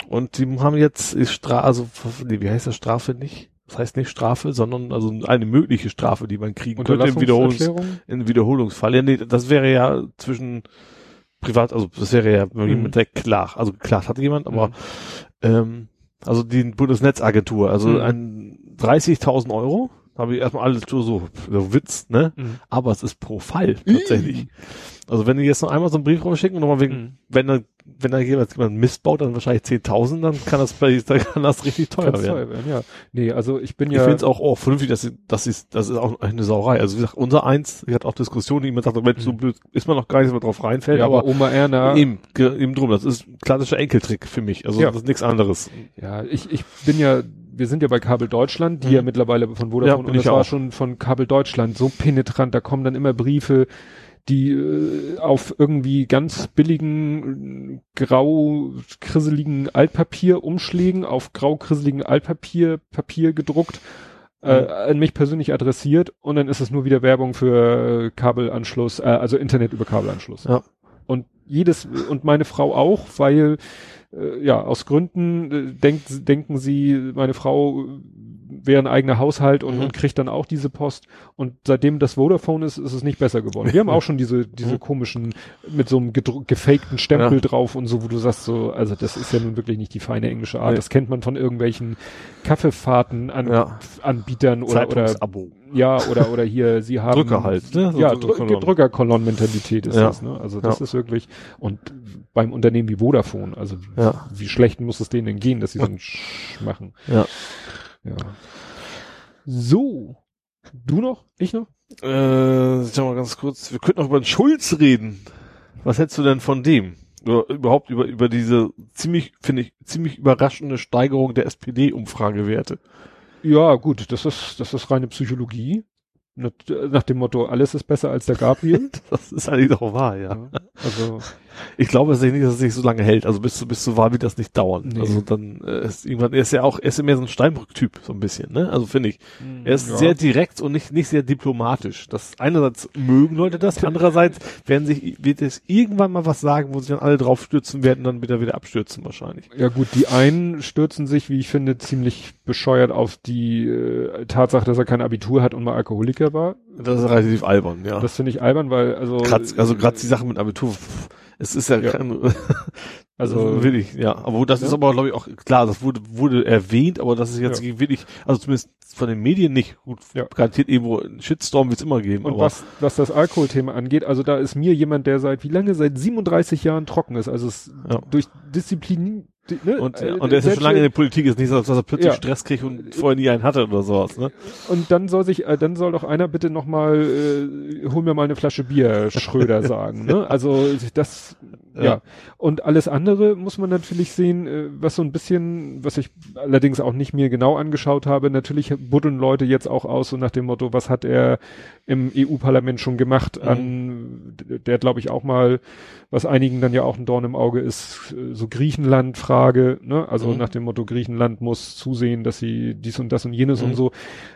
S3: Und die haben jetzt ist Stra also nee, wie heißt das Strafe nicht? Das heißt nicht Strafe, sondern also eine mögliche Strafe, die man kriegen könnte im Wiederholungs in Wiederholungsfall. Ja, nee, das wäre ja zwischen privat, also das wäre ja
S2: Mhm.
S3: jemand direkt klar, also geklagt hatte jemand, aber
S2: Mhm.
S3: ähm, also die Bundesnetzagentur, also
S2: Mhm.
S3: ein 30.000 Euro, habe ich erstmal alles so, so, so Witz, ne?
S2: Mhm.
S3: Aber es ist pro Fall tatsächlich. Also wenn die jetzt noch einmal so einen Brief rumschicken und nochmal wegen,
S2: Mhm.
S3: wenn da, wenn da jemand, jemand missbaut, dann wahrscheinlich 10.000, dann kann das, dann kann das richtig teuer
S2: Kann's
S3: werden.
S2: teuer werden, ja. Nee, also ich bin
S3: Ich
S2: ja.
S3: finde es auch, auch vernünftig, dass dass sie, das ist auch eine Sauerei. Also wie gesagt, unser eins, ich hatte auch Diskussionen, die jemand sagt, Mensch, so
S2: Mhm.
S3: blöd ist man noch gar nicht, dass man drauf reinfällt,
S2: ja, aber
S3: aber
S2: Oma Erna.
S3: eben, eben drum, das ist ein klassischer Enkeltrick für mich. Also
S2: Ja.
S3: das ist nichts anderes.
S2: Ja, ich, ich bin ja, wir sind ja bei Kabel Deutschland, die
S3: Mhm.
S2: ja mittlerweile von
S3: Ja,
S2: Vodafone,
S3: bin
S2: und das war
S3: auch.
S2: schon von Kabel Deutschland so penetrant, da kommen dann immer Briefe, die äh, auf irgendwie ganz billigen, äh, grau krisseligen Altpapier umschlägen, auf grau krisseligen Altpapier, Papier gedruckt, äh,
S3: Mhm.
S2: an mich persönlich adressiert und dann ist es nur wieder Werbung für äh, Kabelanschluss, äh, also Internet über Kabelanschluss.
S3: Ja.
S2: Und jedes, und meine Frau auch, weil äh, ja, aus Gründen äh, denkt, denken sie, meine Frau äh, wäre ein eigener Haushalt und,
S3: Mhm.
S2: und kriegt dann auch diese Post. Und seitdem das Vodafone ist, ist es nicht besser geworden. Wir haben auch schon diese, diese
S3: Mhm.
S2: komischen, mit so einem gefakten Stempel
S3: Ja.
S2: drauf und so, wo du sagst so, also das ist ja nun wirklich nicht die feine englische Art.
S3: Nee.
S2: Das kennt man von irgendwelchen Kaffeefahrten an,
S3: Ja.
S2: Anbietern oder, oder, ja, oder, oder hier, sie haben.
S3: Drücker halt, ne? So
S2: ja,
S3: Drückerkolonnen.
S2: Drücker Drückerkolonnenmentalität ist
S3: Ja.
S2: das, ne? Also das ist wirklich, und beim Unternehmen wie Vodafone, also wie schlecht muss es denen denn gehen, dass sie so einen Sch machen?
S3: Ja.
S2: Ja. So. Du noch? Ich noch?
S3: Äh, sag mal ganz kurz, wir könnten noch über den Schulz reden. Was hältst du denn von dem? Oder überhaupt über, über diese ziemlich, finde ich, ziemlich überraschende Steigerung der SPD-Umfragewerte.
S2: Ja, gut, das ist, das ist reine Psychologie. Nach, nach dem Motto, alles ist besser als der Gabriel.
S3: Das ist eigentlich auch wahr, ja.
S2: Ja, also,
S3: Ich glaube es nicht, dass es sich so lange hält. Also bis, zu- bis zur Wahl wird das nicht dauern.
S2: Nee.
S3: Also dann äh, ist irgendwann, er ist ja auch, er ist ja mehr so ein Steinbrück-Typ, so ein bisschen, ne? Also finde ich. Er ist
S2: ja.
S3: sehr direkt und nicht, nicht sehr diplomatisch. Das einerseits mögen Leute das, andererseits werden sich, wird es irgendwann mal was sagen, wo sich dann alle drauf stürzen werden, dann wird er wieder abstürzen wahrscheinlich.
S2: Ja gut, die einen stürzen sich, wie ich finde, ziemlich bescheuert auf die äh, Tatsache, dass er kein Abitur hat und mal Alkoholiker war.
S3: Das ist relativ albern, ja.
S2: Das finde ich albern, weil also
S3: Grad, also gerade die Sache mit Abitur, pff, es ist ja,
S2: Ja.
S3: kein,
S2: also
S3: wirklich, ja. Aber das ist
S2: Ja.
S3: aber, glaube ich, auch klar, das wurde, wurde erwähnt, aber das ist jetzt wirklich, also zumindest von den Medien nicht. Gut,
S2: Ja.
S3: garantiert irgendwo einen Shitstorm wird es immer geben.
S2: und
S3: aber
S2: was was das Alkoholthema angeht, also da ist mir jemand, der seit wie lange seit 37 Jahren trocken ist, also es
S3: Ja.
S2: durch Disziplin die- ne,
S3: und,
S2: äh,
S3: und der ist ja schon lange in der Politik, ist nicht so, dass er plötzlich
S2: Ja.
S3: Stress kriegt und vorher nie einen hatte oder sowas, ne?
S2: Und dann soll sich, äh, dann soll doch einer bitte noch mal, äh, hol mir mal eine Flasche Bier, Schröder sagen, ne? Also das, ja.
S3: Ja.
S2: Und alles andere muss man natürlich sehen, äh, was so ein bisschen, was ich allerdings auch nicht mir genau angeschaut habe. Natürlich buddeln Leute jetzt auch aus, so nach dem Motto, was hat er im EU-Parlament schon gemacht
S3: Mhm.
S2: an, der glaube ich auch mal, was einigen dann ja auch ein Dorn im Auge ist, so Griechenland-Frage, ne? Also
S3: Mhm.
S2: nach dem Motto, Griechenland muss zusehen, dass sie dies und das und jenes
S3: Mhm.
S2: und so.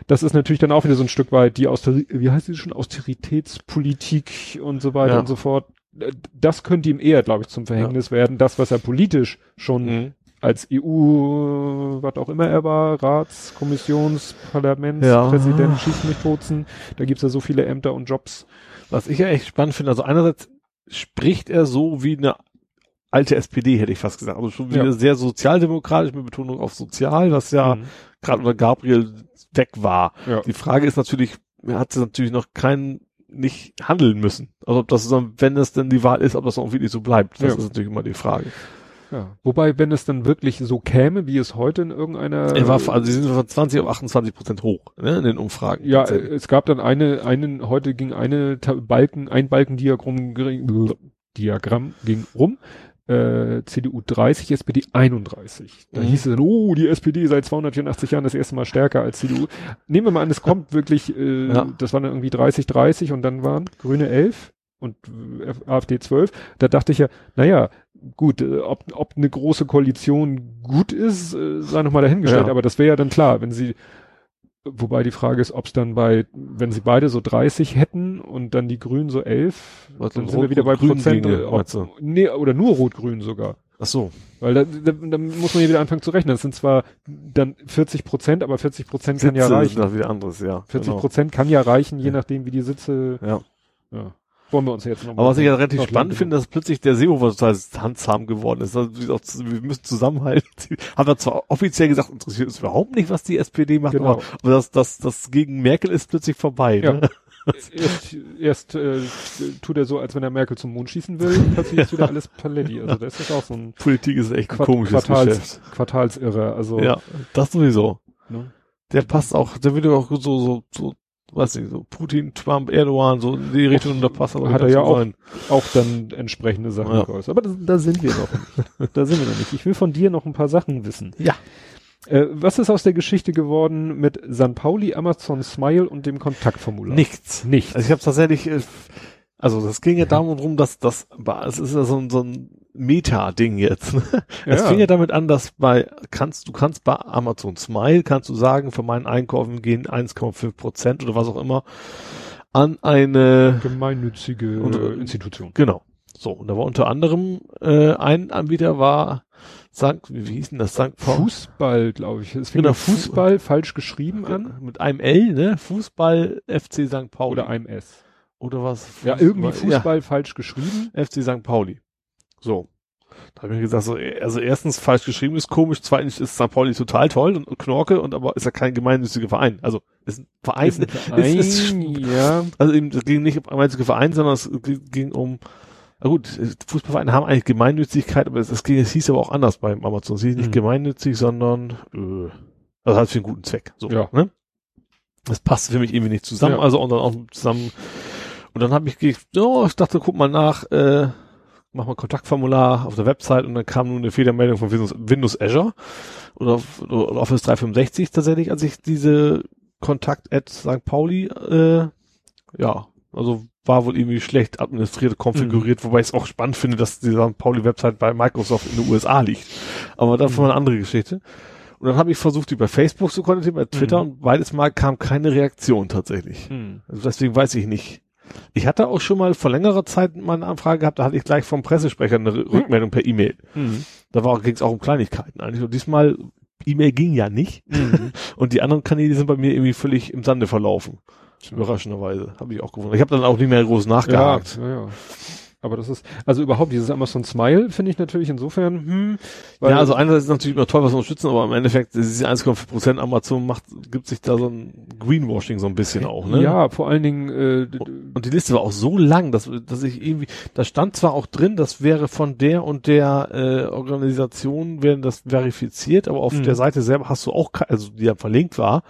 S2: Das ist natürlich dann auch wieder so ein Stück weit die Austeri wie heißt die schon, Austeritätspolitik und so weiter
S3: Ja.
S2: und so fort. Äh, Das könnte ihm eher, glaube ich, zum Verhängnis werden. Das, was er politisch schon
S3: Mhm.
S2: als EU, was auch immer er war, Rats, Kommissions, Parlaments,
S3: Ja.
S2: Präsident, schießt mich Bozen. Da gibt's ja so viele Ämter und Jobs.
S3: Was ich ja echt spannend finde, also einerseits spricht er so wie eine alte SPD, hätte ich fast gesagt. Also schon wieder
S2: Ja.
S3: sehr sozialdemokratisch mit Betonung auf sozial, was ja
S2: Mhm.
S3: gerade unter Gabriel weg war.
S2: Ja.
S3: Die Frage ist natürlich, er hat natürlich noch keinen nicht handeln müssen. Also ob das so, wenn das denn die Wahl ist, ob das auch wirklich so bleibt. Das
S2: Ja.
S3: ist natürlich immer die Frage.
S2: Ja. Wobei, wenn es dann wirklich so käme, wie es heute in irgendeiner.
S3: Er war, also sie sind von 20 auf 28 Prozent hoch, ne, in den Umfragen.
S2: Ja, es gab dann eine, einen, heute ging eine Balken, ein Balkendiagramm Diagramm ging rum. Äh, CDU 30, SPD 31. Da
S3: Mhm.
S2: hieß es dann, oh, die SPD seit 284 Jahren das erste Mal stärker als CDU. Nehmen wir mal an, es kommt wirklich, äh,
S3: Ja.
S2: das waren dann irgendwie 30, 30 und dann waren Grüne 11 und äh, AfD 12. Da dachte ich ja, naja, gut, äh, ob, ob eine große Koalition gut ist, äh, sei noch mal dahingestellt,
S3: Ja.
S2: aber das wäre ja dann klar, wenn sie Wobei die Frage ist, ob es dann bei, wenn sie beide so 30 hätten und dann die Grünen so 11,
S3: Was,
S2: dann sind wir wieder bei Prozent. ob, nee, oder nur Rot-Grün sogar.
S3: Ach so.
S2: Weil da, da, da muss man hier wieder anfangen zu rechnen. Das sind zwar dann 40 Prozent, aber 40 Prozent kann ja reichen.
S3: sind das wieder anderes, ja.
S2: 40
S3: genau.
S2: Prozent kann ja reichen, je nachdem, wie die Sitze.
S3: Ja.
S2: Ja. Wollen wir uns jetzt noch
S3: Aber was ich ja relativ spannend finde, dass plötzlich der Seehofer total handzahm geworden ist. Also, wir müssen zusammenhalten. Haben wir zwar offiziell gesagt, interessiert uns überhaupt nicht, was die SPD macht,
S2: Genau.
S3: aber, aber das, das, das gegen Merkel ist plötzlich vorbei.
S2: Ja.
S3: Ne?
S2: Erst, erst äh, tut er so, als wenn er Merkel zum Mond schießen will, plötzlich ist wieder alles Paletti. Also das ist auch so ein
S3: Politik ist echt ein
S2: Quart
S3: komisches
S2: Quartals,
S3: Geschäft.
S2: Quartalsirre. Also
S3: Ja, das sowieso.
S2: ne?
S3: Der passt auch, der würde auch so, so, so, weiß nicht, so Putin, Trump, Erdogan, so in die Richtung, da passt aber
S2: Hat er ja auch.
S3: rein.
S2: auch dann entsprechende Sachen
S3: Ja.
S2: geäußert. Aber das, da sind wir noch nicht. Da sind wir noch nicht. Ich will von dir noch ein paar Sachen wissen.
S3: Ja.
S2: Äh, was ist aus der Geschichte geworden mit San Pauli, Amazon Smile und dem Kontaktformular?
S3: Nichts.
S2: Nichts.
S3: Also ich habe tatsächlich, äh, also das ging ja darum dass das, es ist ja so ein, so ein Meta-Ding jetzt. Ne? Es
S2: Ja.
S3: fing ja damit an, dass bei, kannst, du kannst bei Amazon Smile, kannst du sagen, für meinen Einkaufen gehen 1,5 Prozent oder was auch immer an eine,
S2: Gemeinnützige
S3: Und,
S2: äh, Institution.
S3: genau. So, und da war unter anderem, äh, ein Anbieter war, Sankt, wie hieß denn das, Sankt Paul?
S2: Fußball, glaube ich. Es fing
S3: Genau,
S2: Fußball falsch geschrieben an.
S3: Mit einem L, ne? Fußball FC St. Pauli.
S2: Oder einem S.
S3: oder was?
S2: Ja, irgendwie Fußball falsch geschrieben.
S3: Ja, FC St. Pauli. So. Da habe ich mir gesagt, so, also erstens falsch geschrieben ist komisch, zweitens ist St. Pauli total toll und, und Knorke und aber ist ja kein gemeinnütziger Verein. Also ist ein Verein.
S2: Ist ein Verein,
S3: es ist,
S2: ja.
S3: also eben, es ging nicht um gemeinnützige Verein, sondern es ging um na gut, Fußballvereine haben eigentlich Gemeinnützigkeit, aber es, es, ging, es hieß aber auch anders beim Amazon. Es hieß nicht
S2: Mhm.
S3: gemeinnützig, sondern äh, also halt für einen guten Zweck. So,
S2: Ja.
S3: ne? Das passte für mich irgendwie nicht zusammen,
S2: Ja.
S3: also und dann auch zusammen. Und dann habe ich, oh, ich dachte, guck mal nach, äh, mach mal Kontaktformular auf der Website und dann kam nun eine Fehlermeldung von Windows, Windows Azure oder, oder Office 365 tatsächlich, als ich diese Kontakt at St. Pauli, äh, ja, also war wohl irgendwie schlecht administriert, konfiguriert, wobei ich es auch spannend finde, dass die St. Pauli-Website bei Microsoft in den USA liegt. Aber das war eine andere Geschichte. Und dann habe ich versucht, die bei Facebook zu kontaktieren, bei Twitter
S2: Mhm.
S3: und beides Mal kam keine Reaktion tatsächlich.
S2: Hm.
S3: Also deswegen weiß ich nicht. Ich hatte auch schon mal vor längerer Zeit mal eine Anfrage gehabt, da hatte ich gleich vom Pressesprecher eine R- Rückmeldung per E-Mail.
S2: Hm.
S3: Da ging es auch um Kleinigkeiten eigentlich. Und diesmal, E-Mail ging ja nicht.
S2: Hm.
S3: Und die anderen Kanäle sind bei mir irgendwie völlig im Sande verlaufen. Überraschenderweise. Habe ich auch gewundert. Ich habe dann auch nicht mehr groß nachgehakt.
S2: Ja, ja, ja. Aber das ist, also überhaupt dieses Amazon Smile finde ich natürlich insofern, hm,
S3: Ja, also einerseits ist es natürlich immer toll, was wir unterstützen, aber im Endeffekt, diese 1,5 Prozent Amazon macht, gibt sich da so ein Greenwashing so ein bisschen auch, ne?
S2: ja, vor allen Dingen, äh,
S3: Und die Liste war auch so lang, dass, dass ich irgendwie, da stand zwar auch drin, das wäre von der und der äh, Organisation, werden das verifiziert, aber auf
S2: Mhm.
S3: der Seite selber hast du auch, also die ja verlinkt war,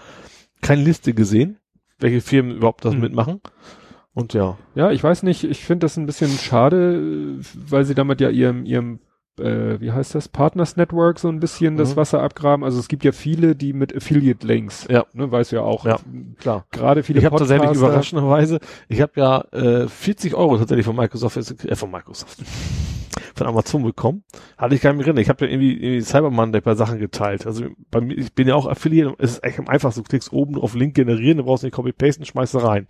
S3: keine Liste gesehen, welche Firmen überhaupt das
S2: Mhm.
S3: mitmachen. Und ja,
S2: ja, ich weiß nicht, ich finde das ein bisschen schade, weil sie damit ja ihrem, ihrem, äh, wie heißt das, Partners Network so ein bisschen das
S3: Mhm.
S2: Wasser abgraben. Also es gibt ja viele, die mit Affiliate Links,
S3: Ja.
S2: ne, weißt du ja auch,
S3: Ja. klar.
S2: gerade viele
S3: Ich habe tatsächlich überraschenderweise, ich habe ja äh, 40 Euro tatsächlich von Microsoft, äh, von Microsoft, von Amazon bekommen. Hatte ich gar nicht mehr drin. Ich habe ja irgendwie, irgendwie Cyber Monday bei Sachen geteilt. Also bei mir, ich bin ja auch Affiliate, es ist echt am einfachsten. Du klickst oben auf Link generieren, du brauchst nicht copy-pasten, schmeißt da rein.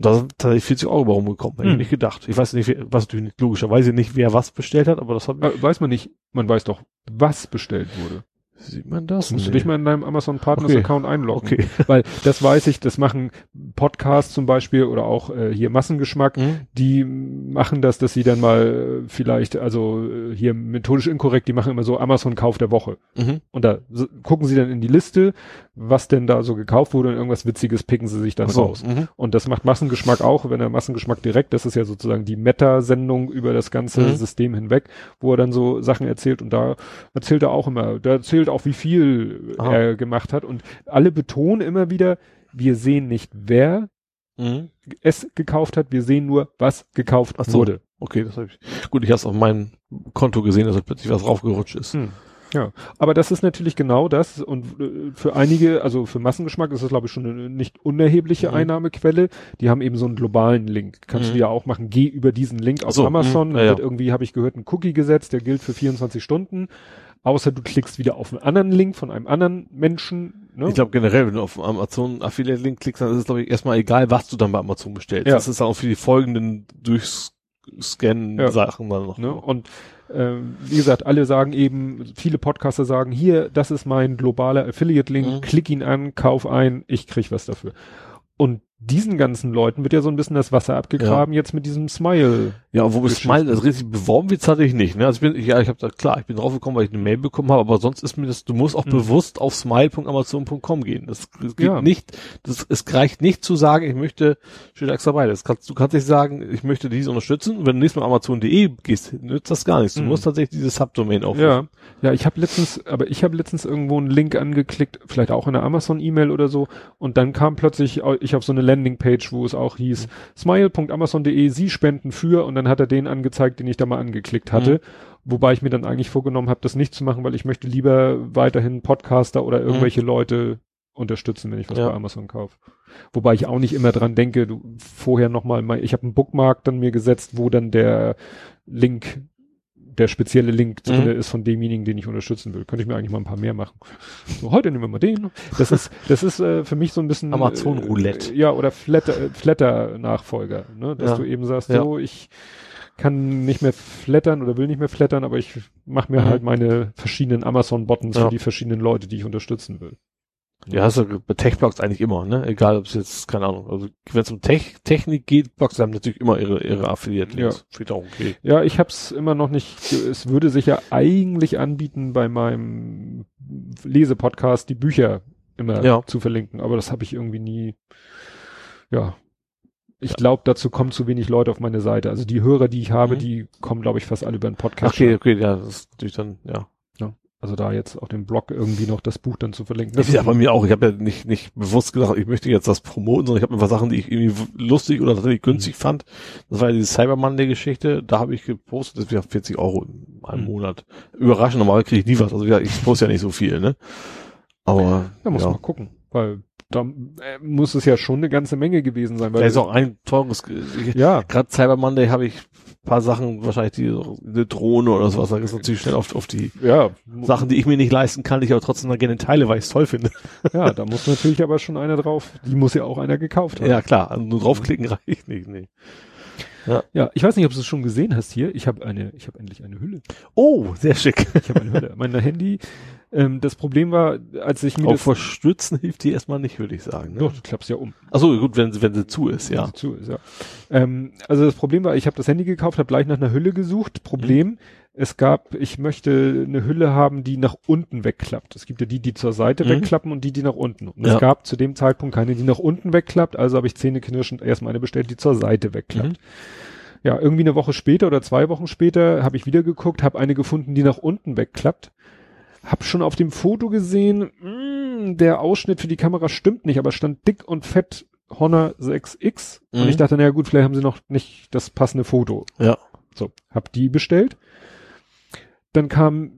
S3: Da sind tatsächlich 40 Euro bei rumgekommen. Hätte ich
S2: Hm.
S3: nicht gedacht. Ich weiß nicht, was natürlich nicht, logischerweise nicht, wer was bestellt hat, aber das hat,
S2: Äh, weiß man nicht, man weiß doch, was bestellt wurde.
S3: Sieht man das?
S2: Musst du
S3: Nee.
S2: dich mal in deinem Amazon Partners
S3: Okay.
S2: Account einloggen.
S3: Okay.
S2: Weil das weiß ich, das machen Podcasts zum Beispiel oder auch äh, hier Massengeschmack,
S3: Mhm.
S2: die machen das, dass sie dann mal äh, vielleicht, also äh, hier methodisch inkorrekt, die machen immer so Amazon Kauf der Woche.
S3: Mhm.
S2: Und da gucken sie dann in die Liste, was denn da so gekauft wurde und irgendwas Witziges picken sie sich dann
S3: so,
S2: raus.
S3: mhm.
S2: Und das macht Massengeschmack auch, wenn er Massengeschmack direkt, das ist ja sozusagen die Meta-Sendung über das ganze
S3: Mhm.
S2: System hinweg, wo er dann so Sachen erzählt und da erzählt er auch immer, da erzählt auch, wie viel
S3: Aha.
S2: er gemacht hat und alle betonen immer wieder, wir sehen nicht, wer
S3: Mhm.
S2: es gekauft hat, wir sehen nur, was gekauft
S3: so.
S2: wurde.
S3: Okay, das habe ich. Gut, ich habe es auf meinem Konto gesehen, dass da plötzlich was raufgerutscht ist.
S2: Hm. Ja, aber das ist natürlich genau das und äh, für einige, also für Massengeschmack ist das glaube ich schon eine nicht unerhebliche
S3: Mhm.
S2: Einnahmequelle. Die haben eben so einen globalen Link. Kannst
S3: Mhm.
S2: du ja auch machen, geh über diesen Link auf
S3: so,
S2: Amazon, dann
S3: ja, ja.
S2: irgendwie, habe ich gehört, ein Cookie gesetzt, der gilt für 24 Stunden. Außer du klickst wieder auf einen anderen Link von einem anderen Menschen. Ne?
S3: Ich glaube generell, wenn du auf Amazon Affiliate Link klickst, dann ist es glaube ich erstmal egal, was du dann bei Amazon bestellst.
S2: Ja.
S3: Das ist auch für die folgenden durchscannen. Sachen dann noch.
S2: Ne? Und ähm, wie gesagt, alle sagen eben, viele Podcaster sagen, hier, das ist mein globaler Affiliate-Link,
S3: Mhm.
S2: klick ihn an, kauf ein, ich krieg was dafür. Und diesen ganzen Leuten wird ja so ein bisschen das Wasser abgegraben jetzt mit diesem Smile.
S3: Ja,
S2: Geschichten.
S3: mal das richtig beworben wird, hatte ich nicht. Ne? Also ich bin, ja, ich habe da klar, ich bin draufgekommen, weil ich eine Mail bekommen habe, aber sonst ist mir das, du musst auch
S2: Mhm.
S3: bewusst auf smile.amazon.com gehen. Das, das geht
S2: Ja.
S3: nicht, das, es reicht nicht zu sagen, ich möchte, steht extra bei, das kannst, du kannst nicht sagen, ich möchte dies unterstützen und wenn du nächstes Mal amazon.de gehst, nützt das gar nichts. Du
S2: Mhm.
S3: musst tatsächlich diese Subdomain aufrufen.
S2: Ja, ja, ich habe letztens, aber ich habe letztens irgendwo einen Link angeklickt, vielleicht auch in der Amazon-E-Mail oder so, und dann kam plötzlich ich auf so eine Landingpage, wo es auch hieß,
S3: Mhm.
S2: smile.amazon.de, Sie spenden für, und dann hat er den angezeigt, den ich da mal angeklickt hatte,
S3: Mhm.
S2: wobei ich mir dann eigentlich vorgenommen habe, das nicht zu machen, weil ich möchte lieber weiterhin Podcaster oder irgendwelche Leute unterstützen, wenn ich was
S3: Mhm. Ja.
S2: bei Amazon kaufe. Wobei ich auch nicht immer dran denke, du vorher nochmal, mal, ich habe einen Bookmark dann mir gesetzt, wo dann der Link, der spezielle Link
S3: Mhm.
S2: drinne ist von demjenigen, den ich unterstützen will. Könnte ich mir eigentlich mal ein paar mehr machen. So, heute nehmen wir mal den. Das ist, das ist äh, für mich so ein bisschen
S3: Amazon Roulette.
S2: Äh, ja, oder Flatter, äh, Flatter-Nachfolger, ne? Dass
S3: Ja.
S2: du eben sagst,
S3: Ja.
S2: so, ich kann nicht mehr flattern oder will nicht mehr flattern, aber ich mache mir
S3: Mhm.
S2: halt meine verschiedenen Amazon-Buttons
S3: Ja.
S2: für die verschiedenen Leute, die ich unterstützen will.
S3: Ja, hast du bei Tech-Blogs eigentlich immer, ne? Egal, ob es jetzt, keine Ahnung, also wenn es um Tech, Technik geht, Blogs haben natürlich immer ihre, ihre Affiliate-Links. Auch okay.
S2: Ja, ich hab's immer noch nicht, es würde sich ja eigentlich anbieten, bei meinem Lesepodcast die Bücher immer
S3: Ja.
S2: zu verlinken, aber das habe ich irgendwie nie, ja. Ich glaube, dazu kommen zu wenig Leute auf meine Seite. Also die Hörer, die ich habe,
S3: Mhm.
S2: die kommen, glaube ich, fast alle über den Podcast.
S3: Okay, okay, ja, das ist natürlich dann, ja.
S2: Also da jetzt auf dem Blog irgendwie noch das Buch dann zu verlinken.
S3: Das ist ja bei mir auch. Ich habe ja nicht, nicht bewusst gesagt, ich möchte jetzt das promoten, sondern ich habe einfach Sachen, die ich irgendwie lustig oder tatsächlich günstig fand. Das war ja diese Cyber Monday-Geschichte. Da habe ich gepostet, das wieder 40 Euro in einem
S2: Mhm.
S3: Monat. Überraschend, normalerweise kriege ich nie was. Also ja, ich poste ja nicht so viel, ne? Aber
S2: Da muss
S3: ja.
S2: man gucken, weil da äh, muss es ja schon eine ganze Menge gewesen sein. Weil
S3: Da ist auch ein teures,
S2: ja,
S3: gerade Cyber Monday habe ich paar Sachen, wahrscheinlich die, eine Drohne oder sowas, da ist natürlich schnell auf, auf die
S2: ja,
S3: Sachen, die ich mir nicht leisten kann, die ich aber trotzdem dann gerne teile, weil ich es toll finde.
S2: ja, da muss natürlich aber schon einer drauf. Die muss ja auch einer gekauft haben.
S3: Ja, klar, also nur draufklicken reicht nicht, nee.
S2: Ja, ich weiß nicht, ob du es schon gesehen hast hier. Ich habe eine, ich habe endlich eine Hülle.
S3: Oh, sehr schick.
S2: Ich habe eine Hülle. Mein Handy. Ähm, das Problem war, als ich mir
S3: Auch
S2: das,
S3: verstützen hilft die erstmal nicht, würde ich sagen. Ne?
S2: doch, du klappst ja um.
S3: Achso, gut, wenn, sie- wenn sie zu ist,
S2: wenn
S3: ja.
S2: sie Zu ist, ja. Ähm, also das Problem war, ich habe das Handy gekauft, habe gleich nach einer Hülle gesucht. Problem, es gab, ich möchte eine Hülle haben, die nach unten wegklappt. Es gibt ja die, die zur Seite
S3: Mhm.
S2: wegklappen und die, die nach unten. Und
S3: Ja.
S2: es gab zu dem Zeitpunkt keine, die nach unten wegklappt. Also habe ich zähneknirschend erstmal eine bestellt, die zur Seite wegklappt.
S3: Mhm.
S2: Ja, irgendwie eine Woche später oder zwei Wochen später habe ich wieder geguckt, habe eine gefunden, die nach unten wegklappt. Hab schon auf dem Foto gesehen, mh, der Ausschnitt für die Kamera stimmt nicht, aber es stand dick und fett Honor 6X. Und
S3: Mhm.
S2: ich dachte, naja gut, vielleicht haben sie noch nicht das passende Foto.
S3: Ja.
S2: So, hab die bestellt. Dann kam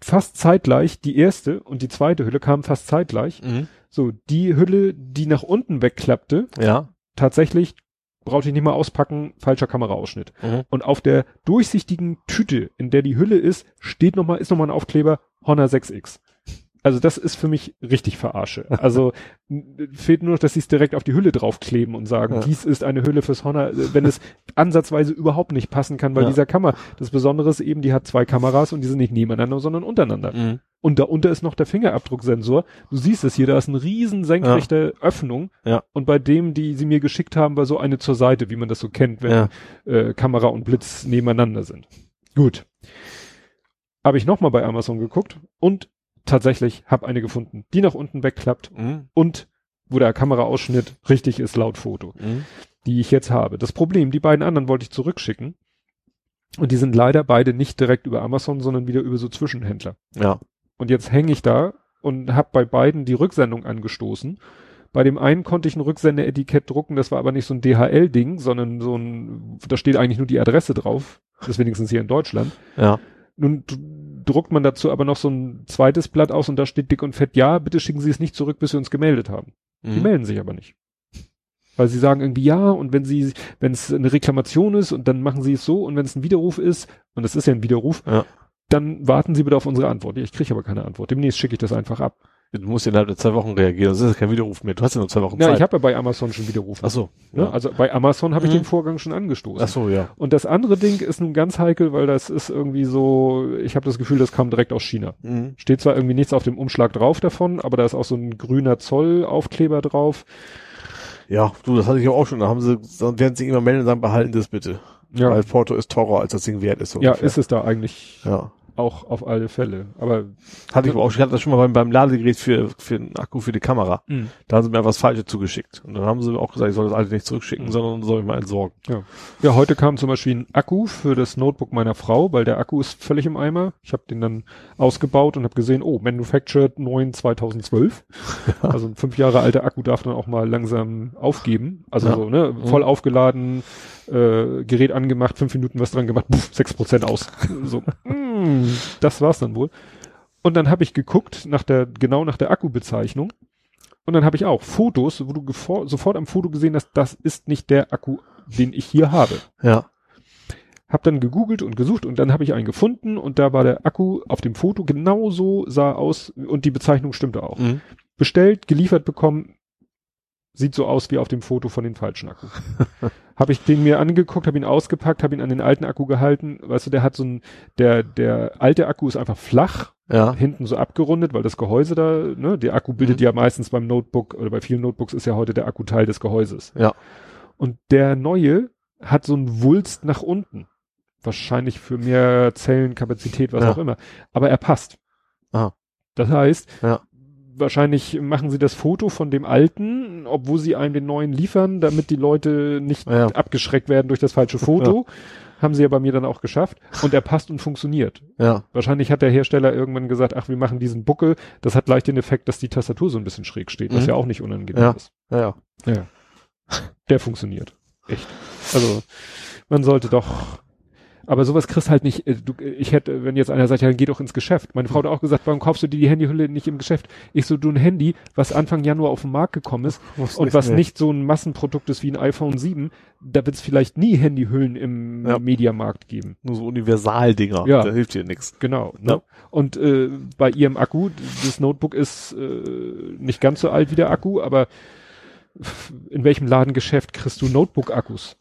S2: fast zeitgleich die erste und die zweite Hülle kamen fast zeitgleich.
S3: Mhm.
S2: So, die Hülle, die nach unten wegklappte,
S3: Ja.
S2: tatsächlich brauchte ich nicht mal auspacken, falscher Kameraausschnitt.
S3: Mhm.
S2: Und auf der durchsichtigen Tüte, in der die Hülle ist, steht noch mal, ist nochmal ein Aufkleber Honor 6X. Also das ist für mich richtig verarsche. Also fehlt nur noch, dass sie es direkt auf die Hülle draufkleben und sagen,
S3: Ja.
S2: dies ist eine Hülle fürs Honor, wenn es ansatzweise überhaupt nicht passen kann, weil
S3: Ja.
S2: dieser Kamera, das Besondere ist eben, die hat zwei Kameras und die sind nicht nebeneinander, sondern untereinander.
S3: Mhm.
S2: Und da unter ist noch der Fingerabdrucksensor. Du siehst es hier, da ist eine riesen senkrechte Öffnung.
S3: Ja.
S2: Und bei dem, die sie mir geschickt haben, war so eine zur Seite, wie man das so kennt, wenn
S3: Ja.
S2: äh, Kamera und Blitz nebeneinander sind. Gut. Habe ich nochmal bei Amazon geguckt und tatsächlich habe eine gefunden, die nach unten wegklappt
S3: Mhm.
S2: und wo der Kameraausschnitt richtig ist laut Foto,
S3: Mhm.
S2: die ich jetzt habe. Das Problem, die beiden anderen wollte ich zurückschicken und die sind leider beide nicht direkt über Amazon, sondern wieder über so Zwischenhändler.
S3: Ja.
S2: Und jetzt hänge ich da und habe bei beiden die Rücksendung angestoßen. Bei dem einen konnte ich ein Rücksendeetikett drucken, das war aber nicht so ein DHL-Ding, sondern so ein, da steht eigentlich nur die Adresse drauf. Das ist wenigstens hier in Deutschland.
S3: Ja.
S2: Nun druckt man dazu aber noch so ein zweites Blatt aus und da steht dick und fett, ja, bitte schicken Sie es nicht zurück, bis Sie uns gemeldet haben. Die
S3: Mhm.
S2: melden sich aber nicht. Weil sie sagen irgendwie ja und wenn sie, wenn es eine Reklamation ist und dann machen sie es so und wenn es ein Widerruf ist, und es ist ja ein Widerruf,
S3: Ja.
S2: Dann warten sie bitte auf unsere Antwort. Ja, Ich kriege aber keine Antwort. Demnächst schicke ich das einfach ab.
S3: Du musst innerhalb der zwei Wochen reagieren. Das ist ja kein Widerruf mehr. Du hast ja nur zwei Wochen
S2: Ja,
S3: Zeit.
S2: ich habe ja bei Amazon schon Widerrufen.
S3: Ach so.
S2: Ne?
S3: Ja.
S2: Also bei Amazon habe ich
S3: Mhm.
S2: den Vorgang schon angestoßen.
S3: Ach so, ja.
S2: Und das andere Ding ist nun ganz heikel, weil das ist irgendwie so, ich habe das Gefühl, das kam direkt aus China.
S3: Mhm.
S2: Steht zwar irgendwie nichts auf dem Umschlag drauf davon, aber da ist auch so ein grüner Zollaufkleber drauf.
S3: Ja, du, das hatte ich auch schon. Da haben sie, dann werden sie immer melden und sagen, behalten das bitte.
S2: Ja,
S3: Weil Porto ist teurer, als das Ding wert ist. so
S2: ja
S3: ungefähr.
S2: ist es da eigentlich
S3: Ja.
S2: Auch auf alle Fälle. Aber
S3: Hatte ich aber auch, ich hatte das schon mal beim, beim Ladegerät für, für den Akku für die Kamera. Da haben sie mir was Falsches zugeschickt. Und dann haben sie mir auch gesagt, ich soll das alte nicht zurückschicken,
S2: Mhm.
S3: sondern soll ich mal entsorgen.
S2: Ja, heute kam zum Beispiel ein Akku für das Notebook meiner Frau, weil der Akku ist völlig im Eimer. Ich habe den dann ausgebaut und habe gesehen, oh, Manufactured 9 2012. Also ein fünf Jahre alter Akku darf dann auch mal langsam aufgeben. Also
S3: Ja.
S2: so, ne, voll aufgeladen, äh, Gerät angemacht, fünf Minuten was dran gemacht, sechs Prozent aus. So, mm, das war's dann wohl. Und dann habe ich geguckt nach der, genau nach der Akkubezeichnung. Und dann habe ich auch Fotos, wo du sofort am Foto gesehen hast, das ist nicht der Akku, den ich hier habe.
S3: Ja.
S2: Hab dann gegoogelt und gesucht und dann habe ich einen gefunden und da war der Akku auf dem Foto genauso sah aus und die Bezeichnung stimmte auch.
S3: Mhm.
S2: Bestellt, geliefert bekommen, sieht so aus wie auf dem Foto von den falschen Akku. habe ich den mir angeguckt, habe ihn ausgepackt, habe ihn an den alten Akku gehalten. Weißt du, der hat so ein, der, der alte Akku ist einfach flach,
S3: Ja.
S2: hinten so abgerundet, weil das Gehäuse da, ne, der Akku bildet
S3: Mhm.
S2: ja meistens beim Notebook oder bei vielen Notebooks ist ja heute der Akku Teil des Gehäuses.
S3: Ja.
S2: Und der neue hat so einen Wulst nach unten. Wahrscheinlich für mehr Zellenkapazität, was
S3: Ja.
S2: auch immer. Aber er passt.
S3: Ah.
S2: Das heißt,
S3: Ja.
S2: Wahrscheinlich machen sie das Foto von dem alten, obwohl sie einem den neuen liefern, damit die Leute nicht
S3: Ja.
S2: abgeschreckt werden durch das falsche Foto. Haben sie ja bei mir dann auch geschafft. Und er passt und funktioniert.
S3: Ja.
S2: Wahrscheinlich hat der Hersteller irgendwann gesagt, ach, wir machen diesen Buckel. Das hat gleich den Effekt, dass die Tastatur so ein bisschen schräg steht, was
S3: Mhm.
S2: ja auch nicht unangenehm
S3: Ja.
S2: ist.
S3: Ja. ja.
S2: Ja. Der funktioniert. Echt. Also, man sollte doch. Aber sowas kriegst halt nicht, äh, du, ich hätte, wenn jetzt einer sagt, ja, dann geh doch ins Geschäft. Meine Frau hat auch gesagt, warum kaufst du dir die Handyhülle nicht im Geschäft? Ich so, du ein Handy, was Anfang Januar auf den Markt gekommen ist und was
S3: mehr.
S2: nicht so ein Massenprodukt ist wie ein iPhone 7, da wird es vielleicht nie Handyhüllen im
S3: Ja.
S2: Mediamarkt geben.
S3: Nur so Universaldinger.
S2: Ja.
S3: Da hilft dir nix.
S2: Genau. Ne?
S3: Ja.
S2: Und äh, bei ihrem Akku, das Notebook ist äh, nicht ganz so alt wie der Akku, aber in welchem Ladengeschäft kriegst du Notebook-Akkus?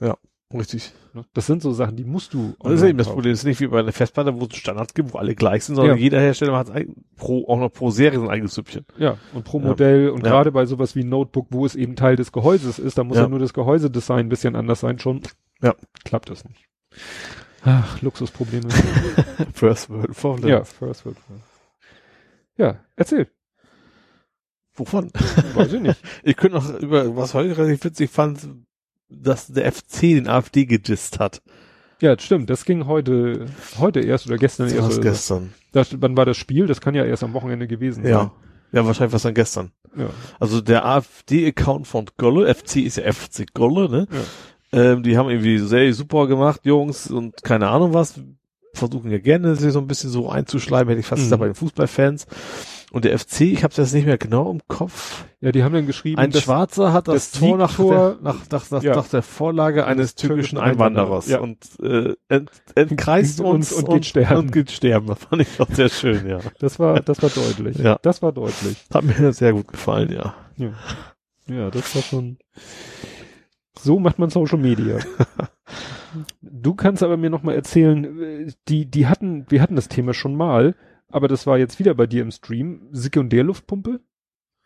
S3: Richtig.
S2: Ne? Das sind so Sachen, die musst du.
S3: Das ist eben das. Problem. Es ist nicht wie bei einer Festplatte, wo es einen Standard gibt, wo alle gleich sind, sondern
S2: Ja.
S3: jeder Hersteller hat pro, auch noch pro Serie sein eigenes Süppchen.
S2: Ja, und pro
S3: Ja.
S2: Modell und
S3: Ja.
S2: gerade bei sowas wie Notebook, wo es eben Teil des Gehäuses ist, da muss ja,
S3: Ja.
S2: nur das Gehäusedesign ein bisschen anders sein, schon
S3: Ja.
S2: klappt das nicht. Ach, Luxusprobleme.
S3: First World Problem.
S2: ja, First World. Ja, erzähl.
S3: Wovon?
S2: Weiß ich nicht.
S3: Ich könnte noch über, was heute relativ witzig fand, dass der FC den AfD gedisst hat.
S2: Ja, stimmt. Das ging heute, heute erst oder gestern
S3: Das
S2: erst.
S3: war
S2: oder so.
S3: gestern.
S2: Das, wann war das Spiel? Das kann ja erst am Wochenende gewesen
S3: Ja. Ja, wahrscheinlich was dann gestern.
S2: sein. Ja.
S3: Also der AfD-Account von Golle, FC ist ja FC Golle, ne? Ähm, die haben irgendwie sehr super gemacht, Jungs, und keine Ahnung was. Versuchen ja gerne, sich so ein bisschen so einzuschleimen, hätte ich fast
S2: Mhm.
S3: gesagt, bei den Fußballfans. Und der FC, ich habe das nicht mehr genau im Kopf.
S2: Ja, die haben dann geschrieben,
S3: Ein Schwarzer hat das,
S2: das
S3: Tor nach der, nach, nach, nach,
S2: Ja.
S3: nach der Vorlage eines türkischen Einwanderers
S2: Einwanderer, ja.
S3: und äh, ent, entkreist
S2: Und-
S3: uns
S2: und geht sterben.
S3: Und geht sterben. Das fand ich auch sehr schön, ja.
S2: das war, das war deutlich.
S3: Ja.
S2: Das war deutlich.
S3: Hat mir sehr gut gefallen, ja.
S2: Ja. Ja, das war schon. So macht man Social Media. Du kannst aber mir noch mal erzählen, äh, die, die hatten, wir hatten das Thema schon mal, aber das war jetzt wieder bei dir im Stream, Sekundärluftpumpe.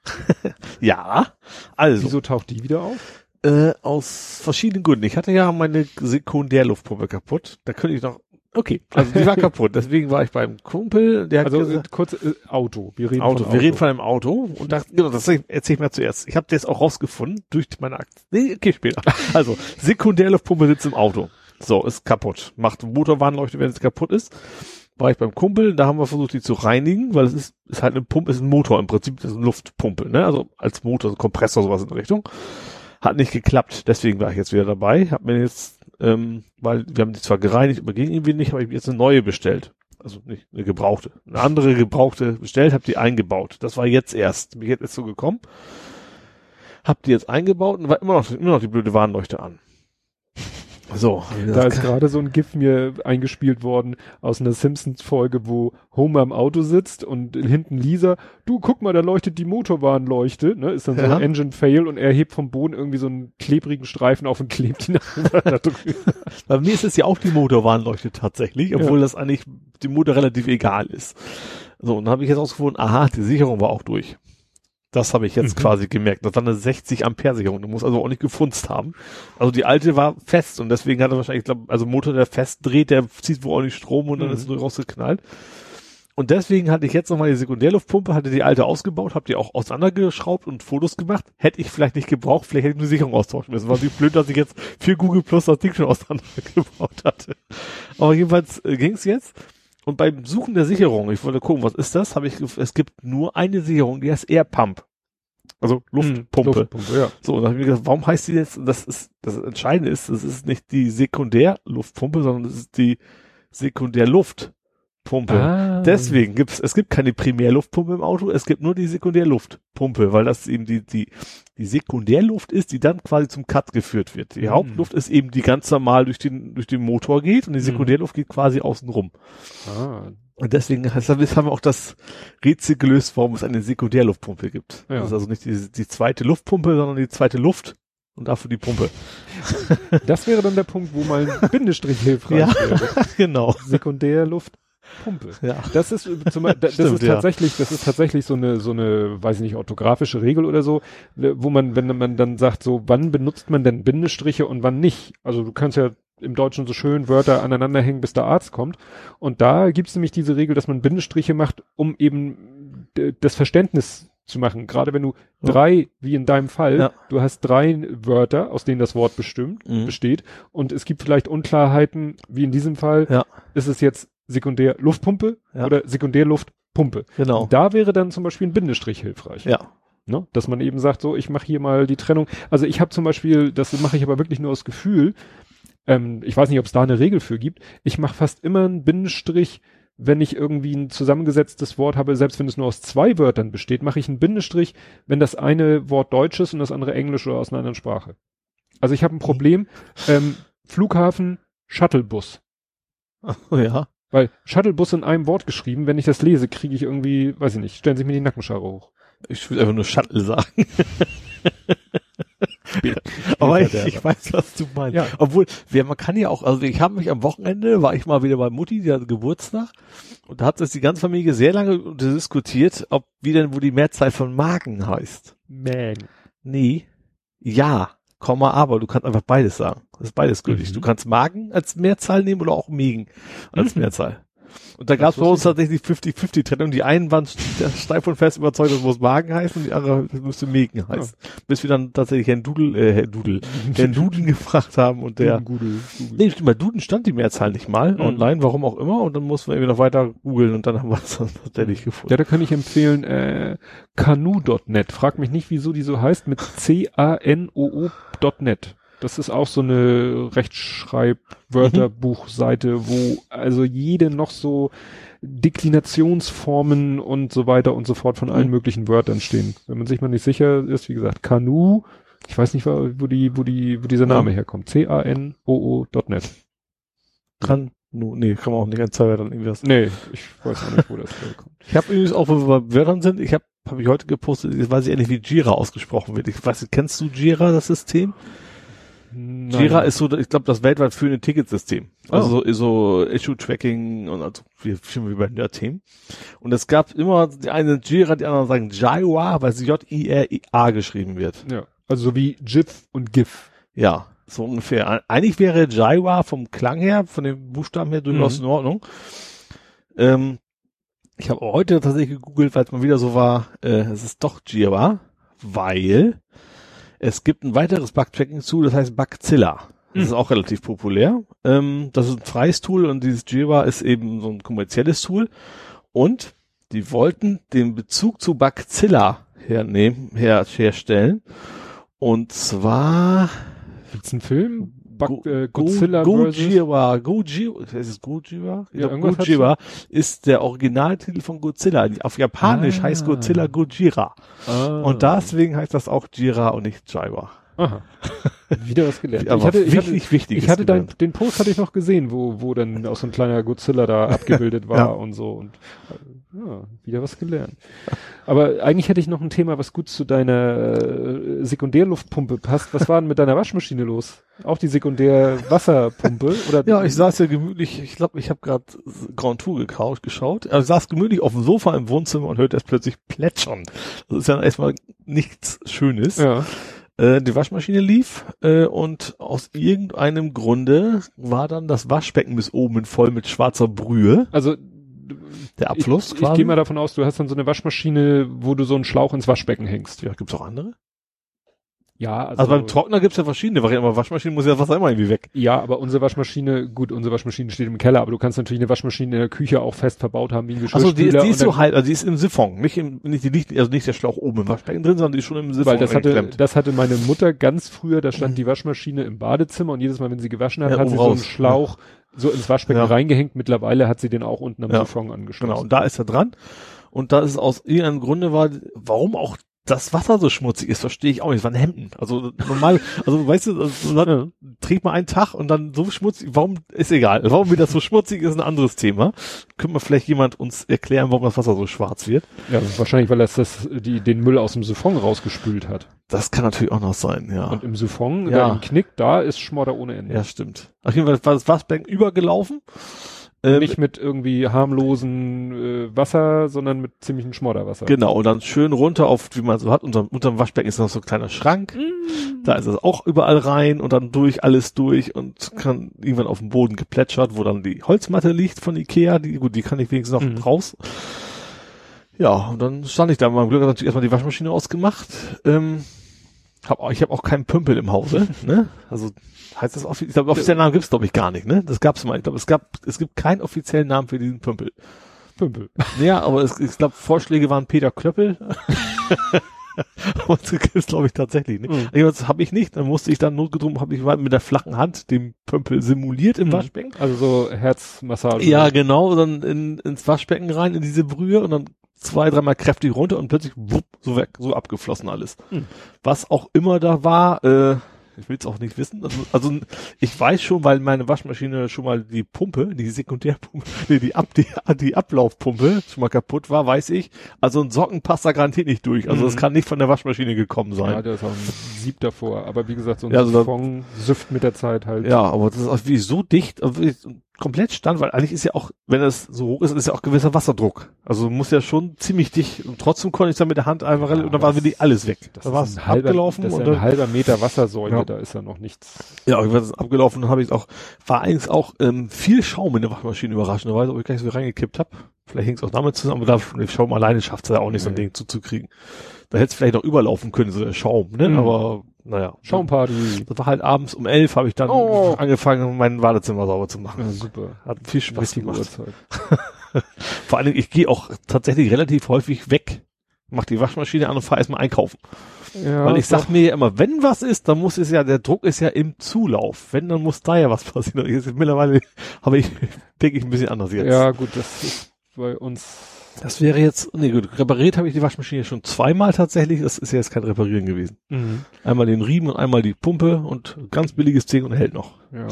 S3: Ja, also.
S2: Wieso taucht die wieder auf?
S3: Äh, aus verschiedenen Gründen. Ich hatte ja meine Sekundärluftpumpe kaputt. Da könnte ich noch. Okay, also die war kaputt. Deswegen war ich beim Kumpel, der hat
S2: Also
S3: gesagt,
S2: äh, kurz äh, Auto. Wir reden
S3: Auto.
S2: von
S3: Wir reden von einem Auto und dachte, genau, das erzähle ich mal zuerst. Ich habe das auch rausgefunden durch meine Akte. Nee, okay, später. Also, Sekundärluftpumpe sitzt im Auto. So, ist kaputt. Macht Motorwarnleuchte, wenn es kaputt ist. War ich beim Kumpel, da haben wir versucht, die zu reinigen, weil es ist, ist halt eine Pumpe, ist ein Motor im Prinzip, das ist eine Luftpumpe, ne? Also als Motor, so Kompressor, sowas in der Richtung. Hat nicht geklappt, deswegen war ich jetzt wieder dabei. Hab mir jetzt, ähm, weil wir haben die zwar gereinigt, aber ging irgendwie nicht, habe ich mir jetzt eine neue bestellt. Also nicht eine gebrauchte. Eine andere gebrauchte bestellt, habe die eingebaut. Das war jetzt erst. Mir jetzt so gekommen. Hab die jetzt eingebaut und war immer noch, immer noch die blöde Warnleuchte an. So.
S2: Da ist gerade so ein GIF mir eingespielt worden aus einer Simpsons-Folge, wo Homer im Auto sitzt und hinten Lisa, du guck mal, da leuchtet die Motorwarnleuchte, ne? Ist dann so
S3: Ja.
S2: ein Engine Fail und er hebt vom Boden irgendwie so einen klebrigen Streifen auf und klebt ihn nach
S3: Bei mir ist es ja auch die Motorwarnleuchte tatsächlich, obwohl das eigentlich dem Motor relativ egal ist. So, und dann habe ich jetzt ausgefunden, aha, die Sicherung war auch durch. Das habe ich jetzt
S2: Mhm.
S3: quasi gemerkt. Das war eine 60 Ampere Sicherung. Du musst also auch nicht gefunzt haben. Also die alte war fest und deswegen hat er wahrscheinlich, ich glaube, also Motor, der fest dreht, der zieht wohl auch nicht Strom und dann
S2: Mhm.
S3: ist es nur rausgeknallt. Und deswegen hatte ich jetzt nochmal die Sekundärluftpumpe, hatte die alte ausgebaut, habe die auch auseinandergeschraubt und Fotos gemacht. Hätte ich vielleicht nicht gebraucht, vielleicht hätte ich die Sicherung austauschen müssen. War natürlich blöd, dass ich jetzt für Google Plus das Ding schon auseinandergebaut hatte. Aber jedenfalls äh, ging's jetzt. Und beim Suchen der Sicherung, ich wollte gucken, was ist das, habe ich, es gibt nur eine Sicherung, die heißt Air Pump. Also Luftpumpe.
S2: Luftpumpe, ja.
S3: So, und dann habe ich mir gedacht, warum heißt die jetzt, das ist, das Entscheidende ist, das ist nicht die Sekundärluftpumpe, sondern das ist die Sekundärluftpumpe.
S2: Ah.
S3: Deswegen gibt's, es gibt keine Primärluftpumpe im Auto, es gibt nur die Sekundärluftpumpe, weil das eben die, die, die Sekundärluft ist, die dann quasi zum Cut geführt wird. Die
S2: Mhm.
S3: Hauptluft ist eben, die ganz normal durch den, durch den Motor geht und die
S2: Mhm.
S3: Sekundärluft geht quasi außen rum.
S2: Ah,
S3: Und deswegen haben wir auch das Rätsel gelöst, warum es eine Sekundärluftpumpe gibt.
S2: Ja.
S3: Das ist also nicht die, die zweite Luftpumpe, sondern die zweite Luft und dafür die Pumpe.
S2: das wäre dann der Punkt, wo mal ein Bindestrich hilfreich
S3: Ja.
S2: wäre.
S3: genau.
S2: Sekundärluftpumpe.
S3: Ja.
S2: Das ist zum, da- das
S3: Stimmt,
S2: ist
S3: ja.
S2: tatsächlich, das ist tatsächlich so eine, so eine, weiß ich nicht, orthografische Regel oder so, ne, wo man, wenn man dann sagt, so, wann benutzt man denn Bindestriche und wann nicht? Also du kannst ja im Deutschen so schön Wörter aneinander hängen, bis der Arzt kommt. Und da gibt's nämlich diese Regel, dass man Bindestriche macht, um eben das Verständnis zu machen. Gerade wenn du
S3: Ja.
S2: drei, wie in deinem Fall,
S3: Ja.
S2: du hast drei Wörter, aus denen das Wort bestimmt,
S3: Mhm.
S2: besteht, und es gibt vielleicht Unklarheiten, wie in diesem Fall,
S3: Ja.
S2: ist es jetzt Sekundärluftpumpe
S3: Ja.
S2: oder Sekundärluftpumpe.
S3: Genau.
S2: Da wäre dann zum Beispiel ein Bindestrich hilfreich.
S3: Ja.
S2: Ne? Dass man eben sagt, so, ich mache hier mal die Trennung. Also ich habe zum Beispiel, das mache ich aber wirklich nur aus Gefühl, ähm, ich weiß nicht, ob es da eine Regel für gibt, ich mache fast immer einen Bindestrich, wenn ich irgendwie ein zusammengesetztes Wort habe, selbst wenn es nur aus zwei Wörtern besteht, mache ich einen Bindestrich, wenn das eine Wort Deutsch ist und das andere Englisch oder aus einer anderen Sprache. Also ich habe ein Problem, ähm, Flughafen, Shuttlebus.
S3: Ja.
S2: Weil Shuttlebus in einem Wort geschrieben, wenn ich das lese, kriege ich irgendwie, weiß ich nicht, stellen sich mir die Nackenschare hoch.
S3: Ich würde einfach nur Shuttle sagen. Aber ich, ich weiß, was du meinst.
S2: Ja.
S3: Obwohl, wer, man kann ja auch, also ich habe mich am Wochenende, war ich mal wieder bei Mutti, die hatte Geburtstag, und da hat sich die ganze Familie sehr lange diskutiert, ob wie denn wo die Mehrzahl von Magen heißt.
S2: Man.
S3: Nee. Ja. Komma, aber du kannst einfach beides sagen. Das ist beides gültig.
S2: Mhm.
S3: Du kannst Magen als Mehrzahl nehmen oder auch Mägen als
S2: Mhm.
S3: Mehrzahl. Und da gab es bei uns tatsächlich 50-50-Trennung. Die einen waren st- steif und fest überzeugt, das muss Magen heißen, und die andere müsste Mägen heißen. Bis wir dann tatsächlich Herrn Dudel, äh, Herrn Dudel, Herrn Duden gefragt haben und der,
S2: Gudel, Gudel.
S3: nee, stimmt, bei Duden stand die Mehrzahl nicht mal
S2: Mhm.
S3: online, warum auch immer, und dann mussten wir irgendwie noch weiter googeln und dann haben wir es dann tatsächlich gefunden.
S2: Ja, da kann ich empfehlen, äh, Canoe.net. Frag mich nicht, wieso die so heißt, mit C-A-N-O-O.net. Das ist auch so eine Rechtschreib-Wörterbuchseite, wo also jede noch so Deklinationsformen und so weiter und so fort von allen
S3: Mhm.
S2: möglichen Wörtern stehen. Wenn man sich mal nicht sicher ist, wie gesagt, Canoe, ich weiß nicht, wo die, wo die, wo dieser Name herkommt. C-A-N-O-O.net.
S3: Kann, no, nee, kann man auch nicht an zwei Wörtern irgendwie was.
S2: Nee, ich weiß auch nicht, wo das herkommt.
S3: Ich habe übrigens auch, wo wir bei Wörtern sind, ich habe hab ich heute gepostet, jetzt weiß ich endlich, wie Jira ausgesprochen wird. Ich weiß nicht, kennst du Jira, das System?
S2: Nein.
S3: Jira ist so, ich glaube, das weltweit führende Ticketsystem. Also
S2: Oh.
S3: so, so Issue-Tracking und also wie, schon wie bei Nerd-Themen. Und es gab immer, die einen sind Jira, die anderen sagen Jira, weil es J-I-R-I-A geschrieben wird.
S2: Ja. Also so wie GIF und GIF.
S3: Ja, so ungefähr. Eigentlich wäre Jira vom Klang her, von den Buchstaben her durchaus
S2: Mhm.
S3: in Ordnung. Ähm, ich habe heute tatsächlich gegoogelt, weil es mal wieder so war, äh, es ist doch Jira, weil es gibt ein weiteres Bug-Tracking-Tool, das heißt Bugzilla. Das
S2: Mhm.
S3: ist auch relativ populär. Ähm, das ist ein freies Tool und dieses Jira ist eben so ein kommerzielles Tool. Und die wollten den Bezug zu Bugzilla hernehmen, her, herstellen. Und zwar
S2: Gibt's einen Film? Bug, äh, Godzilla
S3: Go. Gojira, Gojira, ist es Gojira?
S2: Ja, hat's
S3: Gojira ist der Originaltitel von Godzilla. Auf Japanisch
S2: Ah.
S3: heißt Godzilla Gojira.
S2: Ah.
S3: Und deswegen heißt das auch Jira und nicht Jira.
S2: Aha. Wieder was gelernt.
S3: Aber
S2: ich hatte, ich
S3: wichtig,
S2: hatte,
S3: wichtig.
S2: ich hatte dein, den Post hatte ich noch gesehen, wo, wo dann auch so ein kleiner Godzilla da abgebildet war
S3: Ja.
S2: und so und äh, ja, wieder was gelernt. Aber eigentlich hätte ich noch ein Thema, was gut zu deiner äh, Sekundärluftpumpe passt. Was war denn mit deiner Waschmaschine los? Auch die Sekundärwasserpumpe oder?
S3: Ja, ich saß ja gemütlich, ich glaube, ich habe gerade Grand Tour gekauft, geschaut. Also ich saß gemütlich auf dem Sofa im Wohnzimmer und hörte es plötzlich plätschern. Das ist ja erstmal nichts Schönes.
S2: ja.
S3: Äh, die Waschmaschine lief äh, und aus irgendeinem Grunde war dann das Waschbecken bis oben voll mit schwarzer Brühe.
S2: Also
S3: Der Abfluss
S2: ich, ich
S3: quasi.
S2: gehe mal davon aus, du hast dann so eine Waschmaschine, wo du so einen Schlauch ins Waschbecken hängst.
S3: ja, gibt's auch andere?
S2: Ja, also,
S3: Also, beim Trockner gibt's ja verschiedene Varianten, aber Waschmaschine muss ja das Wasser immer irgendwie weg.
S2: Ja, aber unsere Waschmaschine, gut, unsere Waschmaschine steht im Keller, aber du kannst natürlich eine Waschmaschine in der Küche auch fest verbaut haben wie ein
S3: Also die,
S2: Geschirrspüler.
S3: die ist so halb, also die ist im Siphon, nicht im, nicht die liegt, also nicht der Schlauch oben im Waschbecken drin, sondern die ist schon im Siphon
S2: weil das hatte, das hatte meine Mutter ganz früher, da stand die Waschmaschine im Badezimmer und jedes Mal, wenn sie gewaschen hat,
S3: Ja,
S2: hat sie so einen
S3: raus.
S2: Schlauch so ins Waschbecken
S3: Ja.
S2: reingehängt. Mittlerweile hat sie den auch unten am
S3: Ja.
S2: Siphon angeschlossen.
S3: Genau, und da ist er dran. Und da ist es aus irgendeinem Grunde war, warum auch das Wasser so schmutzig ist, verstehe ich auch nicht. Es waren Hemden. Also normal, also weißt du, also, dann trägt man einen Tag und dann so schmutzig, warum, ist egal. Warum wieder so schmutzig ist ein anderes Thema. Könnte mal vielleicht jemand uns erklären, warum das Wasser so schwarz wird?
S2: Ja, wahrscheinlich, weil das, das die, den Müll aus dem Siphon rausgespült hat.
S3: Das kann natürlich auch noch sein, ja.
S2: Und im Siphon,
S3: Ja.
S2: da im Knick, da ist Schmodder ohne Ende.
S3: ja, stimmt. Auf jeden Fall war das Waschbecken übergelaufen. Ähm,
S2: Nicht mit irgendwie harmlosen äh, Wasser, sondern mit ziemlichem Schmodderwasser.
S3: Genau, und dann schön runter auf, wie man so hat, unter, unterm Waschbecken ist noch so ein kleiner Schrank. Da ist es auch überall rein und dann durch, alles durch und kann irgendwann auf dem Boden geplätschert, wo dann die Holzmatte liegt von Ikea, die, gut, die kann ich wenigstens noch
S2: Mhm.
S3: raus. Ja, und dann stand ich da mit meinem Glück, hab natürlich erstmal die Waschmaschine ausgemacht. Ähm, hab, auch- ich habe auch keinen Pümpel im Hause, ne? Also heißt das offiziell, ich glaube, offiziellen Namen gibt's glaube ich gar nicht, ne? Das gab's mal. Ich glaube, es gab, es gibt keinen offiziellen Namen für diesen Pümpel.
S2: Pümpel.
S3: Ja, aber es, ich glaube, Vorschläge waren Peter Klöppel. Und das glaube ich, tatsächlich nicht.
S2: Mhm.
S3: Das habe ich nicht. Dann musste ich dann notgedrungen, habe ich mit der flachen Hand den Pömpel simuliert im
S2: Mhm.
S3: Waschbecken.
S2: Also so Herzmassage.
S3: Ja, genau. Dann in, ins Waschbecken rein, in diese Brühe und dann zwei, dreimal kräftig runter und plötzlich wupp, so weg, so abgeflossen alles.
S2: Mhm.
S3: Was auch immer da war, äh, ich will es auch nicht wissen. Also, also ich weiß schon, weil meine Waschmaschine schon mal die Pumpe, die Sekundärpumpe, nee, die, Ab, die, die Ablaufpumpe schon mal kaputt war, weiß ich. Also ein Socken passt da garantiert nicht durch. Also es
S2: Mhm.
S3: kann nicht von der Waschmaschine gekommen sein.
S2: Ja, da ist auch ein Sieb davor. Aber wie gesagt, so ein
S3: Ja, also
S2: Siphon süfft mit der Zeit halt.
S3: Ja, aber das ist auch wie so dicht, also komplett stand, weil eigentlich ist ja auch, wenn es so hoch ist, ist ja auch gewisser Wasserdruck. Also muss ja schon ziemlich dicht und trotzdem konnte ich dann mit der Hand einfach
S2: Ja,
S3: und dann war
S2: das-
S3: wirklich alles weg.
S2: Das
S3: da war es abgelaufen
S2: das ist ja ein halber Meter Wassersäule,
S3: Ja.
S2: da ist ja noch nichts.
S3: ja, ich war abgelaufen und habe ich auch, war eigentlich auch ähm, viel Schaum in der Waschmaschine überraschenderweise, ob ich gar nicht so reingekippt habe. Vielleicht hängt es auch damit zusammen, aber da, Schaum alleine schafft es ja auch nicht, so ein
S2: Nee.
S3: Ding zuzukriegen. Da hätte es vielleicht noch überlaufen können, so der Schaum, ne?
S2: Mhm.
S3: Aber naja.
S2: Schaumparty.
S3: Das war halt abends um elf, habe ich dann
S2: Oh.
S3: angefangen, mein Badezimmer sauber zu machen.
S2: Ja, super.
S3: Hat viel Spaß
S2: Richtige
S3: gemacht. Vor allen Dingen, ich gehe auch tatsächlich relativ häufig weg, mach die Waschmaschine an und fahr erstmal einkaufen.
S2: Ja,
S3: Weil ich
S2: doch.
S3: sag mir ja immer, wenn was ist, dann muss es ja, der Druck ist ja im Zulauf. Wenn, dann muss da ja was passieren. Jetzt, mittlerweile habe ich, denke ich ein bisschen anders jetzt.
S2: Ja, gut, das ist bei uns.
S3: Das wäre jetzt, nee gut, repariert habe ich die Waschmaschine schon zweimal tatsächlich. Das ist ja jetzt kein Reparieren gewesen. Einmal den Riemen und einmal die Pumpe und ganz billiges Ding und hält noch.
S2: Ja.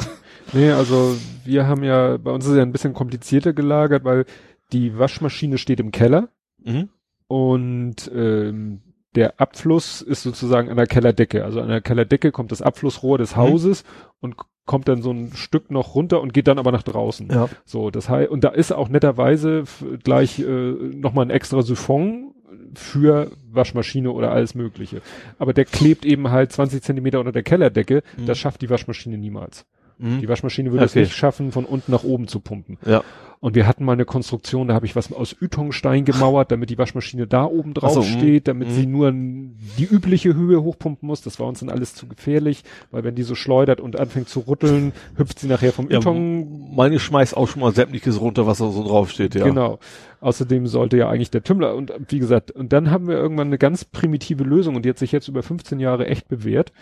S2: Nee, also wir haben ja, bei uns ist ja ein bisschen komplizierter gelagert, weil die Waschmaschine steht im Keller
S3: Mhm.
S2: und ähm, der Abfluss ist sozusagen an der Kellerdecke. Also an der Kellerdecke kommt das Abflussrohr des Hauses mhm. und kommt dann so ein Stück noch runter und geht dann aber nach draußen.
S3: Ja.
S2: So, das heißt, und da ist auch netterweise gleich äh, nochmal ein extra Siphon für Waschmaschine oder alles Mögliche. Aber der klebt eben halt 20 Zentimeter unter der Kellerdecke. Mhm. Das schafft die Waschmaschine niemals. Mhm. Die Waschmaschine würde okay. es nicht schaffen, von unten nach oben zu pumpen.
S3: Ja.
S2: Und wir hatten mal eine Konstruktion, da habe ich was aus Ytongstein gemauert, damit die Waschmaschine da oben drauf so, steht, damit mh. sie nur die übliche Höhe hochpumpen muss. Das war uns dann alles zu gefährlich, weil wenn die so schleudert und anfängt zu rütteln, hüpft sie nachher vom ja, Ytong.
S3: Meine schmeißt auch schon mal sämtliches runter, was da so drauf steht, ja.
S2: Genau. Außerdem sollte ja eigentlich der Tümmler und wie gesagt, und dann haben wir irgendwann eine ganz primitive Lösung und die hat sich jetzt über 15 Jahre echt bewährt.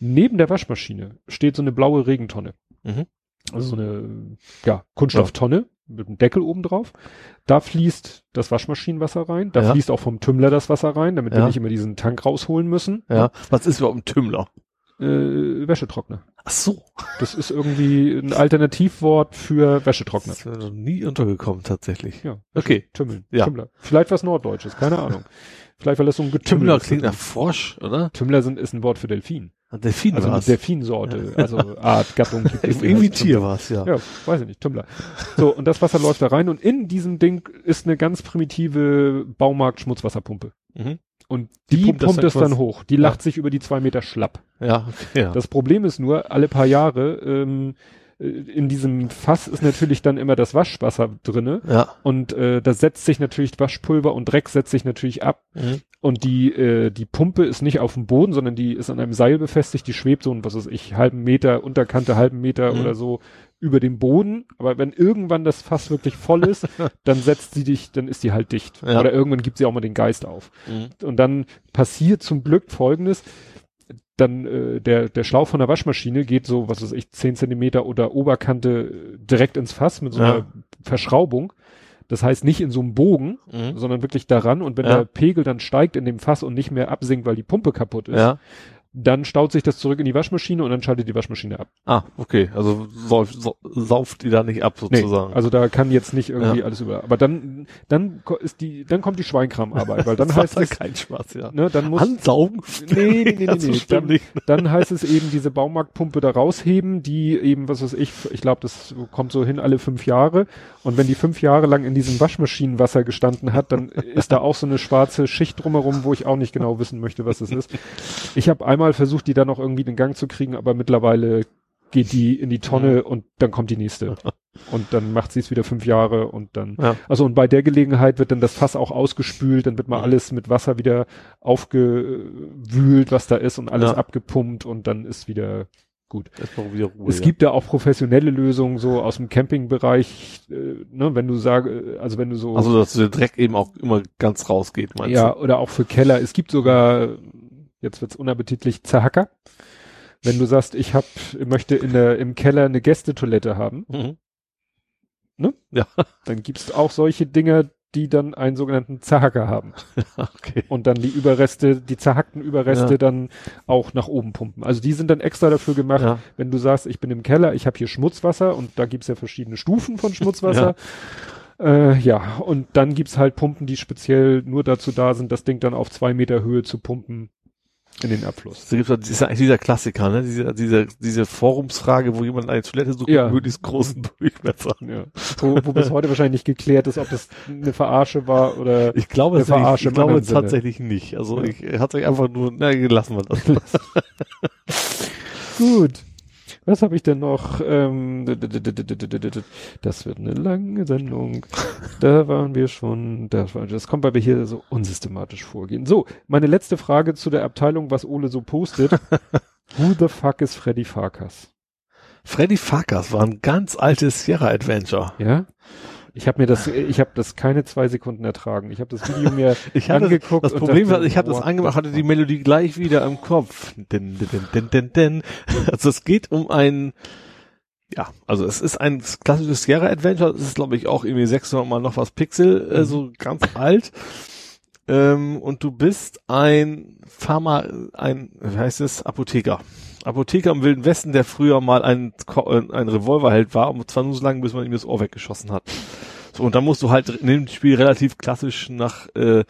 S2: Neben der Waschmaschine steht so eine blaue Regentonne. Mhm. Also so eine ja, Kunststofftonne mit einem Deckel oben drauf. Da fließt das Waschmaschinenwasser rein. Da ja. fließt auch vom Tümmler das Wasser rein, damit ja. wir nicht immer diesen Tank rausholen müssen.
S3: Ja. Was ist überhaupt ein Tümmler?
S2: Äh, Wäschetrockner.
S3: Ach so.
S2: Das ist irgendwie ein Alternativwort für Wäschetrockner. Das ist
S3: mir noch nie untergekommen, tatsächlich.
S2: Ja. Okay. Tümmeln. Ja. Tümmler. Vielleicht was Norddeutsches, keine Ahnung. Vielleicht weil das so ein Getümmel
S3: Tümmler klingt nach Frosch, oder?
S2: Tümmler sind, ist ein Wort für Delfin.
S3: Delfin
S2: also war's. Delfinsorte, also Art, Gattung.
S3: Irgendwie Tier war's, ja.
S2: Ja, weiß ich nicht, Tümmler. So, und das Wasser läuft da rein und in diesem Ding ist eine ganz primitive Baumarkt-Schmutzwasserpumpe. Mhm. Und die, die pumpt, pumpt es dann hoch. Die ja. lacht sich über die zwei Meter schlapp.
S3: Ja, ja.
S2: Das Problem ist nur, alle paar Jahre ähm, äh, in diesem Fass ist natürlich dann immer das Waschwasser drinne.
S3: Ja.
S2: Und äh, da setzt sich natürlich Waschpulver und Dreck setzt sich natürlich ab. Mhm. Und die, äh, die Pumpe ist nicht auf dem Boden, sondern die ist an einem Seil befestigt, die schwebt so ein, was weiß ich, halben Meter, Unterkante halben Meter mhm. oder so über dem Boden. Aber wenn irgendwann das Fass wirklich voll ist, dann setzt sie dich, dann ist die halt dicht. Ja. Oder irgendwann gibt sie auch mal den Geist auf. Mhm. Und dann passiert zum Glück folgendes dann äh, der, der Schlauch von der Waschmaschine geht so, was weiß ich, zehn Zentimeter oder Oberkante direkt ins Fass mit so ja. einer Verschraubung. Das heißt nicht in so einem Bogen, mhm. sondern wirklich daran. Und wenn ja. der Pegel dann steigt in dem Fass und nicht mehr absinkt, weil die Pumpe kaputt ist,
S3: ja
S2: dann staut sich das zurück in die Waschmaschine und dann schaltet die Waschmaschine ab.
S3: Ah, okay. Also sauft, sauft die da nicht ab sozusagen.
S2: Nee, also da kann jetzt nicht irgendwie ja. alles über. Aber dann, dann ist die, dann kommt die Schweinkramarbeit, weil dann das heißt es
S3: kein Spaß, ja.
S2: Ne, dann muss
S3: Ansaugen.
S2: Nee, nee, nee, nee, nee. Dann, dann heißt es eben diese Baumarktpumpe da rausheben, die eben, was weiß ich, ich glaube, das kommt so hin alle fünf Jahre. Und wenn die fünf Jahre lang in diesem Waschmaschinenwasser gestanden hat, dann ist da auch so eine schwarze Schicht drumherum, wo ich auch nicht genau wissen möchte, was es ist. Ich habe einmal versucht, die dann noch irgendwie in Gang zu kriegen, aber mittlerweile geht die in die Tonne mhm. und dann kommt die nächste. Und dann macht sie es wieder fünf Jahre und dann, ja. also und bei der Gelegenheit wird dann das Fass auch ausgespült, dann wird mal alles mit Wasser wieder aufgewühlt, was da ist und alles ja. abgepumpt und dann ist wieder gut.
S3: Wieder Ruhe,
S2: es ja. gibt ja auch professionelle Lösungen so aus dem Campingbereich, äh, ne, wenn du sag, also wenn du so.
S3: Also dass der Dreck eben auch immer ganz rausgeht,
S2: meinst ja, du? Ja, oder auch für Keller. Es gibt sogar jetzt wird's unappetitlich, Zerhacker. Wenn du sagst, ich hab, möchte in der, im Keller eine Gästetoilette haben, mhm.
S3: ne?
S2: Ja. Dann gibt's auch solche Dinger, die dann einen sogenannten Zerhacker haben.
S3: okay.
S2: Und dann die Überreste, die zerhackten Überreste ja. dann auch nach oben pumpen. Also die sind dann extra dafür gemacht, ja. wenn du sagst, ich bin im Keller, ich habe hier Schmutzwasser und da gibt's ja verschiedene Stufen von Schmutzwasser. ja. Äh, ja, und dann gibt's halt Pumpen, die speziell nur dazu da sind, das Ding dann auf zwei Meter Höhe zu pumpen, in den Abfluss.
S3: So gibt's, das ist eigentlich dieser Klassiker, ne? Diese, diese, diese Forumsfrage, wo jemand eine Toilette sucht
S2: ja.
S3: mit möglichst großen Durchmesser.
S2: Ja. Wo, wo bis heute wahrscheinlich nicht geklärt ist, ob das eine Verarsche war oder
S3: ich glaube, eine Verarsche. Ich, glaube tatsächlich nicht. Also ja. ich hat sich einfach nur, na, lassen wir das.
S2: Gut. Was habe ich denn noch? Ähm, das wird eine lange Sendung. Da waren wir schon. Das, war, das kommt, weil wir hier so unsystematisch vorgehen. So, meine letzte Frage zu der Abteilung, was Ole so postet. Who the fuck is Freddy Farkas?
S3: Freddy Farkas war ein ganz altes Sierra Adventure.
S2: Ja? Ich habe mir das, ich habe das keine zwei Sekunden ertragen. Ich habe das Video mir ich angeguckt.
S3: Das, das Problem war, ich habe das angemacht, hatte die Melodie gleich wieder im Kopf. Din, din, din, din, din. Also es geht um ein, ja, also es ist ein klassisches Sierra Adventure. Es ist, glaube ich, auch irgendwie 600 mal noch was Pixel, äh, mhm. so ganz alt. Ähm, und du bist ein Pharma, ein, wie heißt es, Apotheker. Apotheker im Wilden Westen, der früher mal ein, ein Revolverheld war, und zwar nur so lange, bis man ihm das Ohr weggeschossen hat. So, und dann musst du halt in dem Spiel relativ klassisch nach äh,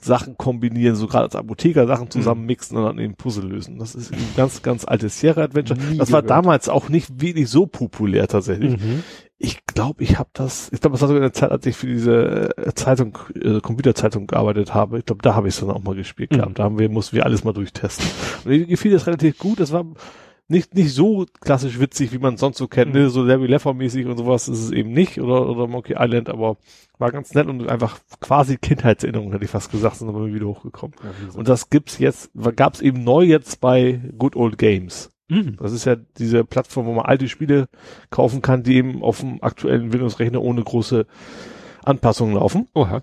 S3: Sachen kombinieren, so gerade als Apotheker Sachen zusammenmixen und dann eben Puzzle lösen. Das ist ein ganz, ganz altes Sierra Adventure.
S2: Nie
S3: das war
S2: gehört.
S3: damals auch nicht wirklich so populär tatsächlich.
S2: Mhm.
S3: Ich glaube, ich habe das, ich glaube, das war sogar in der Zeit, als ich für diese äh, Zeitung, äh, Computerzeitung gearbeitet habe. Ich glaube, da habe ich es dann auch mal gespielt
S2: Mhm.
S3: gehabt. Da haben wir, mussten wir alles mal durchtesten. Und mir gefiel das relativ gut. Das war nicht, nicht so klassisch witzig, wie man sonst so kennt,
S2: Mhm.
S3: ne? so Larry Leffer mäßig und sowas ist es eben nicht oder, oder Monkey Island, aber war ganz nett und einfach quasi Kindheitserinnerung, hätte ich fast gesagt, sind aber wieder hochgekommen.
S2: Ja.
S3: Und das gibt's jetzt, gab's eben neu jetzt bei Good Old Games.
S2: Mhm.
S3: Das ist ja diese Plattform, wo man alte Spiele kaufen kann, die eben auf dem aktuellen Windows-Rechner ohne große Anpassungen laufen
S2: Oha.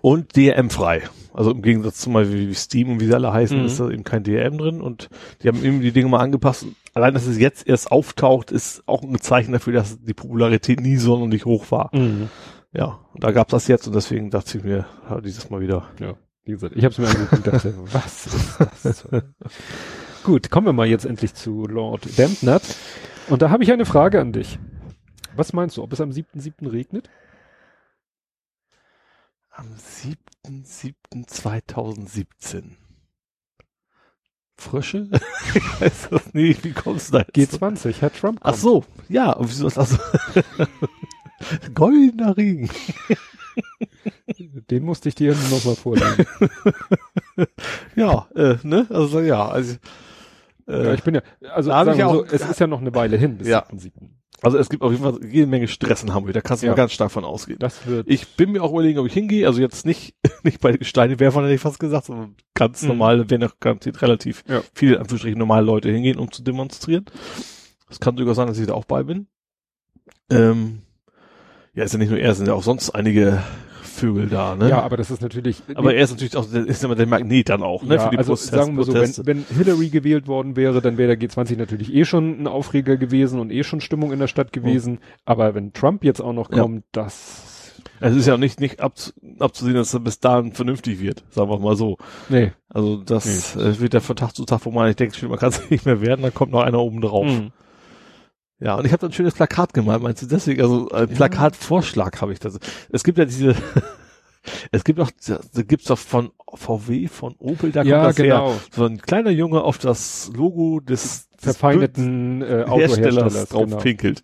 S3: und DRM-frei. Also im Gegensatz zum Beispiel wie Steam und wie sie alle heißen,
S2: Mhm.
S3: ist da eben kein DRM drin und die haben eben die Dinge mal angepasst. Allein, dass es jetzt erst auftaucht, ist auch ein Zeichen dafür, dass die Popularität nie sonderlich hoch war.
S2: Mhm.
S3: Ja, und da gab's das jetzt und deswegen dachte ich mir, dieses Mal wieder.
S2: Ja, wie gesagt, ich habe es mir angeguckt und dachte, was ist das? Gut, kommen wir mal jetzt endlich zu Lord Dampnut. Und da habe ich eine Frage an dich. Was meinst du, ob es am 7.7. regnet?
S3: Am 7.7.2017. Frösche? ich weiß das nicht, wie kommst du da jetzt?
S2: G20, Herr Trump
S3: Ach so, ja, und wieso ist das? Goldener Regen.
S2: Den musste ich dir noch mal vorlegen.
S3: Ja, äh, ne? Also ja, also äh,
S2: ja, ich bin ja, also sagen wir so, es ist ja noch eine Weile hin bis
S3: Ja.
S2: 7.7.
S3: also es gibt auf jeden Fall jede Menge Stress in Hamburg, da kannst du
S2: Ja.
S3: mal ganz stark von ausgehen.
S2: Das wird,
S3: Ich bin mir auch überlegen, ob ich hingehe, also jetzt nicht, nicht bei Steinewerfern hätte ich fast gesagt, sondern ganz
S2: Mhm.
S3: normal, wenn auch garantiert relativ
S2: Ja.
S3: viele, Anführungsstrichen, normale Leute hingehen, um zu demonstrieren. Es kann sogar sein, dass ich da auch bei bin. Ähm, ja, ist ja nicht nur er, sind ja auch sonst einige Vögel da, ne?
S2: ja, aber das ist natürlich,
S3: aber er ist natürlich auch, der ist immer der Magnet dann auch, ne?
S2: ja, also sagen wir so, wenn, wenn Hillary gewählt worden wäre, dann wäre der G20 natürlich eh schon ein Aufreger gewesen und eh schon Stimmung in der Stadt gewesen. Aber wenn Trump jetzt auch noch
S3: Ja.
S2: kommt, das,
S3: es ist ja nicht, nicht abzu, abzusehen, dass er bis dahin vernünftig wird, sagen wir mal so.
S2: nee.
S3: Also das äh, wird der von Tag zu Tag, wo man nicht denkt, man kann es nicht mehr werden, dann kommt noch einer oben drauf.
S2: Mhm.
S3: Ja, und ich habe da ein schönes Plakat gemalt, meinst du deswegen? Also ein
S2: Ja.
S3: Plakatvorschlag habe ich das. Es gibt ja diese, es gibt auch, da gibt's doch von VW, von Opel, da kommt
S2: Ja,
S3: das her.
S2: genau.
S3: So ein kleiner Junge auf das Logo des,
S2: Verfeindeten äh,
S3: Herstellers
S2: Autoherstellers.
S3: drauf
S2: Genau.
S3: pinkelt.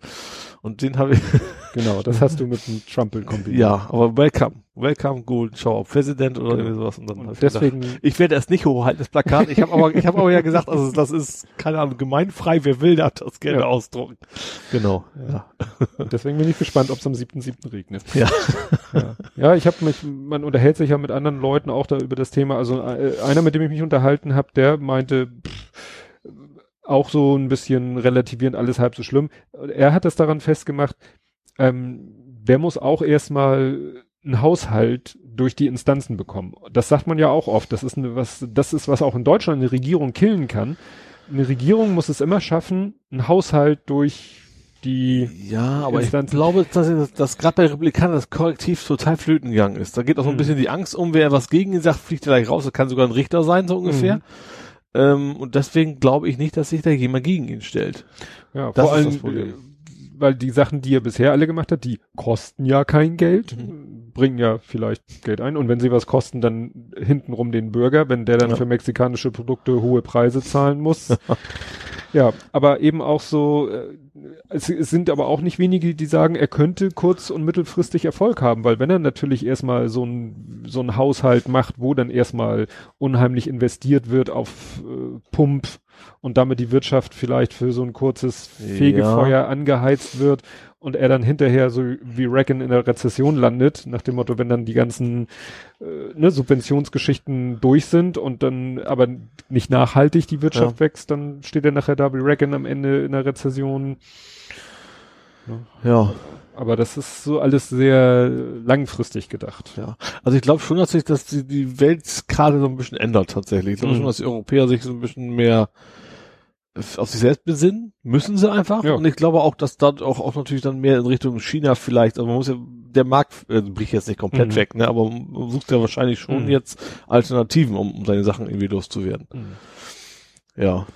S3: Und den habe ich,
S2: genau, das hast du mit dem Trumpel kombiniert.
S3: ja, aber welcome, welcome Golden Shower President oder
S2: Genau.
S3: irgendwie sowas. Und dann
S2: Und
S3: ich gedacht,
S2: deswegen,
S3: ich werde es nicht hochhalten, das Plakat. Ich habe aber, ich habe aber ja gesagt, also das ist keine Ahnung gemeinfrei. Wer will, darf das gerne
S2: Ja.
S3: ausdrucken. Genau. Ja.
S2: deswegen bin ich gespannt, ob es am 7.7. regnet.
S3: Ja.
S2: Ja, ja ich habe mich, man unterhält sich ja mit anderen Leuten auch da über das Thema. Also äh, einer, mit dem ich mich unterhalten habe, der meinte, pff, auch so ein bisschen relativierend, alles halb so schlimm. Er hat das daran festgemacht, ähm, der muss auch erstmal einen Haushalt durch die Instanzen bekommen. Das sagt man ja auch oft. Das ist eine, was, das ist, was auch in Deutschland eine Regierung killen kann. Eine Regierung muss es immer schaffen, einen Haushalt durch die
S3: Ja, aber ich
S2: Instanzen.
S3: glaube, dass, dass gerade bei Republikanern das Korrektiv total flöten gegangen ist. Da geht auch so ein
S2: Hm.
S3: bisschen die Angst um, wer was gegen ihn sagt, fliegt er gleich raus. Das kann sogar ein Richter sein, so ungefähr.
S2: Mhm.
S3: Ähm, und deswegen glaube ich nicht, dass sich da jemand gegen ihn stellt.
S2: Ja,
S3: Das
S2: vor
S3: ist
S2: allem,
S3: das Problem.
S2: äh, weil die Sachen, die er bisher alle gemacht hat, die kosten ja kein Geld,
S3: Mhm.
S2: bringen ja vielleicht Geld ein. Und wenn sie was kosten, dann hintenrum den Bürger, wenn der dann
S3: Ja.
S2: für mexikanische Produkte hohe Preise zahlen muss. ja, aber eben auch so, äh, es, es sind aber auch nicht wenige, die sagen, er könnte kurz- und mittelfristig Erfolg haben, weil wenn er natürlich erstmal so ein, so ein Haushalt macht, wo dann erstmal unheimlich investiert wird auf äh, Pump und damit die Wirtschaft vielleicht für so ein kurzes Fegefeuer angeheizt wird und er dann hinterher so wie Reckon in der Rezession landet, nach dem Motto, wenn dann die ganzen äh, ne, Subventionsgeschichten durch sind und dann aber nicht nachhaltig die Wirtschaft wächst, dann steht er nachher da wie Reckon am Ende in der Rezession.
S3: Ja.
S2: Aber das ist so alles sehr langfristig gedacht.
S3: Ja, also ich glaube schon, dass sich das die, die Welt gerade so ein bisschen ändert tatsächlich. Ich glaube
S2: Mhm.
S3: schon, dass die Europäer sich so ein bisschen mehr auf sich selbst besinnen, müssen sie einfach.
S2: Ja.
S3: Und ich glaube auch, dass da auch, auch natürlich dann mehr in Richtung China vielleicht, also man muss ja, der Markt äh, bricht jetzt nicht komplett
S2: Mhm.
S3: weg, ne, aber man sucht ja wahrscheinlich schon
S2: Mhm.
S3: jetzt Alternativen, um, um seine Sachen irgendwie loszuwerden. Ja.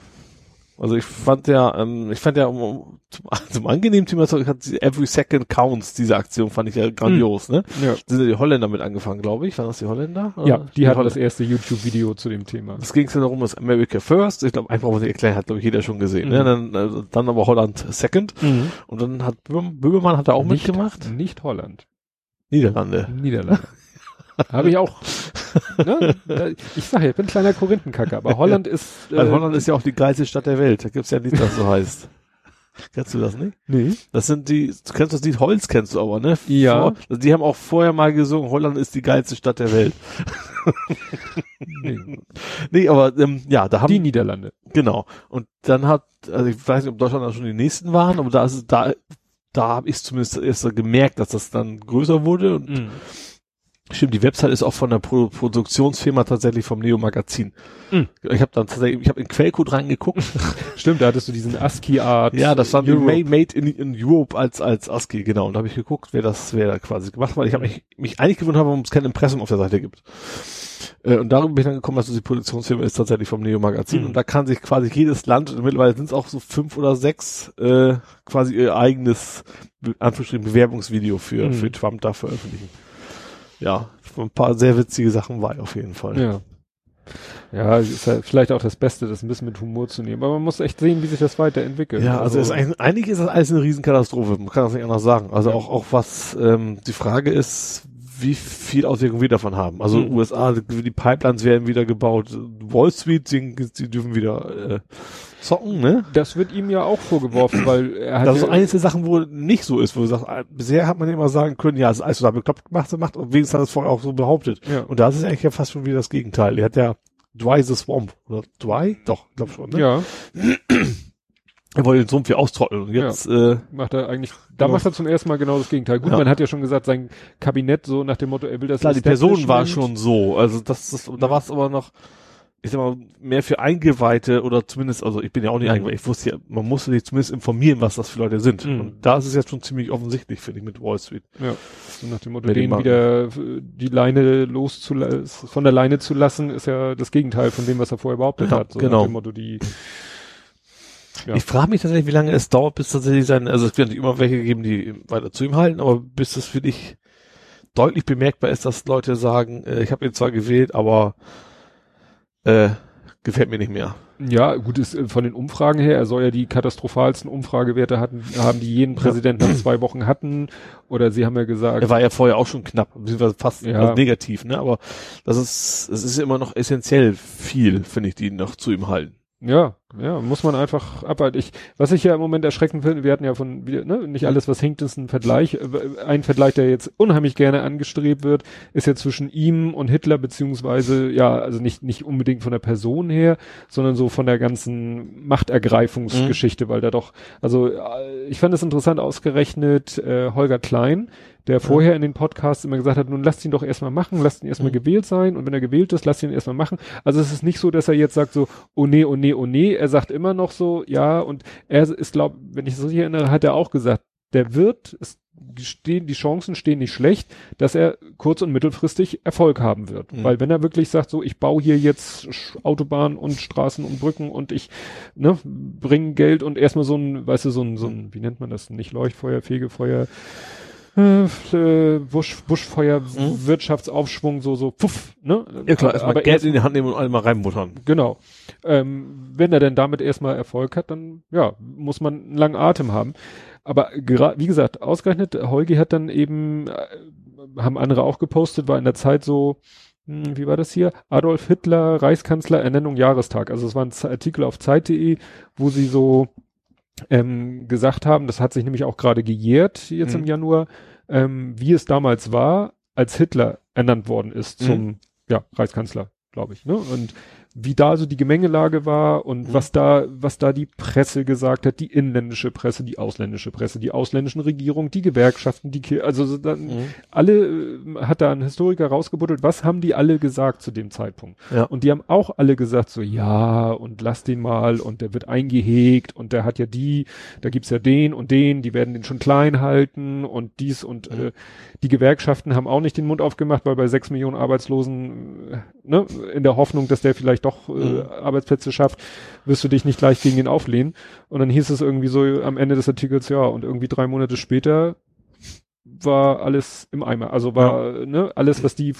S3: Also ich fand ja, ähm, ich fand ja um, um, zum, zum angenehmen Thema hat die Every Second Counts, diese Aktion fand ich ja grandios, ne?
S2: Ja.
S3: Sind ja die Holländer mit angefangen, glaube ich. Waren das die Holländer?
S2: Ja,
S3: Oder?
S2: die hatten
S3: Holl-
S2: das erste YouTube-Video zu dem Thema.
S3: Es ging ja darum, dass America First, ich glaube, einfach was ich erklären, hat glaube ich jeder schon gesehen,
S2: Mhm.
S3: ne? Dann, also, dann aber Holland Second und dann hat Böhm- Böhmermann hat da auch
S2: nicht,
S3: mitgemacht.
S2: Nicht Holland.
S3: Niederlande.
S2: Niederlande. Habe ich auch. ne? Ich sage ich bin ein kleiner Korinthenkacker, aber Holland ist. Äh,
S3: Weil Holland ist ja auch die geilste Stadt der Welt. Da gibt's ja Lied, das so heißt. Kennst du das nicht?
S2: Nee.
S3: Das sind die, du kennst das Lied Holz, kennst du aber, ne?
S2: Ja.
S3: Vor, also die haben auch vorher mal gesungen, Holland ist die geilste Stadt der Welt.
S2: nee.
S3: Nee, aber ähm, ja, da haben
S2: Die Niederlande.
S3: genau. Und dann hat, also ich weiß nicht, ob Deutschland da schon die nächsten waren, aber da ist es, da, da habe ich zumindest erst gemerkt, dass das dann größer wurde. Und
S2: Mhm.
S3: Stimmt, die Website ist auch von der Pro Produktionsfirma tatsächlich vom Neo Magazin.
S2: Mhm.
S3: Ich habe dann tatsächlich, ich habe in Quellcode reingeguckt.
S2: Stimmt, da hattest du diesen ASCII-Art.
S3: ja, das
S2: Europe.
S3: made, made in, in Europe als als ASCII, genau. Und da habe ich geguckt, wer das, wer da quasi gemacht hat. weil Ich habe mich, mich eigentlich gewundert, warum es kein Impressum auf der Seite gibt. Äh, und darüber bin ich dann gekommen, dass die Produktionsfirma ist tatsächlich vom Neo Magazin.
S2: Mhm.
S3: Und da kann sich quasi jedes Land, mittlerweile sind es auch so fünf oder sechs, äh, quasi ihr eigenes, Anführungsstrichen, Bewerbungsvideo für,
S2: Mhm.
S3: für Trump da veröffentlichen. Ja, ein paar sehr witzige Sachen bei auf jeden Fall.
S2: Ja. Ja, ist ja vielleicht auch das Beste, das ein bisschen mit Humor zu nehmen. Aber man muss echt sehen, wie sich das weiterentwickelt.
S3: Ja, also, ist eigentlich, eigentlich ist das alles eine Riesenkatastrophe, man kann das nicht anders sagen. Also auch, auch was, ähm, die Frage ist, wie viel Auswirkungen wir davon haben. Also
S2: Mhm.
S3: USA, die Pipelines werden wieder gebaut, Wall Street, die, die dürfen wieder äh, zocken, ne?
S2: das wird ihm ja auch vorgeworfen, weil er hat
S3: Das ist eines der Sachen, wo nicht so ist, wo du sagst, ah, bisher hat man immer sagen können, ja, es ist alles so da bekloppt gemacht, gemacht, und wenigstens hat er es vorher auch so behauptet.
S2: ja.
S3: Und da ist es eigentlich ja fast schon wieder das Gegenteil. Er hat ja Dry the Swamp, oder Dry? Doch, ich glaube schon, ne?
S2: ja,
S3: Er wollte den Sumpf hier austrocknen und jetzt, äh,
S2: macht er eigentlich, da
S3: Ja.
S2: macht er zum ersten Mal genau das Gegenteil. Gut,
S3: Ja.
S2: man hat ja schon gesagt, sein Kabinett so nach dem Motto, er will das
S3: Klar, die Person war schon so. Also das, das da war es aber noch, ich sag mal, mehr für Eingeweihte oder zumindest, also ich bin ja auch nicht
S2: Mhm.
S3: eingeweiht, ich wusste ja, man musste sich zumindest informieren, was das für Leute sind.
S2: Mhm.
S3: Und da ist es jetzt schon ziemlich offensichtlich, finde ich, mit Wall Street.
S2: Ja, so nach dem Motto, den wieder die Leine loszulassen, von der Leine zu lassen, ist ja das Gegenteil von dem, was er vorher behauptet
S3: Ja,
S2: hat. So
S3: genau.
S2: nach dem Motto, die, Ja.
S3: Ich frage mich tatsächlich, wie lange es dauert, bis tatsächlich sein, also es wird natürlich immer welche geben, die weiter zu ihm halten, aber bis es für dich deutlich bemerkbar ist, dass Leute sagen, äh, ich habe ihn zwar gewählt, aber äh, gefällt mir nicht mehr.
S2: ja, gut, ist äh, von den Umfragen her, er soll ja die katastrophalsten Umfragewerte hatten, haben, die jeden Präsidenten nach zwei Wochen hatten, oder sie haben ja gesagt,
S3: Er war ja vorher auch schon knapp, beziehungsweise fast
S2: Ja.
S3: negativ, ne? Aber das ist, es ist immer noch essentiell viel, finde ich, die noch zu ihm halten.
S2: Ja, ja, muss man einfach abhalten. Ich, was ich ja im Moment erschreckend finde, wir hatten ja von, wir, ne, nicht alles, was hinkt, ist ein Vergleich. Äh, Ein Vergleich, der jetzt unheimlich gerne angestrebt wird, ist ja zwischen ihm und Hitler, beziehungsweise, ja, also nicht, nicht unbedingt von der Person her, sondern so von der ganzen Machtergreifungsgeschichte, weil da doch, also, äh, ich fand es interessant ausgerechnet, äh, Holger Klein, der vorher in den Podcasts immer gesagt hat, nun lasst ihn doch erstmal machen, lasst ihn erstmal
S3: Mhm.
S2: gewählt sein und wenn er gewählt ist, lasst ihn erstmal machen. Also es ist nicht so, dass er jetzt sagt so, oh nee, oh nee, oh nee, er sagt immer noch so, ja und er ist, glaube, wenn ich es richtig erinnere, hat er auch gesagt, der wird, es stehen, die Chancen stehen nicht schlecht, dass er kurz- und mittelfristig Erfolg haben wird.
S3: Mhm.
S2: Weil wenn er wirklich sagt, so, ich baue hier jetzt Autobahnen und Straßen und Brücken und ich, ne, bringe Geld und erstmal so ein, weißt du, so ein, so ein, wie nennt man das, nicht Leuchtfeuer, Fegefeuer, äh, Busch, Buschfeuer,
S3: Mhm.
S2: Wirtschaftsaufschwung, so, so, puff, ne?
S3: Ja klar, erstmal Geld
S2: erst,
S3: in die Hand nehmen und einmal reinbuttern.
S2: genau. Ähm, wenn er denn damit erstmal Erfolg hat, dann, ja, muss man einen langen Atem haben. Aber gerade, wie gesagt, ausgerechnet, Holgi hat dann eben, äh, haben andere auch gepostet, war in der Zeit so, hm, wie war das hier? Adolf Hitler, Reichskanzler, Ernennung Jahrestag. Also es war ein Artikel auf Zeit.de, wo sie so ähm, gesagt haben, das hat sich nämlich auch gerade gejährt jetzt
S3: Mhm.
S2: im Januar, ähm, wie es damals war, als Hitler ernannt worden ist
S3: Mhm.
S2: zum ja, Reichskanzler, glaube ich. Ne? Und wie da so die Gemengelage war und
S3: Mhm.
S2: was da, was da die Presse gesagt hat, die inländische Presse, die ausländische Presse, die ausländischen Regierungen, die Gewerkschaften, die Ki also so dann
S3: Mhm.
S2: alle äh, hat da ein Historiker rausgebuddelt, was haben die alle gesagt zu dem Zeitpunkt?
S3: Ja.
S2: Und die haben auch alle gesagt so, ja, und lass den mal und der wird eingehegt und der hat ja die, da gibt's ja den und den, die werden den schon klein halten und dies und
S3: Mhm.
S2: äh, die Gewerkschaften haben auch nicht den Mund aufgemacht, weil bei sechs Millionen Arbeitslosen, äh, ne, in der Hoffnung, dass der vielleicht vielleicht doch äh,
S3: Mhm.
S2: Arbeitsplätze schafft, wirst du dich nicht gleich gegen ihn auflehnen. Und dann hieß es irgendwie so am Ende des Artikels, ja, und irgendwie drei Monate später war alles im Eimer. Also war ne, alles, was die äh,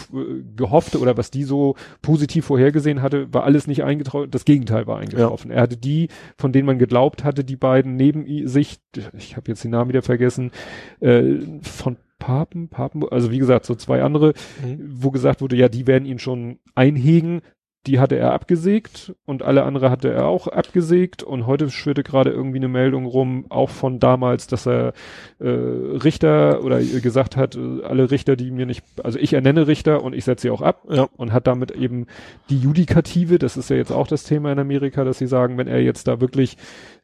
S2: gehoffte oder was die so positiv vorhergesehen hatte, war alles nicht eingetroffen. Das Gegenteil war eingetroffen. Er hatte die, von denen man geglaubt hatte, die beiden neben sich, ich habe jetzt den Namen wieder vergessen, äh, von Papen, Papen, also wie gesagt, so zwei andere, wo gesagt wurde, ja, die werden ihn schon einhegen. Die hatte er abgesägt und alle andere hatte er auch abgesägt und heute schwirrte gerade irgendwie eine Meldung rum, auch von damals, dass er äh, Richter oder gesagt hat, äh, alle Richter, die mir nicht, also ich ernenne Richter und ich setze sie auch ab
S3: Ja.
S2: und hat damit eben die Judikative, das ist ja jetzt auch das Thema in Amerika, dass sie sagen, wenn er jetzt da wirklich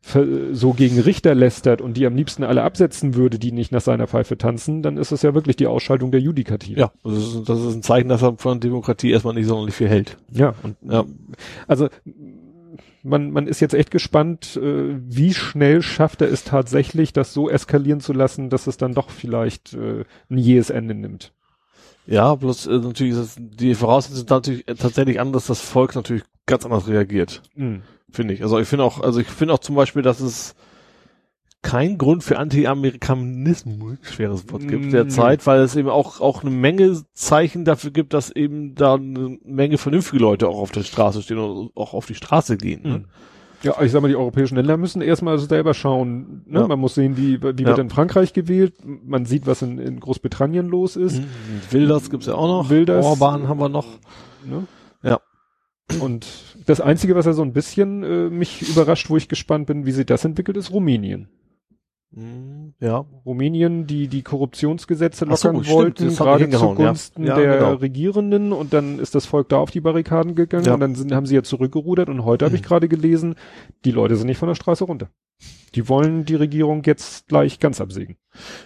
S2: so gegen Richter lästert und die am liebsten alle absetzen würde, die nicht nach seiner Pfeife tanzen, dann ist es ja wirklich die Ausschaltung der Judikative.
S3: Ja, das ist, das ist ein Zeichen, dass er von Demokratie erstmal nicht sonderlich viel hält.
S2: Ja, und
S3: Ja.
S2: also man, man ist jetzt echt gespannt, äh, wie schnell schafft er es tatsächlich, das so eskalieren zu lassen, dass es dann doch vielleicht äh, ein jähes Ende nimmt.
S3: Ja, bloß äh, natürlich ist es, die Voraussetzungen sind natürlich äh, tatsächlich anders, dass das Volk natürlich ganz anders reagiert,
S2: Mhm.
S3: Finde ich. Also ich finde auch, also ich finde auch zum Beispiel, dass es kein Grund für Anti-Amerikanismus, schweres Wort gibt
S2: Mm,
S3: derzeit, weil es eben auch, auch eine Menge Zeichen dafür gibt, dass eben da eine Menge vernünftige Leute auch auf der Straße stehen und auch auf die Straße gehen. Ne?
S2: Mhm. Ja, ich sag mal, die europäischen Länder müssen erstmal selber schauen. Ne?
S3: Ja.
S2: Man muss sehen, wie, wie
S3: Ja.
S2: wird in Frankreich gewählt. Man sieht, was in, in Großbritannien los ist.
S3: Mhm. Wilders gibt's ja auch noch.
S2: Wilders.
S3: Orban haben wir noch.
S2: Ne? Und das Einzige, was ja so ein bisschen äh, mich überrascht, wo ich gespannt bin, wie sich das entwickelt, ist Rumänien.
S3: Mhm. Ja.
S2: Rumänien, die die Korruptionsgesetze
S3: so,
S2: lockern
S3: stimmt,
S2: wollten, gerade
S3: hingehauen, ja.
S2: zugunsten
S3: Ja,
S2: der
S3: genau.
S2: Regierenden und dann ist das Volk da auf die Barrikaden gegangen
S3: Ja.
S2: und dann sind, haben sie ja zurückgerudert und heute habe ich gerade gelesen, die Leute sind nicht von der Straße runter. Die wollen die Regierung jetzt gleich ganz absägen.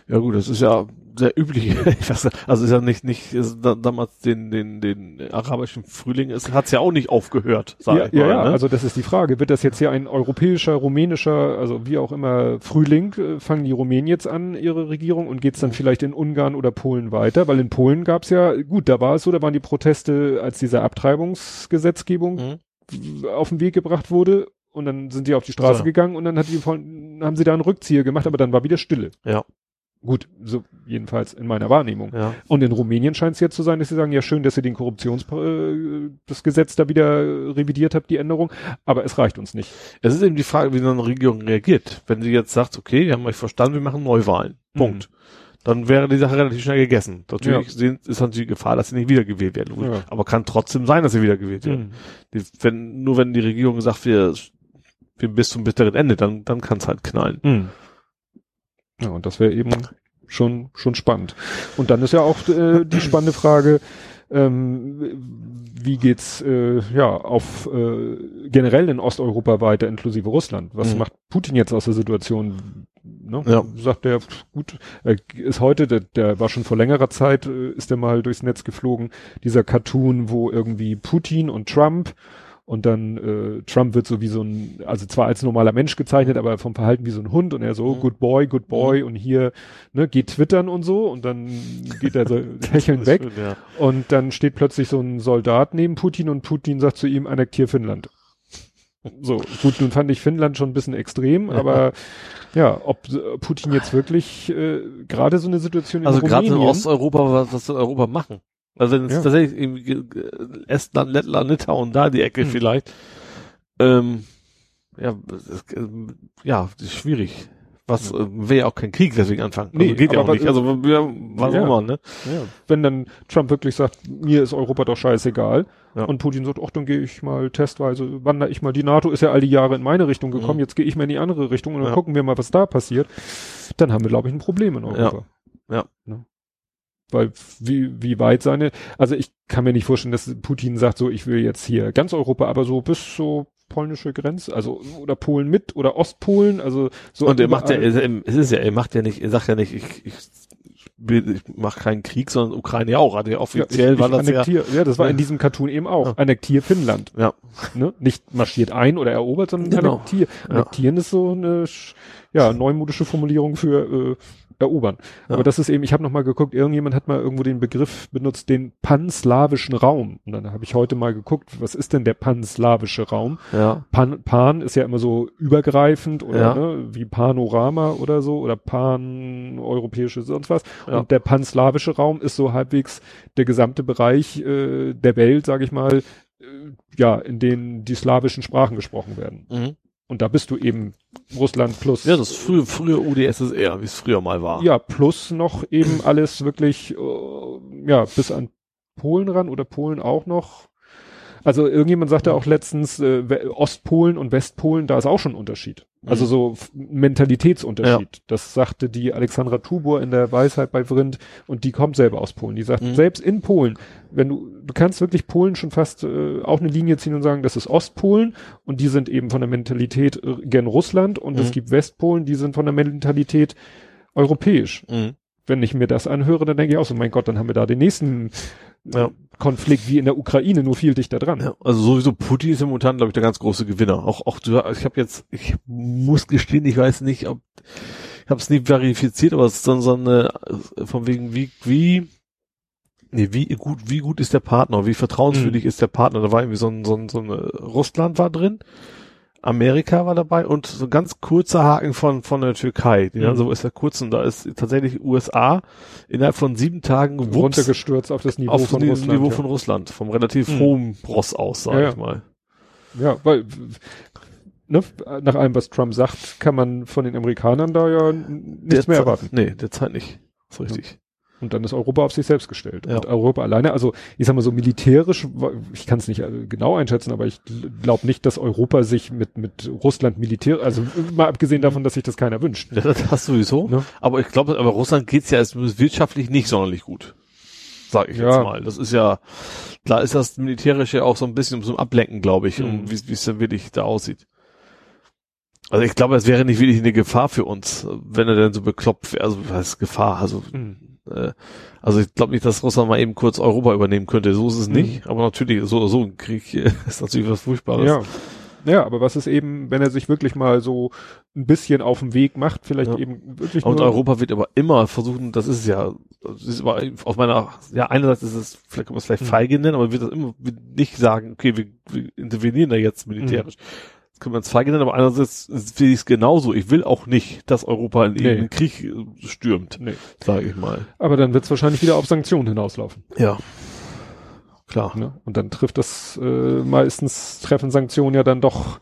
S3: Ja gut, das ist ja sehr üblich. Also ist ja nicht, nicht ist da, damals den, den, den arabischen Frühling, es hat's ja auch nicht aufgehört, sag
S2: Ja,
S3: ich mal.
S2: ja, ja,
S3: ne?
S2: also das ist die Frage. Wird das jetzt hier ein europäischer, rumänischer, also wie auch immer Frühling, äh, fangen die Rumänen jetzt an, ihre Regierung und geht's dann vielleicht in Ungarn oder Polen weiter? Weil in Polen gab's ja, gut, da war es so, da waren die Proteste, als diese Abtreibungsgesetzgebung
S3: Mhm.
S2: auf den Weg gebracht wurde und dann sind die auf die Straße
S3: So.
S2: gegangen und dann hat die haben sie da einen Rückzieher gemacht, aber dann war wieder Stille.
S3: Ja.
S2: Gut, so jedenfalls in meiner Wahrnehmung.
S3: Ja.
S2: Und in Rumänien scheint es jetzt zu sein, dass sie sagen, ja schön, dass ihr den Korruptions äh, das Gesetz da wieder revidiert habt, die Änderung, aber es reicht uns nicht.
S3: Es ist eben die Frage, wie so eine Regierung reagiert. Wenn sie jetzt sagt, okay, wir haben euch verstanden, wir machen Neuwahlen. Punkt. Dann wäre die Sache relativ schnell gegessen. Natürlich sind, ist natürlich die Gefahr, dass sie nicht wiedergewählt werden.
S2: Ja.
S3: Aber kann trotzdem sein, dass sie wiedergewählt werden. Die, wenn, nur wenn die Regierung sagt, wir bis zum bitteren Ende, dann, dann kann es halt knallen.
S2: Mhm. Ja, und das wäre eben schon, schon spannend. Und dann ist ja auch äh, die spannende Frage, ähm, wie geht's äh, ja auf äh, generell in Osteuropa weiter, inklusive Russland? Was
S3: Mhm.
S2: macht Putin jetzt aus der Situation? Ne?
S3: Ja.
S2: Sagt er, gut, er ist heute, der, der war schon vor längerer Zeit, äh, ist er mal durchs Netz geflogen, dieser Cartoon, wo irgendwie Putin und Trump und dann äh, Trump wird so wie so ein, also zwar als normaler Mensch gezeichnet, aber vom Verhalten wie so ein Hund und er so,
S3: Mhm.
S2: good boy, good boy und hier, ne, geht twittern und so und dann geht er so hechelnd weg
S3: Ja.
S2: und dann steht plötzlich so ein Soldat neben Putin und Putin sagt zu ihm, annektier Finnland. So, gut, nun fand ich Finnland schon ein bisschen extrem,
S3: Ja.
S2: aber ja, ob Putin jetzt wirklich äh, gerade so eine Situation in
S3: Also gerade in Osteuropa, was, was soll Europa machen? Also wenn es
S2: Ja.
S3: tatsächlich irgendwie Estland, Lettland, Litauen, da die Ecke
S2: Hm.
S3: vielleicht. Ähm, ja, das, äh, ja, das ist schwierig. Was
S2: Ja.
S3: äh, wäre ja auch kein Krieg deswegen anfangen. Also
S2: Nee,
S3: geht ja auch nicht. Also ja, was
S2: Ja.
S3: auch immer, ne?
S2: ja, wenn dann Trump wirklich sagt, mir ist Europa doch scheißegal
S3: Ja.
S2: und Putin sagt, ach, dann gehe ich mal testweise, wandere ich mal, die NATO ist ja all die Jahre in meine Richtung gekommen,
S3: Mhm.
S2: jetzt gehe ich mal in die andere Richtung und dann
S3: Ja.
S2: gucken wir mal, was da passiert, dann haben wir, glaube ich, ein Problem in Europa.
S3: Ja.
S2: Ne? Weil wie, wie weit seine, also ich kann mir nicht vorstellen, dass Putin sagt, so, ich will jetzt hier ganz Europa, aber so bis so polnische Grenze, also oder Polen mit oder Ostpolen, also so.
S3: Und er macht ja, es ist ja, er macht ja nicht, er sagt ja nicht, ich, ich, ich mache keinen Krieg, sondern Ukraine ja auch. Hat er
S2: Ja,
S3: offiziell
S2: ich,
S3: war
S2: ich
S3: das ja.
S2: annektier, ja, das war
S3: Ja.
S2: in diesem Cartoon eben auch.
S3: Ja.
S2: Annektier Finnland.
S3: Ja.
S2: Ne? Nicht marschiert ein oder erobert, sondern
S3: Genau.
S2: annektier.
S3: Ja.
S2: Annektieren ist so eine ja, neumodische Formulierung für äh, erobern.
S3: Ja.
S2: Aber das ist eben, ich habe noch mal geguckt, irgendjemand hat mal irgendwo den Begriff benutzt, den panslawischen Raum. Und dann habe ich heute mal geguckt, was ist denn der panslawische Raum?
S3: Ja.
S2: Pan, Pan ist ja immer so übergreifend oder
S3: Ja.
S2: ne, wie Panorama oder so oder pan-europäische sonst was.
S3: Ja.
S2: Und der panslawische Raum ist so halbwegs der gesamte Bereich äh, der Welt, sage ich mal, äh, ja, in denen die slawischen Sprachen gesprochen werden.
S3: Mhm.
S2: Und da bist du eben Russland plus
S3: Ja, das ist früher, früher UdSSR, wie es früher mal war.
S2: ja, plus noch eben alles wirklich, äh, ja, bis an Polen ran oder Polen auch noch. Also irgendjemand sagte auch letztens, äh, Ostpolen und Westpolen, da ist auch schon ein Unterschied. Also
S3: Mhm.
S2: so Mentalitätsunterschied. Das sagte die Alexandra Tubor in der Weisheit bei Vrindt und die kommt selber aus Polen. Die sagt,
S3: Mhm.
S2: selbst in Polen, wenn du, du kannst wirklich Polen schon fast äh, auch eine Linie ziehen und sagen, das ist Ostpolen und die sind eben von der Mentalität äh, gern Russland und es
S3: Mhm.
S2: gibt Westpolen, die sind von der Mentalität europäisch
S3: Mhm.
S2: wenn ich mir das anhöre, dann denke ich auch so, mein Gott, dann haben wir da den nächsten
S3: Ja.
S2: Konflikt wie in der Ukraine, nur viel dichter dran.
S3: Ja, also sowieso Putin ist momentan, glaube ich, der ganz große Gewinner. Auch, auch ich habe jetzt, ich muss gestehen, ich weiß nicht, ob ich habe es nie verifiziert, aber es ist dann so eine von wegen wie wie nee, wie gut wie gut ist der Partner, wie vertrauenswürdig ist der Partner. Da war irgendwie so ein so ein, so ein Russland war drin. Amerika war dabei und so ein ganz kurzer Haken von, von der Türkei. Die
S2: Mhm.
S3: dann so ist der kurz und da ist tatsächlich USA innerhalb von sieben Tagen wups,
S2: Runtergestürzt auf das Niveau
S3: auf
S2: von
S3: das
S2: Russland.
S3: Niveau
S2: ja.
S3: von Russland, vom relativ
S2: Mhm.
S3: hohen Ross aus, sag
S2: Ja, ja.
S3: ich mal.
S2: ja, weil ne, nach allem, was Trump sagt, kann man von den Amerikanern da ja nichts mehr
S3: Derzeit-
S2: erwarten.
S3: Nee, derzeit nicht. ist richtig.
S2: Und dann ist Europa auf sich selbst gestellt.
S3: Ja.
S2: Und Europa alleine, also ich sag mal so militärisch, ich kann es nicht äh, genau einschätzen, aber ich glaube nicht, dass Europa sich mit, mit Russland militär, also mal abgesehen davon, dass sich das keiner wünscht.
S3: Ja, das hast du sowieso.
S2: Ne?
S3: Aber ich glaube, aber Russland geht's ja wirtschaftlich nicht sonderlich gut. Sag ich
S2: Ja.
S3: jetzt mal. Das ist ja, klar ist das Militärische auch so ein bisschen zum Ablenken, glaube ich, um
S2: Mhm.
S3: wie wie es dann wirklich da aussieht. Also ich glaube, es wäre nicht wirklich eine Gefahr für uns, wenn er denn so bekloppt wäre. Also was heißt Gefahr? Also
S2: Mhm.
S3: Äh, also ich glaube nicht, dass Russland mal eben kurz Europa übernehmen könnte. So ist es
S2: Mhm.
S3: nicht. Aber natürlich, so so ein Krieg ist natürlich was Furchtbares.
S2: Ja. Ja, aber was ist eben, wenn er sich wirklich mal so ein bisschen auf den Weg macht, vielleicht
S3: Ja.
S2: eben wirklich
S3: Und Europa wird aber immer versuchen, das ist ja, das ist aber aus meiner, ja, einerseits ist es, vielleicht kann man es vielleicht
S2: Mhm.
S3: feige nennen, aber wird das immer wird nicht sagen, okay, wir, wir intervenieren da jetzt militärisch. Das man es feige nennen, aber einerseits will ich es genauso. Ich will auch nicht, dass Europa in
S2: Nee.
S3: Krieg äh, stürmt,
S2: nee.
S3: sage ich mal.
S2: Aber dann wird es wahrscheinlich wieder auf Sanktionen hinauslaufen.
S3: Ja. Klar.
S2: Ne? Und dann trifft das äh, meistens treffen Sanktionen ja dann doch.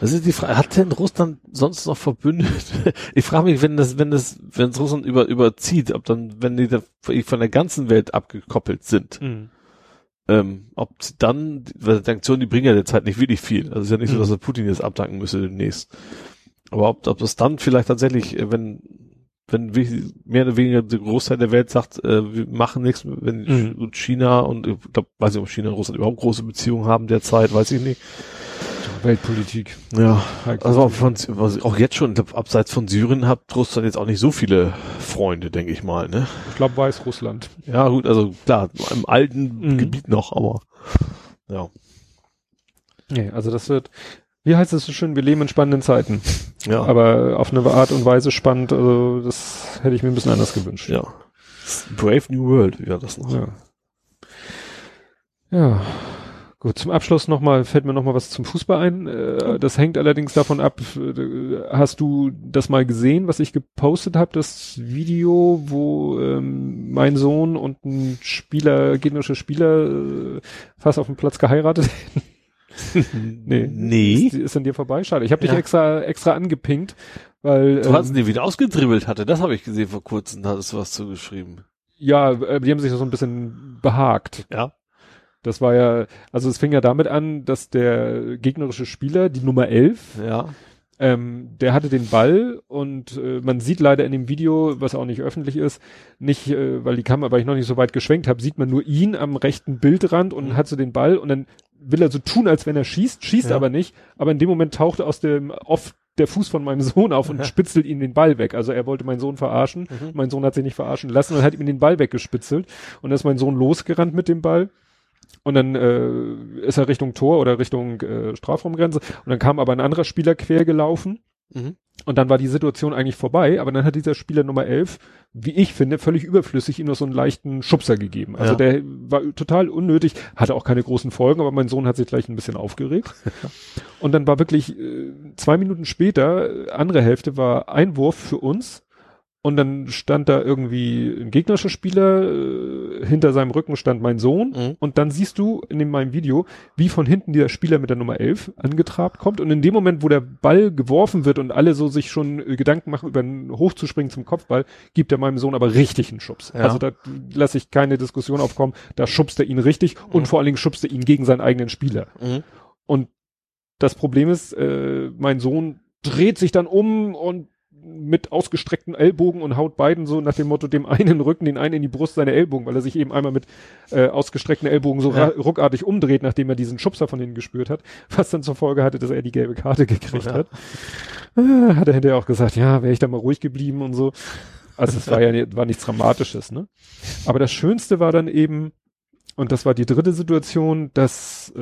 S3: Das ist die Frage, hat denn Russland sonst noch verbündet? Ich frage mich, wenn das, wenn das, wenn es Russland über, überzieht, ob dann, wenn die da von der ganzen Welt abgekoppelt sind, ähm, ob dann, weil Sanktionen, die bringen ja derzeit nicht wirklich viel. Also es ist ja nicht so,
S2: Mhm.
S3: dass er Putin jetzt abdanken müsse demnächst. Aber ob, ob das dann vielleicht tatsächlich, äh, wenn, wenn mehr oder weniger der Großteil der Welt sagt, äh, wir machen nichts, wenn
S2: Mhm.
S3: China und ich glaube, weiß nicht, ob China und Russland überhaupt große Beziehungen haben derzeit, weiß ich nicht.
S2: Weltpolitik.
S3: Ja. Also von, was auch jetzt schon, ich glaub, abseits von Syrien hat Russland jetzt auch nicht so viele Freunde, denke ich mal, ne?
S2: ich glaube Weißrussland.
S3: Ja, gut, also klar, im alten
S2: Mhm.
S3: Gebiet noch, aber ja.
S2: Nee, also das wird, wie heißt es so schön, wir leben in spannenden Zeiten.
S3: Ja.
S2: Aber auf eine Art und Weise spannend, also das hätte ich mir ein bisschen anders gewünscht.
S3: ja. Brave New World, wie war das noch?
S2: Ja. Ja. Gut, zum Abschluss nochmal, fällt mir nochmal was zum Fußball ein. Äh, das hängt allerdings davon ab, äh, hast du das mal gesehen, was ich gepostet habe, das Video, wo ähm, mein Sohn und ein Spieler, gegnerische Spieler äh, fast auf dem Platz geheiratet Nee.
S3: Nee.
S2: Ist, ist an dir vorbei? Schade. Ich habe dich
S3: Ja.
S2: extra extra angepinkt, weil
S3: Du hast
S2: ähm,
S3: ihn wieder ausgedribbelt hatte, das habe ich gesehen vor kurzem, da hattest du was zugeschrieben.
S2: ja, die haben sich so ein bisschen behagt.
S3: Ja.
S2: Das war ja, also es fing ja damit an, dass der gegnerische Spieler, die Nummer 11,
S3: Ja.
S2: ähm, der hatte den Ball und äh, man sieht leider in dem Video, was auch nicht öffentlich ist, nicht, äh, weil die Kamera, weil ich noch nicht so weit geschwenkt habe, sieht man nur ihn am rechten Bildrand und
S3: Mhm.
S2: hat so den Ball und dann will er so tun, als wenn er schießt, schießt
S3: Ja.
S2: aber nicht, aber in dem Moment taucht aus dem off der Fuß von meinem Sohn auf und spitzelt ihn den Ball weg. Also er wollte meinen Sohn verarschen.
S3: Mhm.
S2: Mein Sohn hat sich nicht verarschen lassen und hat ihm den Ball weggespitzelt. Und dann ist mein Sohn losgerannt mit dem Ball. Und dann äh, ist er Richtung Tor oder Richtung äh, Strafraumgrenze. Und dann kam aber ein anderer Spieler quer gelaufen.
S3: Mhm.
S2: Und dann war die Situation eigentlich vorbei, aber dann hat dieser Spieler Nummer 11, wie ich finde, völlig überflüssig ihm noch so einen leichten Schubser gegeben. Also
S3: Ja.
S2: der war total unnötig, hatte auch keine großen Folgen, aber mein Sohn hat sich gleich ein bisschen aufgeregt. Und dann war wirklich äh, zwei Minuten später, äh, andere Hälfte war Einwurf für uns. Und dann stand da irgendwie ein gegnerischer Spieler, äh, hinter seinem Rücken stand mein Sohn.
S3: Mhm.
S2: Und dann siehst du in meinem Video, wie von hinten dieser Spieler mit der Nummer 11 angetrabt kommt. Und in dem Moment, wo der Ball geworfen wird und alle so sich schon äh, Gedanken machen, über einen hochzuspringen zum Kopfball, gibt er meinem Sohn aber richtig einen Schubs.
S3: Ja.
S2: Also da lasse ich keine Diskussion aufkommen. Da schubst er ihn richtig und vor allen Dingen schubst er ihn gegen seinen eigenen Spieler.
S3: Mhm.
S2: Und das Problem ist, äh, mein Sohn dreht sich dann um und mit ausgestreckten Ellbogen und haut beiden so nach dem Motto dem einen Rücken, den einen in die Brust seine Ellbogen, weil er sich eben einmal mit äh, ausgestreckten Ellbogen so
S3: Ja.
S2: ruckartig umdreht, nachdem er diesen Schubser von ihnen gespürt hat, was dann zur Folge hatte, dass er die gelbe Karte gekriegt
S3: Ja.
S2: hat. Äh, hat er hinterher auch gesagt, ja, wäre ich da mal ruhig geblieben und so. Also es war ja war nichts Dramatisches, ne? Aber das Schönste war dann eben, und das war die dritte Situation, dass äh,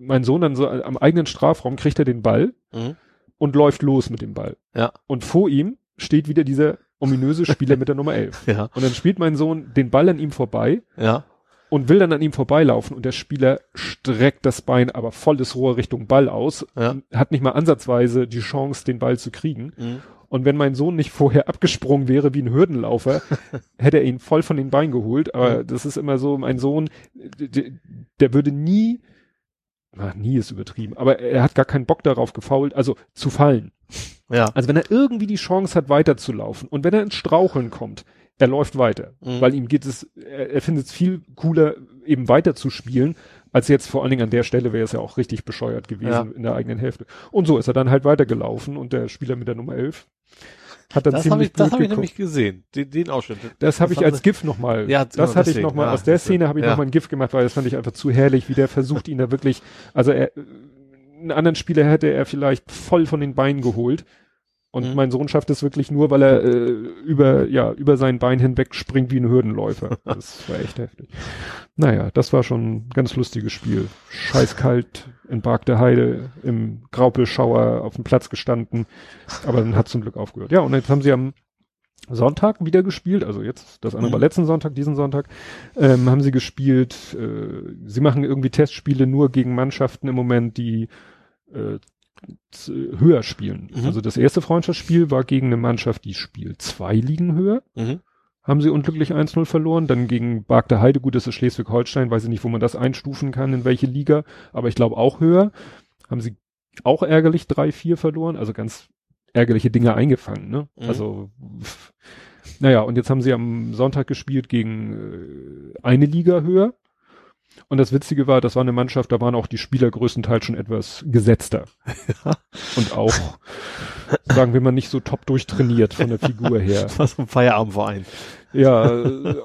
S2: mein Sohn dann so am eigenen Strafraum kriegt er den Ball
S3: Mhm.
S2: Und läuft los mit dem Ball.
S3: Ja.
S2: Und vor ihm steht wieder dieser ominöse Spieler mit der Nummer 11.
S3: Ja.
S2: Und dann spielt mein Sohn den Ball an ihm vorbei
S3: Ja.
S2: und will dann an ihm vorbeilaufen und der Spieler streckt das Bein aber volles Rohr Richtung Ball aus,
S3: Ja.
S2: hat nicht mal ansatzweise die Chance, den Ball zu kriegen.
S3: Mhm.
S2: Und wenn mein Sohn nicht vorher abgesprungen wäre wie ein Hürdenlaufer, hätte er ihn voll von den Beinen geholt. Aber das ist immer so, mein Sohn, der, der würde nie, ach, nie ist übertrieben, aber er hat gar keinen Bock darauf gefault, also zu fallen.
S3: Ja.
S2: Also wenn er irgendwie die Chance hat, weiterzulaufen und wenn er ins Straucheln kommt, er läuft weiter,
S3: Mhm.
S2: weil ihm geht es, er, er findet es viel cooler, eben weiter zu spielen, als jetzt vor allen Dingen an der Stelle wäre es ja auch richtig bescheuert gewesen
S3: Ja.
S2: in der eigenen Hälfte. Und so ist er dann halt weitergelaufen und der Spieler mit der Nummer 11 hat dann
S3: Das habe
S2: ziemlich
S3: ich, das
S2: blöd
S3: hab ich nämlich gesehen. Den, den Ausschnitt.
S2: Das habe ich als GIF nochmal.
S3: Ja,
S2: das
S3: genau,
S2: hatte ich nochmal.
S3: Ja,
S2: aus der. Szene habe ich
S3: Ja.
S2: nochmal ein GIF gemacht, weil das fand ich einfach zu herrlich, wie der versucht, ihn da wirklich, also er, einen anderen Spieler hätte er vielleicht voll von den Beinen geholt. Und
S3: Mhm.
S2: mein Sohn schafft es wirklich nur, weil er äh, über, ja, über sein Bein hinweg springt wie ein Hürdenläufer. Das war echt heftig. Naja, das war schon ein ganz lustiges Spiel. Scheißkalt in Bark der Heide, im Graupelschauer auf dem Platz gestanden. Aber dann hat zum Glück aufgehört. Ja, und jetzt haben sie am Sonntag wieder gespielt, also jetzt, das andere
S3: Mhm.
S2: war letzten Sonntag, diesen Sonntag, ähm, haben sie gespielt, äh, sie machen irgendwie Testspiele nur gegen Mannschaften im Moment, die äh, höher spielen.
S3: Mhm.
S2: Also das erste Freundschaftsspiel war gegen eine Mannschaft, die spielt zwei Ligen höher,
S3: Mhm.
S2: haben sie unglücklich 1-0 verloren, dann gegen Bark der Heide, gut, das ist Schleswig-Holstein, weiß ich nicht, wo man das einstufen kann, in welche Liga, aber ich glaube auch höher, haben sie auch ärgerlich 3-4 verloren, also ganz ärgerliche Dinge eingefangen, ne?
S3: Mhm.
S2: Also, pff. naja, und jetzt haben sie am Sonntag gespielt gegen äh, eine Liga höher. Und das Witzige war, das war eine Mannschaft, da waren auch die Spieler größtenteils schon etwas gesetzter. Und auch, sagen wir mal, nicht so top durchtrainiert von der Figur her.
S3: Das war so ein Feierabendverein.
S2: Ja,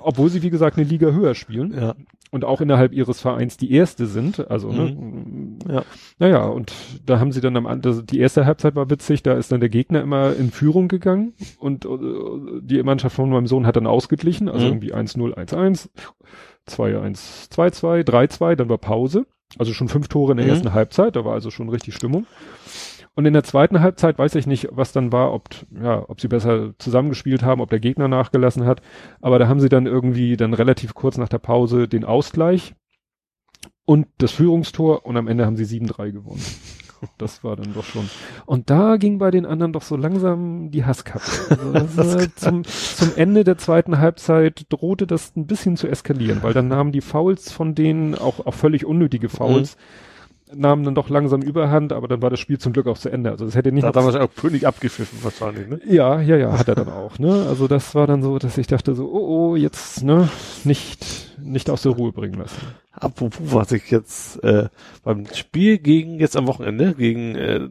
S2: obwohl sie, wie gesagt, eine Liga höher spielen
S3: Ja.
S2: und auch innerhalb ihres Vereins die erste sind. Also, ne?
S3: Ja.
S2: Naja, und da haben sie dann am Ende, die erste Halbzeit war witzig, da ist dann der Gegner immer in Führung gegangen und äh, die Mannschaft von meinem Sohn hat dann ausgeglichen, also
S3: Mhm.
S2: irgendwie 1-0, 1-1, 2-1, 2-2, 3-2, dann war Pause. Also schon fünf Tore in der
S3: Mhm.
S2: ersten Halbzeit, da war also schon richtig Stimmung. Und in der zweiten Halbzeit weiß ich nicht, was dann war, ob, ja, ob sie besser zusammengespielt haben, ob der Gegner nachgelassen hat. Aber da haben sie dann irgendwie dann relativ kurz nach der Pause den Ausgleich und das Führungstor und am Ende haben sie 7-3 gewonnen. Das war dann doch schon. Und da ging bei den anderen doch so langsam die Hasskappe. Also das war zum, zum Ende der zweiten Halbzeit drohte das ein bisschen zu eskalieren, weil dann nahmen die Fouls von denen, auch, auch völlig unnötige Fouls, nahmen dann doch langsam überhand, aber dann war das Spiel zum Glück auch zu Ende. Also es hätte nicht
S3: Da hat wahrscheinlich auch König abgepfiffen wahrscheinlich, ne?
S2: ja, ja, ja, hat er dann auch, ne? Also das war dann so, dass ich dachte so, oh, oh, jetzt, ne, nicht, nicht aus der Ruhe bringen lassen.
S3: Apropos, was ich jetzt äh, beim Spiel gegen jetzt am Wochenende gegen äh,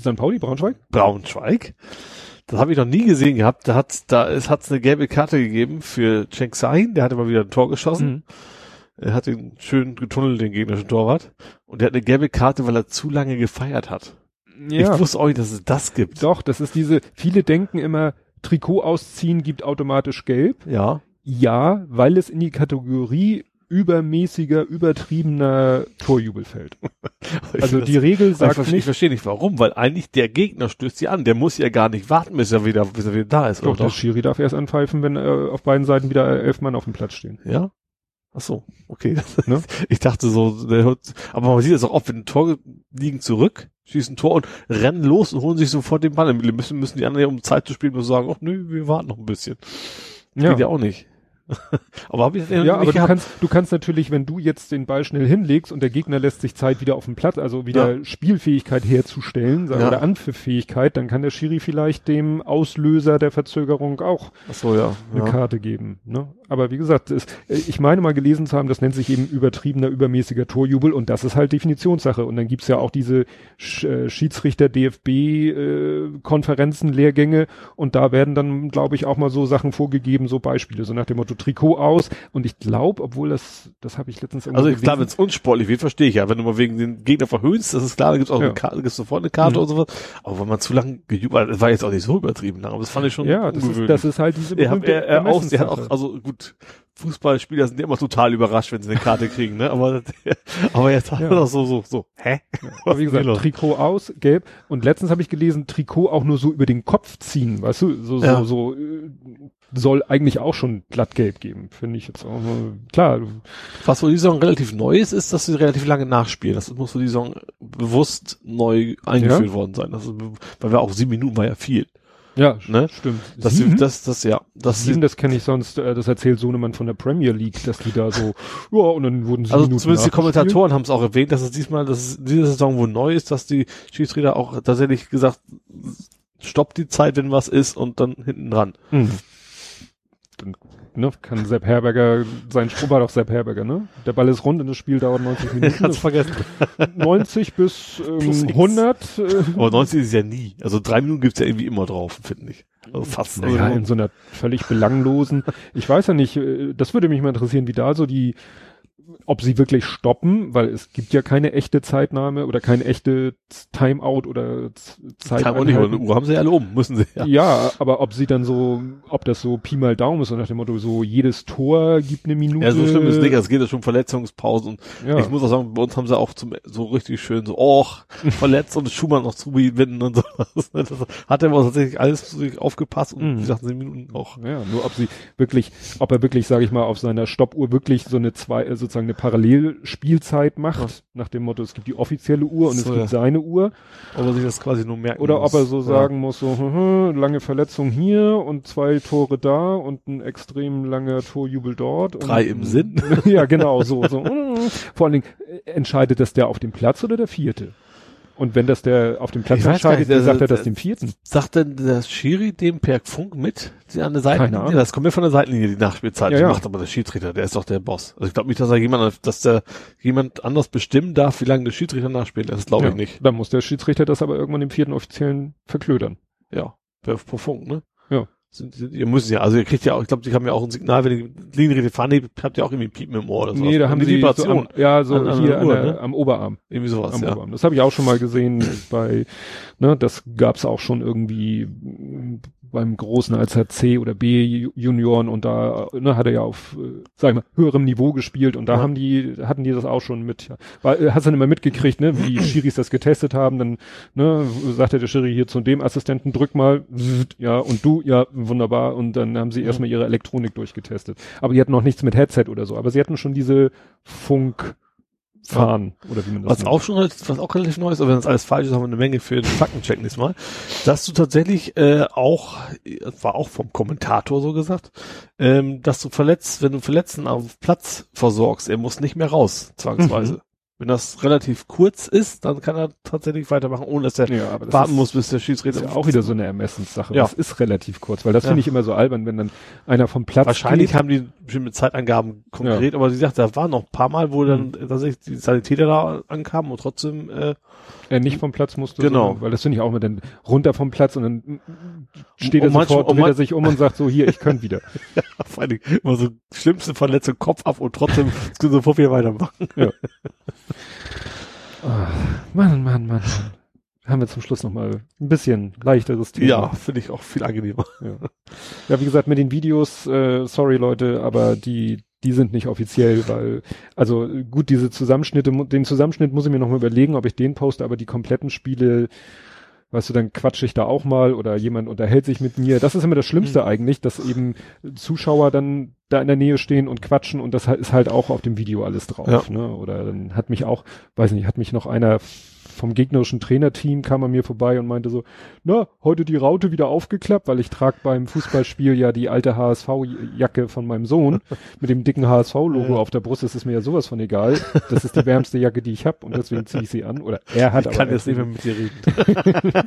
S2: St. Pauli, Braunschweig?
S3: Braunschweig. Das habe ich noch nie gesehen gehabt. Da hat da es hat's eine gelbe Karte gegeben für Cenk Sahin, der hatte mal wieder ein Tor geschossen.
S2: Mhm.
S3: Er hat den schön getunnelt, den gegnerischen Torwart. Und der hat eine gelbe Karte, weil er zu lange gefeiert hat.
S2: Ja,
S3: Ich wusste auch nicht, dass es das gibt.
S2: doch, das ist diese, viele denken immer, Trikot ausziehen gibt automatisch gelb.
S3: Ja.
S2: Ja, weil es in die Kategorie übermäßiger, übertriebener Torjubel fällt. Also die Regel sagt
S3: ich,
S2: nicht,
S3: ich verstehe nicht warum, weil eigentlich der Gegner stößt sie an. Der muss ja gar nicht warten, bis er wieder, bis er wieder da ist.
S2: doch,
S3: oder
S2: der Schiri darf erst anpfeifen, wenn äh, auf beiden Seiten wieder elf Mann auf dem Platz stehen.
S3: Ja? Ach so, okay.
S2: Ne?
S3: Ich dachte so, der, hört- aber man sieht es auch oft, wenn ein Tor liegen zurück, schießen ein Tor und rennen los und holen sich sofort den Ball. Müssen, müssen die anderen, ja, um Zeit zu spielen, nur sagen, ach nö, wir warten noch ein bisschen. Geht ja auch nicht. aber habe ich
S2: Ja, aber du
S3: gehabt.
S2: kannst, du kannst natürlich, wenn du jetzt den Ball schnell hinlegst und der Gegner lässt sich Zeit wieder auf dem Platz, also wieder Spielfähigkeit herzustellen sagen,
S3: Ja.
S2: oder Anpfifffähigkeit, dann kann der Schiri vielleicht dem Auslöser der Verzögerung auch
S3: so, ja.
S2: eine
S3: ja.
S2: Karte geben. Ne? Aber wie gesagt, es, äh, ich meine mal gelesen zu haben, das nennt sich eben übertriebener, übermäßiger Torjubel und das ist halt Definitionssache. Und dann gibt's ja auch diese Sch äh, Schiedsrichter DFB äh, Konferenzen, Lehrgänge und da werden dann, glaube ich, auch mal so Sachen vorgegeben, so Beispiele, so nach dem Motto Trikot aus. Und ich glaube, obwohl das, das habe ich letztens irgendwo
S3: Also ich klar, wenn es unsportlich wird, verstehe ich ja. Wenn du mal wegen den Gegner verhöhnst, das ist klar, da gibt's auch
S2: Ja.
S3: eine Karte, gibt's sofort eine Karte
S2: Mhm.
S3: und sowas. Aber wenn man zu lange gejubelt, das war jetzt auch nicht so übertrieben lang, aber das fand ich schon
S2: ja, das ist, das ist halt diese
S3: er hat,
S2: berühmte
S3: er, er aus, der hat
S2: Ermessenssache.
S3: auch, also gut, Fußballspieler sind ja immer total überrascht, wenn sie eine Karte kriegen, ne? Aber, aber jetzt hat
S2: Ja.
S3: er doch so, so, so, hä?
S2: Aber wie gesagt? Trikot aus, gelb. Und letztens habe ich gelesen, Trikot auch nur so über den Kopf ziehen, weißt du, so,
S3: Ja.
S2: so, so, äh, soll eigentlich auch schon glattgelb geben, finde ich jetzt auch. Klar,
S3: Was für die Saison relativ neu ist, ist, dass sie relativ lange nachspielen. Das muss für die Saison bewusst neu eingeführt
S2: Ja.
S3: worden sein. Das ist, weil wir auch sieben Minuten war ja viel,
S2: ja,
S3: ne?
S2: stimmt.
S3: Das,
S2: Sieben?
S3: das, das, ja, das,
S2: Sieben, das kenne ich sonst, äh, das erzählt Sohnemann von der Premier League, dass die da so, ja, und dann wurden sie
S3: Also
S2: Minuten
S3: zumindest die. Kommentatoren haben es auch erwähnt, dass es diesmal, dass es diese Saison wohl neu ist, dass die Schiedsrichter auch tatsächlich gesagt, stoppt die Zeit, wenn was ist und dann hinten dran.
S2: Mhm. Dann ne, kann Sepp Herberger, sein Spruch war doch Sepp Herberger, ne? Der Ball ist rund und das Spiel dauert 90 Minuten.
S3: Kannst vergessen.
S2: 90 bis ähm,
S3: X.
S2: 100. Äh,
S3: Aber 90 ist ja nie. Also drei Minuten gibt's ja irgendwie immer drauf, finde ich. Also fast. Also,
S2: in so einer völlig belanglosen. Ich weiß ja nicht, äh, das würde mich mal interessieren, wie da so die, ob sie wirklich stoppen, weil es gibt ja keine echte Zeitnahme oder kein echte Timeout oder Z-
S3: kann man nicht, aber eine. Uhr haben sie ja alle um, müssen sie ja.
S2: Ja, aber ob sie dann so, ob das so Pi mal Daumen ist, so nach dem Motto, so jedes Tor gibt eine Minute.
S3: Ja, so schlimm ist es nicht. Es geht ja schon um Verletzungspausen. Und
S2: Ja.
S3: ich muss auch sagen, bei uns haben sie auch zum, so richtig schön so, och, verletzt und Schumann noch zugewinnen und so. Das, hat er aber tatsächlich alles aufgepasst und
S2: Mhm.
S3: wie gesagt, sieben Minuten auch.
S2: Ja, nur ob sie wirklich, ob er wirklich, sage ich mal, auf seiner Stoppuhr wirklich so eine zwei, äh, sozusagen eine Parallelspielzeit macht,
S3: Was?
S2: nach dem Motto, es gibt die offizielle Uhr und
S3: So,
S2: es gibt
S3: ja.
S2: seine Uhr,
S3: Ob er sich das quasi nur merken
S2: oder
S3: muss.
S2: ob er so
S3: Ja.
S2: sagen muss, so hm, lange Verletzung hier und zwei Tore da und ein extrem langer Torjubel dort. Und,
S3: Drei im Sinn.
S2: ja, genau, so, so. Vor allen Dingen, äh, entscheidet das der auf dem Platz oder der vierte? Und wenn das der auf dem Platz entscheidet, dann sagt er das dem vierten.
S3: Sagt denn der Schiri dem per Funk mit die an der Seitenlinie?
S2: Keine.
S3: Das kommt ja von der Seitenlinie, die Nachspielzeit.
S2: Ja, ja.
S3: macht aber der Schiedsrichter, der ist doch der Boss. Also ich glaube nicht, dass er jemand, dass der jemand anders bestimmen darf, wie lange der Schiedsrichter nachspielt. Das glaube
S2: ja,
S3: ich nicht.
S2: Dann muss der Schiedsrichter das aber irgendwann dem vierten Offiziellen verklödern.
S3: Ja, per Funk, ne?
S2: Ja.
S3: Ihr müsst ja, also ihr kriegt ja auch, ich glaube, die haben ja auch ein Signal, wenn die Linienrichter fahren, habt ihr auch irgendwie Piepen im Ohr oder so.
S2: Nee, da haben
S3: die
S2: sie so
S3: Vibration.
S2: am, ja so
S3: An- an
S2: hier
S3: Uhr,
S2: der,
S3: ne?
S2: am Oberarm.
S3: irgendwie sowas,
S2: am
S3: ja.
S2: Oberarm. Das habe ich auch schon mal gesehen bei, ne, das gab's auch schon irgendwie beim großen als er C oder B Junioren und da ne, hat er ja auf, äh, sag ich mal, höherem Niveau gespielt und da
S3: Ja.
S2: haben die, hatten die das auch schon mit, weil, äh, hast du dann immer mitgekriegt, ne, wie die Schiris das getestet haben, dann, ne, sagte der Schiri hier zu dem Assistenten, drück mal, ja, und du, ja, wunderbar, und dann haben sie erstmal ihre Elektronik durchgetestet. Aber die hatten noch nichts mit Headset oder so, aber sie hatten schon diese Funk, fahren oder wie man das
S3: Was
S2: nennt.
S3: auch schon, was auch relativ neu ist, aber wenn das alles falsch ist, haben wir eine Menge für den Faktencheck nächstes Mal, dass du tatsächlich äh, auch, das war auch vom Kommentator so gesagt, ähm, dass du verletzt, wenn du Verletzten auf Platz versorgst, er muss nicht mehr raus, zwangsweise.
S2: Mhm.
S3: Wenn das relativ kurz ist, dann kann er tatsächlich weitermachen, ohne dass er
S2: ja, das
S3: warten
S2: ist,
S3: muss, bis der
S2: Das
S3: Schiedsrichter
S2: ist ja auch wieder so eine Ermessenssache.
S3: Ja.
S2: Das ist relativ kurz, weil das
S3: Ja.
S2: finde ich immer so albern, wenn dann einer vom Platz
S3: Wahrscheinlich
S2: geht.
S3: haben die bestimmte Zeitangaben konkret, aber sie sagt, da waren noch ein paar Mal, wo dann
S2: Mhm.
S3: tatsächlich die Sanitäter da ankamen und trotzdem äh,
S2: er nicht vom Platz musste.
S3: Genau.
S2: sondern- Weil das finde ich auch immer dann runter vom Platz und dann steht er
S3: manchmal-
S2: sofort,
S3: und
S2: dreht er sich um und sagt so, hier, ich könnte wieder.
S3: vor allen Dingen immer so schlimmste Verletzung, Kopf ab und trotzdem sofort wieder weitermachen.
S2: Ah, Mann, Mann, Mann, Mann. Haben wir zum Schluss noch mal ein bisschen leichteres Thema.
S3: Ja, finde ich auch viel angenehmer.
S2: Ja, wie gesagt, mit den Videos, äh, sorry Leute, aber die die sind nicht offiziell, weil, also gut, diese Zusammenschnitte, den Zusammenschnitt muss ich mir noch mal überlegen, ob ich den poste, aber die kompletten Spiele, weißt du, dann quatsche ich da auch mal oder jemand unterhält sich mit mir. Das ist immer das Schlimmste mhm. eigentlich, dass eben Zuschauer dann da in der Nähe stehen und quatschen und das ist halt auch auf dem Video alles drauf. Ja. Ne? Oder dann hat mich auch, weiß nicht, hat mich noch einer vom gegnerischen Trainerteam kam er mir vorbei und meinte so, na, heute die Raute wieder aufgeklappt, weil ich trage beim Fußballspiel ja die alte HSV-Jacke von meinem Sohn mit dem dicken HSV-Logo ja. auf der Brust. Das ist mir ja sowas von egal. Das ist die wärmste Jacke, die ich habe und deswegen ziehe ich sie an. Oder er hat
S3: ich aber. kann jetzt nicht mehr mit dir reden.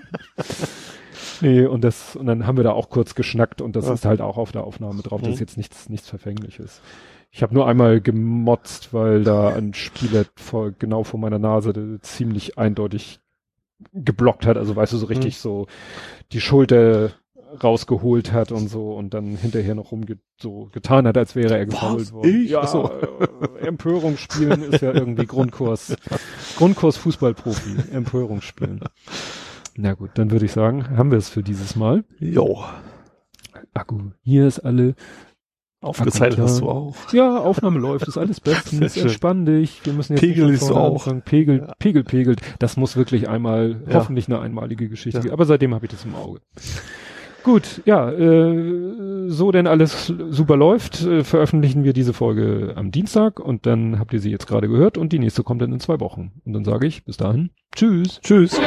S2: nee, und das, und dann haben wir da auch kurz geschnackt und das ja. ist halt auch auf der Aufnahme drauf. Das ist mhm. jetzt nichts, nichts Verfängliches. Ich habe nur einmal gemotzt, weil da ein Spieler vor, genau vor meiner Nase ziemlich eindeutig geblockt hat. Also weißt du, so richtig mhm. so die Schulter rausgeholt hat und so und dann hinterher noch rumge so getan hat, als wäre er gefault worden.
S3: Ich? Ja, so.
S2: äh, Empörung spielen ist ja irgendwie Grundkurs. Grundkurs Fußballprofi. Empörung spielen. Na gut, dann würde ich sagen, haben wir es für dieses Mal.
S3: Jo.
S2: Akku, hier ist alle
S3: Aufgezeichnet hast du auch.
S2: Ja, Aufnahme läuft, ist alles bestens, entspann dich. Wir müssen jetzt
S3: Pegel ist auch.
S2: Pegel, ja. Pegel, pegelt. Das muss wirklich einmal, ja. hoffentlich eine einmalige Geschichte. Ja. Aber seitdem habe ich das im Auge. Gut, ja, äh, so denn alles super läuft, äh, veröffentlichen wir diese Folge am Dienstag und dann habt ihr sie jetzt gerade gehört und die nächste kommt dann in zwei Wochen. Und dann sage ich bis dahin, tschüss.
S3: Tschüss.